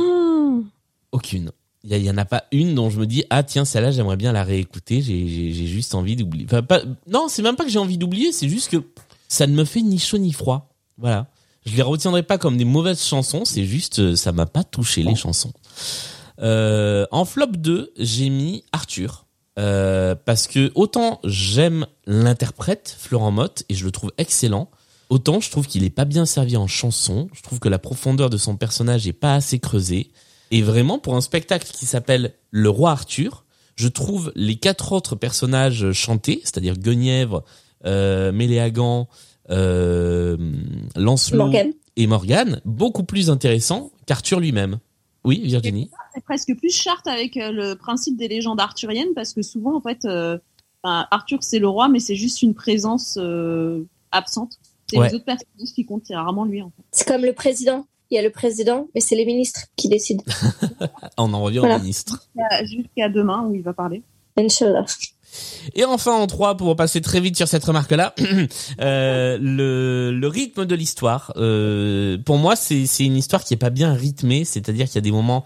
Aucune. Il y, a- il y en a pas une dont je me dis ah tiens celle-là j'aimerais bien la réécouter. J'ai juste envie d'oublier. Enfin, pas, non, c'est même pas que j'ai envie d'oublier. C'est juste que ça ne me fait ni chaud ni froid. Voilà. Je les retiendrai pas comme des mauvaises chansons. C'est juste euh, ça m'a pas touché les chansons. Euh, en flop 2, j'ai mis Arthur. Euh, parce que autant j'aime l'interprète Florent Mott et je le trouve excellent, autant je trouve qu'il est pas bien servi en chanson. Je trouve que la profondeur de son personnage est pas assez creusée. Et vraiment, pour un spectacle qui s'appelle Le Roi Arthur, je trouve les quatre autres personnages chantés, c'est-à-dire Guenièvre, euh, Méléagan, euh, Lancelot Morgane. et Morgane, beaucoup plus intéressants qu'Arthur lui-même. Oui, Virginie. C'est presque plus charte avec euh, le principe des légendes arthuriennes parce que souvent, en fait, euh, Arthur c'est le roi, mais c'est juste une présence euh, absente. C'est Ouais. les autres personnages qui comptent, c'est rarement lui. En fait. C'est comme le président. Il y a le président, mais c'est les ministres qui décident. On en revient Voilà. au ministre. Jusqu'à- Jusqu'à demain où il va parler. Inch'Allah. Et enfin en trois, pour passer très vite sur cette remarque-là, euh, le, rythme de l'histoire. Euh, pour moi, c'est une histoire qui est pas bien rythmée, c'est-à-dire qu'il y a des moments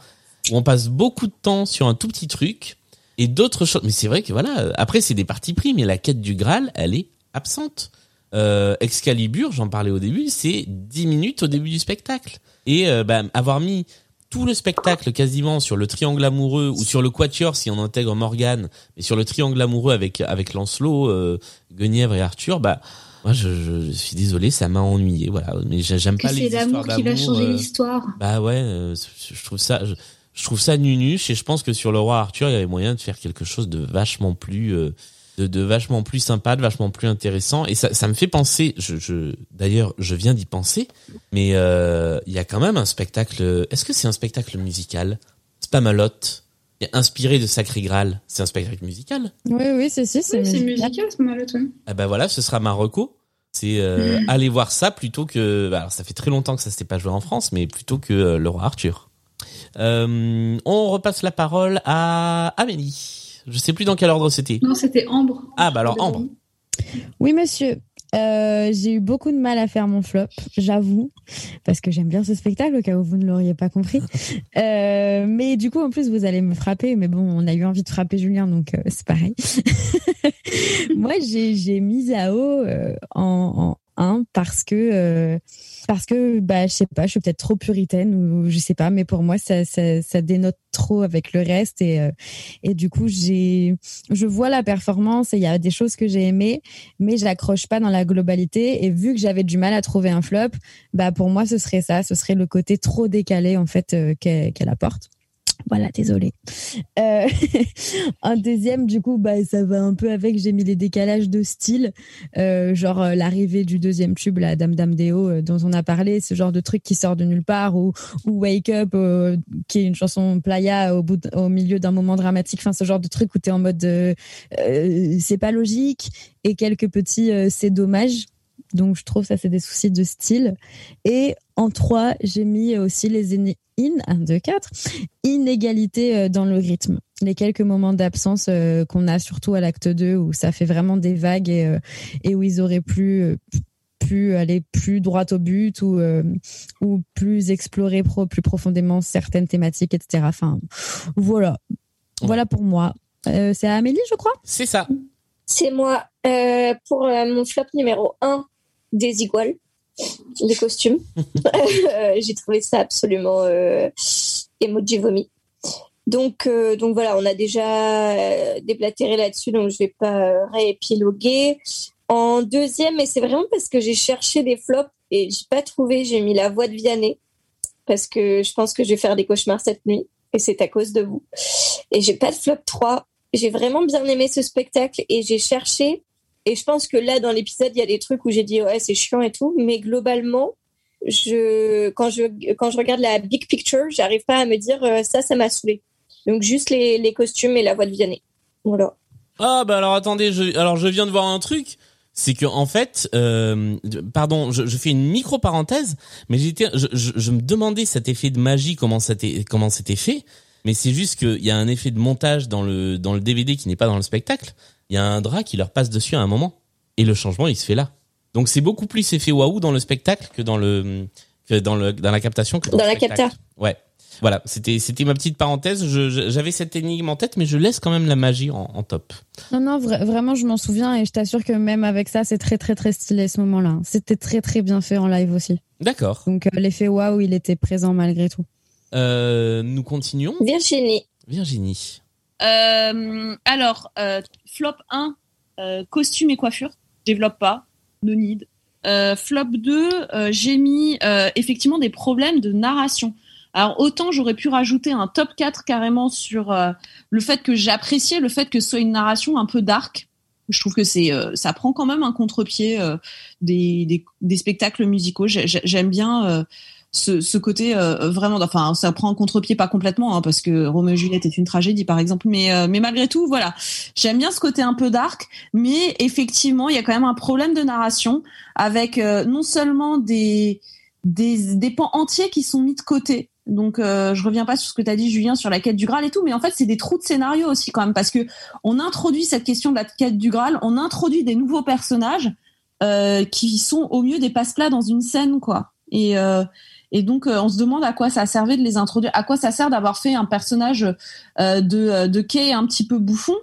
où on passe beaucoup de temps sur un tout petit truc, et d'autres choses. Mais c'est vrai que voilà, après c'est des parties pris, mais la quête du Graal, elle est absente. Euh, Excalibur, j'en parlais au début, c'est 10 minutes au début du spectacle. Et bah, avoir mis tout le spectacle quasiment sur le triangle amoureux ou sur le quatuor si on intègre Morgane, mais sur le triangle amoureux avec avec Lancelot, euh, Guenièvre et Arthur, bah moi je, je, je suis désolé, ça m'a ennuyé, voilà. Mais j'ai- j'aime pas les c'est histoires l'amour qui va d'amour, changer euh, l'histoire. Bah ouais, euh, je trouve ça, je, je trouve ça nunuche et je pense que sur le roi Arthur, il y avait moyen de faire quelque chose de vachement plus, euh, de, de vachement plus sympa, de vachement plus intéressant. Et ça, ça me fait penser. Je, je d'ailleurs, je viens d'y penser, mais euh, il y a quand même un spectacle. Est-ce que c'est un spectacle musical? Spamalot, inspiré de Sacré Graal. C'est un spectacle musical. Oui, oui, c'est si, c'est Oui, c'est musical. musical, c'est mal, ouais. Ah bah voilà, ce sera Marocco. C'est euh, aller voir ça plutôt que. bah alors ça fait très longtemps que ça s'était pas joué en France, mais plutôt que euh, le roi Arthur. Euh, on repasse la parole à Amélie. Je sais plus dans quel ordre c'était. Non, c'était Ambre. Ah bah alors Ambre. Oui, monsieur. Euh, j'ai eu beaucoup de mal à faire mon flop, j'avoue, parce que j'aime bien ce spectacle, au cas où vous ne l'auriez pas compris. Euh, mais du coup, en plus, vous allez me frapper. Mais bon, on a eu envie de frapper Julien, donc euh, c'est pareil. Moi, j'ai j'ai mis Zao euh, en, en 1 parce que euh, parce que bah je sais pas, je suis peut-être trop puritaine ou je sais pas, mais pour moi ça ça, dénote trop avec le reste et euh, et du coup j'ai je vois la performance et il y a des choses que j'ai aimées, mais je l'accroche pas dans la globalité et vu que j'avais du mal à trouver un flop, bah pour moi ce serait ça, ce serait le côté trop décalé en fait euh, qu'elle apporte. Voilà, désolé. Euh, un deuxième, du coup, bah, ça va un peu avec. J'ai mis les décalages de style, euh, genre euh, l'arrivée du deuxième tube, la Dame Dame Déo, euh, dont on a parlé, ce genre de truc qui sort de nulle part, ou, Wake Up, qui est une chanson playa au, au milieu d'un moment dramatique. Enfin, ce genre de truc où t'es en mode, c'est pas logique, et quelques petits, c'est dommage. Donc, je trouve ça, c'est des soucis de style. Et en trois, j'ai mis aussi les in, in 1, 2, 4, inégalité euh, dans le rythme. Les quelques moments d'absence euh, qu'on a, surtout à l'acte 2, où ça fait vraiment des vagues et, euh, et où ils auraient pu, euh, pu aller plus droit au but ou, euh, ou plus explorer pro, plus profondément certaines thématiques, etc. Enfin, voilà. Voilà pour moi. Euh, c'est à Amélie, je crois? C'est ça. C'est moi. Euh, pour mon flop numéro 1, des iguales, les costumes. Euh, J'ai trouvé ça absolument euh, emoji vomi. Donc, euh, donc voilà, on a déjà déblatéré là-dessus, donc je vais pas réépiloguer. En deuxième, et c'est vraiment parce que j'ai cherché des flops et j'ai pas trouvé, j'ai mis la voix de Vianney parce que je pense que je vais faire des cauchemars cette nuit et c'est à cause de vous. Et j'ai pas de flop 3. J'ai vraiment bien aimé ce spectacle et j'ai cherché. Et je pense que là, dans l'épisode, il y a des trucs où j'ai dit ouais, c'est chiant et tout. Mais globalement, je, quand je, quand je regarde la big picture, j'arrive pas à me dire euh, ça, ça m'a saoulé. Donc juste les, les costumes et la voix de Vianney. Voilà. Ah bah alors attendez, je, alors je viens de voir un truc. C'est que en fait, euh, pardon, je, fais une micro parenthèse, mais j'étais, je, je, me demandais cet effet de magie comment t'est- comment c'était fait, mais c'est juste qu'il y a un effet de montage dans le dans le DVD qui n'est pas dans le spectacle. Il y a un drap qui leur passe dessus à un moment, et le changement il se fait là. Donc c'est beaucoup plus effet waouh dans le spectacle que dans le que dans le dans la captation que dans, Dans le la capta. Ouais. Voilà, c'était c'était ma petite parenthèse. J'avais cette énigme en tête, mais je laisse quand même la magie en, en top. Non, non, vra- vraiment, je m'en souviens et je t'assure que même avec ça, c'est très, très, très stylé ce moment-là. C'était très, très bien fait en live aussi. D'accord. Donc, euh, l'effet waouh, il était présent malgré tout. Euh, nous continuons. Virginie. Virginie. Euh, alors, euh, flop 1, euh, costume et coiffure. Développe pas, no need. Flop 2, euh, j'ai mis effectivement des problèmes de narration. Alors autant j'aurais pu rajouter un top 4 carrément sur le fait que j'appréciais le fait que ce soit une narration un peu dark. Je trouve que c'est ça prend quand même un contre-pied des, des, spectacles musicaux. J'ai- j'ai- J'aime bien ce, ce côté euh, vraiment enfin ça prend un contre-pied pas complètement hein, parce que Roméo et Juliette est une tragédie par exemple mais euh, mais malgré tout voilà. J'aime bien ce côté un peu dark mais effectivement il y a quand même un problème de narration avec euh, non seulement des des des pans entiers qui sont mis de côté. Donc euh, je reviens pas sur ce que tu as dit Julien sur la quête du Graal et tout mais en fait c'est des trous de scénario aussi quand même parce que on introduit cette question de la quête du Graal on introduit des nouveaux personnages euh, qui sont au mieux des passe-plats dans une scène quoi. Et euh, Et donc, euh, on se demande à quoi ça servait de les introduire, à quoi ça sert d'avoir fait un personnage euh, de, de Kay un petit peu bouffon.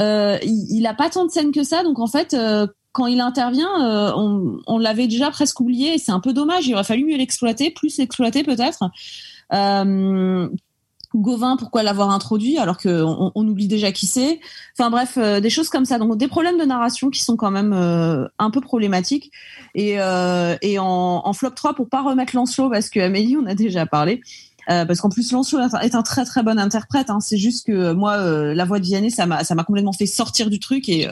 Euh, il, il a pas tant de scènes que ça, donc en fait, euh, quand il intervient, euh, on, on l'avait déjà presque oublié. C'est un peu dommage. Il aurait fallu mieux l'exploiter, plus l'exploiter peut-être. Gauvin, pourquoi l'avoir introduit alors qu'on on oublie déjà qui c'est Enfin bref, euh, des choses comme ça. Donc des problèmes de narration qui sont quand même euh, un peu problématiques. Et, euh, en, en flop 3, pour pas remettre Lancelot, parce que Amélie, on a déjà parlé, parce qu'en plus Lancelot est un- très très bon interprète. Hein. C'est juste que moi, la voix de Vianney, ça m'a complètement fait sortir du truc et,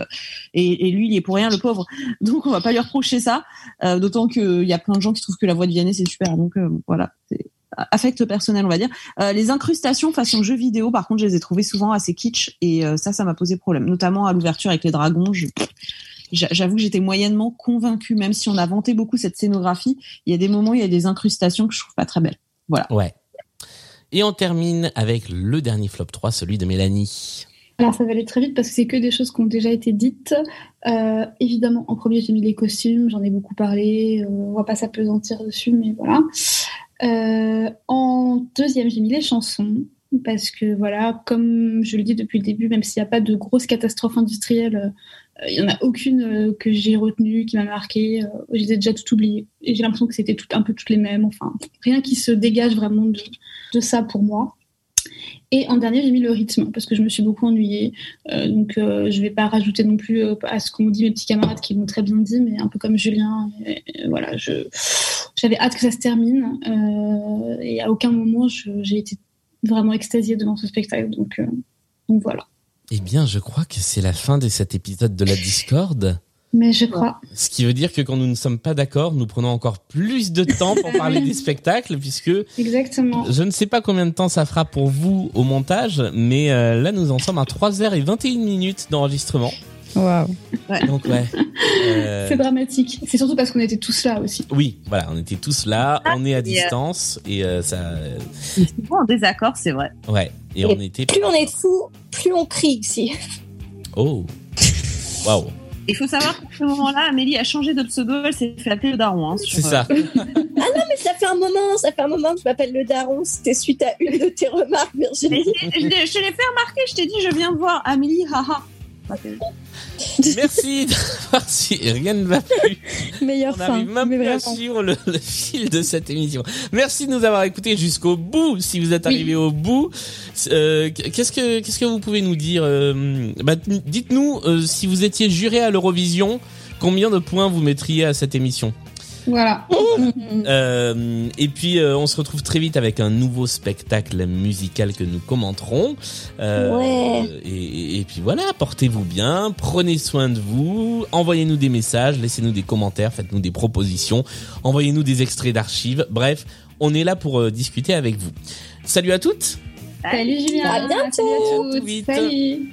et lui, il est pour rien le pauvre. Donc on va pas lui reprocher ça. D'autant qu'il y a plein de gens qui trouvent que la voix de Vianney c'est super. Donc voilà, affect personnel on va dire. Euh, les incrustations façon jeu vidéo, par contre, je les ai trouvées souvent assez kitsch et euh, ça, ça m'a posé problème. Notamment à l'ouverture avec les dragons. Je... J'avoue que j'étais moyennement convaincue, même si on a vanté beaucoup cette scénographie. Il y a des moments, il y a des incrustations que je trouve pas très belles. Voilà. Ouais. Et on termine avec le dernier flop 3, celui de Mélanie. Alors ça va aller très vite parce que c'est que des choses qui ont déjà été dites. Euh, évidemment, en premier j'ai mis les costumes, j'en ai beaucoup parlé, euh, on va pas s'apesantir dessus, mais voilà. Euh, en deuxième j'ai mis les chansons parce que voilà, comme je le dis depuis le début, même s'il n'y a pas de grosses catastrophes industrielles, euh, il y en a aucune euh, que j'ai retenue, qui m'a marqué. Euh, je les ai déjà toutes oubliées et j'ai l'impression que c'était tout, un peu toutes les mêmes. Enfin, rien qui se dégage vraiment de, ça pour moi. Et en dernier, j'ai mis le rythme parce que je me suis beaucoup ennuyée. Donc, je vais pas rajouter non plus à ce qu'ont dit mes petits camarades qui l'ont très bien dit, mais un peu comme Julien. Voilà, je j'avais hâte que ça se termine euh, et à aucun moment j'ai été vraiment extasiée devant ce spectacle. Donc, euh, donc voilà. Eh bien, je crois que c'est la fin de cet épisode de la Discord. Mais je crois. Ce qui veut dire que quand nous ne sommes pas d'accord, nous prenons encore plus de temps pour parler des spectacles, puisque Exactement. je ne sais pas combien de temps ça fera pour vous au montage, mais euh, là nous en sommes à 3h21 minutes d'enregistrement. Waouh. Donc ouais. Euh, C'est dramatique. C'est surtout parce qu'on était tous là aussi. oui, voilà, on était tous là, on est à et, euh, distance et euh, ça, Souvent en désaccord, c'est vrai. ouais, et on était. Plus on est fou, plus on crie ici. Oh, waouh, Il faut savoir qu'à ce moment-là, Amélie a changé de pseudo, elle s'est fait appeler le daron. Hein, sur, c'est ça. Ah non, mais ça fait un moment, ça fait un moment que je m'appelle le daron. C'était suite à une de tes remarques, Virginie. je je l'ai je l'ai fait remarquer, je t'ai dit, je viens de voir Amélie, haha. Merci d'avoir suivi. Rien ne va plus. Meilleure On n'arrive même mais plus à vraiment. suivre le, le fil de cette émission. Merci de nous avoir écoutés jusqu'au bout. Si vous êtes arrivé au bout, euh, qu'est-ce que qu'est-ce que vous pouvez nous dire euh, bah, Dites-nous euh, si vous étiez juré à l'Eurovision, combien de points vous mettriez à cette émission? Voilà. Euh, et puis euh, on se retrouve très vite avec un nouveau spectacle musical que nous commenterons. Euh, Ouais. et, puis voilà, portez-vous bien, prenez soin de vous, envoyez-nous des messages, laissez-nous des commentaires, faites-nous des propositions, envoyez-nous des extraits d'archives. Bref, on est là pour euh, discuter avec vous. Salut à toutes. Salut Julien. À bientôt. Salut à. Salut.